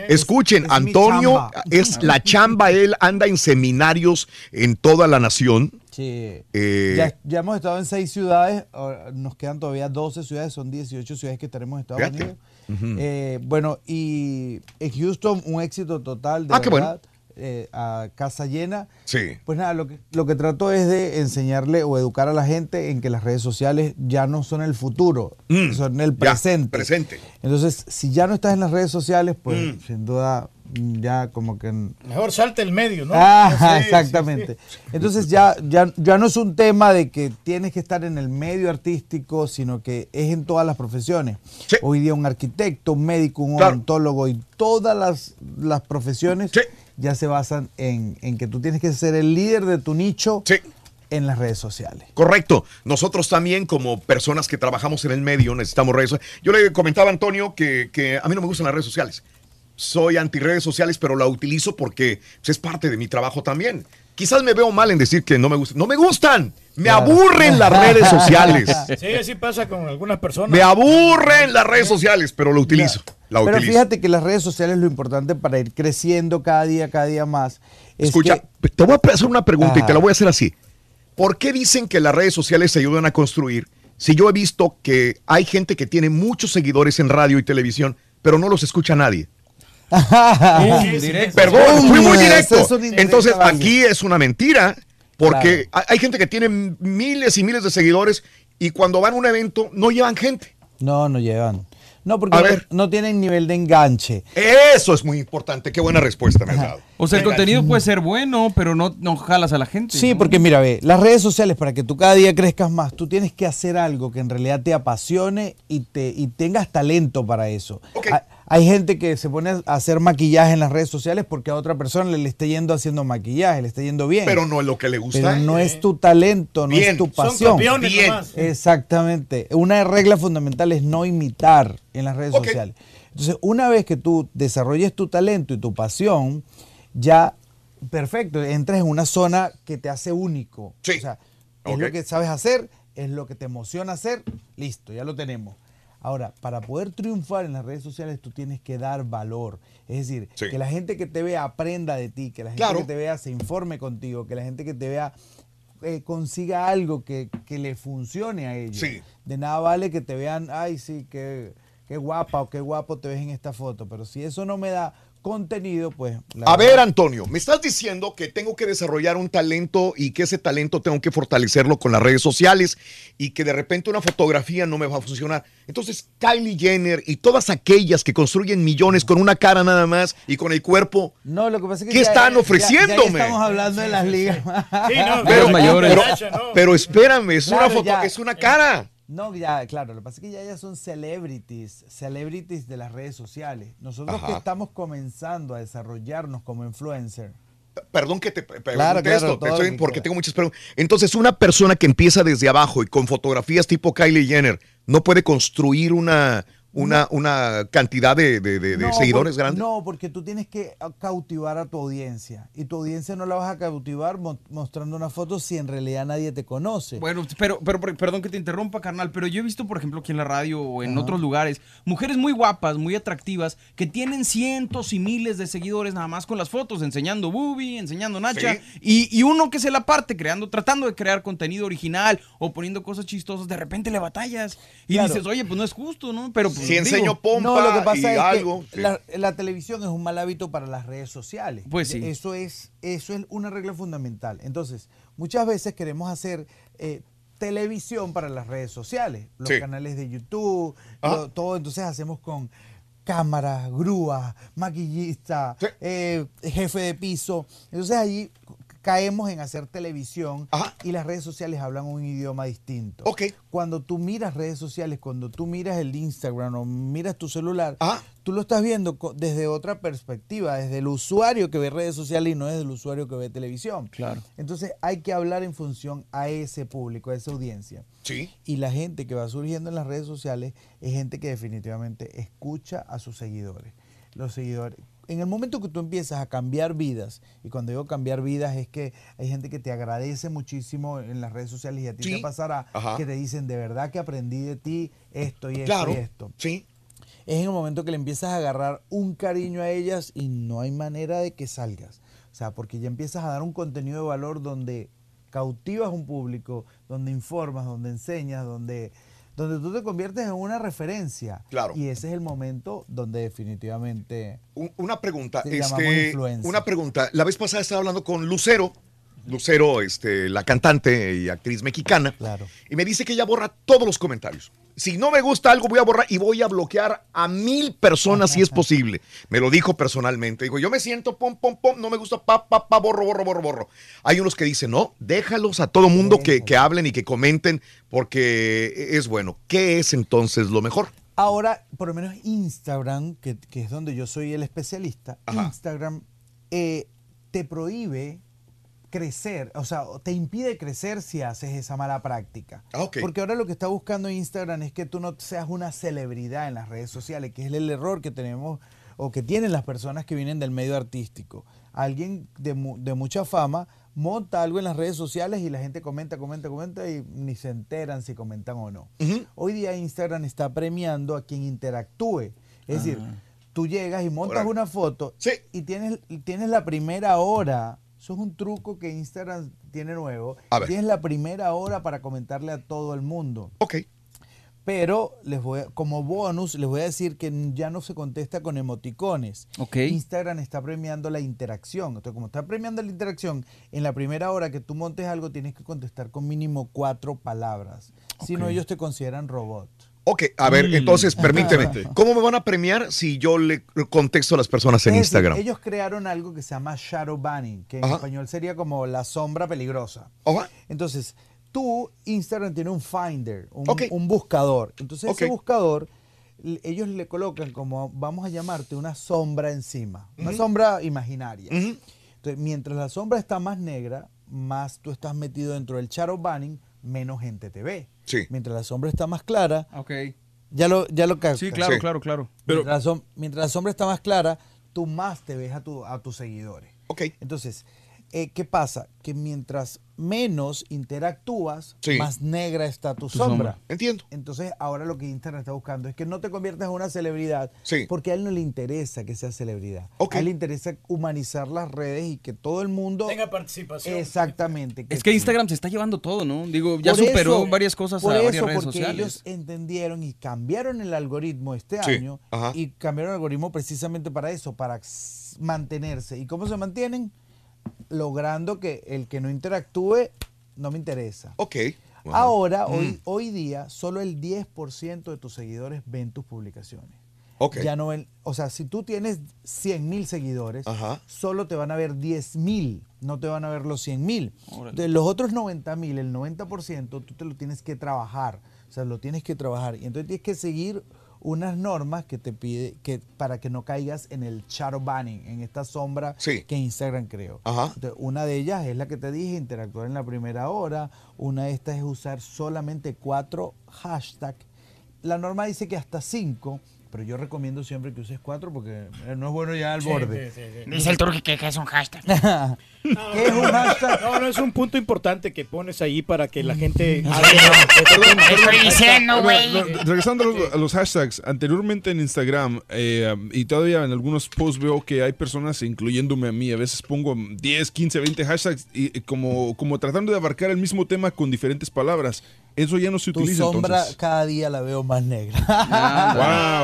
escuchen, Es Antonio es la chamba, él anda en seminarios en toda la nación. Sí. Eh, Ya, ya hemos estado en seis ciudades, nos quedan todavía 12 ciudades, son 18 ciudades que estaremos en Estados Fíjate. Unidos. Eh, bueno, y en Houston un éxito total, de Ah, qué bueno. verdad, eh, a casa llena. Sí. Pues nada, lo que, lo que trato es de enseñarle o educar a la gente en que las redes sociales ya no son el futuro, Mm, son el ya, presente. presente. Entonces, si ya no estás en las redes sociales, pues Mm. sin duda ya como que... Mejor salte el medio, ¿no? Ah, Sí, exactamente. Entonces ya, ya, ya no es un tema de que tienes que estar en el medio artístico, sino que es en todas las profesiones. Hoy día un arquitecto, un médico, un Claro. odontólogo y todas las, las profesiones ya se basan en, en que tú tienes que ser el líder de tu nicho en las redes sociales. Correcto. Nosotros también, como personas que trabajamos en el medio, necesitamos redes sociales. Yo le comentaba a Antonio que, que a mí no me gustan las redes sociales. Soy anti redes sociales, pero la utilizo porque pues, es parte de mi trabajo también. Quizás me veo mal en decir que no me gustan. No me gustan. Me Claro. aburren las redes sociales. Sí, así pasa con algunas personas. Me aburren las redes sociales, pero lo utilizo. La Pero utilizo. fíjate que las redes sociales lo importante para ir creciendo cada día, cada día más. Es Escucha, que- te voy a hacer una pregunta y te la Ah. voy a hacer así. ¿Por qué dicen que las redes sociales se ayudan a construir si yo he visto que hay gente que tiene muchos seguidores en radio y televisión, pero no los escucha nadie? directo. Perdón, fui muy directo. Entonces, aquí es una mentira, porque hay- hay gente que tiene miles y miles de seguidores y cuando van a un evento no llevan gente. No, no llevan. No, porque A no, ver. no tienen nivel de enganche. Eso es muy importante. Qué buena respuesta me has dado. O sea, el contenido puede ser bueno, pero no, no jalas a la gente. Sí, ¿no? porque mira, ve, las redes sociales para que tú cada día crezcas más, tú tienes que hacer algo que en realidad te apasione y, te, y tengas talento para eso. Hay, hay gente que se pone a hacer maquillaje en las redes sociales porque a otra persona le, le está yendo haciendo maquillaje, le está yendo bien. Pero no es lo que le gusta. Pero no es tu talento, no Bien. es tu Son pasión. campeones Bien. nomás. Exactamente. Una regla fundamental es no imitar en las redes sociales. Entonces, una vez que tú desarrolles tu talento y tu pasión, ya, perfecto, entras en una zona que te hace único. O sea, es lo que sabes hacer, es lo que te emociona hacer, listo, ya lo tenemos. Ahora, para poder triunfar en las redes sociales, tú tienes que dar valor. Es decir, Sí. que la gente que te vea aprenda de ti, que la gente Claro. que te vea se informe contigo, que la gente que te vea eh, consiga algo que, que le funcione a ellos. Sí. De nada vale que te vean, ay, sí, qué, qué guapa o qué guapo te ves en esta foto. Pero si eso no me da contenido, pues... A verdad- ver, Antonio, me estás diciendo que tengo que desarrollar un talento y que ese talento tengo que fortalecerlo con las redes sociales y que de repente una fotografía no me va a funcionar. Entonces, Kylie Jenner y todas aquellas que construyen millones con una cara nada más y con el cuerpo, No, lo que pasa es que ¿qué ya- están ya- ya ofreciéndome? estamos hablando de las ligas. pero, mayores. pero- pero espérame, es una Claro, foto, ya. es una cara. No, ya, claro, lo que pasa es que ya ellas son celebrities, celebrities de las redes sociales. Nosotros que estamos comenzando a desarrollarnos como influencer. Perdón que te pre- pregunte Claro, esto, te porque tengo muchas preguntas. Entonces, una persona que empieza desde abajo y con fotografías tipo Kylie Jenner, ¿no puede construir una, una, una cantidad de, de- de- de No, seguidores por- grande. No, porque tú tienes que cautivar a tu audiencia. Y tu audiencia no la vas a cautivar mo- mostrando una foto si en realidad nadie te conoce. Bueno, pero, pero, pero- perdón que te interrumpa, carnal, pero yo he visto, por ejemplo, aquí en la radio o en Ajá. otros lugares, mujeres muy guapas, muy atractivas, que tienen cientos y miles de seguidores nada más con las fotos, enseñando boobie, enseñando nacha, Sí. y, y uno que se la parte creando, tratando de crear contenido original o poniendo cosas chistosas, de repente le batallas y Claro. dices, oye, pues no es justo, ¿no? Pero Si enseño pompa no, lo que pasa y es que algo. sí. la, la televisión es un mal hábito para las redes sociales. Pues sí. Eso es, eso es una regla fundamental. Entonces, muchas veces queremos hacer eh, televisión para las redes sociales, los Sí. canales de YouTube, lo- todo. Entonces hacemos con cámara, grúa, maquillista, eh, jefe de piso. Entonces allí caemos en hacer televisión y las redes sociales hablan un idioma distinto. Cuando tú miras redes sociales, cuando tú miras el Instagram o miras tu celular, tú lo estás viendo desde otra perspectiva, desde el usuario que ve redes sociales y no desde el usuario que ve televisión. Claro. Entonces hay que hablar en función a ese público, a esa audiencia. Sí. Y la gente que va surgiendo en las redes sociales es gente que definitivamente escucha a sus seguidores. Los seguidores. En el momento que tú empiezas a cambiar vidas, y cuando digo cambiar vidas es que hay gente que te agradece muchísimo en las redes sociales y a ti Sí. te pasará Ajá. que te dicen de verdad que aprendí de ti esto y esto Claro. y esto. Sí. Es en el momento que le empiezas a agarrar un cariño a ellas y no hay manera de que salgas. O sea, porque ya empiezas a dar un contenido de valor donde cautivas un público, donde informas, donde enseñas, donde, donde tú te conviertes en una referencia. Claro. Y ese es el momento donde definitivamente... Un- Una pregunta, este, una pregunta. La vez pasada estaba hablando con Lucero, Lucero, este, la cantante y actriz mexicana, Claro. y me dice que ella borra todos los comentarios. Si no me gusta algo, voy a borrar y voy a bloquear a mil personas si es posible. Me lo dijo personalmente. Digo, yo me siento pom, pom, pom, no me gusta, pa, pa, pa, borro, borro, borro, borro. Hay unos que dicen, no, déjalos a todo mundo que, que hablen y que comenten porque es bueno. ¿Qué es entonces lo mejor? Ahora, por lo menos Instagram, que, que es donde yo soy el especialista, Instagram eh, te prohíbe crecer, o sea, te impide crecer si haces esa mala práctica. Ah, ok. Porque ahora lo que está buscando Instagram es que tú no seas una celebridad en las redes sociales, que es el error que tenemos o que tienen las personas que vienen del medio artístico. Alguien de, mu- de mucha fama monta algo en las redes sociales y la gente comenta, comenta, comenta y ni se enteran si comentan o no. Hoy día Instagram está premiando a quien interactúe. Es decir, tú llegas y montas una foto y tienes, y tienes la primera hora. Eso es un truco que Instagram tiene nuevo. A ver. La primera hora para comentarle a todo el mundo. Ok. Pero les voy a- como bonus les voy a decir que ya no se contesta con emoticones. Ok. Instagram está premiando la interacción. Entonces, como está premiando la interacción, en la primera hora que tú montes algo tienes que contestar con mínimo cuatro palabras. Si no, ellos te consideran robot. Ok, a ver, Mm. entonces permíteme. ¿Cómo me van a premiar si yo le contesto a las personas en Es decir, Instagram? ellos crearon algo que se llama shadow banning, que en Ajá. español sería como la sombra peligrosa. Entonces, tú, Instagram tiene un finder, un, un buscador. Entonces, ese buscador, ellos le colocan como, vamos a llamarte, una sombra encima. Una sombra imaginaria. Entonces, mientras la sombra está más negra, más tú estás metido dentro del shadow banning, menos gente te ve. Sí. Mientras la sombra está más clara, Ok. ya lo, ya lo captas. Sí, claro, Sí. claro, claro. Mientras, la som- mientras la sombra está más clara, tú más te ves a, tu- a tus seguidores. Ok. Entonces, eh, ¿qué pasa? Que mientras menos interactúas, Sí. más negra está tu, Tu sombra. sombra. Entiendo. Entonces, ahora lo que Instagram está buscando es que no te conviertas en una celebridad, Sí. porque a él no le interesa que seas celebridad. A él le interesa humanizar las redes y que todo el mundo... Tenga participación. Exactamente. Es que Instagram se está llevando todo, ¿no? Digo, ya Por superó eso- varias cosas a por varias eso, redes porque sociales. ellos entendieron y cambiaron el algoritmo este Sí, año ajá. y cambiaron el algoritmo precisamente para eso, para mantenerse. ¿Y cómo se mantienen? Logrando que el que no interactúe no me interesa. Ok. Ahora, Mm. hoy, hoy día, solo el 10% de tus seguidores ven tus publicaciones. Ok. Ya no ven, o sea, si tú tienes 100 mil seguidores, Ajá. solo te van a ver 10 mil, no te van a ver los 100 mil. De los otros 90 mil, el 90%, tú te lo tienes que trabajar. O sea, lo tienes que trabajar. Y entonces tienes que seguir unas normas que te pide que para que no caigas en el shadow banning, en esta sombra que Instagram creó. Ajá. Entonces, una de ellas es la que te dije, interactuar en la primera hora. Una de estas es usar solamente cuatro hashtags la norma dice que hasta cinco, pero yo recomiendo siempre que uses cuatro porque eh, no es bueno ya al borde. Dice el turque que, es un hashtag. ¿Qué es un hashtag? No, no, es un punto importante que pones ahí para que la gente... Estoy diciendo, güey. Re- Regresando a los, a los hashtags, anteriormente en Instagram eh, y todavía en algunos posts veo que hay personas, incluyéndome a mí, a veces pongo 10, 15, 20 hashtags y, y como, como tratando de abarcar el mismo tema con diferentes palabras. Eso ya no se Tu utiliza sombra entonces. cada día la veo más negra.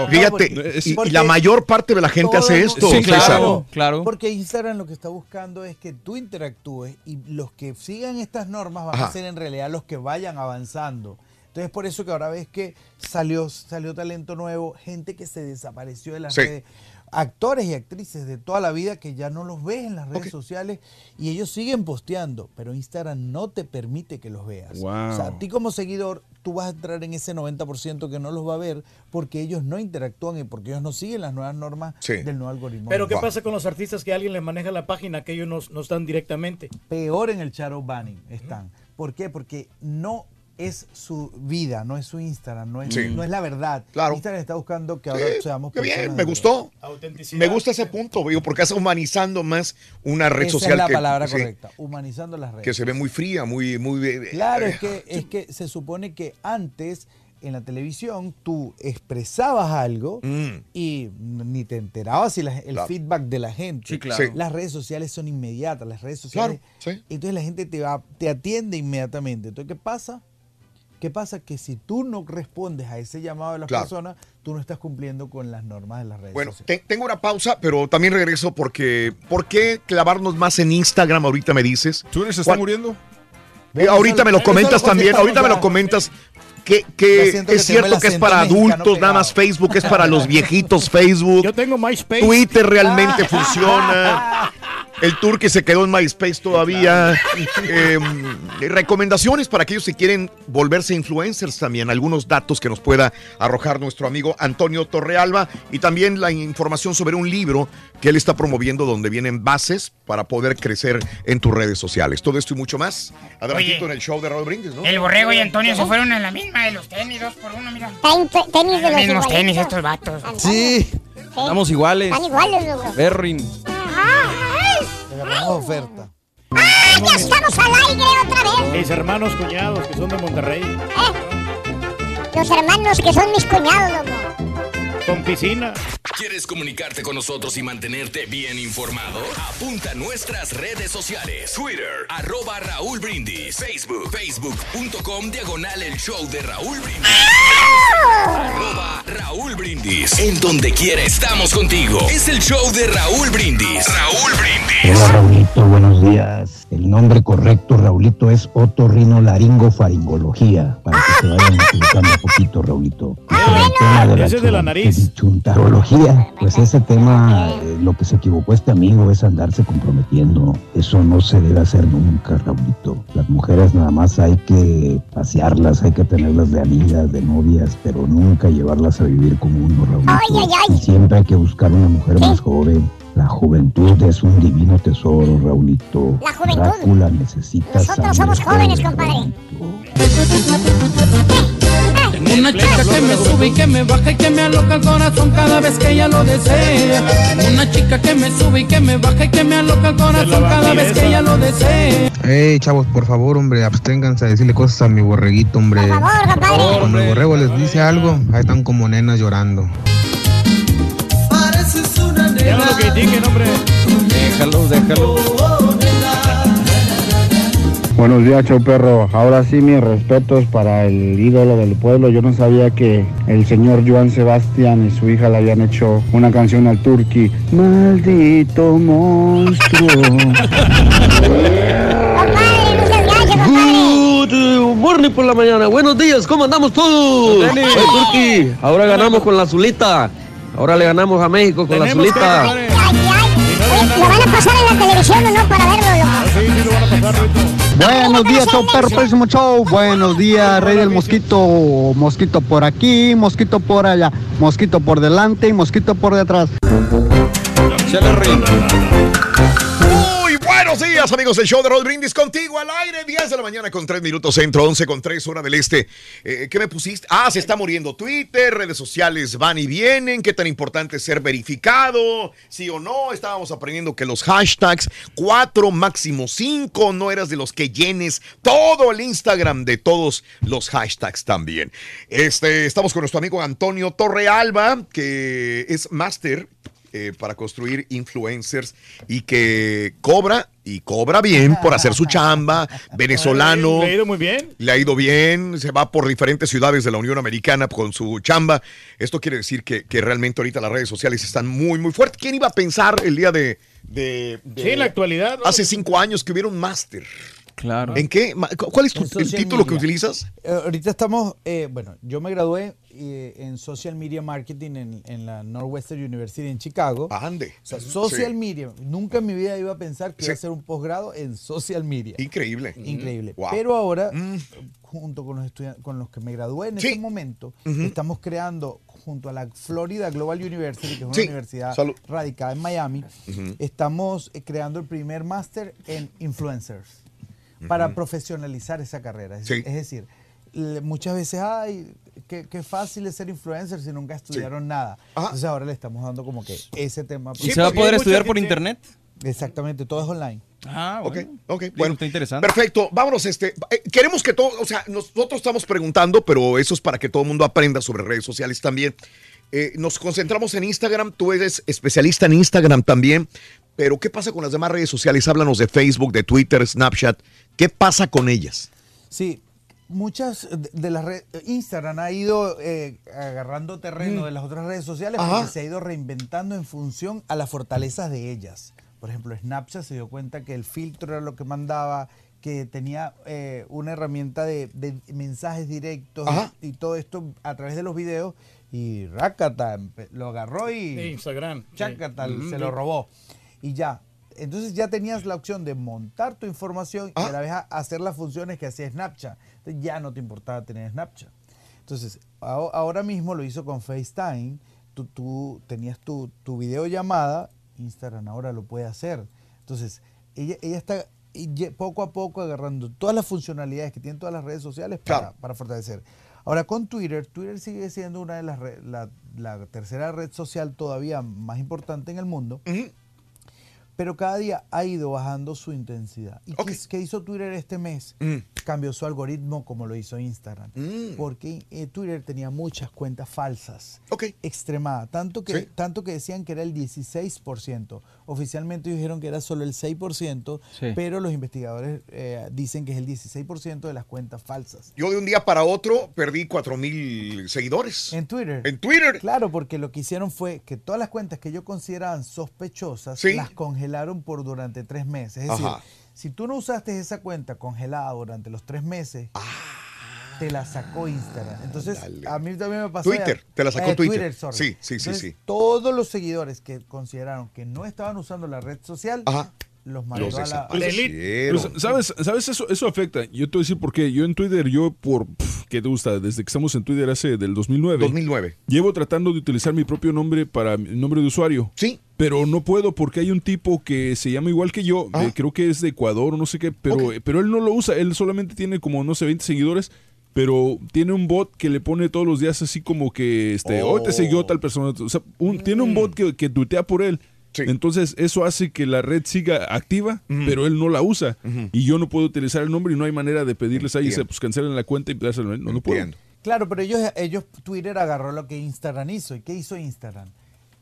Wow. Fíjate, y- y, porque la mayor parte de la gente hace esto. mundo- César. Porque Instagram lo que está buscando es que tú interactúes y los que sigan estas normas van Ajá. a ser en realidad los que vayan avanzando. Entonces por eso que ahora ves que salió, salió talento nuevo, gente que se desapareció de las Sí. redes, actores y actrices de toda la vida que ya no los ves en las redes sociales y ellos siguen posteando, pero Instagram no te permite que los veas. Wow. O sea, a ti como seguidor, tú vas a entrar en ese 90% que no los va a ver porque ellos no interactúan y porque ellos no siguen las nuevas normas Sí. del nuevo algoritmo. Pero ¿qué Wow. pasa con los artistas que alguien les maneja la página que ellos no, no están directamente? Peor en el shadow banning están. ¿Por qué? Porque no es su vida, no es su Instagram, no es, Sí. no es la verdad. Claro. Instagram está buscando que ahora Sí, seamos qué bien, personas me gustó. Autenticidad. Me gusta ese punto, digo, porque está humanizando más una red Esa social es la que, palabra sí, correcta, humanizando las redes. que se ve muy fría, muy, muy. eh, Claro, eh, es que, es que se supone que antes en la televisión tú expresabas algo Mm. y ni te enterabas si la- el Claro. feedback de la gente. Sí, claro. Sí. Las redes sociales son inmediatas, las redes sociales. Claro, sí. Entonces la gente te, va, te atiende inmediatamente. Entonces, ¿qué pasa? ¿Qué pasa? Que si tú no respondes a ese llamado de las Claro. personas, tú no estás cumpliendo con las normas de las redes Bueno, sociales. te- tengo una pausa, pero también regreso porque. ¿Por qué clavarnos más en Instagram ahorita me dices? ¿Tú se está ¿Cuál- muriendo? Eh, ahorita me lo comentas lo también, ahorita me lo comentas. Que, que es cierto que es para adultos, nada más Facebook, es para los viejitos Facebook. Yo tengo MySpace. Twitter realmente funciona. El tour que se quedó en MySpace todavía. Eh, recomendaciones para aquellos que quieren volverse influencers también. Algunos datos que nos pueda arrojar nuestro amigo Antonio Torrealba. Y también la información sobre un libro que él está promoviendo donde vienen bases para poder crecer en tus redes sociales. Todo esto y mucho más. Adelantito Oye, en el show de Raúl Brindis, ¿no? El borrego y Antonio se fueron a la misma de los tenis, dos por uno, mira. Tenis de Los mismos tenis estos vatos. Sí. Estamos iguales. Están iguales, loco. Berrin. Te agarramos oferta. ¡Ah, ya estamos al aire otra vez! Mis hermanos cuñados que son de Monterrey. Los hermanos que son mis cuñados, loco. Con piscina. ¿Quieres comunicarte con nosotros y mantenerte bien informado? Apunta a nuestras redes sociales. Twitter, arroba Raúl Brindis. Facebook, facebook.com, diagonal el show de Raúl Brindis. Arroba Raúl Brindis. En donde quiera estamos contigo. Es el show de Raúl Brindis. Raúl Brindis. Hola Raulito, buenos días. El nombre correcto, Raulito, es otorrinolaringoffaringología. Para que se vayan equivocando un poquito, Raulito. El tema de la, Ese es de la nariz. Chuntarología, pues ese tema, eh, lo que se equivocó este amigo es andarse comprometiendo. Eso no se debe hacer nunca, Raulito. Las mujeres nada más hay que pasearlas, hay que tenerlas de amigas, de novias, pero nunca llevarlas a vivir como uno, Raulito. Ay, ay, ay. Y siempre hay que buscar una mujer más joven. La juventud es un divino tesoro, Raulito. La juventud. Drácula necesita Nosotros somos jóvenes, compadre. Una chica que me sube y que me baja y que me aloca el corazón cada vez que ella lo desea. Una chica que me sube y que me baja y que me aloca el corazón cada vez que ella lo desea. Ey, chavos, por favor, hombre, absténganse a decirle cosas a mi borreguito, hombre. Por favor, compadre. Cuando el borrego les dice algo, ahí están como nenas llorando. Pareces una Ya no lo critiquen, hombre. Déjalo, déjalo. Buenos días, show perro. Ahora sí, mis respetos para el ídolo del pueblo. Yo no sabía que el señor Joan Sebastián y su hija le habían hecho una canción al Turqui. Maldito monstruo. Morning por la mañana. Buenos días, ¿cómo andamos todos? Turqui, ahora ganamos con la azulita. Ahora le ganamos a México con la Tenemos ¿Lo van a pasar en la televisión o no para verlo, loco? Sí, sí, lo van a pasar, Rito. Buenos días, show perro, próximo show. Buenos días, rey del mosquito. Mosquito por aquí, mosquito por allá. Mosquito por delante y mosquito por detrás. Buenos días, amigos del show de Roll Brindis contigo al aire, 10 de la mañana con 3 minutos centro, 11 con 3 hora del este. Eh, ¿Qué me pusiste? Ah, se está muriendo Twitter, redes sociales van y vienen, qué tan importante es ser verificado, sí o no. Estábamos aprendiendo que los hashtags, cuatro, máximo cinco, no eras de los que llenes todo el Instagram de todos los hashtags también. Este, estamos con nuestro amigo Antonio Torrealba, que es máster eh, para construir influencers y que cobra y cobra bien por hacer su chamba, venezolano. Le ha ido muy bien. Le ha ido bien, se va por diferentes ciudades de la Unión Americana con su chamba. Esto quiere decir que, que realmente ahorita las redes sociales están muy, muy fuertes. ¿Quién iba a pensar el día de... de, de- Sí, en la actualidad. ¿no? Hace cinco años que hubiera un máster. Claro. ¿En qué? ¿Cuál es tu- el título que utilizas? Eh, ahorita estamos, eh, bueno, yo me gradué eh, en Social Media Marketing en, en la Northwestern University en Chicago. Ande. O sea, social Sí. media. Nunca en mi vida iba a pensar que iba a hacer un posgrado en social media. Increíble. Increíble. Wow. Pero ahora, junto con los estudiantes con los que me gradué en Sí. ese momento, estamos creando junto a la Florida Global University, que es una Sí. universidad Salud. radicada en Miami, estamos eh, creando el primer máster en influencers para profesionalizar esa carrera. Es, Sí. es decir, muchas veces, ay, qué, qué fácil es ser influencer si nunca estudiaron nada. Entonces ahora le estamos dando como que ese tema. ¿Y se va a poder estudiar por internet? Exactamente, todo es online. Ah, Ok, bueno. ok, bueno. está interesante. Perfecto, vámonos. Este, eh, queremos que todo, o sea, nosotros estamos preguntando, pero eso es para que todo el mundo aprenda sobre redes sociales también. Eh, nos concentramos en Instagram, tú eres especialista en Instagram también, pero ¿qué pasa con las demás redes sociales? Háblanos de Facebook, de Twitter, Snapchat. ¿Qué pasa con ellas? Sí, muchas de- de las redes, Instagram ha ido eh, agarrando terreno Mm. de las otras redes sociales Ajá. porque se ha ido reinventando en función a las fortalezas de ellas. Por ejemplo, Snapchat se dio cuenta que el filtro era lo que mandaba, que tenía eh, una herramienta de, de mensajes directos Ajá. y todo esto a través de los videos y Rakata lo agarró y Instagram. Chácata, Sí. se lo sí. robó. Y ya. Entonces ya tenías la opción de montar tu información y a la vez a- hacer las funciones que hacía Snapchat. Entonces ya no te importaba tener Snapchat. Entonces, aho- ahora mismo lo hizo con FaceTime. Tú, tú tenías tu, tu videollamada, Instagram ahora lo puede hacer. Entonces, ella, ella está poco a poco agarrando todas las funcionalidades que tienen todas las redes sociales para, para fortalecer. Ahora con Twitter, Twitter sigue siendo una de las la, la tercera red social todavía más importante en el mundo, pero cada día ha ido bajando su intensidad. ¿Y qué, qué hizo Twitter este mes? Mm. Cambió su algoritmo como lo hizo Instagram, porque eh, Twitter tenía muchas cuentas falsas, extremadas, tanto que, Sí. tanto que decían que era el 16%. Oficialmente dijeron que era solo el 6%, Sí. pero los investigadores eh, dicen que es el 16% de las cuentas falsas. Yo de un día para otro perdí 4 mil seguidores. En Twitter. En Twitter. Claro, porque lo que hicieron fue que todas las cuentas que ellos consideraban sospechosas Sí. las congelaron por durante tres meses. Es decir, Ajá. si tú no usaste esa cuenta congelada durante los tres meses, te la sacó Instagram. Entonces, a mí también me pasó. Twitter, ya- te la sacó eh, Twitter. sorry. Sí, sí, sí, Entonces, sí. Todos los seguidores que consideraron que no estaban usando la red social, los mandó Los a la, Pues, ¿Sabes? ¿Sabes? Eso, eso afecta. Yo te voy a decir por qué. Yo en Twitter, yo por... ¿Qué te gusta? Desde que estamos en Twitter hace del 2009. 2009. Llevo tratando de utilizar mi propio nombre para mi nombre de usuario. Sí. Pero no puedo porque hay un tipo que se llama igual que yo. Ah. eh, creo que es de Ecuador o no sé qué. Pero, pero él no lo usa. Él solamente tiene como, no sé, 20 seguidores. Pero tiene un bot que le pone todos los días así como que, este, hoy te siguió tal persona. O sea, un- tiene un bot que, que tuitea por él. Entonces eso hace que la red siga activa, pero él no la usa. Y yo no puedo utilizar el nombre y no hay manera de pedirles ahí, Entiendo. pues cancelen la cuenta y dárselo. No, no puedo. Claro, pero ellos, ellos, Twitter agarró lo que Instagram hizo. ¿Y qué hizo Instagram?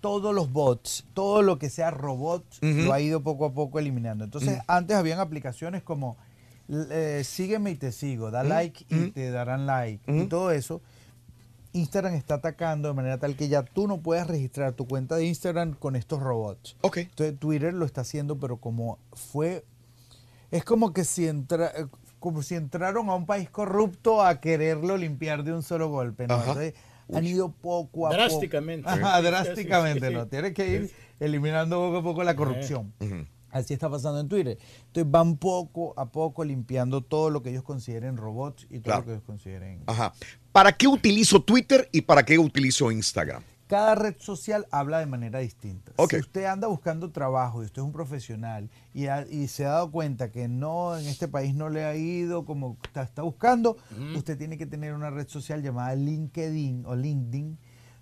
Todos los bots, todo lo que sea robot, lo ha ido poco a poco eliminando. Entonces, Mm. antes habían aplicaciones como eh, sígueme y te sigo, da Mm, like y mm. te darán like. Y todo eso, Instagram está atacando de manera tal que ya tú no puedes registrar tu cuenta de Instagram con estos robots. Entonces, Twitter lo está haciendo, pero como fue es como que si entra, eh, como si entraron a un país corrupto a quererlo limpiar de un solo golpe, ¿no? Ajá. Entonces, han ido poco a poco. Drásticamente. Ajá, Sí, sí, drásticamente, sí, ¿no? Tienes que ir eliminando poco a poco la corrupción. Ujú. Así está pasando en Twitter. Entonces van poco a poco limpiando todo lo que ellos consideren robots y todo Claro. lo que ellos consideren. Ajá. ¿Para qué utilizo Twitter y para qué utilizo Instagram? cada red social habla de manera distinta. Ok. Si usted anda buscando trabajo y usted es un profesional y, ha- y se ha dado cuenta que no, en este país no le ha ido como está, está buscando, usted tiene que tener una red social llamada LinkedIn o LinkedIn.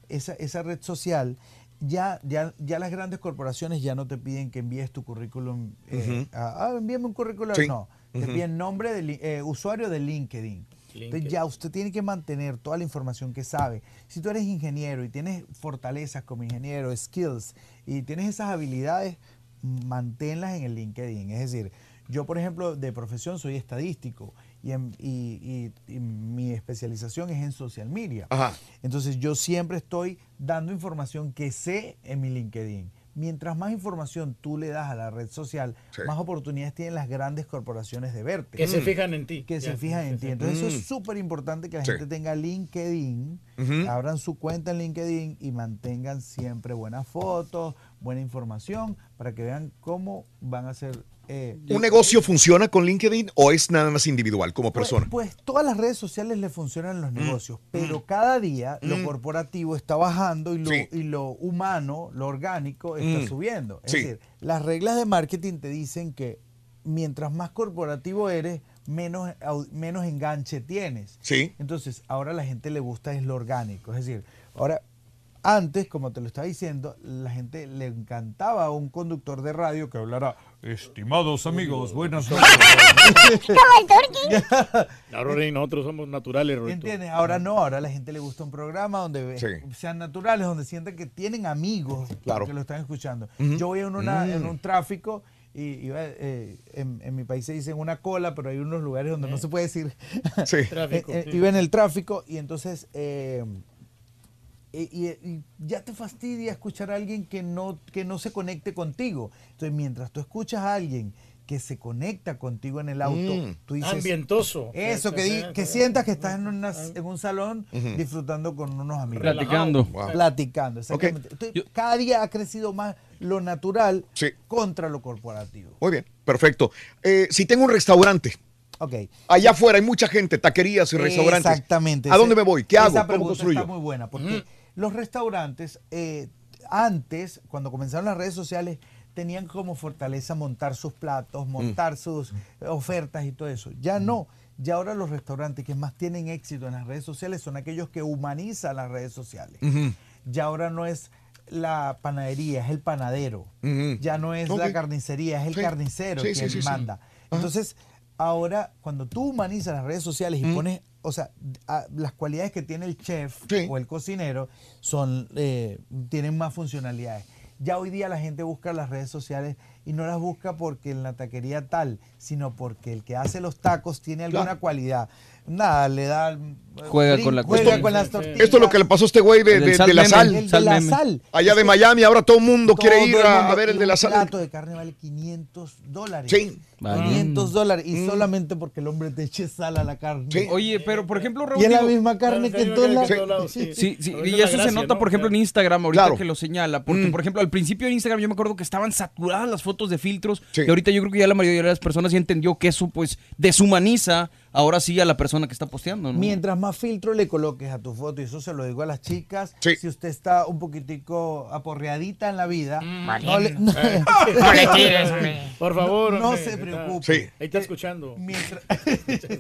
Esa, esa red social, ya, ya, ya las grandes corporaciones ya no te piden que envíes tu currículum. eh, a- ah, envíame un currículum. Sí. No, te piden nombre de eh, usuario de LinkedIn. Entonces ya usted tiene que mantener toda la información que sabe. Si tú eres ingeniero y tienes fortalezas como ingeniero, skills, y tienes esas habilidades, manténlas en el LinkedIn. Es decir, yo por ejemplo de profesión soy estadístico y, en- y- y- y mi especialización es en social media. Ajá. Entonces yo siempre estoy dando información que sé en mi LinkedIn. Mientras más información tú le das a la red social, Sí. más oportunidades tienen las grandes corporaciones de verte. Que se fijan en ti. Que se fijan en ti. Entonces eso Mm. es súper importante que la Sí. gente tenga LinkedIn, abran su cuenta en LinkedIn y mantengan siempre buenas fotos, buena información para que vean cómo van a ser... eh, ¿Un negocio funciona con LinkedIn o es nada más individual como persona? pues todas las redes sociales le funcionan en los negocios, pero cada día lo Mm. corporativo está bajando y lo, Sí. y lo humano, lo orgánico, está Mm. subiendo. Es Sí. decir, las reglas de marketing te dicen que mientras más corporativo eres, menos, menos enganche tienes. Sí. Entonces, ahora a la gente le gusta es lo orgánico. Es decir, ahora, antes, como te lo estaba diciendo, la gente le encantaba a un conductor de radio que hablara, estimados amigos, buenas noches. Ahora nosotros somos naturales, Rorito. ¿Entiendes? Ahora no, ahora a la gente le gusta un programa donde Sí. sean naturales, donde sientan que tienen amigos Claro. que lo están escuchando. Yo voy en, una, en Mm. un tráfico y eh, en, en mi país se dice en una cola, pero hay unos lugares donde no se puede decir. Sí. Tráfico, Eh, eh, sí. Iba en el tráfico y entonces eh, y, y- y ya te fastidia escuchar a alguien que no, que no se conecte contigo. Entonces, mientras tú escuchas a alguien que se conecta contigo en el auto, Mm. tú dices... Ambientoso. Eso, que, di- que sientas que estás en, una- en un salón disfrutando con unos amigos. Platicando. Wow. Platicando, exactamente. Entonces, cada día ha crecido más lo natural contra lo corporativo. Muy bien, perfecto. Eh, si tengo un restaurante, allá afuera hay mucha gente, taquerías y restaurantes. Exactamente. ¿A dónde me voy? ¿Qué esa hago? ¿Cómo pregunta construyo? Está muy buena, porque los restaurantes, eh, antes, cuando comenzaron las redes sociales, tenían como fortaleza montar sus platos, Mm. montar sus ofertas y todo eso. Ya no. Ya ahora los restaurantes que más tienen éxito en las redes sociales son aquellos que humanizan las redes sociales. Ya ahora no es la panadería, es el panadero. Ya no es la carnicería, es el Sí. carnicero Sí, quien sí, manda. Entonces, ahora, cuando tú humanizas las redes sociales y pones, o sea, a- las cualidades que tiene el chef o el cocinero son, eh, tienen más funcionalidades. Ya hoy día la gente busca las redes sociales y no las busca porque en la taquería tal, sino porque el que hace los tacos tiene alguna cualidad. Nada, le da... Juega brin- con la juega cuestión. con las tortillas. Esto es lo que le pasó a este güey de, de- de la sal. El de la sal. Allá de Miami, ahora todo el mundo quiere ir a, mundo. a ver el de la Un sal. plato de carne vale 500 dólares. Sí. 500 dólares. Y Mm. solamente porque el hombre te eche sal a la carne. Oye, pero por ejemplo, Raúl, Y es la misma carne que en todos lados. Sí, sí, sí, y eso se nota, ¿no? por ejemplo, en Instagram, ahorita Claro. que lo señala. Porque, Mm. por ejemplo, al principio en Instagram yo me acuerdo que estaban saturadas las fotos de filtros. Y ahorita yo creo que ya la mayoría de las personas ya entendió que eso, pues, deshumaniza ahora sí a la persona que está posteando, ¿no? Mientras más filtro le coloques a tu foto, y eso se lo digo a las chicas, si usted está un poquitico aporreadita en la vida, no le, no, Eh, no le tires. Por favor, no hombre, se preocupe. Sí. Ahí está escuchando. Mientras,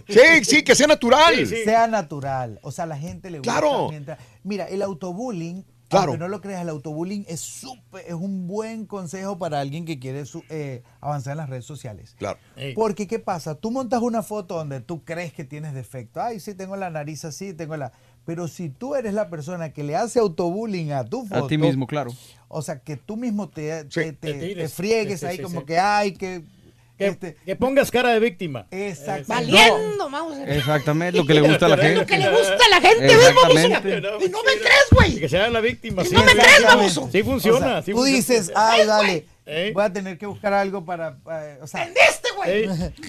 Sí, sí, que sea natural. sea natural. O sea, a la gente le gusta. Claro. mientras- mira, el autobullying, Claro. aunque no lo creas, el autobullying es súper, es un buen consejo para alguien que quiere su- eh, avanzar en las redes sociales. Claro. Porque, ¿qué pasa? Tú montas una foto donde tú crees que tienes defecto. Ay, sí, tengo la nariz así, tengo la... Pero si tú eres la persona que le hace autobullying a tu foto... A ti mismo, claro. O sea, que tú mismo te, te, te- Te friegues Sí, sí, ahí sí, como sí. que, ay, que... Que, este, que pongas cara de víctima. Exacto. Valiendo, Mauser. Exactamente, lo que le gusta a la gente. lo que le gusta a la gente, ¿ves, Exactamente. baboso? Y no me crees, güey. Que sea la víctima. sí. no me crees, baboso. Sí funciona. O sea, sí tú funciona. dices, ay, dale, ¿Eh? voy a tener que buscar algo para... eh, o sea, Este, güey. Ey,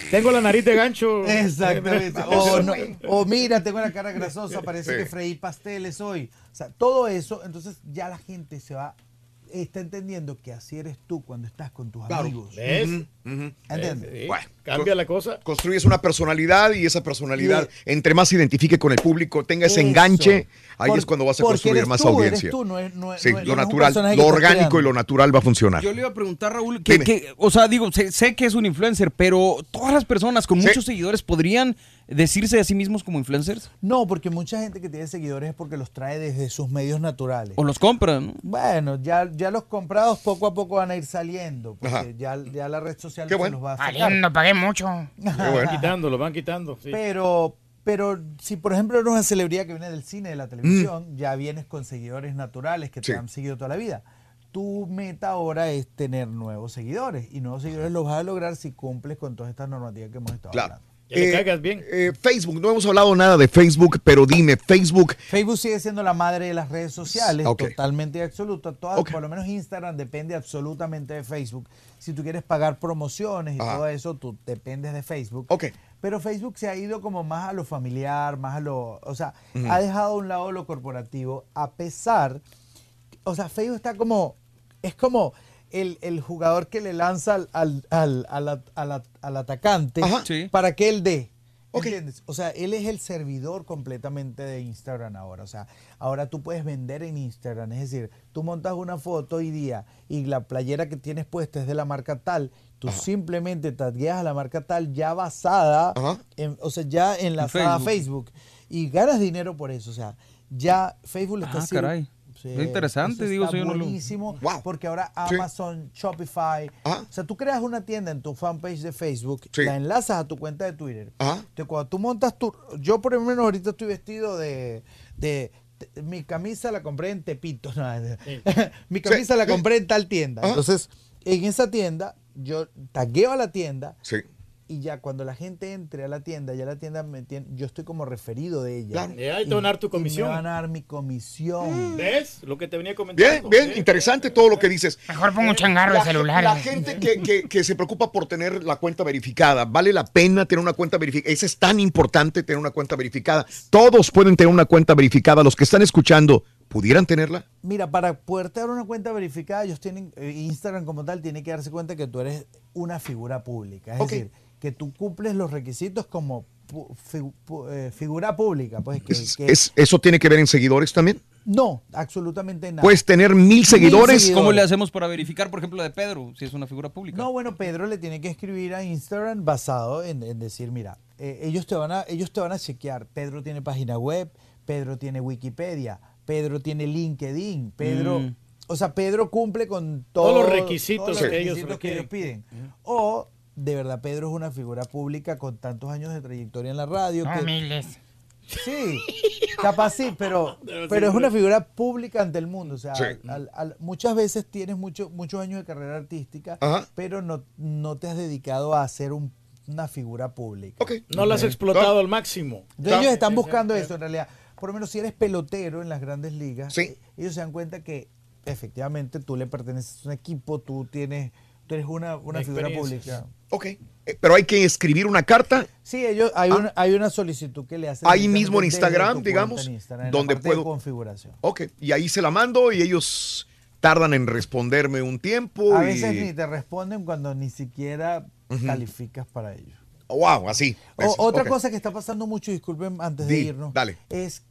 tengo la nariz de gancho. Exactamente. O, no- o mira, tengo la cara grasosa, parece Sí. que freí pasteles hoy. O sea, todo eso, entonces ya la gente se va, está entendiendo que así eres tú cuando estás con tus Claro. amigos. ¿Ves? Ujú, ujú. ¿Entiendes? Sí. Bueno, Cambia la cosa. Construyes una personalidad y esa personalidad, entre más se identifique con el público, tenga ese enganche, ahí Por- es cuando vas a construir eres más tú, eres audiencia. tú, no es- no es- sí, no es- lo natural, lo orgánico y lo natural va a funcionar. Yo le iba a preguntar, Raúl, que, o sea, digo, sé, sé que es un influencer, pero todas las personas con Sí. muchos seguidores podrían decirse a sí mismos como influencers No, porque mucha gente que tiene seguidores es porque los trae desde sus medios naturales. o los compran. ¿no? Bueno, ya, ya los comprados poco a poco van a ir saliendo, porque ya, ya la red social Qué se bueno. los va a sacar. Valiendo, pagué mucho. Lo van quitando, lo van quitando. sí. Pero, pero si por ejemplo eres una celebridad que viene del cine, de la televisión, Mm. ya vienes con seguidores naturales que te Sí. han seguido toda la vida. Tu meta ahora es tener nuevos seguidores y nuevos seguidores los vas a lograr si cumples con todas estas normativas que hemos estado Claro. hablando. Eh, eh, Facebook, no hemos hablado nada de Facebook, pero dime, Facebook, Facebook sigue siendo la madre de las redes sociales, totalmente y absoluta. Todas. Por lo menos Instagram depende absolutamente de Facebook. Si tú quieres pagar promociones y Ajá. todo eso, tú dependes de Facebook. Ok. Pero Facebook se ha ido como más a lo familiar, más a lo... O sea, ha dejado a un lado lo corporativo, a pesar... O sea, Facebook está como... Es como el, el jugador que le lanza al, al, al, al at- al at- al atacante Ajá. para que él dé. ¿Entiendes? O sea, él es el servidor completamente de Instagram ahora. O sea, ahora tú puedes vender en Instagram. Es decir, tú montas una foto hoy día y la playera que tienes puesta es de la marca tal. Tú simplemente tagueas a la marca tal ya basada, en- o sea, ya enlazada a Facebook. Facebook. Y ganas dinero por eso. O sea, ya Facebook le está Ah, haciendo- caray. Sí, interesante, digo, está lo- buenísimo porque ahora Sí. Amazon, Shopify, o sea, tú creas una tienda en tu fanpage de Facebook, Sí. la enlazas a tu cuenta de Twitter. Ajá. Entonces, cuando tú montas tu, yo por lo menos ahorita estoy vestido de, de, mi camisa la compré en Tepito, no, mi camisa la compré en tal tienda. Ajá. Entonces, en esa tienda yo tagueo a la tienda Sí. Y ya cuando la gente entre a la tienda, ya la tienda me tiene, yo estoy como referido de ella. Claro. Ya, ahí te van a dar tu Y comisión. Me van a dar mi comisión. ¿Ves? Lo que te venía comentando. Bien, bien, interesante todo lo que dices. Mejor pongo un changarro de La- celular. La gente que, que- que se preocupa por tener la cuenta verificada, ¿vale la pena tener una cuenta verificada? Ese es tan importante tener una cuenta verificada. Todos pueden tener una cuenta verificada. Los que están escuchando, ¿pudieran tenerla? Mira, para poder tener una cuenta verificada, ellos tienen, eh, Instagram como tal tiene que darse cuenta que tú eres una figura pública. Es decir, que tú cumples los requisitos como figu- eh, figura pública. Pues que, que- ¿Es- ¿Eso tiene que ver en seguidores también? no, absolutamente nada. Puedes tener mil seguidores. ¿Cómo le hacemos para verificar, por ejemplo, de Pedro, si es una figura pública? No, bueno, Pedro le tiene que escribir a Instagram basado en, en decir, mira, eh, ellos, te van a, ellos te van a chequear. Pedro tiene página web, Pedro tiene Wikipedia, Pedro tiene LinkedIn, Pedro... Mm. O sea, Pedro cumple con Todos todo- los requisitos todos los que ellos que piden. O, de verdad, Pedro es una figura pública con tantos años de trayectoria en la radio. No, que- miles. Sí, capaz sí, pero, pero es una figura pública ante el mundo. O sea, Sí. al- al- muchas veces tienes mucho, muchos años de carrera artística, Ajá. pero no, no te has dedicado a ser un- una figura pública. No lo has explotado al máximo. Entonces ellos están buscando eso en realidad. Por lo menos si eres pelotero en las grandes ligas, eh, ellos se dan cuenta que efectivamente tú le perteneces a un equipo, tú tienes, tú eres una, una figura pública. Ok. Eh, Pero hay que escribir una carta Sí, ellos hay, Ah. una, hay una solicitud que le hacen ahí mismo en Instagram, digamos, en Instagram, en la donde parte de puedo. configuración. Ok, y ahí se la mando y ellos tardan en responderme un tiempo. A y- veces ni te responden cuando ni siquiera calificas para ello. Wow, así. O- otra cosa que está pasando mucho, disculpen antes de irnos, dale. es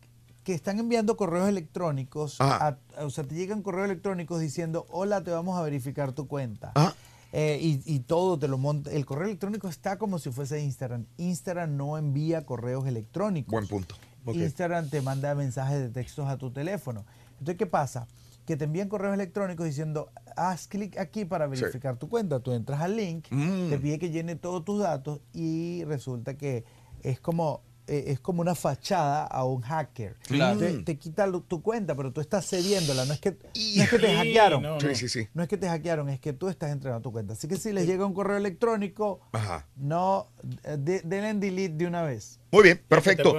que están enviando correos electrónicos, a- o sea, te llegan correos electrónicos diciendo, hola, te vamos a verificar tu cuenta. Ajá. Eh, y, y todo te lo monta. El correo electrónico está como si fuese Instagram. Instagram no envía correos electrónicos. Buen punto. Instagram te manda mensajes de textos a tu teléfono. Entonces, ¿qué pasa? Que te envían correos electrónicos diciendo, haz clic aquí para Sí. verificar tu cuenta. Tú entras al link, Mm. te pide que llene todos tus datos y resulta que es como eh, es como una fachada a un hacker. Claro. Te, te quita lo- tu cuenta, pero tú estás cediéndola. No es que, no es que te hackearon. no, Sí, no. sí, sí. No es que te hackearon, es que tú estás entregando tu cuenta. Así que si les llega un correo electrónico, Ajá. no eh, de- denle en delete de una vez. Muy bien, perfecto.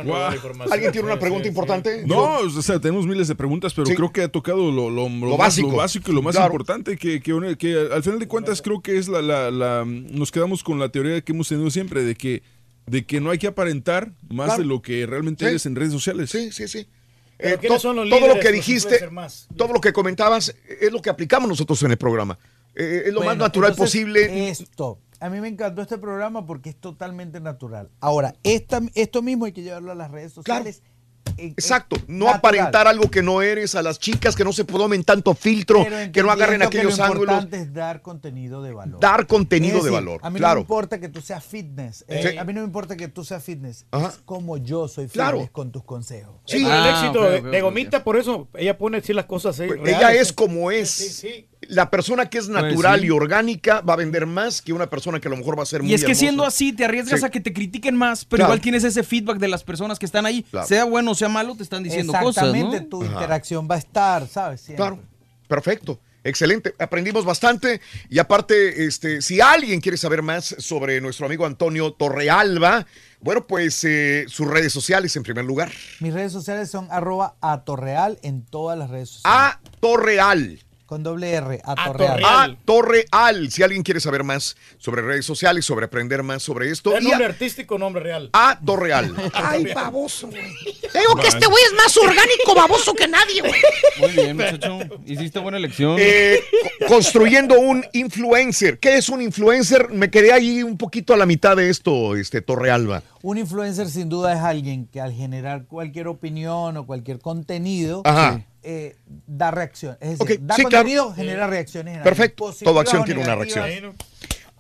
¿Alguien tiene una pregunta sí, importante? No, o sea, tenemos miles de preguntas, pero Sí. creo que ha tocado lo, lo- lo básico. lo básico y lo más Claro. importante, que, que, que al final de cuentas creo que es la, la- la- Nos quedamos con la teoría que hemos tenido siempre, de que, de que no hay que aparentar más Claro. de lo que realmente Sí. eres en redes sociales. Sí, sí, sí. Eh, ¿quiénes to- son los todo lo que los dijiste, más? todo lo que comentabas, es lo que aplicamos nosotros en el programa. Eh, es lo más natural posible. Esto, a mí me encantó este programa porque es totalmente natural. Ahora, esta, esto mismo hay que llevarlo a las redes sociales. Exacto, no natural. aparentar algo que no eres a las chicas, que no se tomen tanto filtro, que no agarren entendiendo que aquellos lo ángulos. importante es dar contenido de valor. Dar contenido de decir, valor, A mí no me importa que tú seas fitness. eh, Sí. A mí no me importa que tú seas fitness. Ajá. Es como yo soy fitness Claro. con tus consejos. Sí, el éxito de, de Gomita, por eso ella pone así las cosas. eh, Pues ella es como es. Sí, sí. La persona que es Pues natural sí. y orgánica va a vender más que una persona que a lo mejor va a ser muy Y es que hermosa. siendo así, te arriesgas Sí. a que te critiquen más, pero Claro. igual tienes ese feedback de las personas que están ahí. Claro. Sea bueno o sea malo, te están diciendo cosas, Exactamente, ¿no? tu Ajá. interacción va a estar, ¿sabes? Siempre. Claro, perfecto. Excelente, aprendimos bastante y aparte, este, si alguien quiere saber más sobre nuestro amigo Antonio Torrealba, bueno, pues eh, sus redes sociales en primer lugar. Mis redes sociales son arroba atorreal en todas las redes sociales. A Torreal. Con doble R, atorreal. A Torreal. Si alguien quiere saber más sobre redes sociales, sobre aprender más sobre esto. ¿Es y a- nombre artístico o nombre real? A Torreal. Ay, baboso, güey. Digo que este güey es más orgánico baboso que nadie, güey. Muy bien, muchacho. Hiciste buena elección. Eh, co- construyendo un influencer. ¿Qué es un influencer? Me quedé ahí un poquito a la mitad de esto, este Torrealba. Un influencer sin duda es alguien que al generar cualquier opinión o cualquier contenido Ajá. Eh, da reacción. Es decir, da sí, contenido, claro. genera reacciones. en Perfecto. Toda acción tiene una reacción.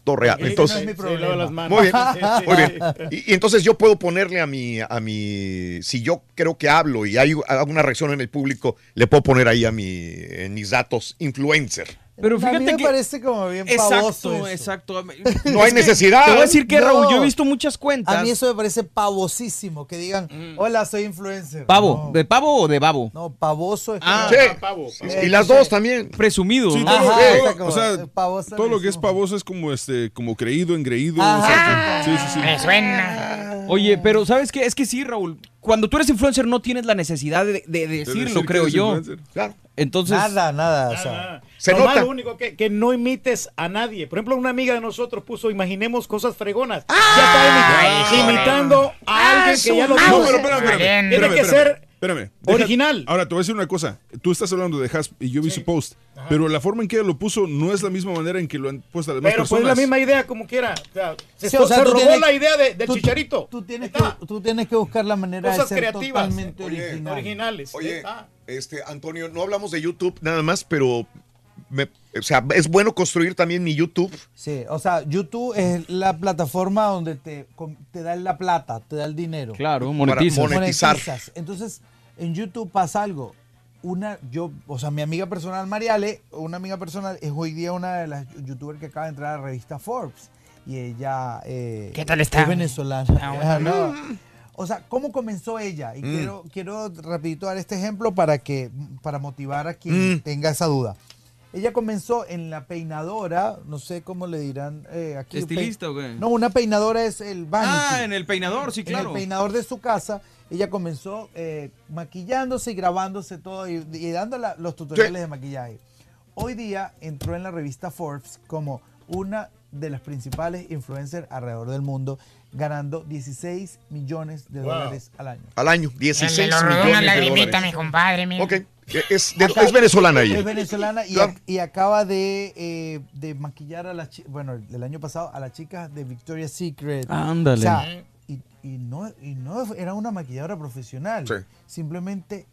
Torreal. Entonces, no es mi. Muy bien, Sí, muy sí. bien. Y, y entonces yo puedo ponerle a mi, a mi, si yo creo que hablo y hay alguna reacción en el público, le puedo poner ahí a mi, en mis datos influencer. Pero a mí fíjate me que- parece como bien pavoso Exacto, eso. exacto. No hay Es que necesidad. Te voy a decir que, No. Raúl, yo he visto muchas cuentas. A mí eso me parece pavosísimo, que digan, hola, soy influencer. ¿Pavo? No, ¿De pavo o de babo? no, pavoso es Ah, como- Sí. Pavo, pavo. Y las dos también. Presumido, Sí, ¿no? todo, Ajá, como- o sea, pavoso todo lo que es pavoso es como este, como creído, engreído. Ajá. o sea, sí, sí, sí. Me suena. Oye, pero ¿sabes qué? Es que sí, Raúl. Cuando tú eres influencer no tienes la necesidad de, de De decirlo, decir creo yo. influencer. Claro. Entonces, Nada, nada. o sea, Ah, Se Nomás nota. lo único que, que no imites a nadie. Por ejemplo, una amiga de nosotros puso imaginemos cosas fregonas. Ya está imi- joder. imitando a Ah, alguien que ya lo No, pero espérame. Valiente. Tiene que espérame, ser espérame. Deja- original. Ahora te voy a decir una cosa. Tú estás hablando de Hasp y yo vi su post, pero la forma en que ella lo puso no es la misma manera en que lo han puesto las demás Pero pues personas. la misma idea como quiera. O sea, se, Sí, o sea, se tú robó tienes- la idea de- del tú- chicharito. Tú tienes, que, tú tienes que buscar la manera Cosas de ser creativas. totalmente Oye, original. Originales. Oye, este, Antonio, no hablamos de YouTube nada más, pero me- o sea, es bueno construir también mi YouTube. Sí, o sea, YouTube es la plataforma donde te, te da la plata, te da el dinero. claro, monetiza. Para monetizar. Monetizas. Entonces, en YouTube pasa algo. Una, yo, o sea, mi amiga personal Mariale, una amiga personal, es hoy día una de las youtubers que acaba de entrar a la revista Forbes. Y ella eh, ¿Qué tal está? es venezolana. Ah, bueno. no. O sea, ¿cómo comenzó ella? Y Mm. quiero, quiero rapidito dar este ejemplo para que, para motivar a quien Mm. tenga esa duda. Ella comenzó en la peinadora, no sé cómo le dirán eh, aquí. ¿Estilista o qué? No, una peinadora es el vanity. Ah, en el peinador, sí, En claro. el peinador de su casa, ella comenzó eh, maquillándose y grabándose todo y, y dando la- los tutoriales Sí. de maquillaje. Hoy día entró en la revista Forbes como una de las principales influencers alrededor del mundo, ganando 16 millones de Wow. dólares al año. Al año, Se 16 le rodó una millones de lagrimita, dólares. mi compadre, mira. Ok, es, de- es venezolana ella. Es venezolana y, y acaba de, eh, de maquillar a las chicas, bueno, el año pasado a las chicas de Victoria's Secret. Ándale. O sea, y, y no, y no era una maquilladora profesional. Sí. Simplemente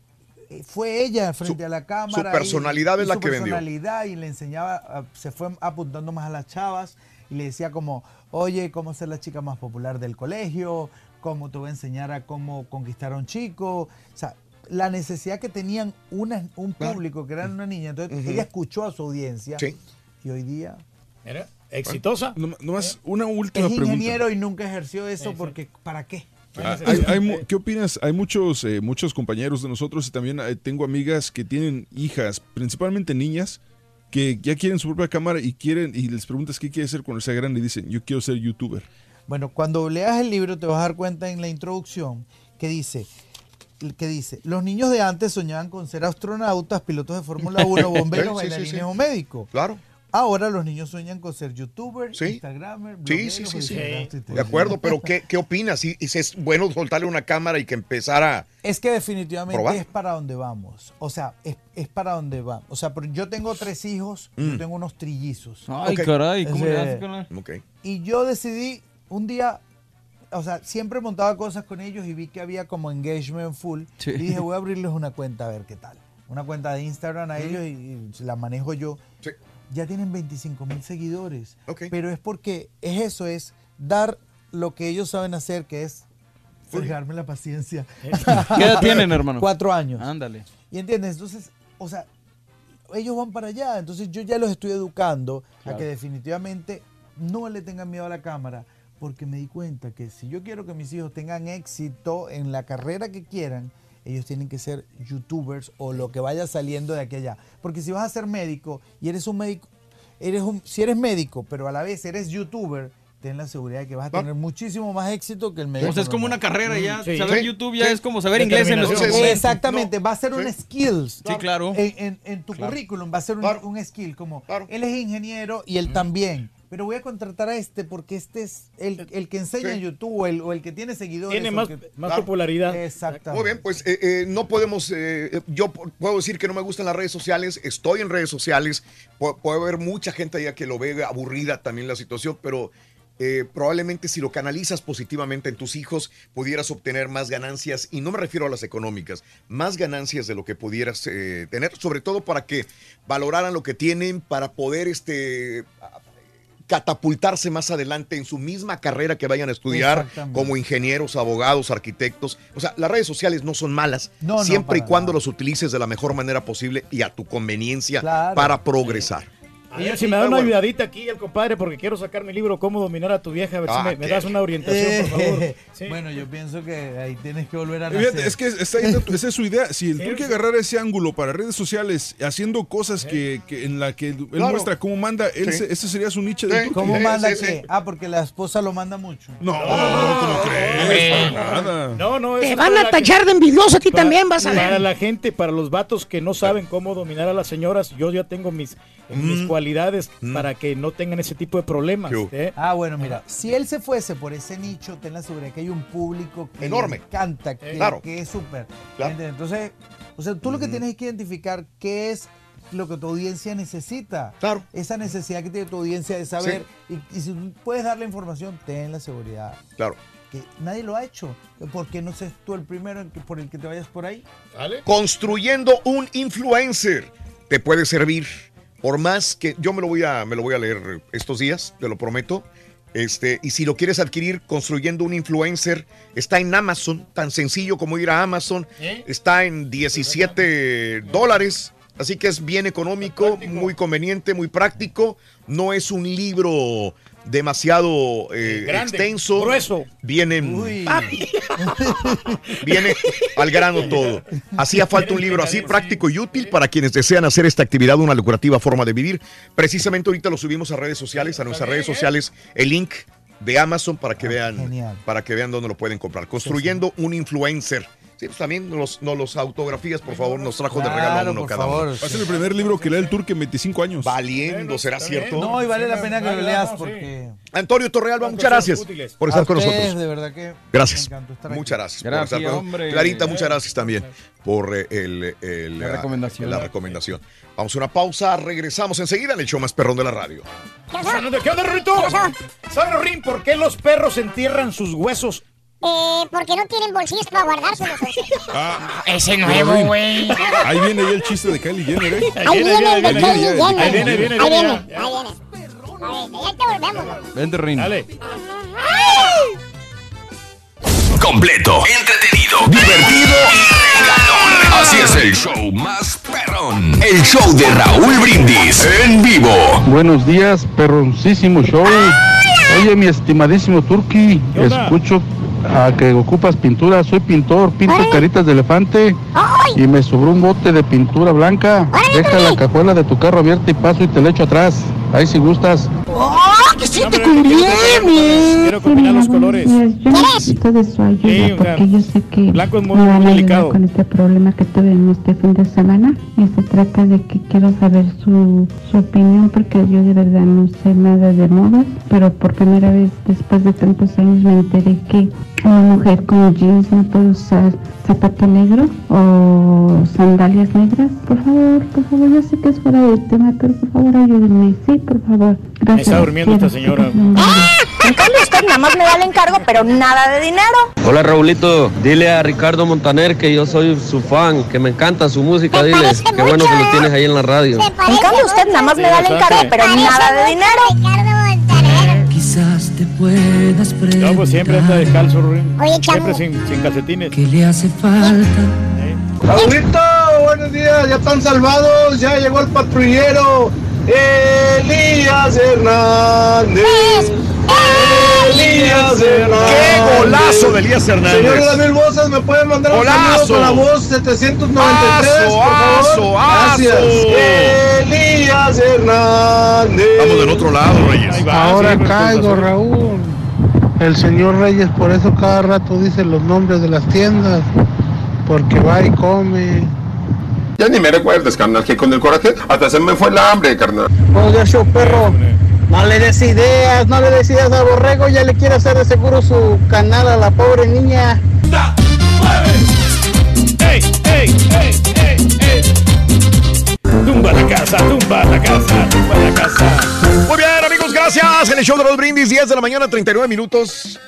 eh, fue ella frente Su- a la cámara. y- personalidad y es la su que vendió. personalidad y le enseñaba, a- se fue apuntando más a las chavas y le decía como, oye, cómo ser la chica más popular del colegio, cómo te voy a enseñar a cómo conquistar a un chico. O sea, la necesidad que tenían una, un público que era una niña. Entonces, ella escuchó a su audiencia Sí. y hoy día Mira, exitosa. No, nomás una última es pregunta. ingeniero y nunca ejerció eso porque ¿para qué? Ah, hay- hay mu- ¿Qué opinas? Hay muchos, eh, muchos compañeros de nosotros y también eh, tengo amigas que tienen hijas, principalmente niñas, que ya quieren su propia cámara y quieren y les preguntas qué quiere ser cuando sea grande y dicen, yo quiero ser youtuber. Bueno, cuando leas el libro te vas a dar cuenta en la introducción que dice, que dice, los niños de antes soñaban con ser astronautas, pilotos de Fórmula 1, bomberos, Sí, bailarines sí. o médicos. Claro. Ahora los niños sueñan con ser youtubers, Sí. instagramers, Sí, sí, sí, sí. blogueros, De acuerdo, pero ¿qué, qué opinas? ¿Y, y si es bueno soltarle una cámara y que empezara Es que definitivamente Probar. es para donde vamos. O sea, es, es para donde vamos. O sea, pero yo tengo tres hijos, Mm. yo tengo unos trillizos. Ay, caray, ¿cómo le haces con. Y yo decidí un día, o sea, siempre montaba cosas con ellos y vi que había como engagement full. Sí. Y dije, voy a abrirles una cuenta a ver qué tal. Una cuenta de Instagram a Mm. ellos y, y la manejo yo. Ya tienen 25 mil seguidores. Pero es porque es eso, es dar lo que ellos saben hacer, que es forjarme la paciencia. ¿Qué edad tienen, hermano? Cuatro años. Ándale. ¿Y entiendes? Entonces, o sea, ellos van para allá. Entonces yo ya los estoy educando Claro. a que definitivamente no le tengan miedo a la cámara, porque me di cuenta que si yo quiero que mis hijos tengan éxito en la carrera que quieran, ellos tienen que ser youtubers o lo que vaya saliendo de aquí a allá. Porque si vas a ser médico y eres un médico, eres un, si eres médico, pero a la vez eres youtuber, ten la seguridad de que vas a tener muchísimo más éxito que el médico. O sea, es como una carrera ya. Sí. Saber Sí. YouTube ya Sí. es como saber inglés en momento. Exactamente, va a ser un skills. Sí, claro. En, en- en tu Claro. currículum va a ser un, un skill, como él es ingeniero y él también. Pero voy a contratar a este porque este es el, el que enseña Sí. en YouTube o el, o el que tiene seguidores. Tiene más- que- más popularidad. Exactamente. Muy bien, pues eh, eh, no podemos, eh, eh, yo puedo decir que no me gustan las redes sociales, estoy en redes sociales, pu- puede haber mucha gente allá que lo ve aburrida también la situación, pero eh, probablemente si lo canalizas positivamente en tus hijos pudieras obtener más ganancias, y no me refiero a las económicas, más ganancias de lo que pudieras eh, tener, sobre todo para que valoraran lo que tienen, para poder este catapultarse más adelante en su misma carrera que vayan a estudiar como ingenieros, abogados, arquitectos. O sea, las redes sociales no son malas, No, no, siempre y cuando los utilices de la mejor manera posible y a tu conveniencia Claro. para progresar. A ver si me da una ayudadita aquí el compadre, porque quiero sacar mi libro Cómo dominar a tu vieja. A ver Ah, si me, me das una orientación, por favor. Sí. Bueno, yo pienso que ahí tienes que volver a Fíjate, nacer. es que esa es su idea. Si el Turki agarrara ese ángulo para redes sociales, haciendo cosas que, que en la que él Claro. muestra cómo manda, él Sí. se- ese sería su nicho de Turki. ¿Cómo manda qué? Ah, porque la esposa lo manda mucho. No, ¿cómo crees? Para nada. No, no, Te van a tachar de envidioso a ti también, vas a ver. Para la gente, para los vatos que no saben cómo dominar a las señoras, yo ya tengo mis, mis cualidades para que no tengan ese tipo de problemas. ¿eh? Ah, bueno, mira, si él se fuese por ese nicho, ten la seguridad que hay un público que Enorme. le encanta, que, Claro. que es súper. Claro. Entonces, o sea, tú lo que tienes es que identificar qué es lo que tu audiencia necesita. Claro. Esa necesidad que tiene tu audiencia de saber. Y, y si tú puedes dar la información, ten la seguridad. Claro. Que nadie lo ha hecho. ¿Por qué no seas tú el primero en que- por el que te vayas por ahí? Construyendo un influencer te puede servir. Por más que yo me lo voy a me lo voy a leer estos días, te lo prometo. Este, y si lo quieres adquirir construyendo un influencer, está en Amazon, tan sencillo como ir a Amazon. ¿Eh? Está en 17 dólares, así que es bien económico, muy conveniente, muy práctico. No es un libro demasiado eh, grande, extenso. grueso. Viene, viene al grano todo. Hacía falta un libro así práctico y útil para quienes desean hacer esta actividad una lucrativa forma de vivir. Precisamente ahorita lo subimos a redes sociales, a nuestras redes sociales, el link de Amazon para que vean genial. para que vean dónde lo pueden comprar. Construyendo un influencer. Sí, pues también nos, nos los autografías, por favor, nos trajo de regalo uno por cada favor. uno. Va a ser el primer libro que lee el Turki en 25 años. Valiendo, ¿será cierto? No, y vale la pena que lo leas porque... Antonio Torrealba, muchas gracias por A estar con ustedes, nosotros. de verdad que Gracias. me encantó estar aquí. Muchas gracias. por Gracias, estar con- hombre. Clarita, muchas gracias también por el, el, La recomendación. la recomendación. Vamos a una pausa, regresamos enseguida en el show más perrón de la radio. ¿Qué onda, Rito? ¿Sabes, Rin, por qué los perros entierran sus huesos? Eh, porque no tienen bolsillos para guardárselos. Ah, Ese pero nuevo, güey. Ahí viene ya el chiste de Kylie Jenner, ¿eh? Ahí viene el de Kylie Jenner. Ahí viene, viene, Ahí viene. viene, ahí viene. A ver, ya te volvemos. Vente, Rin. Dale. Completo, entretenido, divertido y regalón. Así es el show más perrón. El show de Raúl Brindis en vivo. Buenos días, perroncísimo show. Oye, mi estimadísimo Turki, escucho a que ocupas pintura. Soy pintor, pinto caritas de elefante y me sobró un bote de pintura blanca. Deja la cajuela de tu carro abierta y paso y te le echo atrás. Ahí si gustas. Que sí te conviene. Quiero combinar los colores. Necesito de su ayuda Sí, o sea, porque yo sé que blanco es muy delicado. con este problema que tuve este fin de semana y se trata de que quiero saber su, su opinión porque yo de verdad no sé nada de moda, pero por primera vez después de tantos años me enteré que una mujer con jeans no puede usar zapato negro o sandalias negras. Por favor, por favor, yo sé que es fuera del tema, pero por favor ayúdenme. Sí, por favor. Gracias. Está durmiendo esta señora. En cambio, usted nada más me da el encargo, pero nada de dinero. Hola Raulito, dile a Ricardo Montaner que yo soy su fan, que me encanta su música, dile, qué bueno que lo tienes ahí en la radio. En cambio, usted nada más me da el encargo, pero nada de dinero. Quizás te puedas No, pues siempre anda descalzo, Rubén. Oye, Siempre sin, sin calcetines. ¿Qué le hace falta? Raulito, buenos días, ya están salvados, ya llegó el patrullero. Elías Hernández. Elías Hernández. ¡Qué golazo de Elías Hernández! Señor Daniel Bozas, ¿me pueden mandar un Golazo. saludo con la voz 793, Aso, por favor? aso, aso. Gracias. Elías Hernández. Vamos del otro lado, Reyes. Ahora caigo, Raúl. El señor Reyes por eso cada rato dice los nombres de las tiendas. Porque va y come. Ya ni me recuerdes, carnal, que con el coraje hasta se me fue el hambre, carnal. Oye, show perro. No le des ideas, no le des ideas al borrego. Ya le quiere hacer de seguro su canal a la pobre niña. ¡Ey, ey, ey, ey, ey! Tumba la casa, tumba la casa, tumba la casa. Muy bien, amigos, gracias. En el show de los brindis, 10 de la mañana, 39 minutos.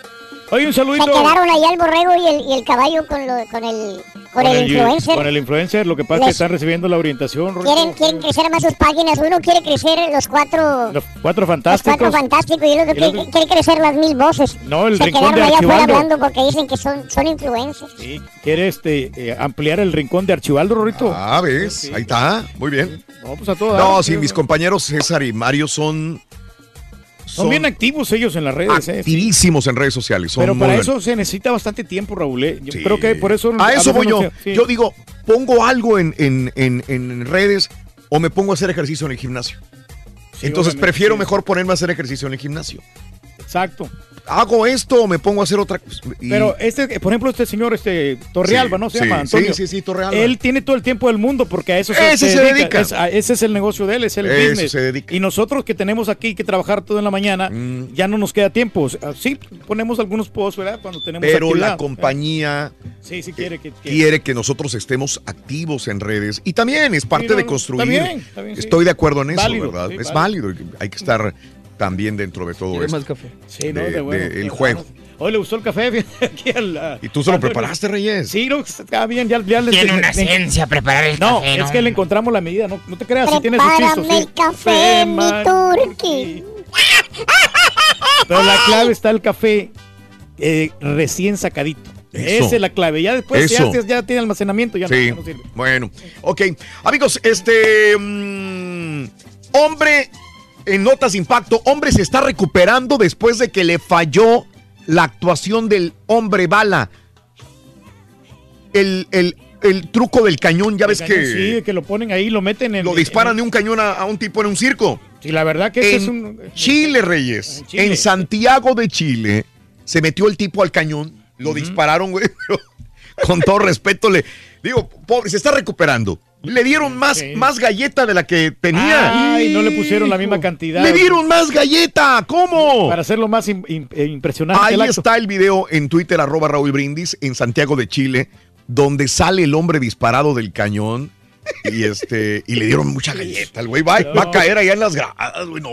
Oye, un Se saludito. quedaron allá el borrego y el, y el caballo con, lo- con el, con el influencer. Con el influencer, lo que pasa es que están recibiendo la orientación. Rorito. Quieren, quieren crecer más sus páginas. Uno quiere crecer los cuatro, Los cuatro los fantásticos. cuatro fantásticos y el otro Y el quiere, otro- quiere crecer las mil voces. No, el Se rincón quedaron de allá afuera Archibaldo. hablando porque dicen que son, son influencers. Sí, quiere este, eh, ampliar el rincón de Archibaldo, Rorito. Ah, ¿ves? Ahí está. Muy bien. No, pues a todo No, sí, mis compañeros César y Mario son, Son bien activos ellos en las redes. eh. activísimos en redes sociales. Son Pero para eso se necesita bastante tiempo, Raúl. eh. Yo creo que por eso... A eso voy yo. sí. Yo digo, pongo algo en, en- en- en redes o me pongo a hacer ejercicio en el gimnasio. Entonces prefiero mejor ponerme a hacer ejercicio en el gimnasio. Exacto. Hago esto o me pongo a hacer otra cosa. Y- Pero este, por ejemplo, este señor, este Torrealba, Sí, ¿no? Se sí, llama sí, Antonio. sí, sí, Torrealba. Él tiene todo el tiempo del mundo porque a eso Ese se dedica. Es- a- ese es el negocio de él, es el Eso business. se dedica. Y nosotros que tenemos aquí que trabajar todo en la mañana, Mm. ya no nos queda tiempo. Sí, ponemos algunos posts, ¿verdad? Cuando tenemos pero actividad. la compañía Sí, sí quiere que... que- quiere que nosotros estemos activos en redes y también es parte no, de construir. está bien, está bien, sí. Estoy de acuerdo en eso, ¿verdad? sí, es válido. Hay que estar también dentro de todo ¿Quieres esto. más café? Sí, no, de- de bueno. de- el juego. Hoy le gustó el café aquí ¿Y tú se lo Antonio. preparaste, Reyes? Sí, no, está bien, ya, ya le- Tiene una le- ciencia preparar el No, café, es ¿no? que le encontramos la medida, no, no te creas, si tiene sus Prepárame chistos. sí. el café, mi turqui. Pero la clave está el café eh, recién sacadito. Eso. Esa es la clave. Ya después Eso. ya, ya tiene almacenamiento, ya no- Sí, ya no sirve. bueno. Ok, amigos, este mm, hombre en notas impacto, hombre se está recuperando después de que le falló la actuación del hombre bala. El, el- el truco del cañón, ya ves que Sí, que lo ponen ahí, lo meten en. lo disparan de un cañón a, a un tipo en un circo. Sí, la verdad que en es un. Chile, Reyes. En Chile. En Santiago de Chile se metió el tipo al cañón, lo dispararon, güey. pero con todo respeto, le digo, pobre, se está recuperando. Le dieron más, más galleta de la que tenía. Ay, no le pusieron la misma cantidad. Le dieron más galleta, ¿cómo? Para hacerlo más eh, impresionante. Ahí el acto. está el video en Twitter, arroba Raúl Brindis, en Santiago de Chile, donde sale el hombre disparado del cañón. Y este, y le dieron mucha galleta. El güey va, va a caer allá en las gradas, güey. No,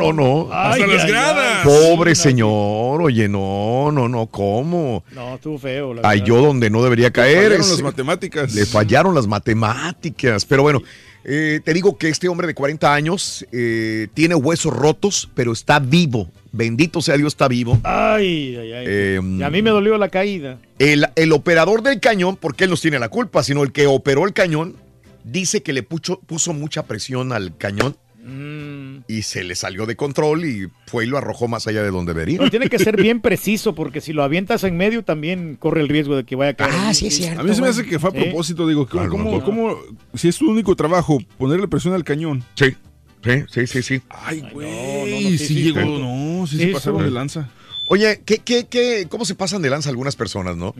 no, no. Ay, Hasta las ay, gradas. Pobre señor, oye, no, no, no, ¿cómo? No, estuvo feo. la Ay, yo donde no debería caer. fallaron es- las matemáticas. Le fallaron las matemáticas. Pero bueno, eh, te digo que este hombre de 40 años eh, tiene huesos rotos, pero está vivo. Bendito sea Dios, está vivo. Ay, ay, ay. Eh, y a mí me dolió la caída. El, el operador del cañón, porque él no tiene la culpa, sino el que operó el cañón, dice que le puso, puso mucha presión al cañón Mm. y se le salió de control y fue y lo arrojó más allá de donde debería. Pero tiene que ser bien preciso porque si lo avientas en medio también corre el riesgo de que vaya a caer. Ah, sí es cierto. A mí se me hace que fue a Sí. propósito, digo, ¿cómo, si es tu único trabajo, ponerle presión al cañón? Sí. Sí, sí, sí, sí. Ay, güey, no, no, sí, sí, sí, llegó, sí. no, sí, Sí, se pasaron sí. de lanza. Oye, ¿qué, qué, qué, ¿cómo se pasan de lanza algunas personas, no?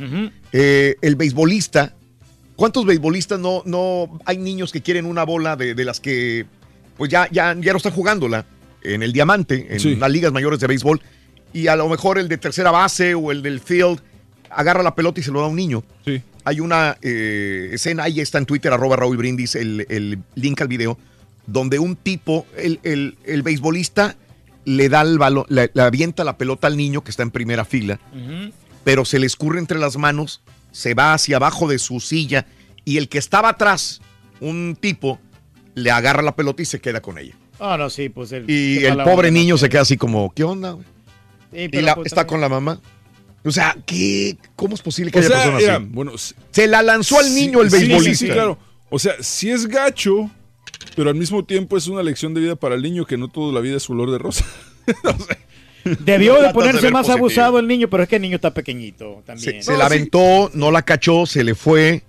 Eh, el beisbolista, ¿cuántos beisbolistas no, no hay niños que quieren una bola de, de las que pues ya, ya, ya no están jugándola en el diamante, en Sí. las ligas mayores de béisbol, y a lo mejor el de tercera base o el del field agarra la pelota y se lo da a un niño. Sí. Hay una eh, escena, ahí está en Twitter, arroba Raúl Brindis, el, el link al video, donde un tipo, el, el, el beisbolista, le da el balón, le, le avienta la pelota al niño que está en primera fila, pero se le escurre entre las manos, se va hacia abajo de su silla y el que estaba atrás, un tipo, le agarra la pelota y se queda con ella. Ah, no, sí, pues el. Y el pobre onda, niño ¿no? se queda así como, ¿qué onda? güey?" Sí, Y pero la- pues está también- con la mamá. O sea, ¿qué, ¿cómo es posible que O haya sea, personas mira, así? bueno, Se la lanzó al sí, niño el sí, sí, beisbolista. Sí, claro. O sea, sí es gacho, pero al mismo tiempo es una lección de vida para el niño que no toda la vida es color de rosa. Debió de Tratas de ponerse más positivo. abusado el niño, pero es que el niño está pequeñito también. Se, se la aventó, no la cachó, se le fue.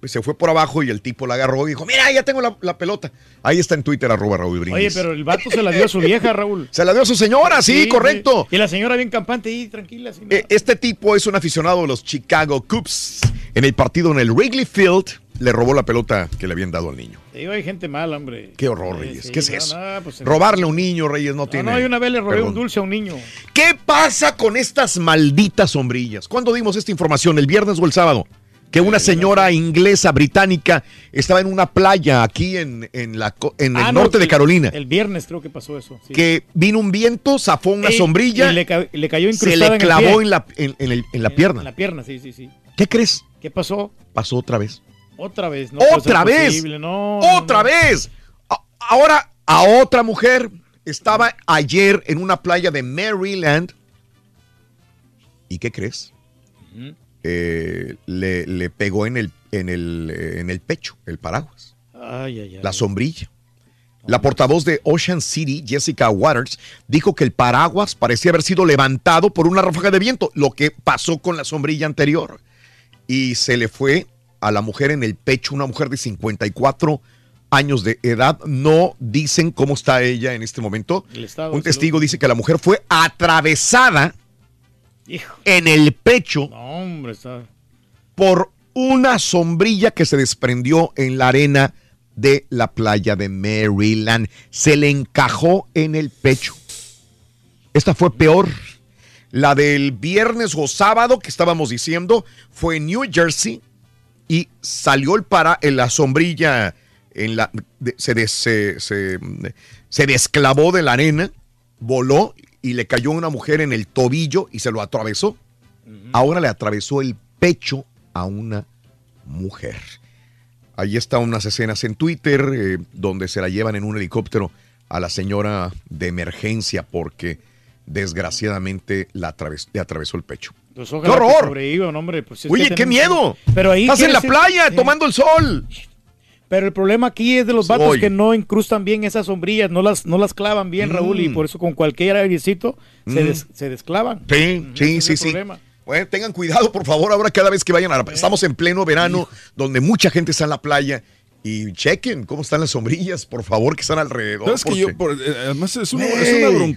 pues se fue por abajo y el tipo la agarró y dijo, mira, ya tengo la, la pelota. Ahí está en Twitter, arroba Raúl Brindis. Oye, pero el vato se la dio a su vieja, Raúl. Se la dio a su señora, sí, correcto. Y la señora bien campante y tranquila. Eh, Este tipo es un aficionado de los Chicago Cubs. En el partido en el Wrigley Field, le robó la pelota que le habían dado al niño. Te digo, hay gente mala, hombre. Qué horror, Sí, Reyes. sí, ¿Qué es no, eso? no, pues, Robarle a un niño, Reyes, no No, tiene. no, yo una vez le robé perdón. un dulce a un niño. ¿Qué pasa con estas malditas sombrillas? ¿Cuándo dimos esta información? ¿El viernes o el sábado? Que una señora inglesa, británica, estaba en una playa aquí en, en la, co- en el Ah, no, norte de Carolina. El viernes creo que pasó eso. sí. que vino un viento, zafó una sombrilla, y le, ca- le cayó se incrustada le en el clavó pie. en la, en, en el- en la pierna. En la pierna, sí, sí, sí. ¿Qué crees? ¿Qué pasó? Pasó otra vez. Otra vez. No ¡Otra vez! No, ¡Otra no. vez! A- Ahora, a otra mujer estaba ayer en una playa de Maryland. ¿Y qué crees? Eh, le, le pegó en el, en, el, eh, en el pecho, el paraguas, Ay, ay, ay. la sombrilla. La portavoz de Ocean City, Jessica Waters, dijo que el paraguas parecía haber sido levantado por una ráfaga de viento, lo que pasó con la sombrilla anterior. Y se le fue a la mujer en el pecho, una mujer de 54 años de edad. No dicen cómo está ella en este momento. Un testigo dice que la mujer fue atravesada Hijo. en el pecho No, hombre, está. por una sombrilla que se desprendió en la arena de la playa de Maryland. Se le encajó en el pecho. Esta fue peor. La del viernes o sábado que estábamos diciendo fue en New Jersey y salió el para en la sombrilla en la de- se, des- se, se- se desclavó de la arena, voló y le cayó a una mujer en el tobillo y se lo atravesó. Ahora le atravesó el pecho a una mujer. Ahí están unas escenas en Twitter eh, donde se la llevan en un helicóptero a la señora de emergencia porque desgraciadamente la atraves- le atravesó el pecho. Pues ¡Qué horror! hombre, pues Oye, qué tenemos- miedo. Pero ahí Estás en la playa Sí. tomando el sol. Pero el problema aquí es de los vatos Soy. que no incrustan bien esas sombrillas, no las, no las clavan bien, Raúl, y Mm. por eso con cualquier airecito se, Mm. des- se desclavan. Sí, sí, sí, sí. Bueno, tengan cuidado, por favor, ahora cada vez que vayan a la Estamos en pleno verano, donde mucha gente está en la playa. Y chequen cómo están las sombrillas, por favor, que están alrededor. ¿Sabes que yo, por- eh, además es una, es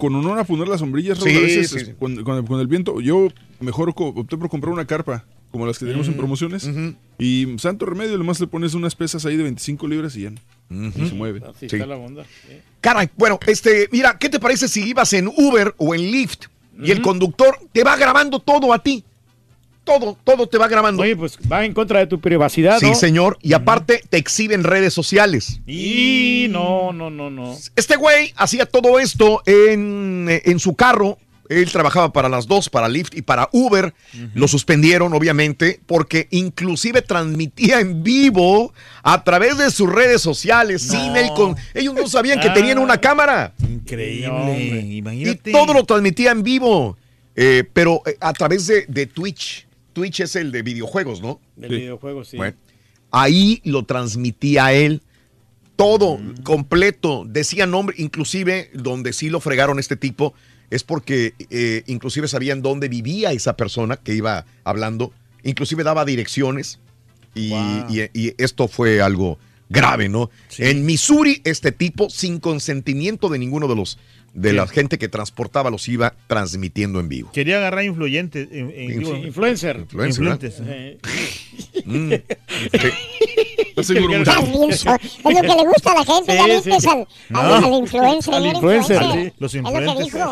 una poner las sombrillas, Sí, a veces sí, es- sí. Con, con el, con el viento. Yo mejor co- opté por comprar una carpa, como las que tenemos en Mm, promociones. Y santo remedio, nomás le pones unas pesas ahí de 25 libras y ya. no se mueve. Así Sí. está la onda. Caray, bueno, este, mira, ¿qué te parece si ibas en Uber o en Lyft y el conductor te va grabando todo a ti? Todo, todo te va grabando. Oye, pues va en contra de tu privacidad, sí, ¿no? señor. Y aparte te exhibe en redes sociales. Y no, no, no, no. Este güey hacía todo esto en, en su carro. Él trabajaba para las dos, para Lyft y para Uber. Lo suspendieron, obviamente, porque inclusive transmitía en vivo a través de sus redes sociales. Sin él con... Ellos no sabían que tenían una cámara. Increíble. Y Imagínate. todo lo transmitía en vivo. Eh, pero eh, a través de, de Twitch. Twitch es el de videojuegos, ¿no? Del videojuego, sí. Bueno, ahí lo transmitía él todo completo, decía nombre, inclusive donde sí lo fregaron este tipo es porque eh, inclusive sabían dónde vivía esa persona que iba hablando, inclusive daba direcciones y, y- y esto fue algo, grave, ¿no? En Missouri, este tipo, sin consentimiento de ninguno de los de la gente que transportaba, los iba transmitiendo en vivo. Quería agarrar influyentes. in- in- digo, Influencer. Influencer, influentes. Eh, Mm. Sí. Es lo que le gusta a la gente, Sí, ya viste sí. al, al, No. al influencer. Al influencer, influencer. sí. Los Es lo que influencers. dijo.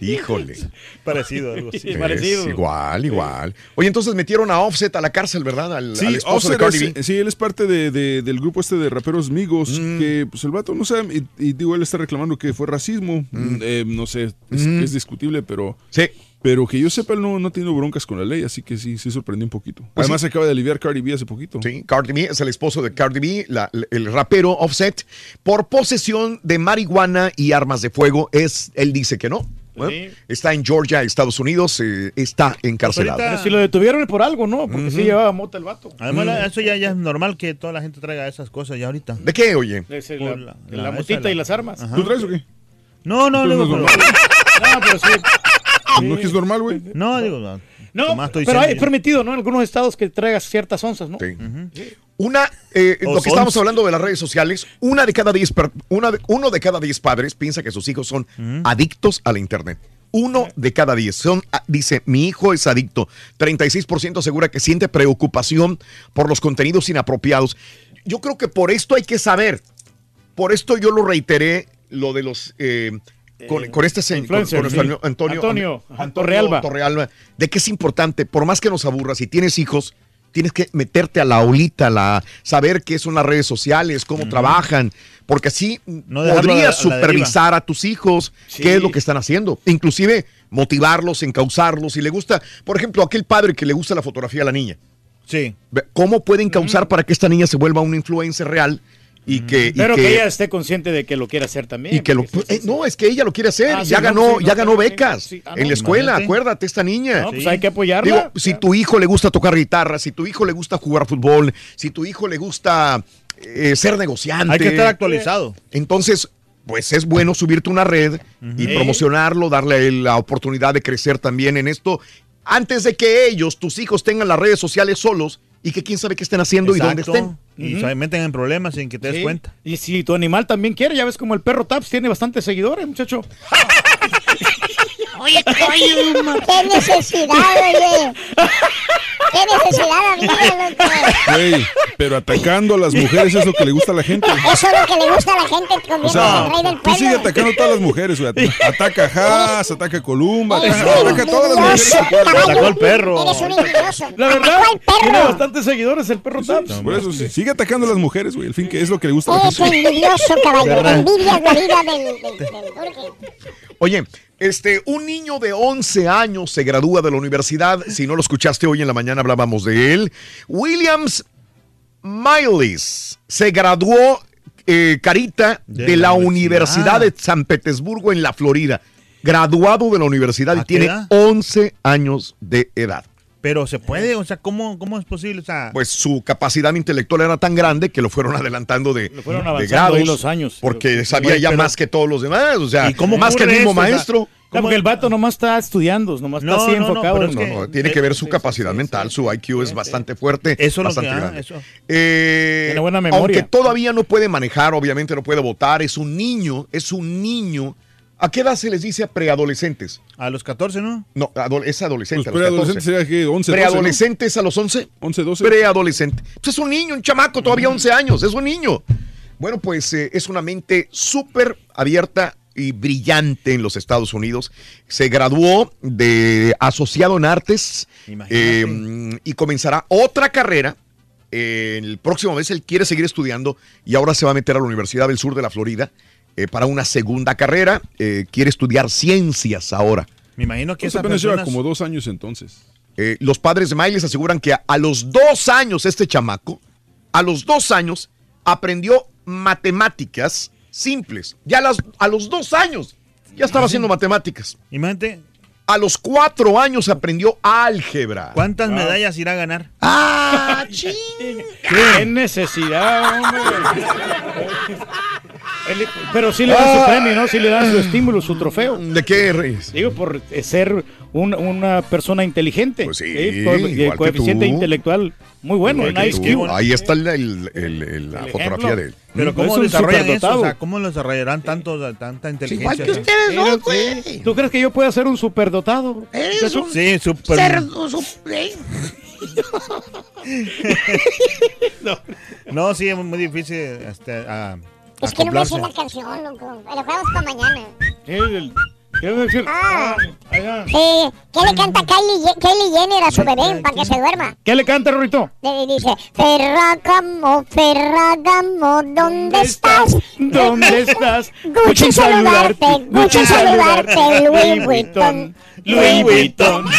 Híjole. Parecido, algo así. Sí, parecido. Igual, igual. Oye, entonces metieron a Offset a la cárcel, ¿verdad? Al, Sí, al esposo de Offset Cardi es- B. sí, él es parte de- de- del grupo este de raperos Migos, Mm. que pues el vato, no sé, y, y digo, él está reclamando que fue racismo, eh, no sé, es, Mm. es discutible, pero... Sí. Pero que yo sepa, él no, no ha tenido broncas con la ley, así que sí, sí sorprendió un poquito. Pues Además, sí. se acaba de aliviar Cardi B hace poquito. Sí, Cardi B es el esposo de Cardi B, la- el rapero Offset, por posesión de marihuana y armas de fuego. Es, él dice que no. Bueno, Está en Georgia, Estados Unidos, eh, está encarcelado. Si lo detuvieron por algo, ¿no? Porque sí llevaba mota el vato. Además, eso ya, ya es normal que toda la gente traiga esas cosas ya ahorita. ¿De qué, oye? Es el- Por la, la- la esa, motita la- y las armas. Ajá. ¿Tú traes o qué? No, no, no No, pero sí. ¿No que es normal, güey? No, digo, no. No, Nomás estoy pero hay permitido, ¿no? En algunos estados que traigas ciertas onzas, ¿no? Una, eh, lo que estamos hablando de las redes sociales, una de cada diez, una de- uno de cada diez padres piensa que sus hijos son adictos a la internet. Uno de cada diez. Son, ah, dice, mi hijo es adicto. 36% asegura que siente preocupación por los contenidos inapropiados. Yo creo que por esto hay que saber. Por esto yo lo reiteré, lo de los... eh, con, con este señor, con, influencer, con nuestro sí. Antonio, Antonio, Torrealba. Torrealba, de que es importante, por más que nos aburra, si tienes hijos, tienes que meterte a la olita, la, saber qué son las redes sociales, cómo trabajan, porque así dejarlo a la- a podrías la supervisar a tus hijos Sí. qué es lo que están haciendo, inclusive motivarlos, encauzarlos, si le gusta, por ejemplo, aquel padre que le gusta la fotografía a la niña. Sí. ¿Cómo pueden causar para que esta niña se vuelva una influencer real y que... y Pero que, que- ella esté consciente de que lo quiere hacer también. y que lo, porque eh, no, es que ella lo quiere hacer. Ah, ya no, ganó, sí, no, ya ganó becas sí. Ah, en la escuela. imagínate. Acuérdate, esta niña. No, pues hay que apoyarla. Digo, si tu hijo le gusta tocar guitarra, si tu hijo le gusta jugar fútbol, si tu hijo le gusta eh, ser negociante. Hay que estar actualizado. Entonces, pues es bueno subirte a una red y promocionarlo, darle a él la oportunidad de crecer también en esto, antes de que ellos, tus hijos, tengan las redes sociales solos y que quién sabe qué estén haciendo y dónde estén. Y Ujú. se meten en problemas sin que te des cuenta. Y si tu animal también quiere, ya ves como el perro Taps tiene bastantes seguidores, muchacho. Oye, oye, qué necesidad, oye. Qué necesidad, amiga, loco. Güey, pero atacando a las mujeres es lo que le gusta a la gente. Eso es lo que le gusta a la gente O sea, al rey del tú sigue pueblo. atacando a todas las mujeres, güey. Ataca a Haas, ataca a Columba, ataca, a todas las mujeres. envidioso. Atacó al perro. Eres un envidioso. La verdad, Atacó al tiene bastantes seguidores el perro Taps. Por eso, sí, sigue atacando a las mujeres, güey. El fin que es lo que le gusta a la Eres gente. envidioso, caballo. ¿Verdad? Envidias la vida del, del, del. Oye, este, un niño de 11 años se gradúa de la universidad. Si no lo escuchaste hoy en la mañana, hablábamos de él. Williams Miles se graduó, eh, Carita, de, De la la Universidad universidad. de San Petersburgo en la Florida. Graduado de la universidad y ¿A qué tiene edad? 11 años de edad. Pero se puede, o sea, ¿cómo, cómo es posible? O sea, Pues su capacidad intelectual era tan grande que lo fueron adelantando de, fueron de avanzando grados. los años. Porque Pero- sabía ya pero- más que todos los demás. O sea, ¿Y cómo más que el mismo eso? O sea, maestro. No, porque el vato nomás está estudiando, nomás No, está así no, no, enfocado. es No, que- no, tiene que ver su capacidad mental, su IQ es bastante fuerte, Eso es lo bastante ah, grande. eso. Eh, Tiene buena memoria. Aunque todavía no puede manejar, obviamente no puede votar, es un niño, es un niño. ¿A qué edad se les dice a preadolescentes? a los 14, ¿no? No, es adolescente. Pues a los preadolescente 14. sería que 11, 12, ¿no? ¿Preadolescentes a los 11? 11, 12. Preadolescente. Pues es un niño, un chamaco, todavía 11 años, es un niño. Bueno, pues eh, es una mente súper abierta y brillante en los Estados Unidos. Se graduó de asociado en artes Imagínate. eh, y comenzará otra carrera. Eh, el próximo mes él quiere seguir estudiando y ahora se va a meter a la Universidad del Sur de la Florida eh, para una segunda carrera. Eh, quiere estudiar ciencias ahora. Me imagino que esa apenas lleva como dos años entonces. Eh, los padres de Miles aseguran que a, a los dos años este chamaco, a los dos años, aprendió matemáticas simples. Ya a, las- a los dos años ya estaba haciendo matemáticas. Imagínate, A los cuatro años aprendió álgebra. ¿cuántas medallas irá a ganar? ¡Ah, ching! ¿Qué necesidad, hombre? Él- Pero sí le dan su Ah. premio, ¿no? Sí le dan su estímulo, su trofeo. ¿De qué, Reyes? Digo, por ser un- una persona inteligente. Pues sí, por- igual y que el coeficiente tú. intelectual muy bueno. Ahí está el- el- el- el- la fotografía de él. Pero Mm, ¿cómo desarrollan eso? O sea, ¿cómo lo desarrollarán tanto, tanta inteligencia? Igual que ustedes Mira, dos, güey. sí. ¿Tú crees que yo pueda ser un superdotado? Eres un Sí, súper. cerdo, su- ¿eh? No, sí, es muy difícil este, a, Es que no me sé la canción, loco. La dejamos para mañana. El- ¿Qué vas a decir? Ah. Sí, ¿qué le canta Kylie, Kylie Jenner a su bebé para que se duerma? ¿Qué le canta, Rorito? Le dice, Ferragamo, Ferragamo, ¿dónde estás? ¿Dónde estás? Gucci saludarte, Gucci saludarte, Louis Vuitton. Louis Vuitton.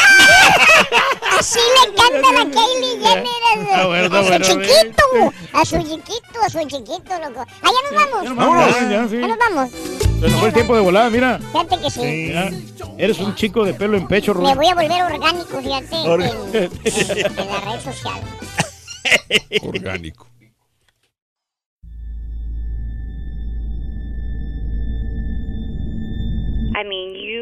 Así le canta la Kylie Jenner a Ah, su, bueno, a su bueno, chiquito, a su chiquito, a su chiquito, loco. Ah, ya nos vamos. Ya, ya, sí. Ya nos vamos. Se nos fue el tiempo de volada, mira. Fíjate que sí. Ya, Eres un chico de pelo en pecho, Me Rorito. voy a volver orgánico, fíjate, Orga- en, en la red social. Orgánico. I mean,